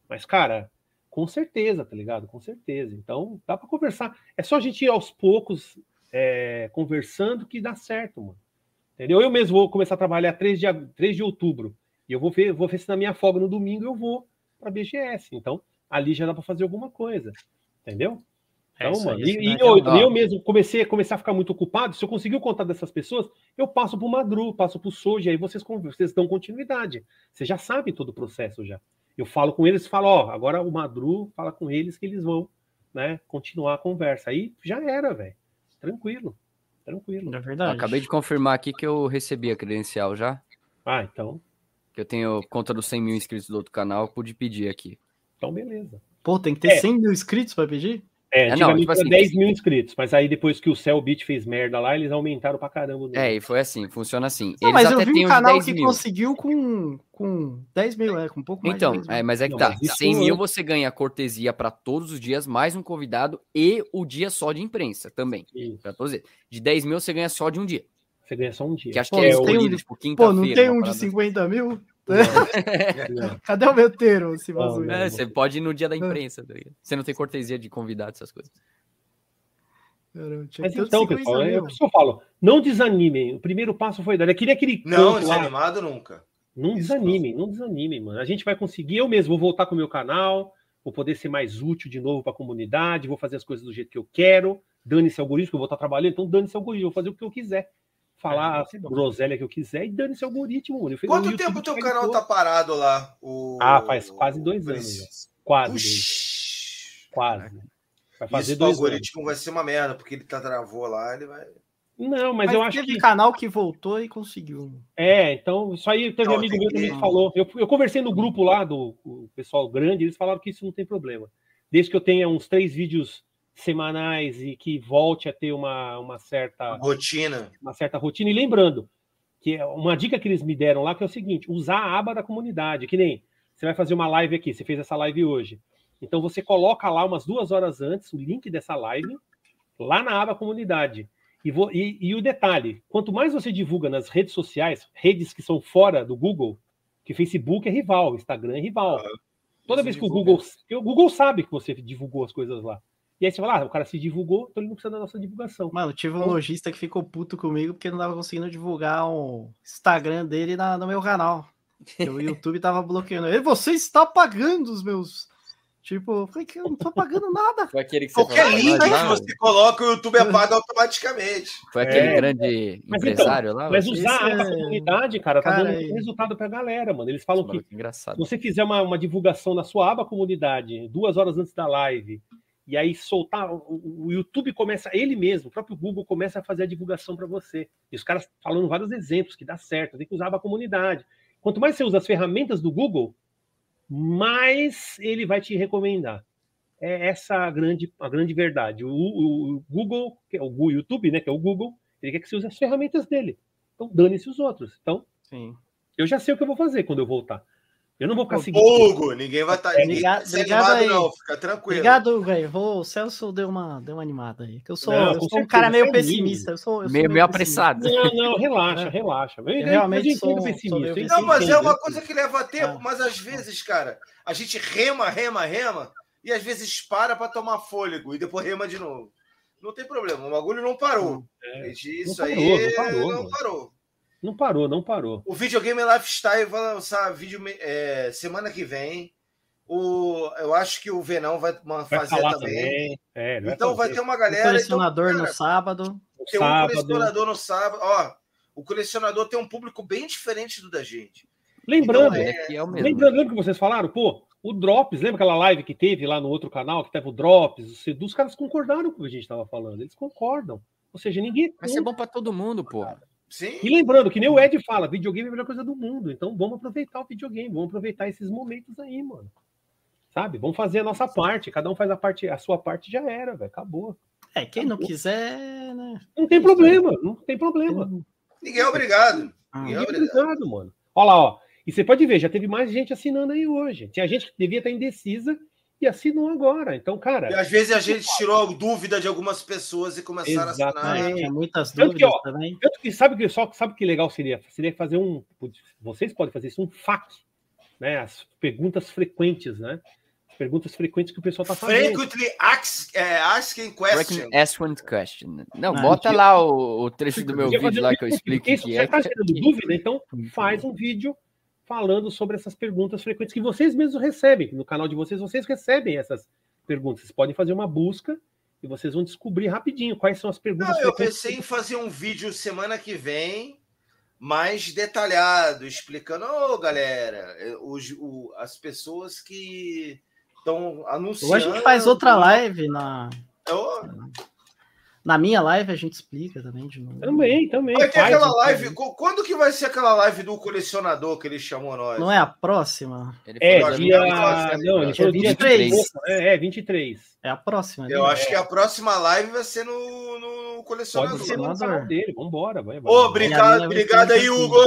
mas, cara, com certeza, tá ligado? Com certeza. Então, dá pra conversar. É só a gente ir aos poucos é, conversando que dá certo, mano. Entendeu? Eu mesmo vou começar a trabalhar 3 de, ag- 3 de outubro, e eu vou ver, vou ver se na minha folga no domingo eu vou pra BGS. Então, ali já dá pra fazer alguma coisa. Entendeu? É Então, aí, mano, e, e é eu, eu mesmo comecei, comecei a ficar muito ocupado. Se eu conseguir o contato dessas pessoas, eu passo para o Madru, passo para o Soji, aí vocês, vocês dão continuidade. Vocês já sabem todo o processo já. Eu falo com eles, falo, ó, agora o Madru fala com eles que eles vão, né, continuar a conversa. Aí já era, velho. Tranquilo, tranquilo. É verdade. Acabei de confirmar aqui que eu recebi a credencial já. Ah, então, Que eu tenho conta dos 100 mil inscritos do outro canal, eu pude pedir aqui. então beleza. Pô, tem que ter É. 100 mil inscritos pra pedir? É, não, antigamente tipo assim, 10 mil inscritos, mas aí depois que o Cellbit fez merda lá, eles aumentaram pra caramba. número. É, e foi assim, funciona assim. Não, Eles mas eu vi um canal 10 que mil. conseguiu com, com 10 mil, é, com um pouco mais Então, de 10 mil. é, mas é que Não, tá. mas isso 100 mil eu- você ganha cortesia para todos os dias, mais um convidado e o dia só de imprensa também. Isso. Pra todos eles. De 10 mil você ganha só de um dia. Você ganha só um dia. Que acho Pô, que é não tem escolhido, um- tipo, Pô, não tem um de parada assim. 50 mil? Não. Cadê o meu teiro, esse Não, vazio? não. É, você pode ir no dia da imprensa, tá? Você não tem cortesia de convidado, essas coisas. Caramba, Mas então, 50 pessoal, é o que eu falo. Não desanimem. O primeiro passo foi dado. Eu queria aquele Não, conto lá. desanimado nunca. Não desanimem, não desanimem, mano. A gente vai conseguir. Eu mesmo vou voltar com o meu canal, vou poder ser mais útil de novo para a comunidade, vou fazer as coisas do jeito que eu quero. Dane-se algoritmo, que eu vou estar trabalhando, então dane-se algoritmo, vou fazer o que eu quiser. Falar É, a ser bom. groselha que eu quiser e dane-se algoritmo, mano. Quanto YouTube tempo o teu canal ficou- tá parado lá? O... Ah, faz quase dois anos já. Quase, dois, Puxa. quase. Vai fazer Isso do dois anos. algoritmo vai ser uma merda, porque ele tá travou lá, ele vai. Não, mas, Mas, eu acho teve que. canal que voltou e conseguiu. É, então, isso aí teve Não, um amigo meu que- também que falou. Eu, eu conversei no grupo lá do o pessoal grande, eles falaram que isso não tem problema. Desde que eu tenha uns três vídeos semanais e que volte a ter uma, uma certa Rotina. uma certa rotina. E lembrando que é uma dica que eles me deram lá que é o seguinte: usar a aba da comunidade, que nem você vai fazer uma live aqui, você fez essa live hoje. Então você coloca lá umas duas horas antes o link dessa live lá na aba comunidade. E, vou, e, e o detalhe: quanto mais você divulga nas redes sociais, redes que são fora do Google, que Facebook é rival, Instagram é rival. Toda vez que o Google. O Google sabe que você divulgou as coisas lá. E aí você fala, ah, o cara se divulgou, então ele não precisa da nossa divulgação. Mano, tive um lojista que ficou puto comigo porque não tava conseguindo divulgar o Instagram dele na, no meu canal. O YouTube tava bloqueando. Ele, você está pagando os meus. Tipo, eu falei que eu não tô pagando nada. Foi aquele que você Qualquer link "Nós que lá", você coloca, o YouTube apaga automaticamente. Foi aquele É. grande Mas empresário lá. Mas usar a é- comunidade, cara, tá Cara, dando é- resultado pra galera, mano. Eles falam que Mano, que engraçado. Se você fizer uma, uma divulgação na sua aba comunidade, duas horas antes da live, e aí soltar, o, YouTube começa, ele mesmo, o próprio Google começa a fazer a divulgação para você. E os caras falando vários exemplos que dá certo, tem que usar a comunidade. Quanto mais você usa as ferramentas do Google, mais ele vai te recomendar. É essa a grande, a grande verdade. O, o- o Google, que é o YouTube, né, que é o Google, ele quer que você use as ferramentas dele. Então, dane-se os outros. Então, Sim. eu já sei o que eu vou fazer quando eu voltar. Eu não vou ficar seguindo. Hugo, ninguém vai estar. Tá, ninguém Obrigado- obrigado animado, aí. não. Fica tranquilo. Obrigado, velho. O Celso deu uma, deu uma animada aí. Eu sou, Não, eu sou um cara meio é pessimista. Eu sou, eu sou Meio, meio apressado. Não, não, relaxa, É. relaxa. Eu, eu, realmente eu entendo sou- sou pessimista. meio eu Não, mas é uma coisa que leva tempo, Ah. mas às vezes, cara, a gente rema, rema, rema, e às vezes para para tomar fôlego e depois rema de novo. Não tem problema, o bagulho não parou. É, Isso Não aí parou, não parou, não parou. Não parou, não parou. O Videogame Lifestyle vai lançar vídeo é, semana que vem. O, eu acho que o Venão vai Vai fazer falar também. também. É, Então vai fazer. ter uma O galera. colecionador então, no cara, sábado. tem um Sábado. colecionador no sábado. Ó, o colecionador tem um público bem diferente do da gente. Lembrando, Então, é o mesmo. lembrando, lembra que vocês falaram? Pô, o Drops, lembra aquela live que teve lá no outro canal, que teve o Drops, o Sedu, os caras concordaram com o que a gente estava falando. Eles concordam. Ou seja, ninguém. Vai ser bom pra todo mundo, pô. Sim. E lembrando que nem o Ed fala, videogame é a melhor coisa do mundo. Então vamos aproveitar o videogame, vamos aproveitar esses momentos aí, mano. Sabe? Vamos fazer a nossa parte. Cada um faz a parte, a sua parte já era, velho. Acabou. É, quem não quiser, né? Não tem problema, não tem problema. Ninguém é obrigado. Ah, é Ninguém é obrigado. obrigado, mano. Olha lá, ó. E você pode ver, já teve mais gente assinando aí hoje. Tinha gente que devia estar indecisa e assinou agora. Então, E cara, às vezes a gente tirou dúvida de algumas pessoas e começaram a assinar. Exatamente. Tinha muitas Tanto que, dúvidas ó, também. tanto que sabe que só sabe que legal seria? Seria fazer um. Vocês podem fazer isso, um FAQ, né? As perguntas frequentes, né? As perguntas frequentes que o pessoal tá fazendo. Frequently ask, é, asking question. Ask one question. Não, Ah, bota eu- lá o, o trecho do meu vídeo lá que eu explico se que você é. está que- tendo dúvida, então faz um vídeo falando sobre essas perguntas frequentes que vocês mesmos recebem. No canal de vocês, vocês recebem essas perguntas. Vocês podem fazer uma busca e vocês vão descobrir rapidinho quais são as perguntas Não, eu pensei em fazer um vídeo semana que vem mais detalhado, explicando, ô galera, eh, os, o- as pessoas que estão anunciando. Ou a gente faz outra live na, na minha live, a gente explica também de novo. Também, também. Vai ter aquela um- live. qu- Quando que vai ser aquela live do colecionador que ele chamou nós? Não é a próxima? Ele É, falou, dia. Não, Não, ele é falou dia 23. 23. É, é, 23. É a próxima. né? Eu acho que a próxima live vai ser no, no Pode colecionador. ser no canal dele. Vambora, vai. vai. Ô, obrigado, obrigado aí. Hugo.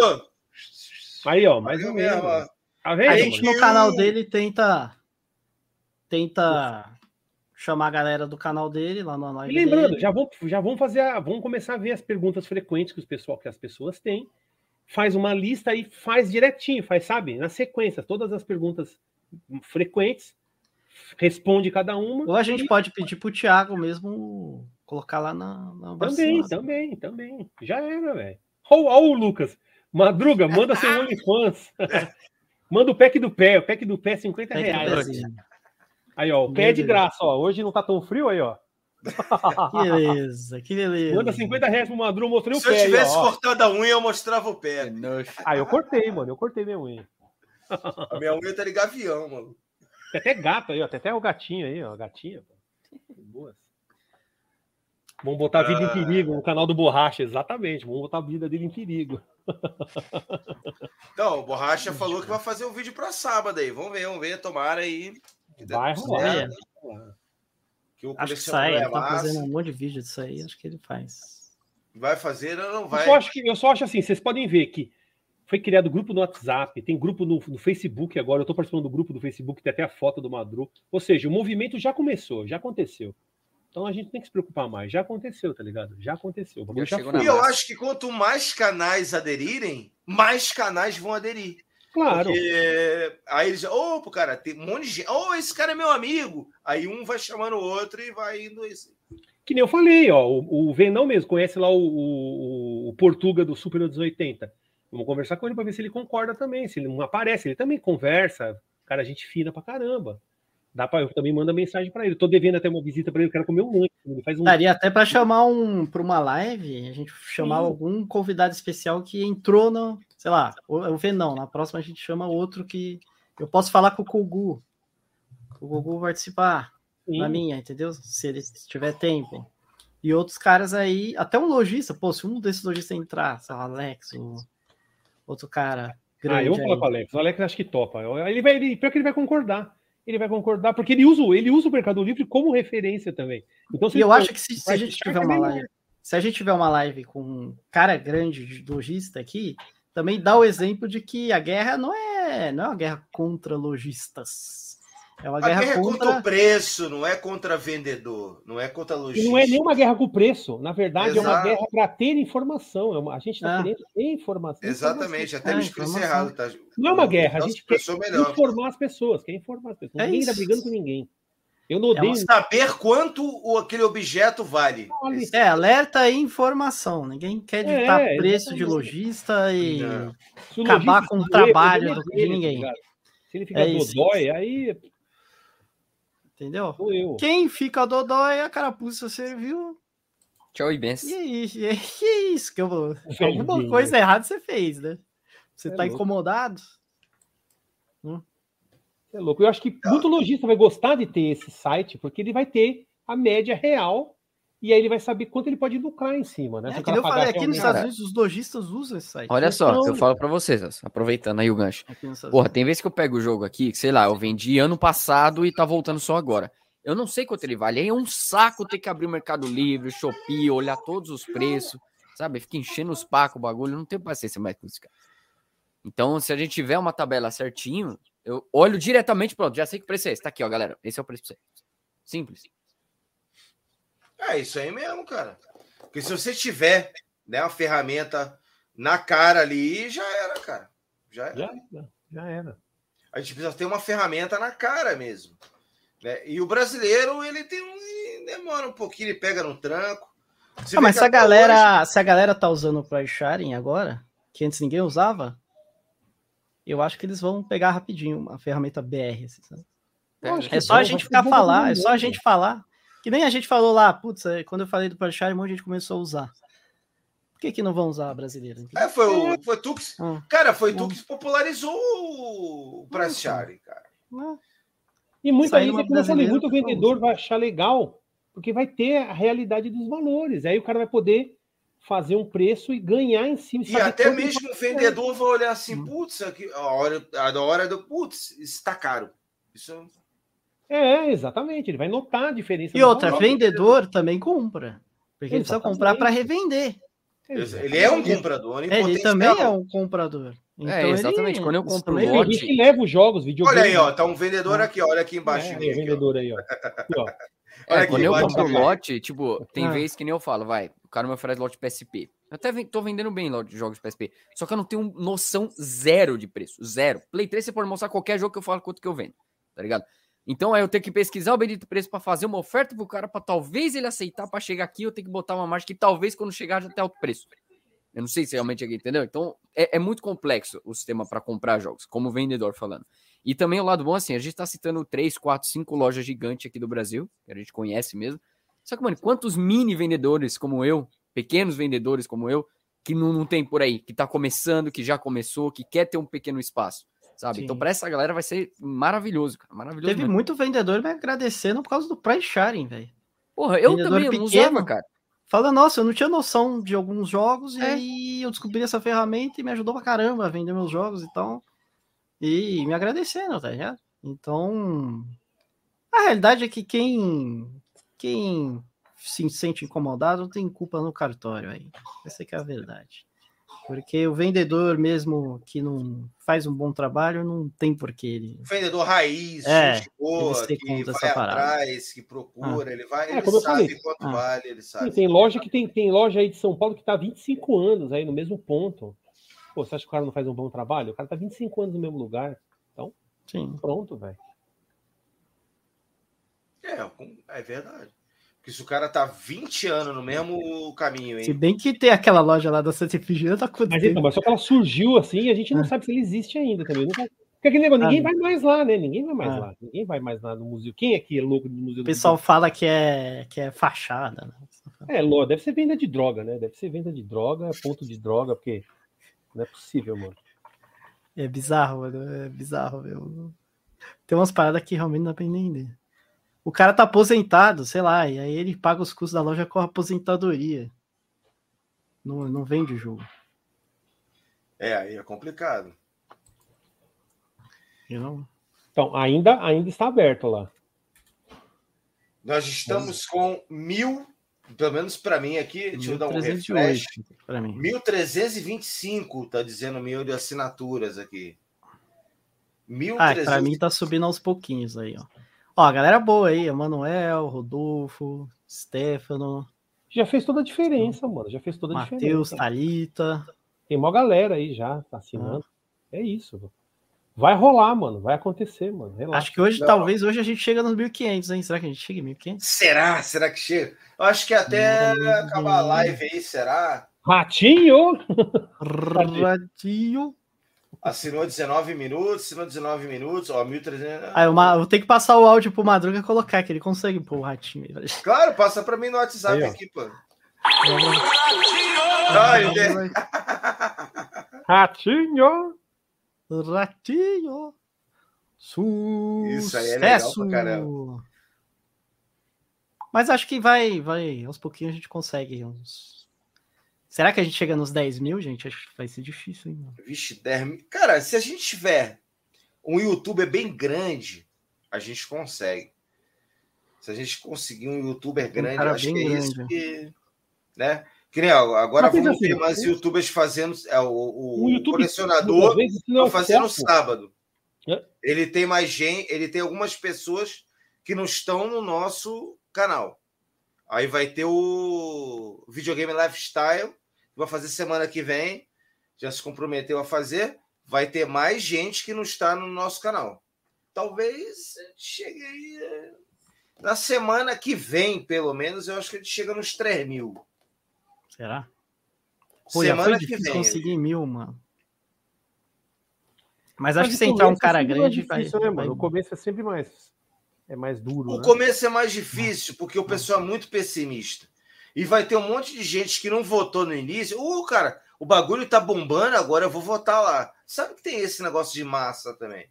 Aí, ó, mais menos. mesmo, ó. Tá vendo? A gente no canal dele tenta tenta chamar a galera do canal dele lá na E live. lembrando, dele. já vão, já vão fazer, a, vão começar a ver as perguntas frequentes que os pessoal, que as pessoas têm. Faz uma lista e faz direitinho, faz, sabe, na sequência, todas as perguntas frequentes, responde cada uma. Ou a gente pode pedir pro Thiago mesmo colocar lá na, na Também, também, também. Já era, velho. Olha o Lucas. Madruga, manda seu OnlyFans. manda o pack do pé, o pack do pé, 50 Pega reais. O. Aí, ó, o pé é de graça, ó. Hoje não tá tão frio aí, ó. Que beleza, que beleza. Manda 50 reais pro Madruga, mostrei o Se eu pé aí, tivesse ó. cortado a unha, eu mostrava o pé. nojo. Ah, eu cortei, mano. Eu cortei minha unha. A minha unha tá de gavião, mano. Tem até gato aí, ó. Tem até o gatinho aí, ó. Gatinha. pô. Boas. Vamos botar a vida em Ah. perigo no canal do Borracha, exatamente. Vamos botar a vida dele em perigo. Então, o Borracha falou que vai fazer o vídeo pra sábado aí. Vamos ver, vamos ver. Tomara aí. Que Vai rolar. vai rolar. Que o Acho que sai, é ele tá fazendo um monte de vídeo disso aí, acho que ele faz. Vai fazer ou não Eu vai? só, acho que, eu só acho assim, vocês podem ver que foi criado grupo no WhatsApp, tem grupo no, no Facebook agora, eu estou participando do grupo do Facebook, tem até a foto do Madru. Ou seja, o movimento já começou, já aconteceu. Então a gente tem que se preocupar mais. Já aconteceu, tá ligado? Já aconteceu. Já. E eu acho que quanto mais canais aderirem, mais canais vão aderir. Claro. Porque aí eles, ô, cara, tem um monte de gente. Ô, esse cara é meu amigo. Aí um vai chamando o outro e vai indo assim. Que nem eu falei, ó, o, o Venão mesmo conhece lá o, o, o Portuga do Super dos 80. Vamos conversar com ele para ver se ele concorda também. Se ele não aparece, ele também conversa. Cara, gente fina pra caramba. Dá para eu também mando mensagem para ele. Tô devendo até uma visita para ele, eu quero comer um lanche. Ele faz um Daria até para chamar um para uma live, a gente chamar Sim. algum convidado especial que entrou no, sei lá, o Venão. Na próxima a gente chama outro que eu posso falar com o Gugu. O Gugu participar na minha, entendeu? Se ele tiver tempo. E outros caras aí, até um lojista, pô, se um desses lojistas entrar, sei lá, Alex, o outro cara grande Ah, eu vou falar com o Alex. O Alex acho que topa. Ele vai, ele, pior que ele vai concordar. Ele vai concordar, porque ele usa, o- ele usa o Mercado Livre como referência também. Então, se E eu for- acho que se, se a gente tiver uma melhor. live, se a gente tiver uma live com um cara grande de lojista aqui, também dá o exemplo de que a guerra não é, não é uma guerra contra lojistas. É uma A guerra, guerra é contra contra. o preço, não é contra vendedor, não é contra E lojista. não é nenhuma guerra com preço. Na verdade, é uma Exato. guerra para ter informação. É uma- a gente está Ah. querendo informação. Exatamente, até É, me expressei errado, tá? Não é uma guerra, a gente quer melhor. informar as pessoas. Quer informar as pessoas. É ninguém está brigando com ninguém. Eu não É odeio. uma- Saber quanto o, aquele objeto vale. É, alerta e informação. Ninguém quer É, ditar preço de lojista e. Acabar lojista com o trabalho do- de ninguém. Se ele fica É isso. dodói, aí Entendeu? Quem fica dodói, a carapuça serviu. Tchau e benção. E é isso, e é que é isso que eu vou. Alguma coisa errada você fez, né? Você É tá louco. incomodado? É louco. Eu acho que muito lojista vai gostar de ter esse site, porque ele vai ter a média real e aí ele vai saber quanto ele pode lucrar em cima, né? É, que eu falei, aqui nos Estados. Unidos os lojistas usam esse site. Olha só, Então- eu falo pra vocês, aproveitando aí o gancho. Porra, tem vezes que eu pego o jogo aqui, que, sei lá, eu vendi ano passado e tá voltando só agora. Eu não sei quanto ele vale. Aí é um saco ter que abrir o Mercado Livre, Shopee, olhar todos os preços, sabe? Fica enchendo os pacos o bagulho. Eu não tenho paciência mais com isso, cara. Então, se a gente tiver uma tabela certinho, eu olho diretamente, pronto, já sei que preço é esse. Tá aqui, ó, galera. Esse é o preço pra você. Simples. É isso aí mesmo, cara. Porque se você tiver né, uma ferramenta na cara ali, já era, cara. Já era. Já, já era. A gente precisa ter uma ferramenta na cara mesmo. Né? E o brasileiro, ele tem um. ele demora um pouquinho, ele pega no tranco. Ah, mas se a galera, se a galera tá usando o Price Sharing agora, que antes ninguém usava, eu acho que eles vão pegar rapidinho a ferramenta BR. assim, sabe? Que É só a gente ficar falar, é só a gente falar. Que nem a gente falou lá, putz, é, quando eu falei do Sharing, um monte de gente começou a usar. Por que, que não vão usar brasileiros? É, foi, o, foi tu que. Ah, Cara, foi tu Hum. que popularizou o Price Sharing, cara. não. E muita gente, uma como eu falei, brasileira, muito vendedor vai achar legal, porque vai ter a realidade dos valores. Aí o cara vai poder fazer um preço e ganhar em cima. E até ele mesmo o vendedor vai olhar assim, Hum. putz, aqui, a hora, a hora do putz, isso tá caro. Isso É, exatamente. Ele vai notar a diferença. E outra, valor. vendedor também compra. Porque ele precisa comprar para revender. ele é um comprador, em É, ele potencial. também é um comprador. Então É, exatamente, quando eu compro um lote- que leva os jogos, videogame. Olha aí, ó, tá um vendedor aqui, ó, olha aqui embaixo. É, de aí, mim, o aqui, ó. vendedor aí, ó. Aqui, ó. Olha É, aqui, quando eu compro aqui. lote, tipo, tem Ah. vez que nem eu falo, vai, cara me oferece lote PSP. Eu até tô vendendo bem lote de jogos PSP, só que eu não tenho noção zero de preço, zero. Play 3 você pode mostrar qualquer jogo que eu falo quanto que eu vendo, tá ligado? Então aí eu tenho que pesquisar o bendito preço pra fazer uma oferta pro cara, pra talvez ele aceitar pra chegar aqui, eu tenho que botar uma margem que talvez quando chegar já tenha alto preço. Eu não sei se realmente aqui, entendeu? Então é, é muito complexo o sistema pra comprar jogos, como vendedor falando. E também o lado bom, assim, a gente tá citando 3, 4, 5 lojas gigantes aqui do Brasil, que a gente conhece mesmo. Só que, mano, quantos mini vendedores como eu, pequenos vendedores como eu, que não, não tem por aí, que tá começando, que já começou, que quer ter um pequeno espaço, sabe? Sim. Então, pra essa galera vai ser maravilhoso, cara. Maravilhoso. Teve mesmo. muito vendedor me agradecendo por causa do Price Sharing, velho. Porra, eu vendedor também pequeno. usava, cara. Fala, nossa, eu não tinha noção de alguns jogos, e É. aí eu descobri essa ferramenta e me ajudou pra caramba a vender meus jogos e tal. E me agradecendo, tá ligado? Então, a realidade é que quem quem se sente incomodado tem culpa no cartório aí. Essa que é a verdade. Porque o vendedor mesmo que não faz um bom trabalho, não tem porquê ele. Vendedor raiz, É, gente boa, que conta vai essa parada. atrás, que procura, ele vai, É, ele sabe falei. quanto Ah. vale, ele sabe. Sim, tem loja que tem, tem loja aí de São Paulo que tá há 25 anos aí no mesmo ponto. Pô, você acha que o cara não faz um bom trabalho? O cara tá 25 anos no mesmo lugar. Sim. Pronto, velho. É, com- é verdade. Porque se o cara tá 20 anos no mesmo caminho, Se hein? bem que tem aquela loja lá da Santa Efigênia, tá quanto Mas, então, mas só que ela surgiu assim e a gente não Ah. sabe se ele existe ainda também. Nunca... Porque aquele negócio, ninguém Ah. vai mais lá, né? Ninguém vai mais Ah. lá. Ninguém vai mais lá no museu. Quem é que é louco do museu O pessoal fala que é, que é fachada, né? É, Lô, deve ser venda de droga, né? Deve ser venda de droga, ponto de droga, porque não é possível, mano. É bizarro, mano. É bizarro, meu. Tem umas paradas que realmente não dá pra entender. O cara tá aposentado, sei lá, e aí ele paga os custos da loja com a aposentadoria. Não, não vende o jogo. É, aí é complicado. eu não- Então, ainda, ainda está aberto lá. Nós estamos com mil, pelo menos para mim aqui, deixa eu dar um refresh. 1308 pra mim. 1325, tá dizendo mil de assinaturas aqui. Ah, pra 1300. mim tá subindo aos pouquinhos aí, ó. Ó, a galera boa aí, Emanuel, Rodolfo, Stefano, Já fez toda a diferença, mano. Já fez toda a Matheus, diferença. Thalita. Tem uma galera aí já tá assinando. É isso. mano. Vai rolar, mano. Vai acontecer, mano. Relaxa. Acho que hoje, Não. talvez hoje a gente chega nos 1500, hein? Será que a gente chega em 1500? Será? Será que chega? Eu acho que até acabar a live aí, será? Ratinho! Radinho. Assinou 19 minutos, assinou 19 minutos, ó, 1300. Ah, eu, eu tenho que passar o áudio pro Madruga colocar, que ele consegue pôr o ratinho. aí. Claro, passa pra mim no WhatsApp Aí, aqui, pô. Ele- Ratinho! Ratinho. Isso aí é legal pra caramba. Mas acho que vai, vai, aos pouquinhos a gente consegue uns. Será que a gente chega nos 10 mil, gente? Acho que vai ser difícil, hein? mano? Vixe, 10 mil. Cara, se a gente tiver um youtuber bem grande, a gente consegue. Se a gente conseguir um youtuber grande, cara acho que é isso que. Né? Que nem, agora Mas, vamos assim, ter mais youtubers fazendo. É, o, o Um YouTube, colecionador não é no foco. sábado. É. Ele tem mais gente, ele tem algumas pessoas que não estão no nosso canal. Aí vai ter o videogame lifestyle, vai fazer semana que vem, já se comprometeu a fazer. Vai ter mais gente que não está no nosso canal. Talvez chegue aí. é, Na semana que vem, pelo menos, eu acho que ele chega nos 3 mil. Será? Pô, semana foi que vem. conseguir mil, mano. Mas Mas acho que o se entrar um é cara sempre mais grande, vai, difícil, né, vai- mano? O começo é sempre mais. É mais duro. O né? começo é mais difícil, porque o pessoal é muito pessimista. E vai ter um monte de gente que não votou no início. Uh, cara, o bagulho tá bombando, agora eu vou votar lá. Sabe que tem esse negócio de massa também?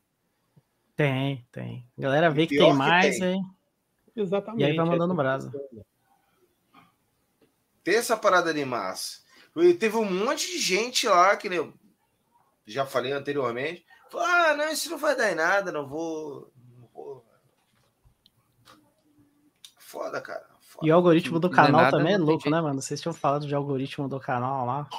Tem, tem. A galera vê que tem que mais, tem. hein? Exatamente. E aí vai mandando é- brasa. Tem essa parada de massa. E teve um monte de gente lá, que nem eu já falei anteriormente. Falou, ah, não, isso não vai dar em nada, não vou. Não vou. Foda, cara. E o algoritmo do é canal nada, também é louco, né, mano? Vocês tinham falado de algoritmo do canal lá.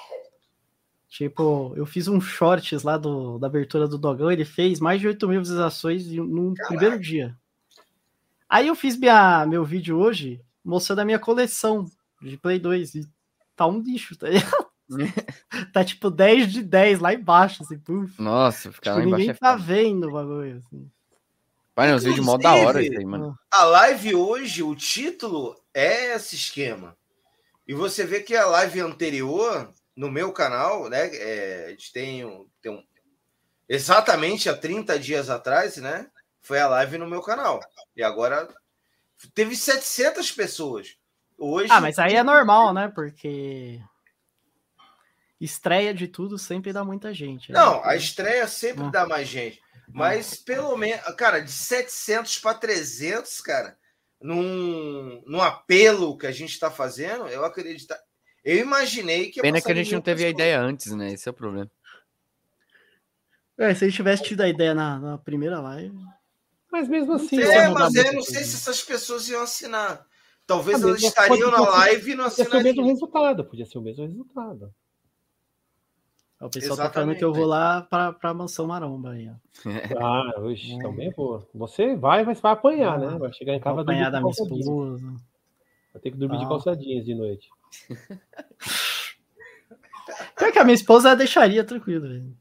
Tipo, eu fiz um shorts lá do, da abertura do Dogão, ele fez mais de 8 mil visualizações no Caraca. primeiro dia. Aí eu fiz minha, meu vídeo hoje mostrando a minha coleção de Play 2 e tá um lixo, tá ligado? tá tipo 10 de 10 lá embaixo, assim, puf. Nossa, ficar Tipo, lá embaixo ninguém é tá foda. vendo o bagulho, assim. Pai, uns vídeos mó da hora isso aí, mano. A live hoje, o título é esse esquema. E você vê que a live anterior, no meu canal, né? é, a gente tem, um- tem um. Exatamente há 30 dias atrás, né? Foi a live no meu canal. E agora teve 700 pessoas. Hoje. Ah, mas aí é normal, né? Porque estreia de tudo sempre dá muita gente. né? Não, a estreia sempre Ah. dá mais gente. Mas pelo menos, cara, de 700 para 300, cara, num, num apelo que a gente está fazendo, eu acredito. Eu imaginei que. Pena que a gente não teve a ideia antes, né? Esse é o problema. É, se a gente tivesse tido a ideia na, na primeira live. Mas mesmo assim. né, É, mas eu não sei coisa. se essas pessoas iam assinar. Talvez Ah, elas estariam na live e não Podia ser o mesmo assinariam. resultado, podia ser o mesmo resultado. O pessoal tá falando que eu vou lá pra, pra mansão maromba aí, ó. Ah, hoje também vou. Você vai, mas vai apanhar, né? Vai chegar em casa vai apanhar da de minha esposa. Vai ter que dormir de Ah. calça jeans de noite. Pior que a minha esposa deixaria tranquilo, velho.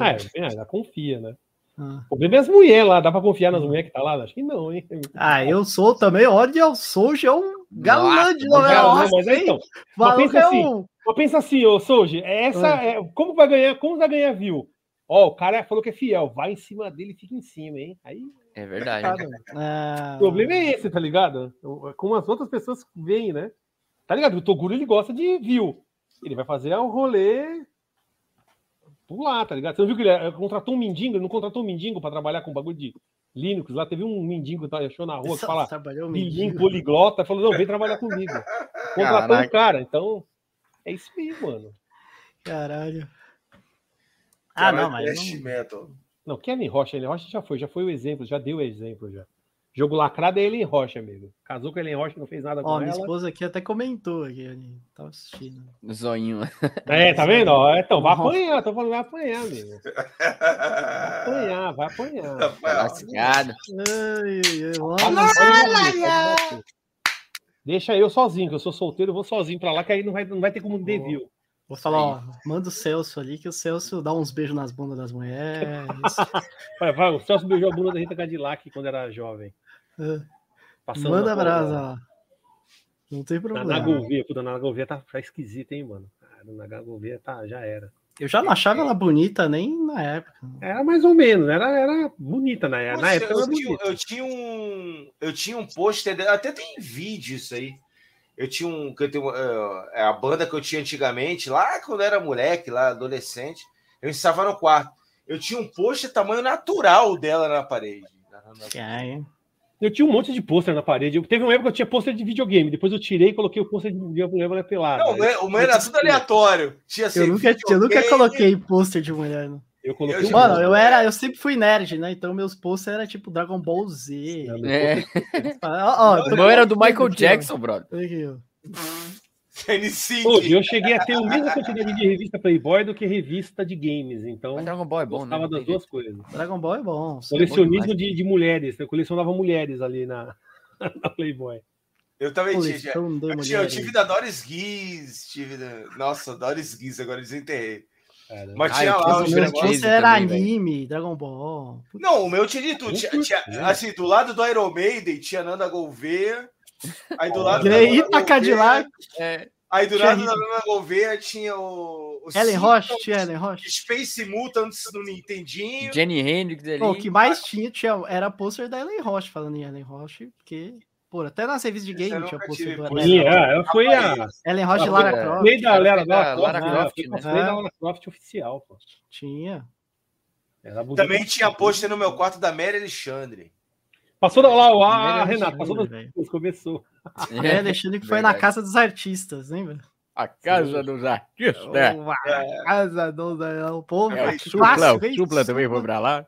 Ah, é, ela confia, né? Ah. O problema é as mulheres lá. Dá pra confiar nas mulheres que tá lá? Acho que não, hein? Ah, eu sou também, olha, eu sou já um galã de novela. Não, Nossa, mas então, Maluco pensa é assim, um- Mas pensa assim, ô Souji, essa é, como vai ganhar, como vai ganhar view? Ó, o cara falou que é fiel, vai em cima dele e fica em cima, hein? Aí É verdade. Ah, o problema é esse, tá ligado? Como as outras pessoas veem, né? Tá ligado? O Toguro ele gosta de view. Ele vai fazer o rolê pular, tá ligado? Você não viu que ele eh, contratou um mendigo? Ele não contratou um mendigo pra trabalhar com bagulho de Linux? Lá teve um mendigo que tá- achou na rua que fala trabalhou mendigo poliglota, falou, não, vem trabalhar comigo. Contratou Caraca. um cara, então é isso aí, mano. Caralho. Ah, não, mas. Trash não- metal. Não, Kellen Rocha, Ellen Rocha já foi, já foi o exemplo, já deu o exemplo já. Jogo lacrado é Ellen Rocha, amigo. Casou com a Ellen Rocha, não fez nada com Ó, minha ela. esposa aqui até comentou aqui, ali. Tava assistindo. Zoinho. É, tá vendo? Ó, então, vai apanhar, tô falando, vai apanhar, amigo. Vai apanhar, vai apanhar. Lascado. Pode olha. bater. Deixa eu sozinho, que eu sou solteiro, eu vou sozinho pra lá, que aí não vai, não vai ter como devil. Vou falar, ó, manda o Celso ali, que o Celso dá uns beijos nas bundas das mulheres. Vai, vai, o Celso beijou a bunda da Rita Cadillac quando era jovem. É. Passando manda na- brasa lá. Não tem Na, problema. na Gouveia, puta, na Gouveia tá, tá esquisito, hein, mano. Cara, na Gouveia tá, já era. Eu já não achava ela bonita nem na época. Era mais ou menos, era, era bonita na, na Poxa, época. Era eu, tinha, eu tinha um. Eu tinha um pôster, dela, até tem vídeo isso aí. Eu tinha um. Que eu tenho, é, é a banda que eu tinha antigamente, lá quando eu era moleque, lá, adolescente, eu estava no quarto. Eu tinha um pôster tamanho natural dela na parede. Ai, Eu tinha um monte de pôster na parede. Eu, teve uma época que eu tinha pôster de videogame. Depois eu tirei e coloquei o pôster de mulher pelada. Não, o meu- o meu era tudo aleatório. Tinha assim, eu, nunca, eu nunca coloquei pôster de mulher. Não. Eu coloquei Eu- Mano, eu era, eu sempre fui nerd, né? Então meus pôster era tipo Dragon Ball Z. É. Ó, ó, O meu era do Michael. Jackson, brother. Olha aqui, ó. N5. Hoje eu cheguei a ter a mesma quantidade de revista Playboy do que revista de games. Então, Mas Dragon Ball é bom, né? das duas coisas. Dragon Ball é bom. Colecionismo demais. de, de mulheres. Eu colecionava mulheres ali na, na Playboy. Eu também de Eu, eu tive da Doris Guiz, tive da. Nossa, Doris Guiz, agora desenterrei. Cara. Mas Ah, tinha eu lá fiz os o meu negócios. era também, anime, Dragon Ball. Não, o meu tinha de tudo. Tinha, tinha- assim, do lado do Iron Maiden tinha Nanda Gouveia. Aí do lado Gouveia- Cadillac. É, Aí do Tinha lado Rio. da Nanda Gouveia tinha o. o Ellen Roche, tinha Ellen Roche. Space Mutants no Nintendinho. Jenny Hendrix ali. Pô, o que mais tinha, tinha era pôster da Ellen Roche, falando em Ellen Roche, porque, pô, até nas revistas de eu game tinha pôster do. Ellen Sim, Roche. é, ela foi a. Ellen Roche e Lara é. Croft. Play da Lara, da Lara, Croft, né? né? Foi É. da Lara Croft oficial, pô. Tinha. Também tinha pôster no meu quarto da Mary Alexandre. Passou da lá, ó, a Primeira Renata, passou das começou. É, Alexandre que foi na Verdade. casa dos artistas, lembra? A casa dos artistas. Uma casa do o povo. É, o Supla, o Supla também foi pra lá.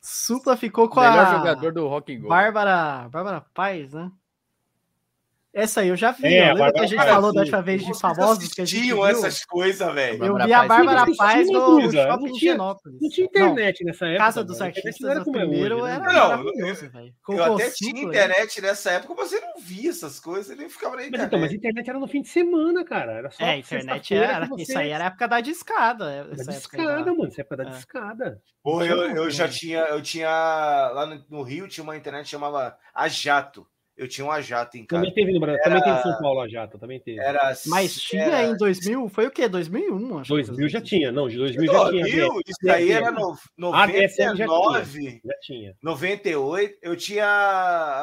Supla ficou com Melhor a jogador do Rock and. Bárbara, Bárbara Paz, né? Essa aí eu já vi. É, Lembra que a gente Paz, falou da última vez de famosos que a gente viu? essas coisas, velho. Eu vi a. Bárbara Sim, Paz no Cruza. shopping Não tinha- Genópolis. Não tinha internet nessa época. Casa dos Artistas como é primeiro hoje, né? era Não, maravilhoso, velho. Eu até tinha internet nessa época, mas você não via essas coisas, ele ficava na Mas internet. então, mas a internet era no fim de semana, cara. Era só É, a internet era. que você- Isso aí era a época da discada. Da Essa época discada, da- mano. Essa época da É. discada. Pô, eu, eu já tinha, eu tinha lá no, no Rio tinha uma internet que chamava A Jato. Eu tinha um A Jato em casa. Também teve no Brasil. Também teve em São Paulo a Jata. Também teve. Era Mas tinha era, em 2000, foi o quê? 2001, acho. 2000 já tinha. Não, de 2000 No já tinha. Rio, né? isso aí era no, Ah, DSL já 99, Já tinha. 98. Eu tinha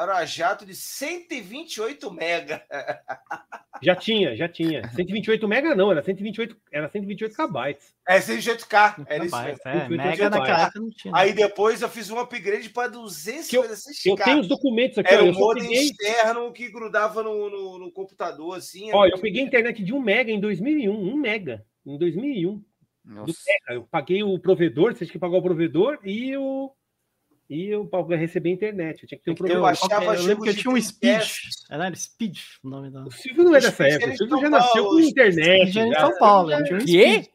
era A Jato de 128 mega. Já tinha, já tinha. 128 mega não, era 128, era 128 kbytes. É 128K. Era isso mesmo. é, 128 mega naquela gigabytes. época não tinha. Aí depois eu fiz um upgrade para 256K. Eu tenho os documentos aqui, Era ó, um eu só modem peguei, externo que grudava no, no, no computador, assim. ó, eu peguei a internet de 1 mega em 2001, 1 mega em 2001. Nossa. Eu paguei o provedor, você tinha que pagar o provedor e o E eu para receber internet, eu tinha que ter um Eu programa. baixava eu lembro que eu tinha um Speed. Dreamcast. Era Speed o nome da. O Silvio não é dessa época, o Silvio já nasceu com internet. Speed era em já. São Paulo. eu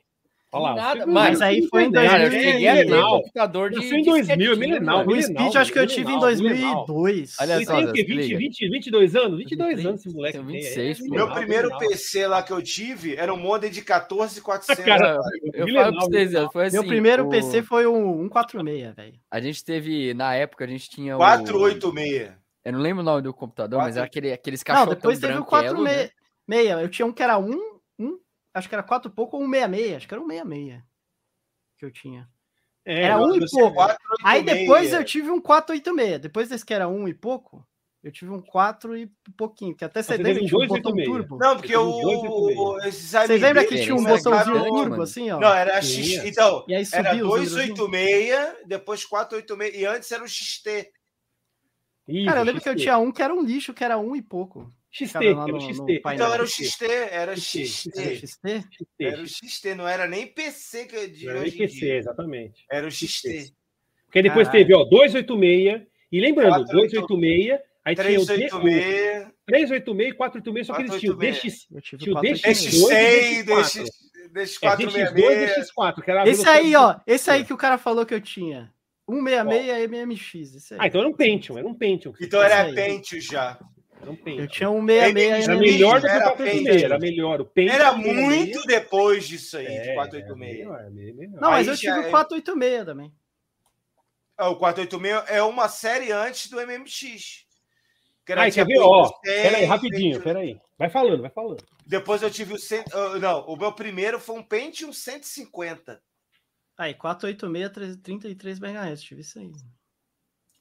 Olha lá, Nada, Mas aí foi em internet, Cara, eu 2000, cheguei a ter computador de. Nasceu em de 2000, disquetinho, milenal. O Speed acho que eu tive em milenal, milenal. 2002. Olha só, tem o quê? Zé, 20, liga. 20, 22 anos? 22 23, anos esse moleque tenho tem. 26, É. Meu primeiro. PC lá que eu tive era um modem de 14400. Cara, Eu milenal, falo pra vocês, milenal. foi assim. Meu primeiro o- PC foi um 146, velho. A gente teve, na época, a gente tinha o. 486. Eu não lembro o nome do computador, mas era aquele, aqueles Não, cachorros depois teve o branquelo, né? 46. Eu tinha um que era um, acho que era 4 e pouco ou um 66. Acho que era um 66 que eu tinha. É, Era um e pouco. 486. Aí depois eu tive um 486. Depois desse que era um e pouco, eu tive um 4 e pouquinho. Que até você Você lembra teve um que tinha um botão 286. turbo. Não, porque o, Vocês lembram que tinha um no botãozinho turbo mano. assim, ó? Não, era. X. Então, E aí era subiu os números. 286, depois 486. E antes era o XT. Cara, eu lembro que eu tinha um que era um lixo, que era um e pouco. XT, era o no XT. painel. Então era o XT. Era XT. XT. Era XT? Era o XT, não era nem PC que de Não era hoje em PC, dia. exatamente. Era o XT. Porque depois Caralho. teve, ó, 286. E lembrando, 486, 286, aí tinha o, D, o 386, 386 e 486, só que eles tinham o 486. DX. Eu tive Tinha o 486. DX100, DX100, DX4. DX, É, DX2 e DX466. DX4, que era a Esse aí, ó. Esse aí que o cara falou que eu tinha. 166 MMX. Esse aí. Ah, então era um Pentium, era um Pentium. Então era. Pentium já. Era um Eu Pentium. tinha um 66 Era MMX, melhor do que o era 486, Pentium. era melhor. O Pentium Era 166, muito depois disso aí, é, de 486. era melhor, melhor. Não, mas Aí eu tive é- o 486 também. Ah, O 486 é uma série antes do MMX. Que era Ai, quer ver? Ó, 100, peraí, rapidinho, 100. peraí. Vai falando, vai falando. Depois eu tive o. cem- ah, Não, o meu primeiro foi um Pentium 150. Aí, 486, 33 MHz. Tive isso aí.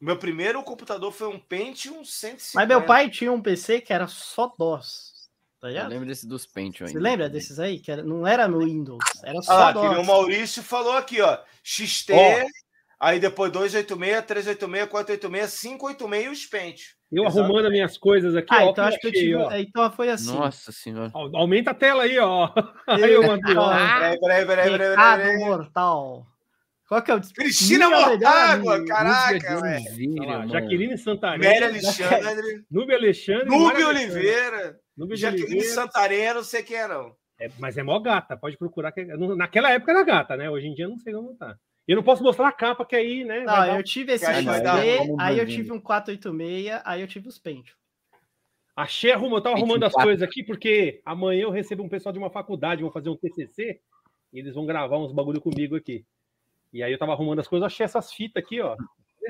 Meu primeiro computador foi um Pentium 150. Mas meu pai tinha um PC que era só DOS. Tá Eu ligado? lembro desse dos Pentium Você ainda. lembra desses aí? Que era, não era no Windows, era só Ah, nem o DOS. Maurício falou aqui, ó. XT, Ó. aí depois 286, 386, 486, 586 e os Pentium. Eu Exato. arrumando as minhas coisas aqui, Ah, ó. então acho que eu tive. ó. Então foi assim. Nossa senhora. Aumenta a tela aí, ó. Aí eu mandei, ó. Peraí, peraí, peraí, peraí. mortal. Qual que é o Cristina Mortágua, caraca, velho. Jaqueline Santarém. Mary Alexandre, Núbio Alexandre. e Alexandre. Oliveira, de Jaqueline Oliveira. Santarém, não sei quem é, não. É, mas é mó gata, pode procurar. que- no- Naquela época era gata, né? Hoje em dia eu não sei como tá. Eu não posso mostrar a capa, que aí, né? Não, vai dar- eu tive esse Aí dar aí eu um tive um 486, aí eu tive os Pentium. Achei arrumando, eu tava arrumando as 4. coisas aqui, porque amanhã eu recebo um pessoal de uma faculdade, vão fazer um TCC, e eles vão gravar uns bagulho comigo aqui. E aí eu tava arrumando as coisas, achei essas fitas aqui, ó.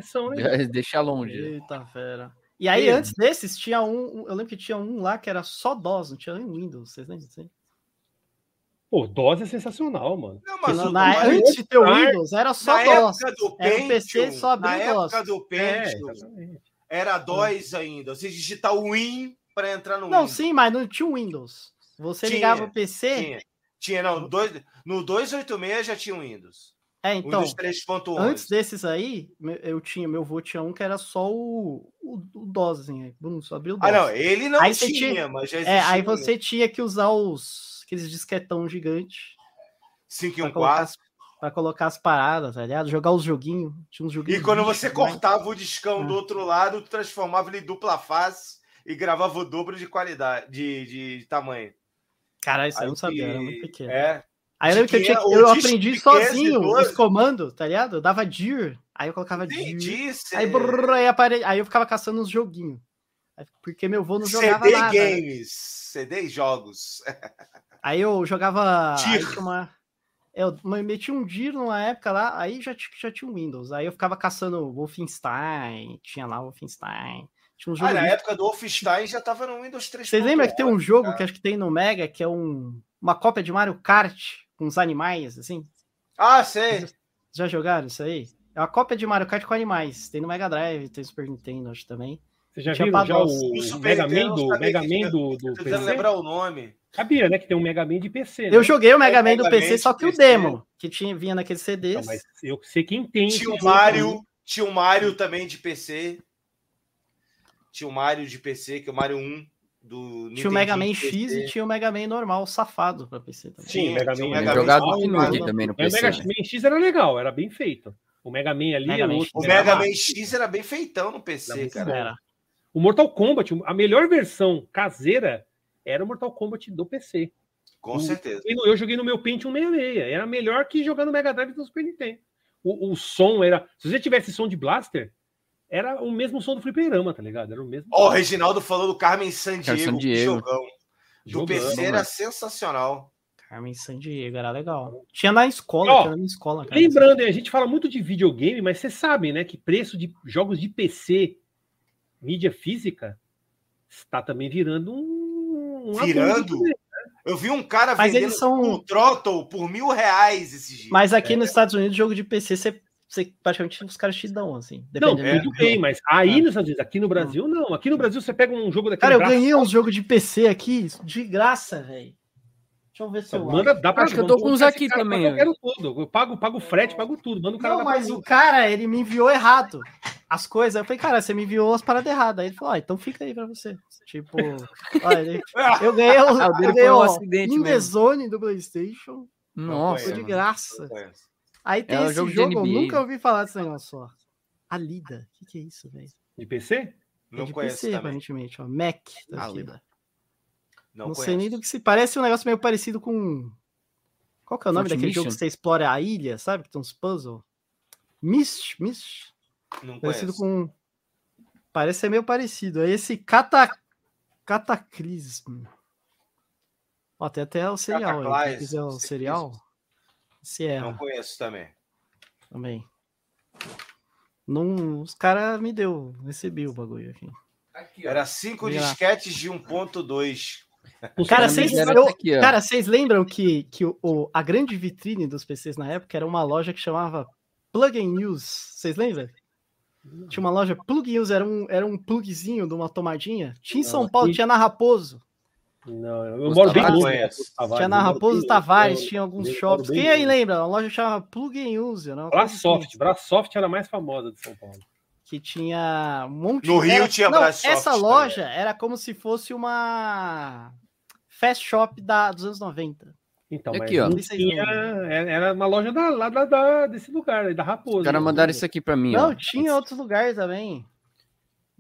São, né? Deixa longe. Eita fera. E aí, antes desses, tinha um. Eu lembro que tinha um lá que era só DOS, não tinha nem Windows. Vocês disso aí? Pô, dose é sensacional, mano. Não, mas na- o- na- mas antes de ter o Windows, era só na DOS. época do Era um Pentium, PC só na abriu época DOS. do É, Pentium, exatamente. era DOS ainda. Você digitar o Win para entrar no Não, Windows. sim, mas não tinha o Windows. Você Tinha, ligava o PC. Tinha, tinha não, dois, no 286 já tinha o Windows. É, então. Windows 3.11. Antes desses aí, eu tinha, meu avô tinha um que era só o, o, o DOS, assim, Bruno, só abriu o DOS. Ah, não, ele não Aí tinha, tinha- mas já É, existia. aí você tinha que usar os aqueles disquetão gigante 5 e pra 1 colocar, 4. as, pra colocar as paradas, tá ligado? Jogar os joguinhos. Tinha uns joguinhos. E quando você cortava o discão Ah. do outro lado, transformava ele em dupla face e gravava o dobro de qualidade, de, de tamanho. Caralho, isso aí eu Aí não sabia, era muito pequeno. É. Aí eu lembro que eu, tinha, o eu aprendi de sozinho 512. os comandos, tá ligado? Eu dava dir, aí eu colocava dir. Aí, brrr, aí, apare... aí eu ficava caçando uns joguinhos. Porque meu avô não jogava CD nada. né? Games. CD jogos. Aí eu jogava. Tinha uma... Eu meti um dir numa época lá, aí já, já tinha o Windows. Aí eu ficava caçando Wolfenstein, tinha lá Wolfenstein. Tinha uns Ah, jogos. na época do Wolfenstein já tava no Windows 3. Vocês lembram que tem um jogo que acho que tem no Mega, que é um... uma cópia de Mario Kart com os animais, assim? Ah, sei. Já jogaram isso aí? É uma cópia de Mario Kart com animais. Tem no Mega Drive, tem no Super Nintendo, acho também. Você já Tinha viram já o Super Mega Man eu do, Mega Man do, do PC? lembrar o nome. Sabia, né? Que tem um Mega Man de PC. Eu né? joguei o Mega Man do PC, só que o demo, que tinha, vinha naqueles CDs. Não, mas eu sei quem tem. Tinha o Mario, tinha o Mario também de PC. Tinha o Mario de PC, que é o Mario 1 do Tinha o Mega Man X PC. e tinha o Mega Man normal, safado pra PC também. Sim, Mega tinha o Man. Mega Jogado Man no também no. É, o PC. Mega né? Man X era legal, era bem feito. O Mega Man ali Mega Man. O Era Mega. Man X era bem feitão no PC, cara. Era. O Mortal Kombat, a melhor versão caseira era o Mortal Kombat do PC. Com O- certeza. Eu eu joguei no meu Pentium 66. Era melhor que jogar no Mega Drive do Super Nintendo. O, o som era. Se você tivesse som de blaster, era o mesmo som do fliperama, tá ligado? Era o mesmo. Ó, o Reginaldo falou do Carmen Sandiego. Carmen que Sandiego. jogão. Do PC era sensacional. Carmen Sandiego, era legal. Tinha na escola, Ó, tinha na escola. cara. Lembrando, a gente fala muito de videogame, mas vocês sabem, né, que preço de jogos de PC, mídia física, está também virando um. um Virando? abuso também. Eu vi um cara Mas vendendo eles são- um Throttle por mil reais esses dias. Mas aqui nos Estados Unidos, jogo de PC, você, você praticamente os caras te dão, assim. Não, tudo do bem, jogo. mas aí nos Estados Unidos, aqui no Brasil, não. Aqui no Brasil, você pega um jogo daquele. Cara, eu braço, ganhei uns jogos de PC aqui de graça, velho. Deixa eu ver se eu Manda, dá pra Acho que eu tô com uns aqui também, Eu quero tudo. Eu pago, pago o frete, pago tudo. Manda o cara Não, mas o cara, ele me enviou errado as coisas. Eu falei, cara, você me enviou as paradas erradas. Aí ele falou, ah, então fica aí pra você. Tipo, olha, ele- eu ganhei o, Ah, o dele eu ganhei foi um o acidente In the mesmo. Zone do PlayStation. Nossa. Foi de graça. Aí tem É um esse jogo jogo, eu nunca ouvi falar desse negócio, ó. A Lida. O que, que é isso, velho? De PC? É Não de conheço PC, também. aparentemente, ó. Mac. da A vida. Lida. Não, Não, conheço. sei nem do que se parece um negócio meio parecido com. Qual que é o nome Fruit daquele Mission? jogo que você explora a ilha, sabe? Que tem uns puzzles. Mist, Mist. Não Parecido conheço. com. Parece ser meio parecido. Aí esse cata... Cataclismo. Ó, tem até o serial aí. Quem Cataclysm, quiser o Cataclysm. É Não conheço também. também. Não, os caras me deu, recebi o bagulho aqui. Era cinco lá. disquetes de 1.2. Os Cara, vocês, eu- aqui, cara, vocês lembram que, que o, o- a grande vitrine dos PCs na época era uma loja que chamava Plug and Use? Vocês lembram? Tinha uma loja Plug and Use, era um, era um plugzinho de uma tomadinha. Tinha em São Paulo, aqui- tinha na Raposo. Não, eu moro bem longe. Tinha na Raposo Tavares, tinha alguns shoppings. Quem aí lembra? Uma loja chamava Plug and Use. Brasoft. assim, Brasoft era a mais famosa de São Paulo. que tinha um monte No Rio era- tinha Não, Brasoft Essa também. loja era como se fosse uma fast shop da, dos anos 90. Então, E mas aqui, ó. não tinha, era uma loja da, lá da, da- desse lugar, da Raposa. Os caras mandaram isso aqui pra mim, Não, ó. tinha outros lugares também.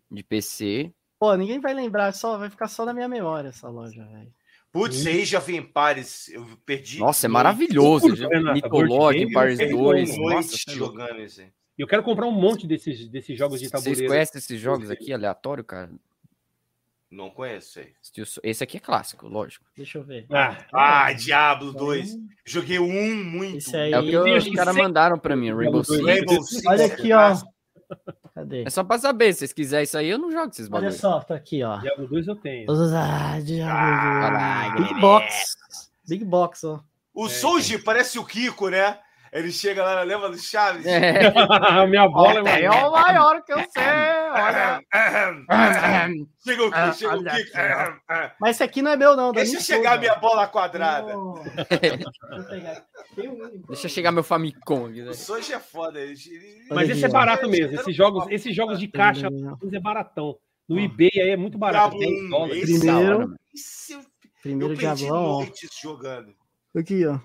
De PC. Pô, ninguém vai lembrar, só vai ficar só na minha memória essa loja, velho. Putz, Age of Empires, eu perdi. Nossa, é maravilhoso. Mitolog, Empires eu sei 2. como Noite Nossa, é jogando esse. Eu quero comprar um monte desses, desses jogos de Vocês tabuleiro. conhecem esses jogos aqui, aleatório, cara? Não conheço. Esse aqui é clássico, lógico. Deixa eu ver. Ah, Ah, Diablo 2. Joguei um muito. Esse aí. É o que eu- os caras mandaram pra mim, Rainbow Six. Rainbow Six. Olha aqui, ó. Cadê? É só pra saber, se vocês quiserem isso aí, eu não jogo esses Olha bagulhos. só, tá aqui, ó. Diablo 2 eu tenho. Ah, diabo. Caralho. Big Box. Big Box, ó. O Souji parece o Kiko, né? Ele chega lá, lembra do Chaves? É. Minha bola é É o maior que eu sei, olha. Chega o Kiko, chega o Kiko. aqui, Mas esse aqui não é meu, não. Deixa minha chegar minha bola quadrada. Deixa eu chegar meu Famicom. né? O é foda. Mas esse é barato mesmo. Esses jogos, esses jogos de caixa é baratão. No eBay aí é muito barato. Diablo 10 dólares. esse Primeiro. eu- Primeiro eu perdi jogando. Aqui, ó.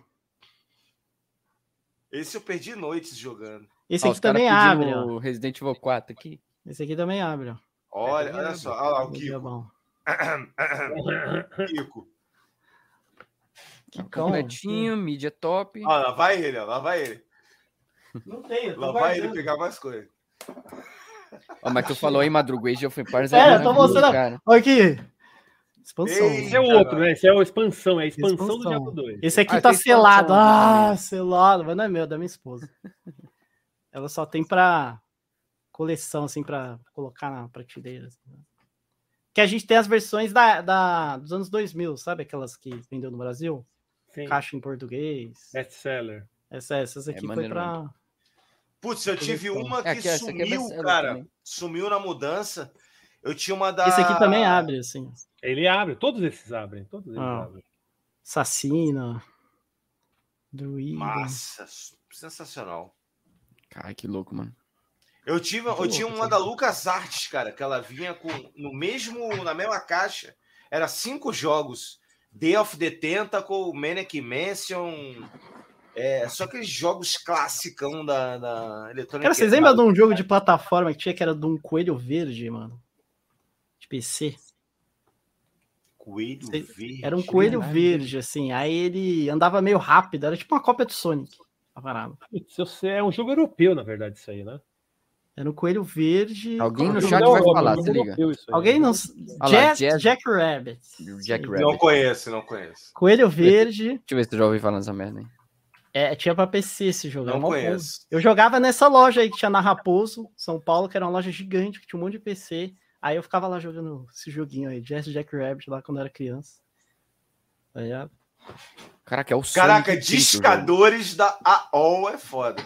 Esse eu perdi noites jogando. Esse Ó, aqui também abre, ó. o Resident Evil 4 aqui. Esse aqui também abre, ó. Olha, olha só. Olha lá o O Kiko. Kiko. Kikão. Completinho, mídia top. Olha lá, vai ele, ó, lá vai ele. Não tem, eu Lá vai ele pegar mais coisa. Ó, mas tu falou aí, Madruga, Age of Empires É, eu tô mostrando- cara. Olha aqui. Expansão. Ei. Esse é o outro, né? Esse é a expansão, é a expansão, do Expansão. Diablo 2. Esse aqui Ah, tá tem expansão selado. Ah, selado. Mas não é meu, é da minha esposa. Ela só tem pra coleção, assim, pra colocar na prateleira. assim, né? Que a gente tem as versões da, da, dos anos 2000, sabe? Aquelas que vendeu no Brasil? Sim. Caixa em português. Best seller. Essa, essas aqui foi maneiro pra... Putz, eu tive uma que É, aqui é sumiu, best-seller cara. também. Sumiu na mudança. Eu tinha uma da. Esse aqui também abre, assim. Ele abre, todos esses abrem, todos eles Ah. abrem. Assassina. Druida. Massa, sensacional. Cara, que louco, mano. Eu tive, eu tinha uma da Lucas Arts, cara, que ela vinha com no mesmo na mesma caixa. Era cinco jogos: Day of the Tentacle, Manic Mansion, É, só aqueles jogos classicão da, da eletrônica. Cara, vocês lembram de um jogo de plataforma que tinha que era de um coelho verde, mano? De PC. Coelho verde. Era um coelho verde, assim. Aí ele andava meio rápido, era tipo uma cópia do Sonic. A parada. É um jogo europeu, na verdade, isso aí, né? Era um coelho verde. Alguém no chat vai falar, se liga. Alguém não. Jack, Jack Rabbit. Jack. Rabbit. Não conheço, não conheço. Coelho verde. Deixa eu ver se tu já ouviu falar nessa merda aí. É, tinha pra PC esse jogo. Não conheço. Eu jogava nessa loja aí que tinha na Raposo, São Paulo, que era uma loja gigante, que tinha um monte de PC. Aí eu ficava lá jogando esse joguinho aí, Jazz Jack Rabbit, lá quando eu era criança. Aí, ó, Caraca, é o Caraca, discadores da AOL é foda.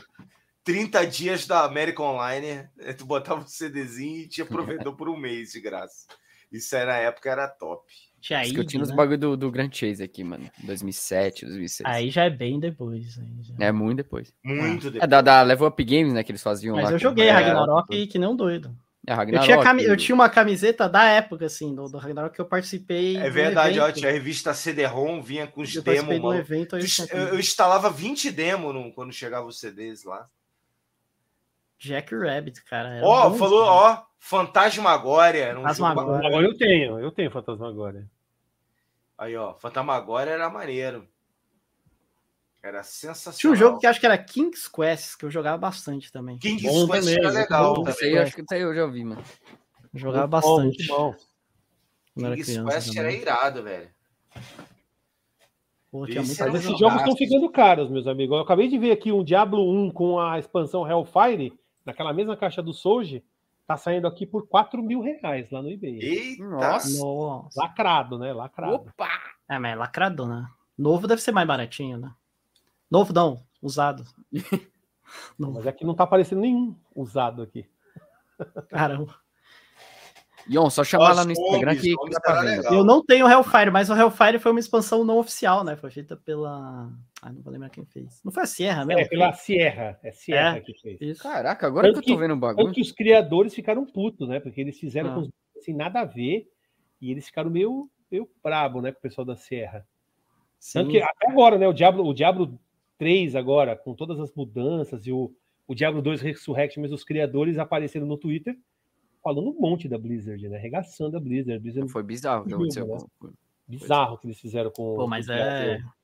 30 dias da América Online, eh, tu botava um CDzinho e tinha provedor por um mês de graça. Isso aí na época era top. tinha Isso que eu tinha nos né? bagulho do, do Grand Chase aqui, mano. 2007, 2006. Aí já é bem depois. aí já. É muito depois. Muito É depois. da, da Level Up Games, né? Que eles faziam Mas lá. eu com- joguei é, Ragnarok e que nem um doido. É, Eu Ragnarok. tinha, cami- eu tinha uma camiseta da época, assim, do, do Ragnarok que eu participei. É verdade, ó, a revista CD-ROM, vinha com os Eu demos, mano. evento. Tu- tinha Eu, eu instalava 20 demos no- quando chegava os CDs lá. Jack Rabbit, cara. Ó, bom, falou, ó, Fantasmagória. Um Fantasmagória. jogo- Agora eu tenho, eu tenho Fantasmagória. Aí, ó, Fantasmagória era maneiro. Era sensacional. Tinha um jogo que acho que era King's Quest, que eu jogava bastante também. King's Bom Quest também, era legal bom. também. Isso aí, acho que aí eu já ouvi, mano. Eu jogava bom, bastante. bom. era King's criança. Quest era também. irado, velho. Pô, tinha era Mas esses jogos estão ficando caros, meus amigos. Eu acabei de ver aqui um Diablo 1 com a expansão Hellfire, naquela mesma caixa do Soulja, tá saindo aqui por 4 mil reais lá no eBay. Eita! Nossa. Nossa. Lacrado, né? Lacrado. Opa! É, mas é lacrado, né? Novo deve ser mais baratinho, né? Novo não, usado. Novo. Mas é que não tá aparecendo nenhum usado aqui. Caramba. Ion, só chamar lá no Instagram que, que dá pra venda. legal. Eu não tenho Hellfire, mas o Hellfire foi uma expansão não oficial, né? Foi feita pela. Ah, não vou lembrar quem fez. Não foi a Sierra mesmo? É pela Sierra. É Sierra É. que fez. Isso. Caraca, agora que Tanto eu tô que- vendo o bagulho. Tanto que os criadores ficaram putos, né? Porque eles fizeram Ah. com os assim, nada a ver. E eles ficaram meio, meio brabo, né? Com o pessoal da Sierra. Tanto Sim. que até agora, né? O Diablo, o Diablo 3 agora, com todas as mudanças, e o, o Diablo 2 Resurrection, mas os criadores apareceram no Twitter falando um monte da Blizzard, né? Arregaçando a Blizzard. Blizzard Foi bizarro o que aconteceu. com- bizarro que eles fizeram com Pô, mas o é. criador.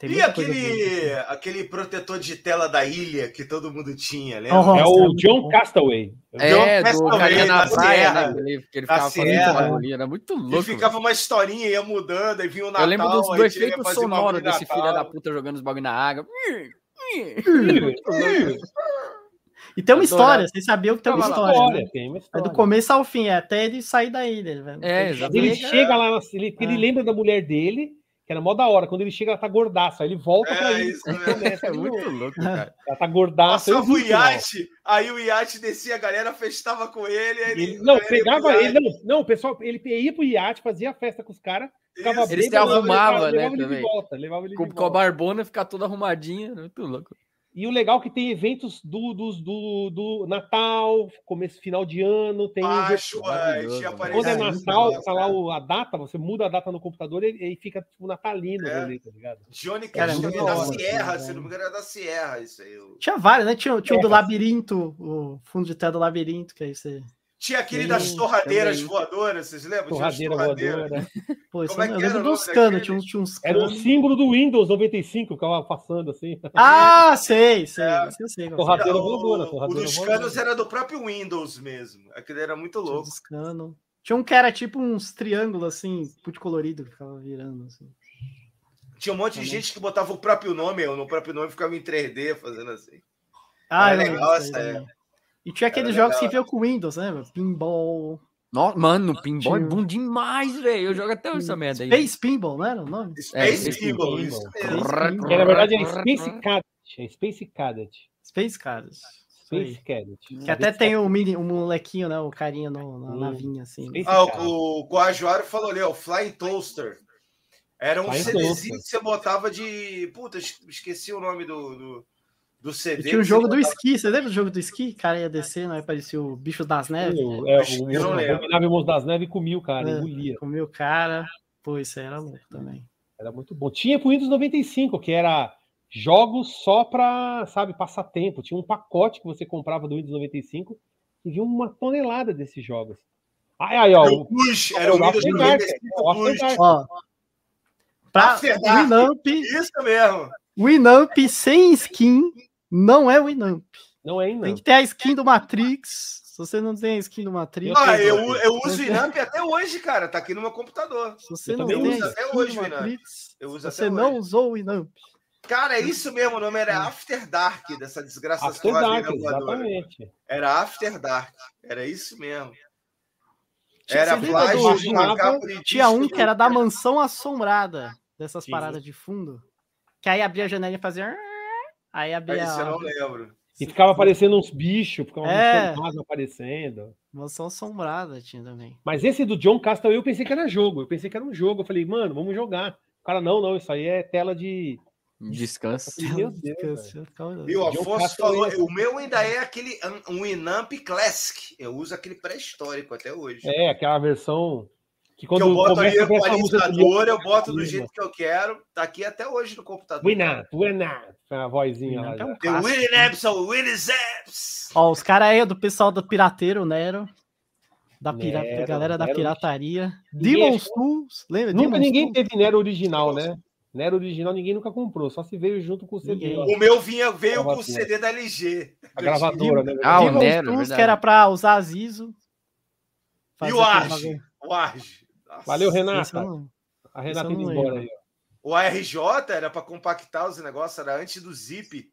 Tem E aquele, aquele protetor de tela da ilha que todo mundo tinha, lembra? Nossa, É o muito John bom. Castaway. É, John do Castaway, carinha na da praia, Sierra. né? Que ele, que ele Da ficava ali, era muito E louco. ficava mano. uma historinha, ia mudando, aí vinha o Natal. Eu lembro dos, do efeito sonoro desse filho da puta jogando os bagulho na água. E tem uma história, vocês sabiam que tem uma história. Né? tem uma É história. do começo ao fim, é até ele sair da ilha. velho. É, Ele- exatamente. Ele chega lá, ele, ele Ah. lembra da mulher dele, que era mó da hora. Quando ele chega, ela tá gordaça. Aí ele volta É, pra ele. isso mesmo. começa É muito louco, cara. Ela tá gordaça. eu Passava o iate, aí o iate descia, a galera festava com ele. aí Ele- ele, não, pegava ele. Não, não, o pessoal, ele ia pro iate, fazia a festa com os caras, ficava. Eles se bêbado, arrumavam, levava- né, levava ele de volta, levava ele de Com, com a volta. barbona ficar toda arrumadinha. era Muito louco. E o legal é que tem eventos do, dos- do, do Natal, começo, final de ano, tem os Páscoa, Maravilhoso, tinha né? Quando é. Natal, tá lá o- a data, você muda a data no computador e e fica tipo natalino É. ali, tá ligado? Johnny Cash é muito da Sierra, assim, se não me engano, era da Sierra, isso aí. o- Tinha vários, né? Tinha, tinha o do É. labirinto, o fundo de tela do labirinto, que aí você. Tinha aquele Sim, das torradeiras também. voadoras, vocês lembram? Tinha Torradeira torradeiras. voadora. Pô, isso Como é eu que lembro era dos canos, tinha uns, tinha uns Era o símbolo do Windows 95 que ficava passando assim. Ah, sei, sei. É. Eu sei. qual Torradeira Não, voadora, o, o torradeira dos voadora. canos era do próprio Windows mesmo. Aquele era muito é. Tinha louco. canos. Tinha um que era tipo uns triângulos assim, puto colorido, que ficava virando assim. Tinha um monte de Também. gente que botava o próprio nome, eu no próprio nome ficava em 3D fazendo assim. Ah, lembro legal essa também. E tinha aqueles jogos que vinham com Windows, né? Pinball. No, mano, o pinball é bom demais, velho. Eu jogo até hoje essa merda aí. Space Pinball, não era o nome? Space Space Pinball, isso mesmo. Na verdade é Space Cadet. É Space Cadet. Space aí. Space Cadet. Que até tem o mini, um molequinho, né? O carinha no, na Hum. navinha, assim. Space Ah, Cadet. o, o Coajuário falou ali, ó, o Flying Toaster. Era um CDzinho que você botava de. Puta, es- esqueci o nome do, do, do E CD. tinha o jogo do botava- esqui, você lembra do jogo do esqui? O cara ia descendo, aí aparecia o bicho das neves, O- É, o eu não lembro. Monstro das Neves comia o cara, É. engolia. comia o cara. Pô, isso aí era louco também. Era muito bom. Tinha pro Windows 95, que era jogos só para, sabe, passatempo. Tinha um pacote que você comprava do Windows 95 e vinha uma tonelada desses jogos. Aí, aí, ó. Era o Push, era o o Windows After 95 o After Push. Dark. Ó, pra After Dark. Winamp, Isso mesmo. Winamp sem skin não é Winamp. Não é ainda. Tem que ter a skin do Matrix. Se você não tem a skin do Matrix, Ah, tenho, eu, eu uso o Inamp até hoje, cara. Tá aqui no meu computador. se você eu não também tem uso a até skin hoje do o Winamp. Matrix, Eu uso se até você hoje. não usou o Winamp. Cara, é isso mesmo. O nome era After Dark, dessa desgraça After Dark, exatamente. Era After Dark. Era isso mesmo. Era você plágio do- de Tinha um que era da mansão assombrada, dessas Sim. paradas de fundo. Que aí abria a janela e fazia. Aí abria. Isso eu não a lembro. E ficava aparecendo uns bichos, ficava É. uns fantasmas aparecendo. Mansão assombrada tinha também. Mas esse do John Castle eu pensei que era jogo. Eu pensei que era um jogo. Eu falei, mano, vamos jogar. O cara, não, não, isso aí é tela de. Descansa. Meu Deus, E o John Afonso Castle falou, é- o meu ainda é aquele um Winamp Classic. Eu uso aquele pré-histórico até hoje. É, aquela versão que que quando eu boto ali começa o com do equalizador, eu boto do jeito que eu quero. Tá aqui até hoje no computador. Winamp, Winamp. A vozinha lá. É um já. Tem o clássico. Winnie Epson, Winnie Zaps. Ó, os caras aí do pessoal do Pirateiro, Nero. Da, pira... Nero, galera da Nero. pirataria. Ninguém Demon's Tools, lembra? Nunca Demon's ninguém Tools? teve Nero original, né? Nero original ninguém nunca comprou, só se veio junto com o CD. O meu vinha, veio com o. CD da LG. A gravadora, né? Ah, o Nero, Tools, verdade. que era pra usar Azizo. E Fazer o Arge? O Arge. Nossa. Valeu, Renata. não- A Renata indo embora aí. O ARJ era para compactar os negócios, era antes do Zip.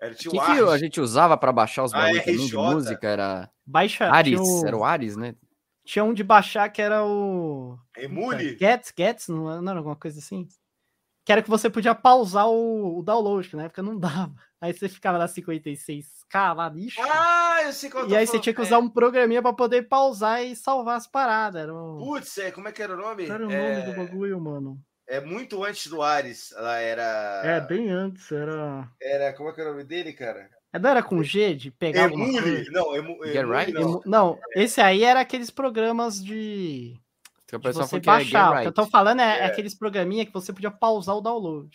Era, O tinha que, o que a gente usava pra baixar os bagulhos de música? Era Baixa. Ares, o- era o Ares, né? tinha um de baixar que era o. Emule. Gets, Gets, não era alguma coisa assim? Que era que você podia pausar o, o download, que na época não dava. Aí você ficava lá 56k lá, lixo. Ah, eu sei qual e aí você tinha que usar um programinha pra poder pausar e salvar as paradas. Era, o... Putz, é, como é que era o nome? Era o é, nome do bagulho, mano? é muito antes do Ares. Ela era. É, bem antes, era. Era. Como é que era o nome dele, cara? É, Não era com G de pegar Emule. Não, emu, Emule Right? não. Emu- Não, esse aí era aqueles programas de, Que o de você era baixar. O Get que eu Right. tô falando é, é É. aqueles programinha que você podia pausar o download.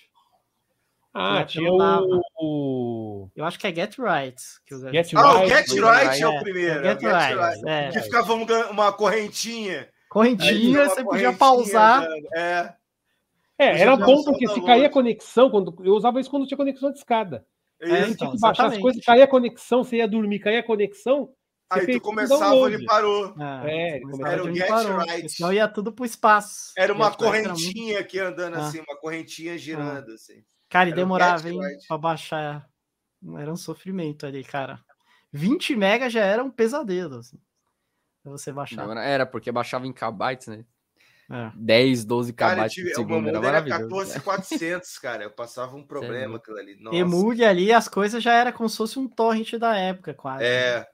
Ah, tinha o, o Eu acho que é Get Right. Que eu... Get Ah, o Right. Get Get Right Right, é o é, primeiro. Get é o Get Right, é. Que ficava um uma correntinha. Aí Correntinha, uma você podia correntinha pausar. andando. É. É, Podia era bom porque se caía a conexão, quando eu usava isso quando tinha conexão de escada. é É, então, tinha que baixar as exatamente. coisas, caía a conexão, você ia dormir, caía a conexão. Aí tu começava, download. ele parou. É, É, era o onde Get parou, Right. Senão ia tudo pro espaço. Era uma Get Right correntinha aqui andando Ah. assim, uma correntinha girando assim. Cara, e Era demorava, hein, Right. pra baixar. Era um sofrimento ali, cara. 20 mega já era um pesadelo, assim. Pra você baixar. Não, Era porque baixava em kbytes, né? É. 10, 12 Cara, eu kbytes tive, por segundo. Era maravilhoso. 14,400, cara. Eu passava um problema louco. aquilo ali. Nossa. Emule ali, as coisas já era como se fosse um torrent da época, quase. É,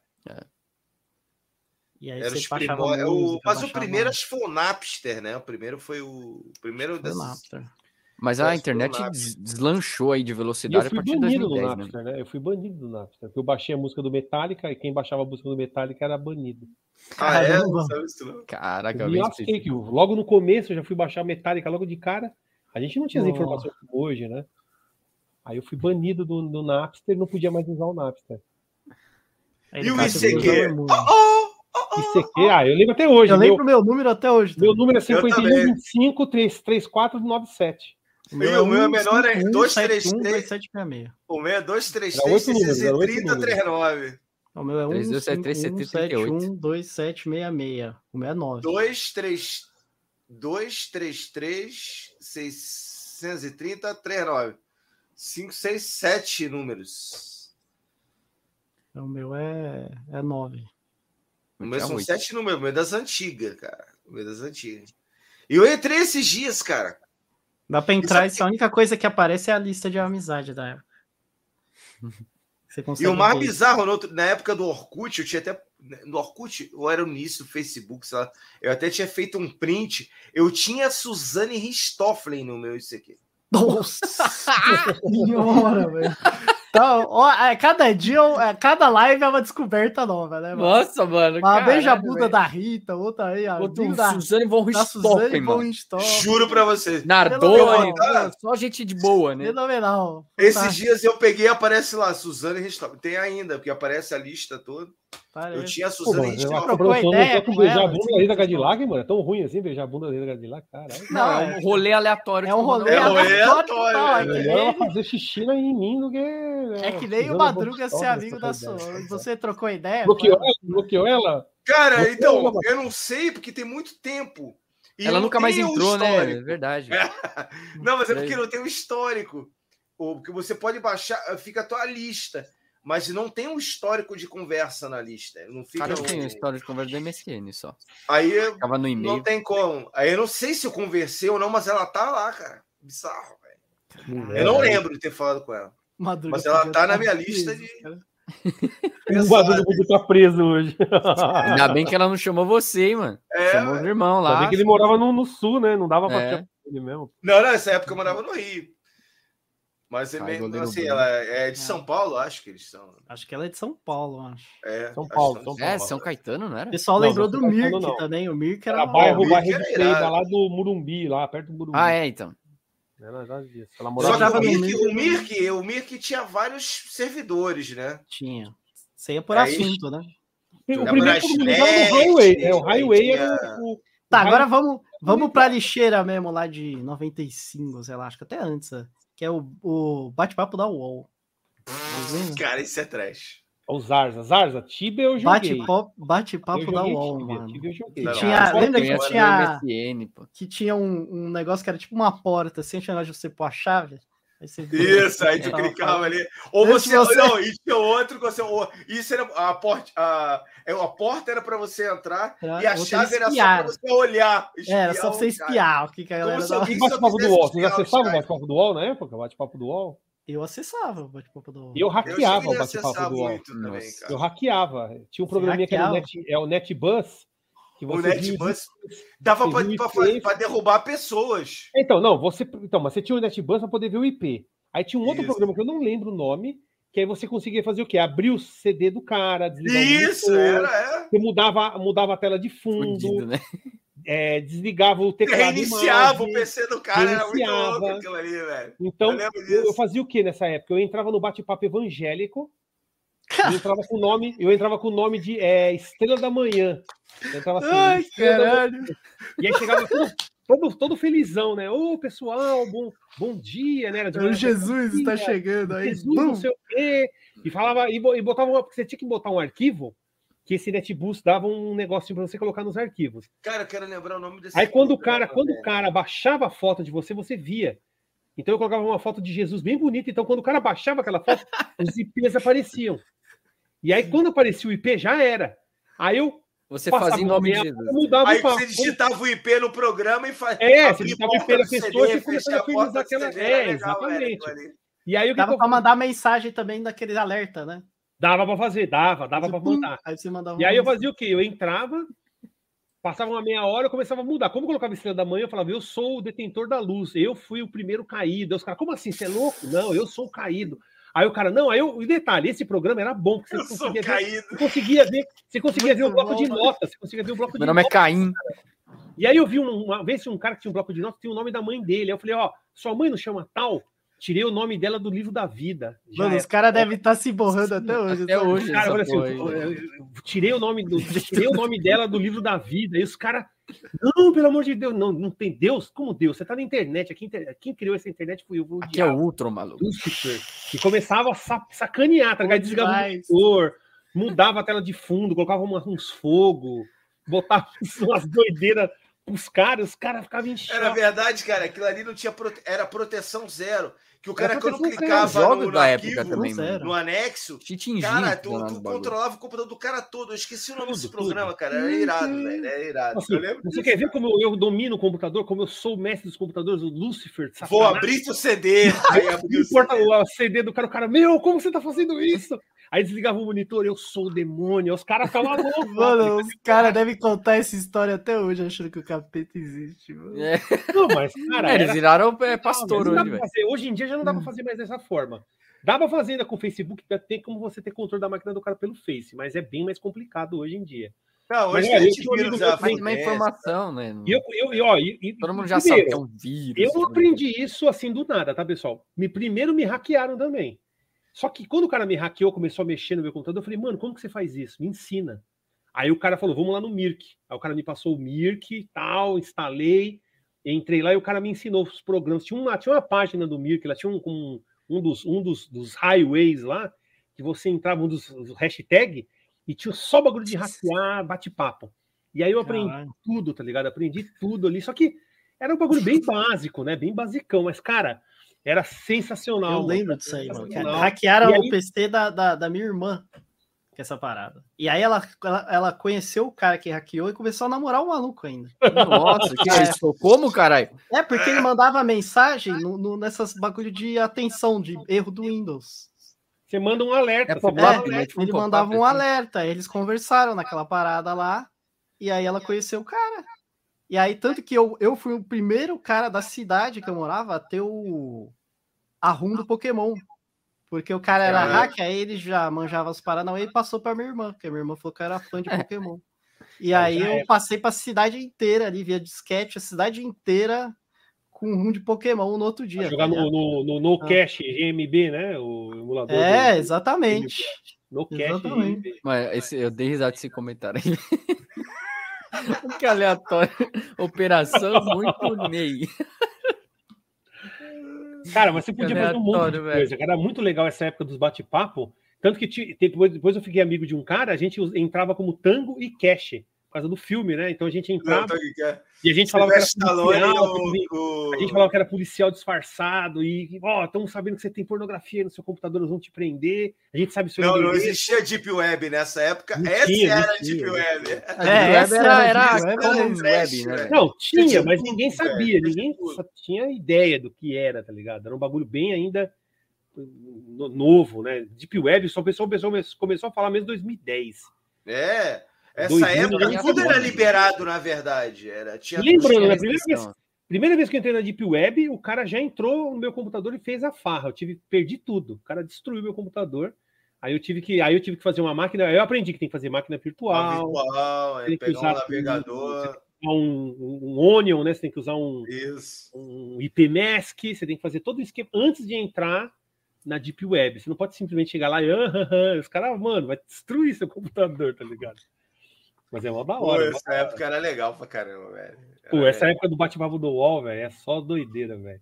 E aí era você baixava primórdios. O- música, Mas o baixava- primeiro acho que foi o Napster, né? O primeiro foi o. o primeiro Foi desses. Napster. Mas a internet deslanchou aí de eu velocidade a fui partir de banido do 2010, né? Napster, né? Eu fui banido do Napster. Porque eu baixei a música do Metallica e quem baixava a música do Metallica era banido. Ah, é? Caramba. Não sabe isso, não. Caraca, Eu lasquei, que logo no começo eu já fui baixar Metallica logo de cara. A gente não tinha as Nossa. informações como hoje, né? Aí eu fui banido do, do Napster e não podia mais usar o Napster. Aí E o ICQ? o Emule. Oh, Isso aqui, ah, eu lembro até hoje. Eu meu, lembro meu número até hoje. meu número é Eu também. 5125 33497. O o meu é menor, é 233. 2766. O meu é Era 233 oito números, era oito 3039. O meu é 32738. 1512766. O meu é 9. 233 233 630 39. 5, 6, 7 números. O meu é, é 9. O Tinha são oito. sete números, o meu é das antigas, cara. O meu é das antigas. E eu entrei esses dias, cara. Dá pra entrar, Isso isso, a única coisa que aparece é a lista de amizade da época. Você E o mais ver. bizarro, no outro- na época do Orkut, eu tinha até. No Orkut, ou era no início do Facebook, sei lá. Eu até tinha feito um print. Eu tinha a Suzane Ristofflen no meu ICQ. Nossa senhora, velho. Então, ó, é, cada dia, é, cada live é uma descoberta nova, né? mano? Nossa, mano. Uma caralho, beija a bunda velho. da Rita, outra aí, a Outro da, Suzane von Richthofen, mano. Richthofen. Juro pra você. Nardoni, Fenomenal. só gente de boa, né? Fenomenal. Esses Tá, dias eu peguei e aparece lá, Suzane Richthofen. Tem ainda, porque aparece a lista toda. Parece. Eu tinha a Pô, Suzane mano, eu Richthofen. acho que a trocou produção ideia não quer com beijar a ela, bunda assim, da Rita Cadillac, mano. É tão ruim assim beijar a bunda da Rita Cadillac, caralho. Não, Não, é- um rolê aleatório. É um rolê É aleatório é é que Melhor ela nem- fazer xixi em mim do que. É que nem o Suzana Madruga ser amigo da sua. Você trocou ideia? Bloqueou ela? Bloqueou ela? Cara, então, eu não sei, porque tem muito tempo. E Ela nunca mais um entrou, né? É verdade. Não, mas é porque não tem um histórico. Ou porque você pode baixar, fica a tua lista, mas não tem um histórico de conversa na lista. Não fica. Cara, eu um- tenho história de conversa do MSN só. Aí eu- Ficava no não e-mail. tem como. Aí eu não sei se eu conversei ou não, mas ela tá lá, cara. Bizarro, velho. Eu não lembro de ter falado com ela. Madruga Mas ela tá na minha preso, lista de- cara. O Madruga podia estar preso hoje. Ainda bem que ela não chamou você, hein, mano. É, chamou os velho. irmãos Ainda lá. bem que ele morava no, no sul, né? Não dava pra É. chamar ele mesmo. Não, não, nessa época eu morava no Rio. Mas é goleiro assim, ela é de São Paulo, acho que eles são. Acho que ela é de São Paulo, acho. É, São Paulo, que São são É, Paulo. São Caetano, não era? O pessoal Não, lembrou não, do Mirk Paulo não. também. O Mirk era. Era bairro, bairro de lá do Morumbi, lá perto do Morumbi. Ah, é, então. Disso. Ela Só morava que Morava o no Mirk, o, Mirk, o Mirk tinha vários servidores, né? Tinha. Você ia por Aí- assunto, né? O primeiro Brasnet, o Highway, né? O Highway tinha- era o. Tá, agora vamos, vamos pra lixeira mesmo lá de 95, sei lá, acho que até antes, né? Que é o, o bate-papo da UOL. Cara, isso é trash. O Zarza. Zarza, Tibia eu joguei. Bate-papo bate da joguei UOL, Tibia, mano. Tibia eu joguei. Não, tinha, lembra que tinha, MSN, pô. que tinha um, um negócio que era tipo uma porta, assim, tinha onde você pôr a chave? Você Isso, aí tu clicava ali. Ou você, você- Não, e tinha outro você. ou- Isso era. A porta, a, é, a porta era para você entrar Era- e a você chave era só espiar. para você olhar. É, era só pra você espiar o que, que a galera Como se dava. E bate-papo do UOL? Vocês espiar os acessavam o bate-papo do UOL na época? Bate-papo do UOL? Eu acessava o bate-papo da UOL. E eu hackeava o bate-papo do UOL. também. Eu hackeava. Tinha um programinha que era o? Net, é o NetBus. Que O NetBus dava o para derrubar pessoas. Então, não, você. Então, mas você tinha o NetBus para poder ver o IP. Aí tinha um outro Isso. programa que eu não lembro o nome, que aí você conseguia fazer o quê? Abrir o CD do cara, desligar o Isso, monitor, era, é. Você mudava, mudava a tela de fundo, Fudido, né? é, desligava o teclado. e Reiniciava o mouse. PC do cara, era muito Reiniciava. louco aquilo ali, velho. Então, Eu eu, eu fazia o que nessa época? Eu entrava no bate-papo evangélico. Eu entrava com o nome, eu entrava com o nome de é, Estrela da Manhã. Eu entrava assim, Ai, caralho. E aí chegava todo, todo, todo felizão, né? Ô, pessoal, bom, bom dia, né? Era Jesus está chegando aí. Jesus, Bum. não sei o quê. E falava, e, bo- e botava uma, porque você tinha que botar um arquivo, que esse NetBus dava um negocinho para você colocar nos arquivos. Cara, eu quero lembrar o nome desse. Aí quando o cara, quando o cara baixava a foto de você, você via. Então eu colocava uma foto de Jesus bem bonita. Então quando o cara baixava aquela foto, os IPs apareciam. E aí quando aparecia o IP já era. Aí eu Você fazia em nome de Jesus. mudava Aí você digitava o IP no programa e fazia. É, você digitava o IP da pessoa e começava a fechava organizar aquela- é, exatamente. E aí o que Dava pra mandar mensagem também daquele alerta, né? dava para fazer, dava, dava para mandar. Aí você mandava E aí eu fazia o quê? Eu entrava, passava uma meia hora, eu começava a mudar. Como eu colocava estrela da manhã, eu falava, eu sou o detentor da luz, eu fui o primeiro caído. Aí os caras, como assim? Você é louco? Não, eu sou o caído. Aí o cara, não, aí eu, e detalhe, esse programa era bom, porque Eu você sou conseguia ver, caído. você conseguia ver, você conseguia ver o bloco bom, de notas, você conseguia ver o bloco de Meu nome é notas. Caim. E aí eu vi um- uma vez um cara que tinha um bloco de notas, tinha o nome da mãe dele. Aí eu falei, ó, sua mãe não chama tal? Tirei o nome dela do livro da vida. Já Mano, era. os caras devem estar se borrando até hoje. Até hoje. Cara, falei assim, eu- tirei o nome do, tirei o nome dela do livro da vida. E os caras, não, pelo amor de Deus, não, não tem Deus? Como Deus? Você tá na internet. Aqui, quem criou essa internet foi eu, o Aqui é o Ultron, maluco. Lucifer. E começava a sa- sacanear, tá ligado? Desligava o monitor, mudava a tela de fundo, colocava uma- uns fogo, botava umas doideiras pros caras, os caras ficavam em Era verdade, cara. Aquilo ali não tinha prote... era proteção zero. Que o cara, quando clicava no, no da época arquivo, também, no anexo, cara, tu, tu controlava o computador do cara todo. Eu esqueci o nome desse Tudo, programa, tudo. cara. Era irado, velho. Era irado. Assim, você disso, quer ver como eu, eu domino o computador, como eu sou o mestre dos computadores, o Lucifer? Vou Satanás? abrir seu CD. Aí Não abriu o CD. o CD do cara, o cara, meu, como você tá fazendo isso? Aí desligava o monitor, eu sou o demônio. Os caras ficavam loucos. Mano, os caras devem contar essa história até hoje, achando que o capeta existe, mano. É, Não, mas, cara, eles era viraram é, pastor mas não hoje, velho. fazer. Hoje em dia já não dá pra fazer mais dessa forma. Dá pra fazer ainda com o Facebook, pra ter como você ter controle da máquina do cara pelo Face, mas é bem mais complicado hoje em dia. Não, Mas, hoje olha, tem eu tinha um amigo antivírus meu à que Mas frente. uma informação, né? E eu, eu, e, ó, e- e- Todo mundo já primeiro, sabe que é um vírus. Eu tudo. aprendi isso assim do nada, tá, pessoal? Me, primeiro me hackearam também. Só que quando o cara me hackeou, começou a mexer no meu computador, eu falei, mano, como que você faz isso? Me ensina. Aí o cara falou, vamos lá no Mirk. Aí o cara me passou o Mirk e tal, instalei, entrei lá e o cara me ensinou os programas. Tinha uma, tinha uma página do Mirk, lá tinha um, um, um dos, um dos, dos highways lá, que você entrava um dos, dos hashtag e tinha só bagulho de hackear, bate-papo. E aí eu aprendi tudo, tá ligado? Aprendi tudo ali. Só que era um bagulho bem básico, né? Bem basicão. Mas, cara, era sensacional. Eu mano. lembro disso aí, mano. Hackearam aí- o PC da, da, da minha irmã com essa parada. E aí ela, ela, ela conheceu o cara que hackeou e começou a namorar o maluco ainda. Nossa, que É. isso? Como, caralho? É, porque ele mandava mensagem no, no- nessas bagulho de atenção, de erro do Windows. Você manda um alerta. É você manda pop-up, um né? alerta. Tipo Ele mandava um assim. alerta, aí eles conversaram naquela parada lá, e aí ela conheceu o cara. E aí, tanto que eu, eu fui o primeiro cara da cidade que eu morava a ter o a rum do Pokémon. Porque o cara era hack, aí ele já manjava as Paranauê e passou pra minha irmã, porque a minha irmã falou que eu era fã de Pokémon. E Ah, aí eu passei pra cidade inteira ali, via disquete, a cidade inteira com rum de Pokémon no outro dia. Pra jogar no, no, no, no Cache GMB, né? O emulador. É, do- exatamente. No Cache exatamente. GMB. Mas esse, eu dei risada desse comentário aí. que aleatório. Operação muito Ney. Cara, mas você podia fazer um monte de velho. coisa. Cara, era muito legal essa época dos bate-papo. Tanto que depois, eu fiquei amigo de um cara, a gente entrava como tango e cash, causa do filme, né? Então a gente Não, entrava que é. e a gente falava que era policial, o- A gente falava que era policial disfarçado e, ó, estamos sabendo que você tem pornografia no seu computador, nós vamos te prender. A gente sabe seu Não, não existia Deep Web nessa época. Não Essa tinha, não era a tinha. Deep Web. É, É, essa era, era era Web, né? velho? Não, tinha, tinha mas ninguém sabia, ninguém só tinha ideia do que era, tá ligado? Era um bagulho bem ainda no- novo, né? Deep Web só começou, começou, começou a falar mesmo em 2010. É. Essa 2000 época tudo era liberado, na verdade. Era, tinha Lembrando, né? Primeira vez, primeira vez que eu entrei na Deep Web, o cara já entrou no meu computador e fez a farra. Eu tive, perdi tudo. O cara destruiu meu computador. Aí eu tive que, aí eu tive que fazer uma máquina. aí Eu aprendi que tem que fazer máquina virtual, virtual, é, tem que pegar um usar navegador. um, um, um Onion, né? Você tem que usar um, Isso. um IPMask, você tem que fazer todo o esquema antes de entrar na Deep Web. Você não pode simplesmente chegar lá e ah, ah, ah", os caras, mano, vai destruir seu computador, tá ligado? Mas é uma da Pô, hora. essa época era legal pra caramba, velho. Pô, Era- essa época do bate-papo do UOL, velho, é só doideira, velho.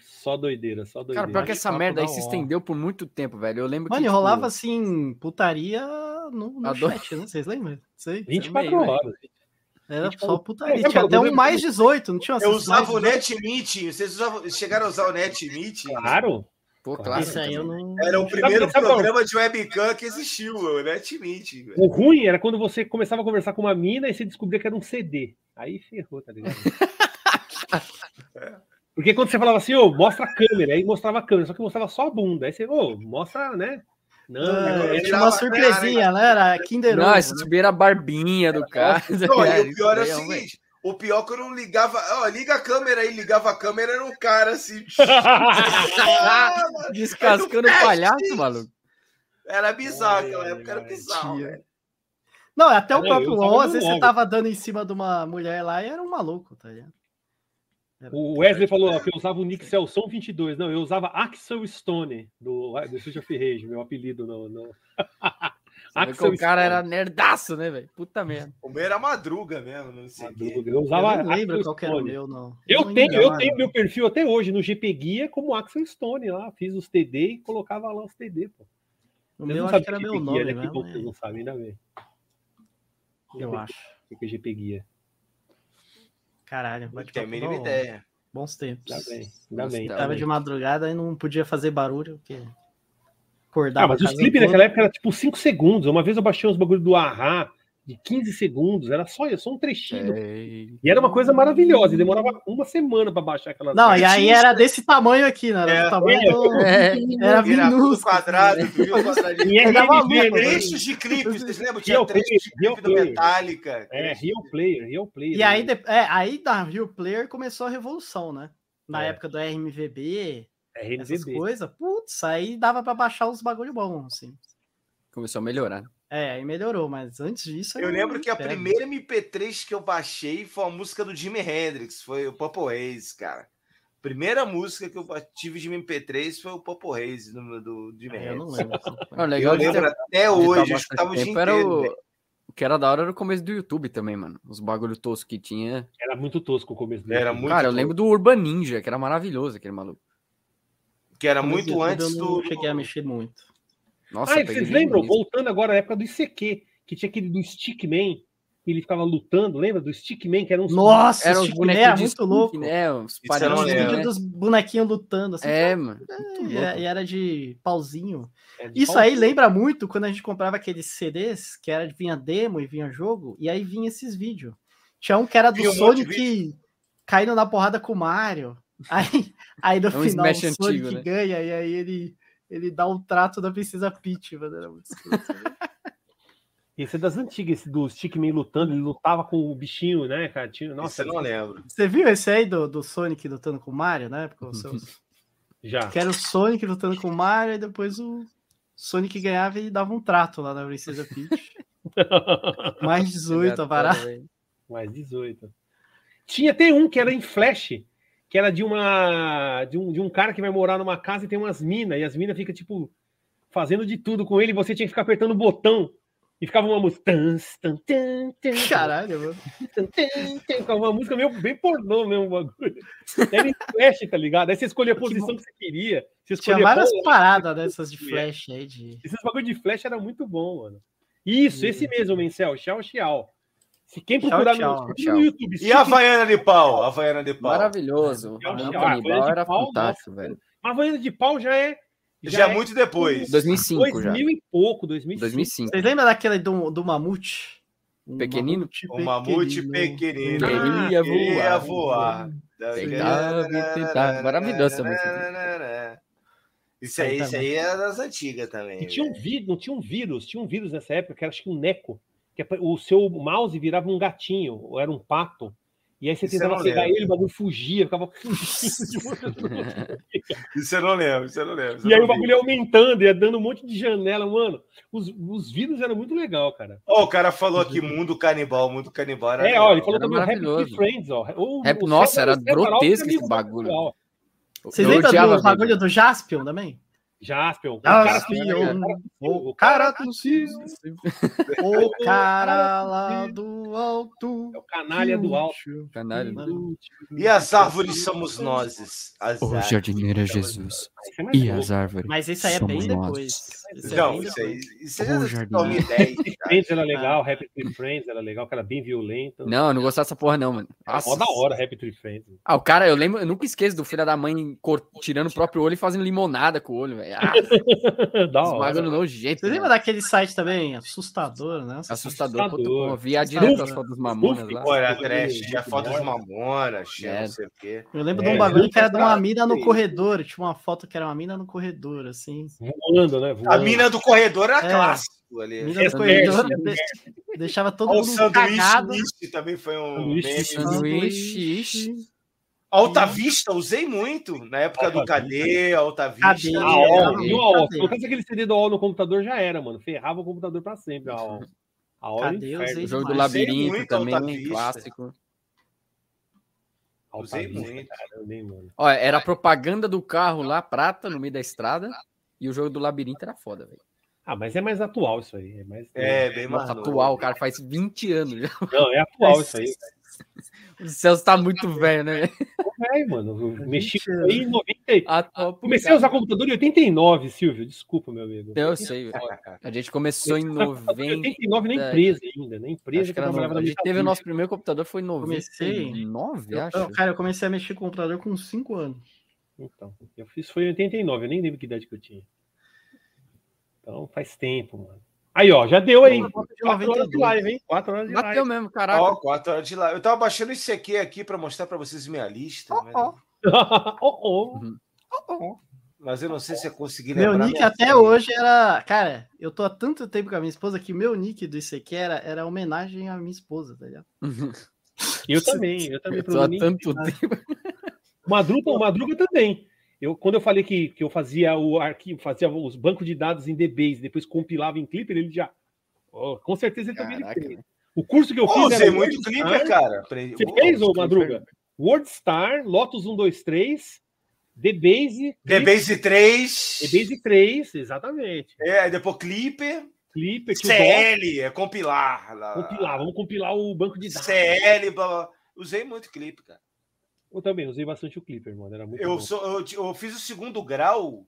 Só doideira, só doideira. Cara, pior que essa merda aí se estendeu por muito tempo, velho. Eu lembro Mano, que. e tipo, rolava assim, putaria no, no Adoro. chat, né? Vocês lembram? Sei. 24 também, horas. Era gente só putaria. Sabe Tinha até um mais 18, não tinha Eu mais usava o 18? Net Meeting. Vocês usavam, chegaram a usar o Net Meeting? Claro. Pô, Claro. claro. Esse aí eu não. Era o primeiro sabe qual- programa de webcam que existiu, o Net Meeting. velho. O ruim era quando você começava a conversar com uma mina e você descobria que era um CD. Aí ferrou, tá ligado? Porque quando você falava assim, ô, mostra a câmera, aí mostrava a câmera, só que mostrava só a bunda. Aí você, ô, mostra, né? Não, Ah, não, eu é- tinha uma surpresinha, né? Era Kinder Não, Ovo, esse né? era a barbinha do cara. Não, e o pior é o Isso velho. seguinte: o pior é que eu não ligava. Ó, liga a câmera aí, ligava a câmera, era um cara assim. Descascando do palhaço, maluco. Era bizarro, aquela época era bizarro, velho. Não, até o Não, próprio LOL, às vezes você tava dando em cima de uma mulher lá e era um maluco, tá ligado? Era- O Wesley falou que eu usava o Nick Celson 22. Não, eu usava Axel Stone, do, do Street of Rage, meu apelido no. no... Que o cara era nerdaço, né, velho? Puta merda. O meu era madruga mesmo, não sei quê. Eu Eu usava não lembro Axel qual que era o meu, não. Eu Não tenho, eu tenho meu perfil até hoje no GP Guia como Axel Stone lá. Fiz os TD e colocava lá os TD, pô. O meu não acho que era meu nome né? Vocês é. não sabem, ainda bem. Eu acho. O que é GP Guia? Caralho, bate tenho a mínima ideia. Bons tempos. Ainda bem, ainda bem. tá. Tava de madrugada e não podia fazer barulho, porque acordava. Ah, mas os clipes naquela época era tipo 5 segundos. Uma vez eu baixei uns bagulho do Ahá, de 15 segundos, era só isso, só um trechinho. É. E era uma coisa maravilhosa, e demorava uma semana para baixar aquela. Não, e aí era desse tamanho aqui, né? Era É, do tamanho é, do... É, Era Era tudo minúsculo. quadrado, viu? E Era maluco, RMV, né? Trechos de clipes, vocês lembram? Tinha trechos de clipe do. Metallica. É, Real Player, Real Player. E aí, de- é, aí da Real Player começou a revolução, né? Na É. época do RMVB, é essas coisas, putz, aí dava pra baixar os bagulho bons, assim. Começou a melhorar. É, aí melhorou, mas antes disso. Eu lembro que a primeira MP3 que eu baixei foi a música do Jimi Hendrix, foi o Purple Haze, cara. Primeira música que eu tive de MP3 foi o Purple Haze do, do Jimi É, eu não Hendrix. lembro. Não, Eu legal de ter- lembro até de hoje, eu escutava o dia era inteiro. o... o que era da hora era o começo do YouTube também, mano. Os bagulho tosco que tinha. Era muito tosco o começo dele. Era muito Cara, eu bom. lembro do Urban Ninja, que era maravilhoso aquele maluco. Que era muito antes eu não do. cheguei a mexer muito. Nossa, ah, eu e vocês lembram? nisso. Voltando agora à época do ICQ, que tinha aquele do Stickman, que ele ficava lutando, lembra do Stickman, que era um Nossa, Era o uns Chico bonequinhos era de muito stick, louco. né? Eu não Os né? dos bonequinhos lutando, assim. É, mano. e, Muito louco. e era de pauzinho. É, de Isso pau- aí lembra muito quando a gente comprava aqueles CDs, que era vinha demo e vinha jogo, e aí vinha esses vídeos. Tinha um que era do Vinha um Sonic caindo na porrada com o Mario. Aí, aí no É um final o Sonic antigo, né? ganha, e aí ele, ele dá o trato da Princesa Peach, mano. Era muito escroto. Esse é das antigas, esse do Stickman lutando, ele lutava com o bichinho, né, cara? Tinha, Nossa, eu não lembro. Você viu esse aí do, do Sonic lutando com o Mario, né? Porque o seu- já. que era o Sonic lutando com o Mario, e depois o Sonic ganhava e dava um trato lá na Princesa Peach. Mais 18, a varada. Mais 18. Tinha até um que era em flash, que era de uma de um, de um cara que vai morar numa casa e tem umas minas, e as minas ficam, tipo, fazendo de tudo com ele, e você tinha que ficar apertando o botão. E ficava uma música. Tan, tan, tan, tan, Caralho, mano. Ficava uma música meio bem pornô mesmo, o bagulho. Era em flash, tá ligado? Aí você escolhia a posição que você queria. Você Tinha escolhia várias qual- paradas dessas de flash aí. De... Esses bagulho de flash era muito bom, mano. Isso, esse mesmo, Mencel. Xiao Xiao. Se quem procurar Xiao, no, no YouTube, E a Havaiana de pau? A Havaiana de pau. Maravilhoso. Ah, de era pau, fantástico, velho. A Havaiana de pau já é. Já, é muito depois. 2005 já. 2000 e pouco, 2005. 2005. Vocês lembram daquele do, do mamute? Um Pequenino? O mamute pequenino. Queria Queria voar. voar. Tentava tentava. Maravilhosa essa música. Isso aí, isso aí é das antigas também. E tinha um vírus, não tinha um vírus, tinha um vírus nessa época que era acho que um neco, que é o seu mouse virava um gatinho, ou era um pato. E aí você Isso tentava pegar ele, o bagulho fugia, ficava fugindo de você. Isso eu não lembro, isso eu não lembro. E aí o bagulho ia aumentando, ia dando um monte de janela, mano. Os, os vírus eram muito legal, cara. Ó, o cara falou aqui mundo canibal, mundo canibal era É, legal. ó, ele falou era também Happy. Friends, ó. O, Rap- o nossa, era grotesco esse bagulho. legal. Vocês lembram do bagulho do Jaspion também? Jaspion. Jaspion, o o cara do Cisne, o cara lá do alto. É o canalha do alto. Canalha. E as árvores somos nós. As O jardineiro é Jesus. Isso E as árvores. Mas isso aí é bem depois. Isso é Não, isso aí. Isso é. 2010. cara. Friends era legal, Happy Tree Friends era legal, que era bem violento. Não, eu não gostava dessa porra, não, mano. Mó da hora, Happy Tree Friends. Ah, o cara, eu lembro, eu nunca esqueço do filho da mãe tirando o próprio olho e fazendo limonada com o olho, velho. Ah, da hora. bagulho nojento. Você lembra mano. daquele site também? Assustador, né? Assustador. Assustador. Pô, eu via Assustador. direto as fotos dos mamonas lá. Era Muito trash, muito foto bom. de mamona, tinha É. não sei o quê. Eu lembro É, de um bagulho que era de uma mina no corredor. Tinha uma foto que era uma mina no corredor, assim. Voando, né? Voando. A mina do corredor era É. clássico ali. Mina corredor. de- deixava todo o mundo sanduíche cagado. Niche também foi um Sanduíche meme. Sanduíche. Alta Vista, usei muito. Na época do Alta KD, Alta Vista. Cadê? E o AOL? cadê? Se colocasse aquele CD do AOL no computador, já era, mano. Ferrava o computador pra sempre. A AOL. A AOL Cadê? Eu inferno. usei O jogo do labirinto também, clássico. Alta Usei Vista, muito. mano. Ó, era a propaganda do carro lá, prata, no meio da estrada. E o jogo do labirinto era foda, velho. Ah, mas é mais atual isso aí. É mais... É, bem mais novo. atual, cara, faz 20 anos já. Não, é atual isso aí. O Celso tá muito velho, né? velho? É, mano. Eu mexi com 20 isso aí em 90. Atual, Comecei a usar computador em 89, Silvio. Desculpa, meu amigo. Eu sei. A gente começou em 90. 89 na É. empresa ainda. Na empresa que que trabalhava. A gente teve o nosso primeiro computador foi em Comecei- 99, Eu- acho. eu- cara, eu comecei a mexer com o computador com 5 anos. Então, eu fiz foi em 89, eu nem lembro que idade que eu tinha. Então faz tempo, mano. Aí, ó, já deu aí. 4 horas de 92. live, hein? 4 horas de live. Bateu mesmo, caraca. Ó, 4 horas de lá. Eu tava baixando esse aqui aqui pra mostrar pra vocês minha lista. Ó, mas- ó. oh, oh. Mas eu não sei se eu consegui Meu lembrar. nick minha até hoje era. Cara, eu tô há tanto tempo com a minha esposa que meu nick do ICQ era, era homenagem à minha esposa, tá ligado? Eu também, eu também. Eu tô há tanto tempo. Madruga, o Madruga também. Eu, quando eu falei que, que eu fazia o arquivo, fazia os bancos de dados em DBase, depois compilava em Clipper, ele já. Oh, com certeza ele também Caraca, fez. né? O curso que eu Pô, fiz usei era muito WordStar. Clipper, cara. Você Pô, fez, ô. Madruga? WordStar, Lotus 123, DBase, DBase 3. DBase 3, exatamente. É, depois Clipper. Clipper, CL, é compilar. lá. compilar, vamos compilar o banco de dados. CL, blá, blá. Usei muito Clipper, cara. Eu também usei bastante o Clipper, mano. Era muito Eu, sou, eu, eu fiz o segundo grau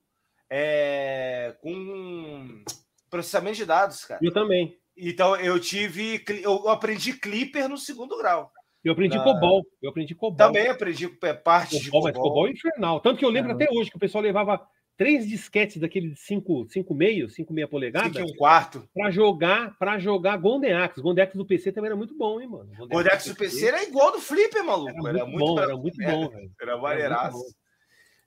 é, com processamento de dados, cara. Eu também. Então eu tive. Eu aprendi Clipper no segundo grau. Eu aprendi Ah. COBOL. Eu aprendi COBOL. Também aprendi é, parte de COBOL, mas COBOL. COBOL é infernal. Tanto que eu lembro Caramba. até hoje que o pessoal levava três disquetes daquele de 5 cinco, meio, 5 meia polegada, Fiquei um quarto. pra jogar, pra jogar Golden Axe. Golden Axe do PC também era muito bom, hein, mano? O Dex do PC era igual do Flipper, maluco. era, muito bom, era muito bom, velho. Era Era maneiraço.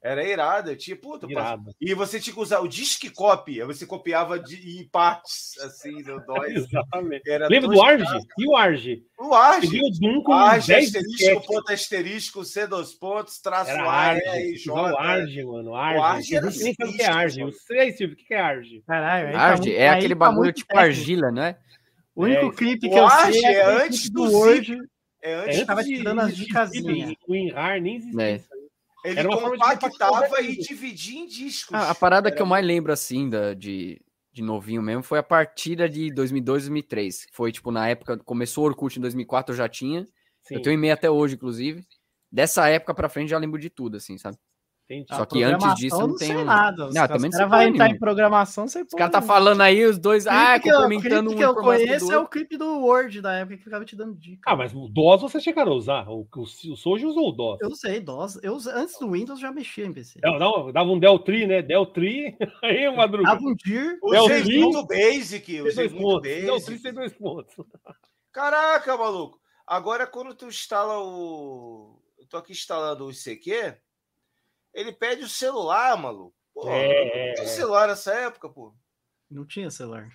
Era irado. Tipo, puta, Irado. E você tinha que usar o disc copy. aí Você copiava de, em partes, assim, do DOS. Exatamente. Era Lembra do Arge? caras. E o Arge? O Arge. O Doom com Arge, 10 asterisco, ponto asterisco, C dois pontos, traço Era A, Arge. E, J. o Arge, mano. Arge. O Arge era nem sabe o que é Arge. mano. Eu sei, Silvio, o que é Arge? Caralho, aí tá Arge muito- é aquele tá bagulho tipo técnico. argila, não é? O único É, clipe o que eu Arge sei é é aquele antes do Word. É É antes antes tava dando as dicasinhas. O WinRAR nem existia. Ele compactava e dividia em discos. Ah, a parada Era que eu mais lembro, assim, da, de, de novinho mesmo, foi a partida de 2002, 2003. Foi, tipo, na época, começou o Orkut em 2004, eu já tinha. Sim, Eu tenho e-mail até hoje, inclusive. Dessa época pra frente, já lembro de tudo, assim, sabe? Entendi. Só que antes disso, eu não não sei tem- nada. Os Não, caras- também não sei vai entrar em nenhuma. programação, você Os caras tá falando aí, os dois, ah, que eu, complementando clipe um que eu conheço é o clipe do Word da época que ficava te dando dica. Ah, mas o DOS você chegaram a usar. O, o, o Soji usou o DOS. Eu usei DOS. Eu, antes do Windows já mexia em PC. Dava, dava- dava um Deltree, né? Deltree. Aí, Madruga. Dava um DIR. Usei o Lin- muito Basic, usei muito Basic. tem dois pontos. Caraca, maluco. Agora, quando tu instala o. Eu tô aqui instalando o ICQ, ele pede o celular, maluco. Pô, É, não é, tinha é. celular nessa época, pô. Não tinha celular.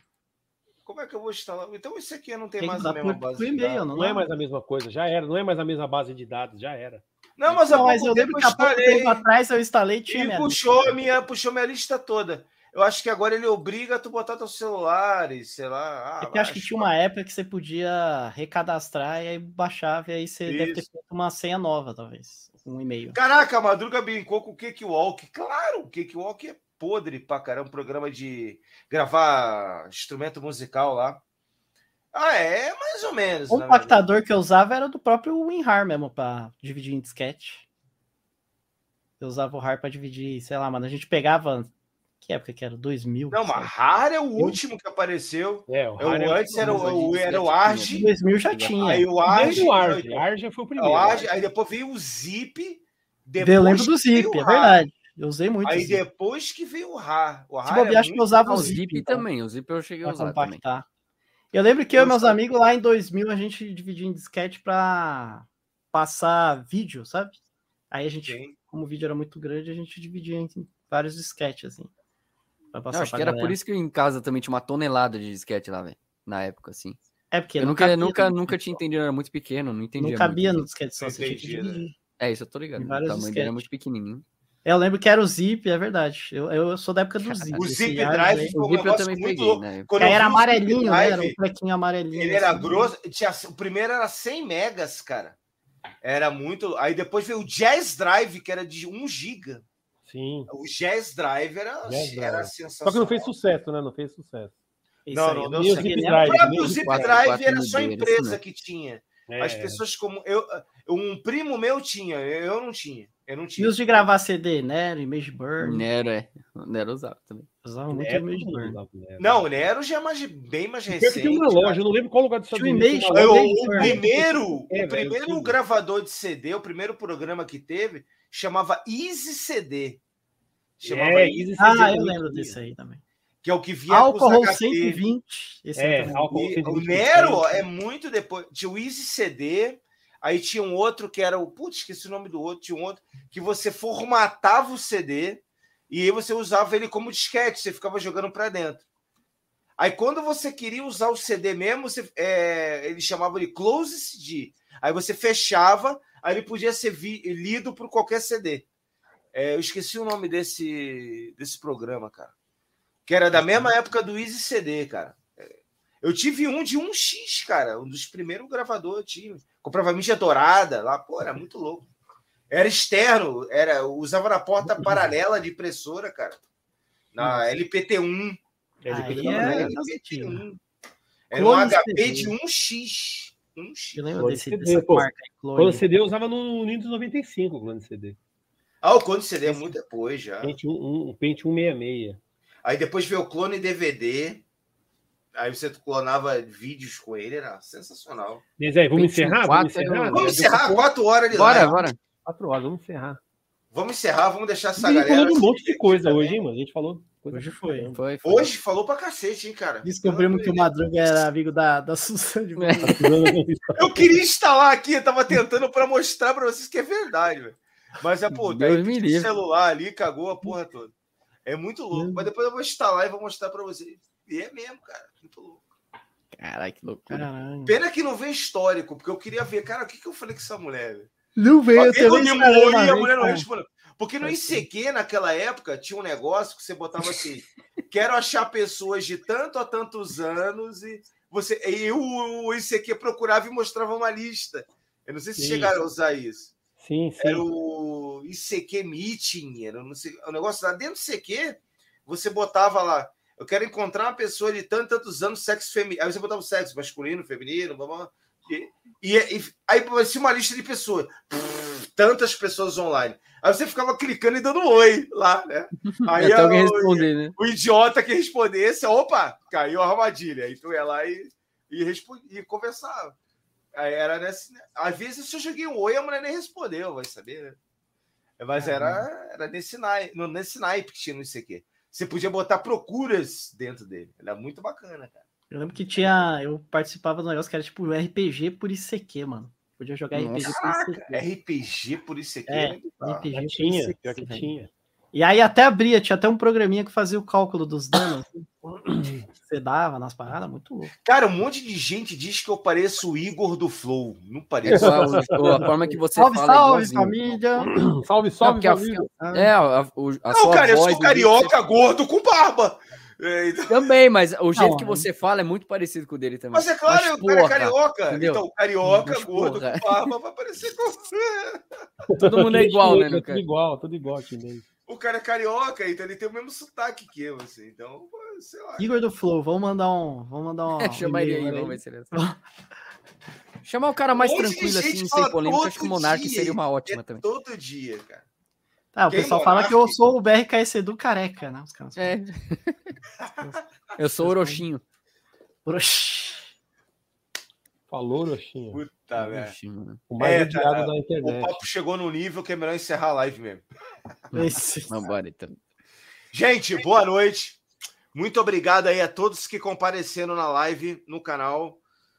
Como é que eu vou instalar? Então o ICQ não tem, Tem mais a mesma por, base por de e-mail, dados. não, Não é mais a mesma coisa, já era. Não é mais a mesma base de dados, já era. Não, mas Não, mas eu lembro que há pouco tempo atrás eu instalei e tinha e minha puxou minha, puxou minha lista toda. Eu acho que agora ele obriga a tu botar teu celular e sei lá. Ah, É que eu acho que tinha uma época que você podia recadastrar e aí baixava e aí você deve ter Isso. feito uma senha nova, talvez. Um e-mail. Caraca, a Madruga brincou com o Cakewalk. Claro, o Cakewalk é podre pra caramba. Um programa de gravar instrumento musical lá. Ah, é mais ou menos. O né, compactador que eu usava era do próprio WinRAR mesmo, pra dividir em disquete. Eu usava o RAR pra dividir, sei lá, mano. A gente pegava. Que época que era? 2000? Não, mas RAR é o último que apareceu. É, o É o Rare antes era o, o- era o Arge. 2000 já tinha. Aí o Arge. Arge. o Arge. Arge foi o é primeiro. o Arge, aí depois veio o Zip. eu lembro do Zip, é verdade. Eu usei muito. Aí Zip. depois que veio o RAR. O Se RAR é bobear, acho que eu usava o o Zip. Então, também, o Zip eu cheguei a usar também. Eu lembro que eu e Eu meus sei. amigos lá em 2000 a gente dividia em disquete pra passar vídeo, sabe? Aí a gente, Sim. como o vídeo era muito grande, a gente dividia em vários disquetes, assim. Eu passar acho pra que era galera. por isso que em casa também tinha uma tonelada de disquete lá, velho. Na época, assim. É porque Eu nunca, nunca, nunca disquete tinha entendido, era muito pequeno, não entendia. Não cabia muito. no disquete só, você tinha né? É, isso eu tô ligado. Em O tamanho dele era disquete. muito pequenininho. É, Eu lembro que era o Zip, é verdade. Eu, eu sou da época do Zip. O Zip Drive foi O um Zip eu também muito peguei, louco. né? Quando eu era amarelinho, né? Drive, Era um trequinho amarelinho. Ele era assim. grosso. Tinha, o primeiro era 100 megas, cara. Era muito. Aí depois veio o Jazz Drive, que era de 1 giga. Sim. O Jazz Drive era, Jazz era Drive. sensacional. Só que não fez sucesso, né? Não fez sucesso. Isso Não, aí, não certo. que Zip Drive. O próprio Zip Drive era só empresa que tinha. É, As pessoas como. Eu, um primo meu tinha, eu não tinha. Eu não E tinha. os de gravar CD, Nero, Image Burn. Nero, é. Nero usava também. Usava muito é, Image Burn. Não, o Nero já é mais, bem mais recente. tem uma loja, eu não lembro qual lugar do Estados Unidos. loja. o primeiro, É, o primeiro sim. gravador de CD, o primeiro programa que teve, chamava Easy CD. Chamava É, Easy Easy Ah, CD eu lembro desse aí também. que é o que vinha Álcool HT. 120. Esse É, álcool E 120. o Nero é muito depois. Tinha o Easy CD, aí tinha um outro que era o. Putz, esqueci o nome do outro. Tinha um outro que você formatava o CD e aí você usava ele como disquete, você ficava jogando para dentro. Aí quando você queria usar o CD mesmo, você, é, ele chamava de Close CD. Aí você fechava, aí ele podia ser vi- lido por qualquer CD. É, eu esqueci o nome desse, desse programa, cara. Que era da mesma época do Easy CD, cara. Eu tive um de 1x, cara. Um dos primeiros gravadores eu tive. Comprava mídia dourada lá, pô, era muito louco. Era externo, era, usava na porta paralela de impressora, cara. Na LPT1. É, Aí depois é-. LPT1. Era um HP de 1x. 1x. Eu lembro Clone desse, CD, dessa pô. marca aí, Clone Clone. CD eu usava no Windows 95, clone CD. Ah, o clone CD é muito depois já. Pente 1, um, Pente 166. Aí depois veio o clone DVD. Aí você clonava vídeos com ele, era sensacional. Mas aí, vamos encerrar? 4 Vamos encerrar? Vamos encerrar quatro horas de Bora, live. bora. Quatro horas, vamos encerrar. Vamos encerrar, vamos deixar A essa gente galera. falou de um monte de coisa também. hoje, hein, mano? A gente falou. Coisa Hoje foi. Foi, foi. Hoje falou pra cacete, hein, cara. Descobrimos que o Madruga era amigo da, da Suzane. É. Eu queria instalar aqui, eu tava tentando pra mostrar pra vocês que é verdade, velho. Mas é, pô, daí o celular ali cagou a porra toda. É muito louco. Mas depois eu vou instalar e vou mostrar pra vocês. E é mesmo, cara. Muito louco. Caralho, que loucura. Caralho. Pena que não vê histórico, porque eu queria ver, cara, o que, que eu falei com essa mulher, velho? Não veio, eu também me e a mulher não respondeu. Porque no ICQ, naquela época, tinha um negócio que você botava assim: quero achar pessoas de tanto a tantos anos, e você. E o, o ICQ procurava e mostrava uma lista. Eu não sei se Sim. chegaram a usar isso. Sim, sim. Era o ICQ Meeting, era não sei, o negócio lá dentro do ICQ, você botava lá. Eu quero encontrar uma pessoa de tantos tantos anos, sexo feminino. Aí você botava o sexo masculino, feminino, blá, blá, blá. E, e, e aí aparecia uma lista de pessoas. Tantas pessoas online. Aí você ficava clicando e dando oi lá, né? Aí a- responder, né? o idiota que respondesse, opa, caiu a armadilha. Aí tu ia lá e, e, responde, e conversava. Aí era nesse. Às vezes eu joguei um oi, a mulher nem respondeu, vai saber, né? Mas era, era nesse, naipe, no- nesse naipe que tinha no ICQ. Você podia botar procuras dentro dele. Era muito bacana, cara. Eu lembro que tinha. Eu participava de um negócio que era tipo RPG por ICQ, mano. Podia jogar RPG por ICQ. RPG por ICQ. É, da hora. RPG Já por tinha, ICQ, que tinha. E aí até abria, tinha até um programinha que fazia o cálculo dos danos. assim. Você dava nas paradas, muito louco. Cara, um monte de gente diz que eu pareço o Igor do Flow. Não pareço. A, o- a forma que você salve, fala é salve, família! Salve, Não, salve, porque a- família. É, a, o- a Não, sua cara, eu sou carioca, gordo, com barba. É, então- você- Também, mas o jeito Não, que é. você fala é muito parecido com o dele também. Mas é claro, Mas, o cara é carioca. entendeu? Então, carioca, Mas, gordo, porra. com barba, vai parecer com. Todo mundo é igual, né, É Tudo igual, tudo igual aqui mesmo. O cara é carioca, então ele tem o mesmo sotaque que eu, assim. Então, sei lá. Igor do Flow, vamos mandar um. Vamos mandar um. Chama ele aí, vamos ver se ele é. Chamar o cara mais tranquilo, assim, sem polêmica, acho que o Monark seria uma ótima É também. todo dia, cara. Ah, o Quem pessoal fala que eu sou o BRKS do careca, né? Os caras É. Eu sou o Orochinho. Oxi. Falou, Roxinha. Puta, velho. Orochinho, né? O mais É, odiado tá. da O internet. papo chegou num nível que é melhor encerrar a live mesmo. Esse. Vambora, então. Gente, boa noite. Muito obrigado aí a todos que compareceram na live no canal.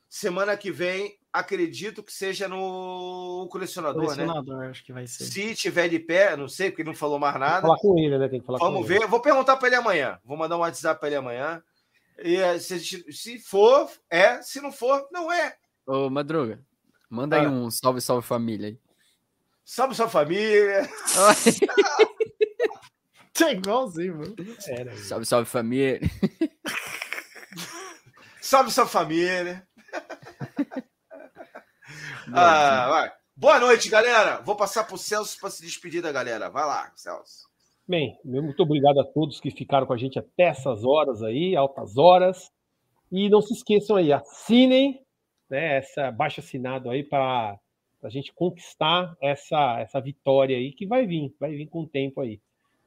Semana que vem, acredito que seja no colecionador, né? Colecionador, acho que vai ser. Se tiver de pé, não sei, porque ele não falou mais Tem que nada. falar com ele, né? Tem que falar Vamos com ele. ver. Eu Vou perguntar para ele amanhã. Vou mandar um WhatsApp para ele amanhã. E eh, se, gente- se for, é. Se não for, não é. Ô, Madruga, manda aí Ah. um salve, salve família aí. Salve sua família. É igualzinho, mano. Era, salve, salve família. Salve sua família. Ah. Boa noite, galera. Vou passar pro Celso para se despedir da galera. Vai lá, Celso. Bem, muito obrigado a todos que ficaram com a gente até essas horas aí, altas horas. E não se esqueçam aí, assinem né, essa baixa assinado aí para a gente conquistar essa, essa vitória aí que vai vir, vai vir com o tempo aí.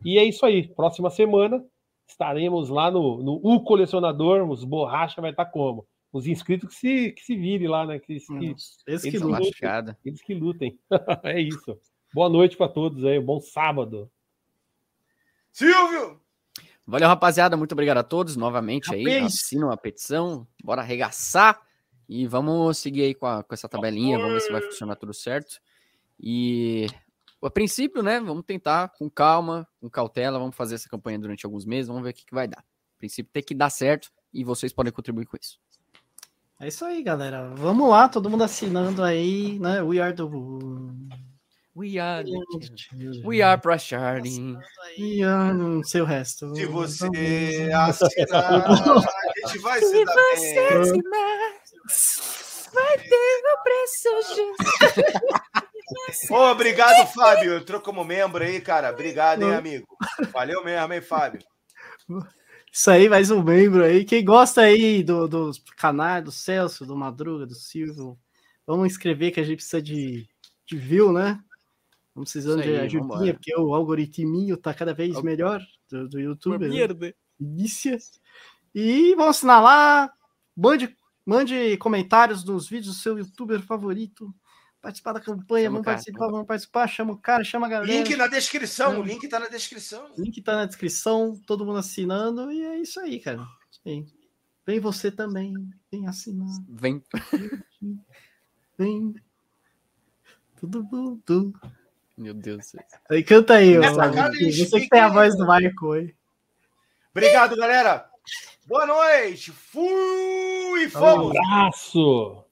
E é isso aí. Próxima semana estaremos lá no, no U Colecionador, os borracha vai estar como? Os inscritos que se, que se virem lá, né? Que, que- que Eles lutam. Lascada. eles que lutem. é isso. Boa noite para todos aí, bom sábado. Silvio! Valeu, rapaziada. Muito obrigado a todos novamente aí. Rapaz. Assinam a petição. Bora arregaçar. E vamos seguir aí com, a- com essa tabelinha. Vamos ver se vai funcionar tudo certo. E a princípio, né? Vamos tentar com calma, com cautela. Vamos fazer essa campanha durante alguns meses. Vamos ver o que, que vai dar. A princípio tem que dar certo e vocês podem contribuir com isso. É isso aí, galera. Vamos lá, todo mundo assinando aí, né? We are the We are, We are Prasharding. We are... Não sei o resto. Se você assinar, a gente vai se dar bem. vai ter o preço Ô, obrigado, Fábio. Entrou como membro aí, cara. Obrigado, hein, amigo. Valeu mesmo, hein, Fábio. Isso aí, mais um membro aí. Quem gosta aí do, dos canais do Celso, do Madruga, do Silvio, vamos escrever que a gente precisa de, de view, né? Vamos precisando aí, de ajudinha, porque o algoritminho tá cada vez Al- melhor do, do YouTube. né? Delícia. E vamos assinar lá. Mande, mande comentários nos vídeos do seu youtuber favorito. Participar da campanha, Chama vamos cara, participar, chama o vamos participar. Chama o cara, chama a galera. Link na descrição. O link tá na descrição. Link tá na descrição, todo mundo assinando. E é isso aí, cara. Aí. Vem você também. Vem assinar. Vem. Vem. Todo mundo. Meu Deus do céu. Aí canta aí, ó. Cara de Você que tem a voz do Michael aí. Obrigado, galera. Boa noite. Fui. Fomos. Abraço!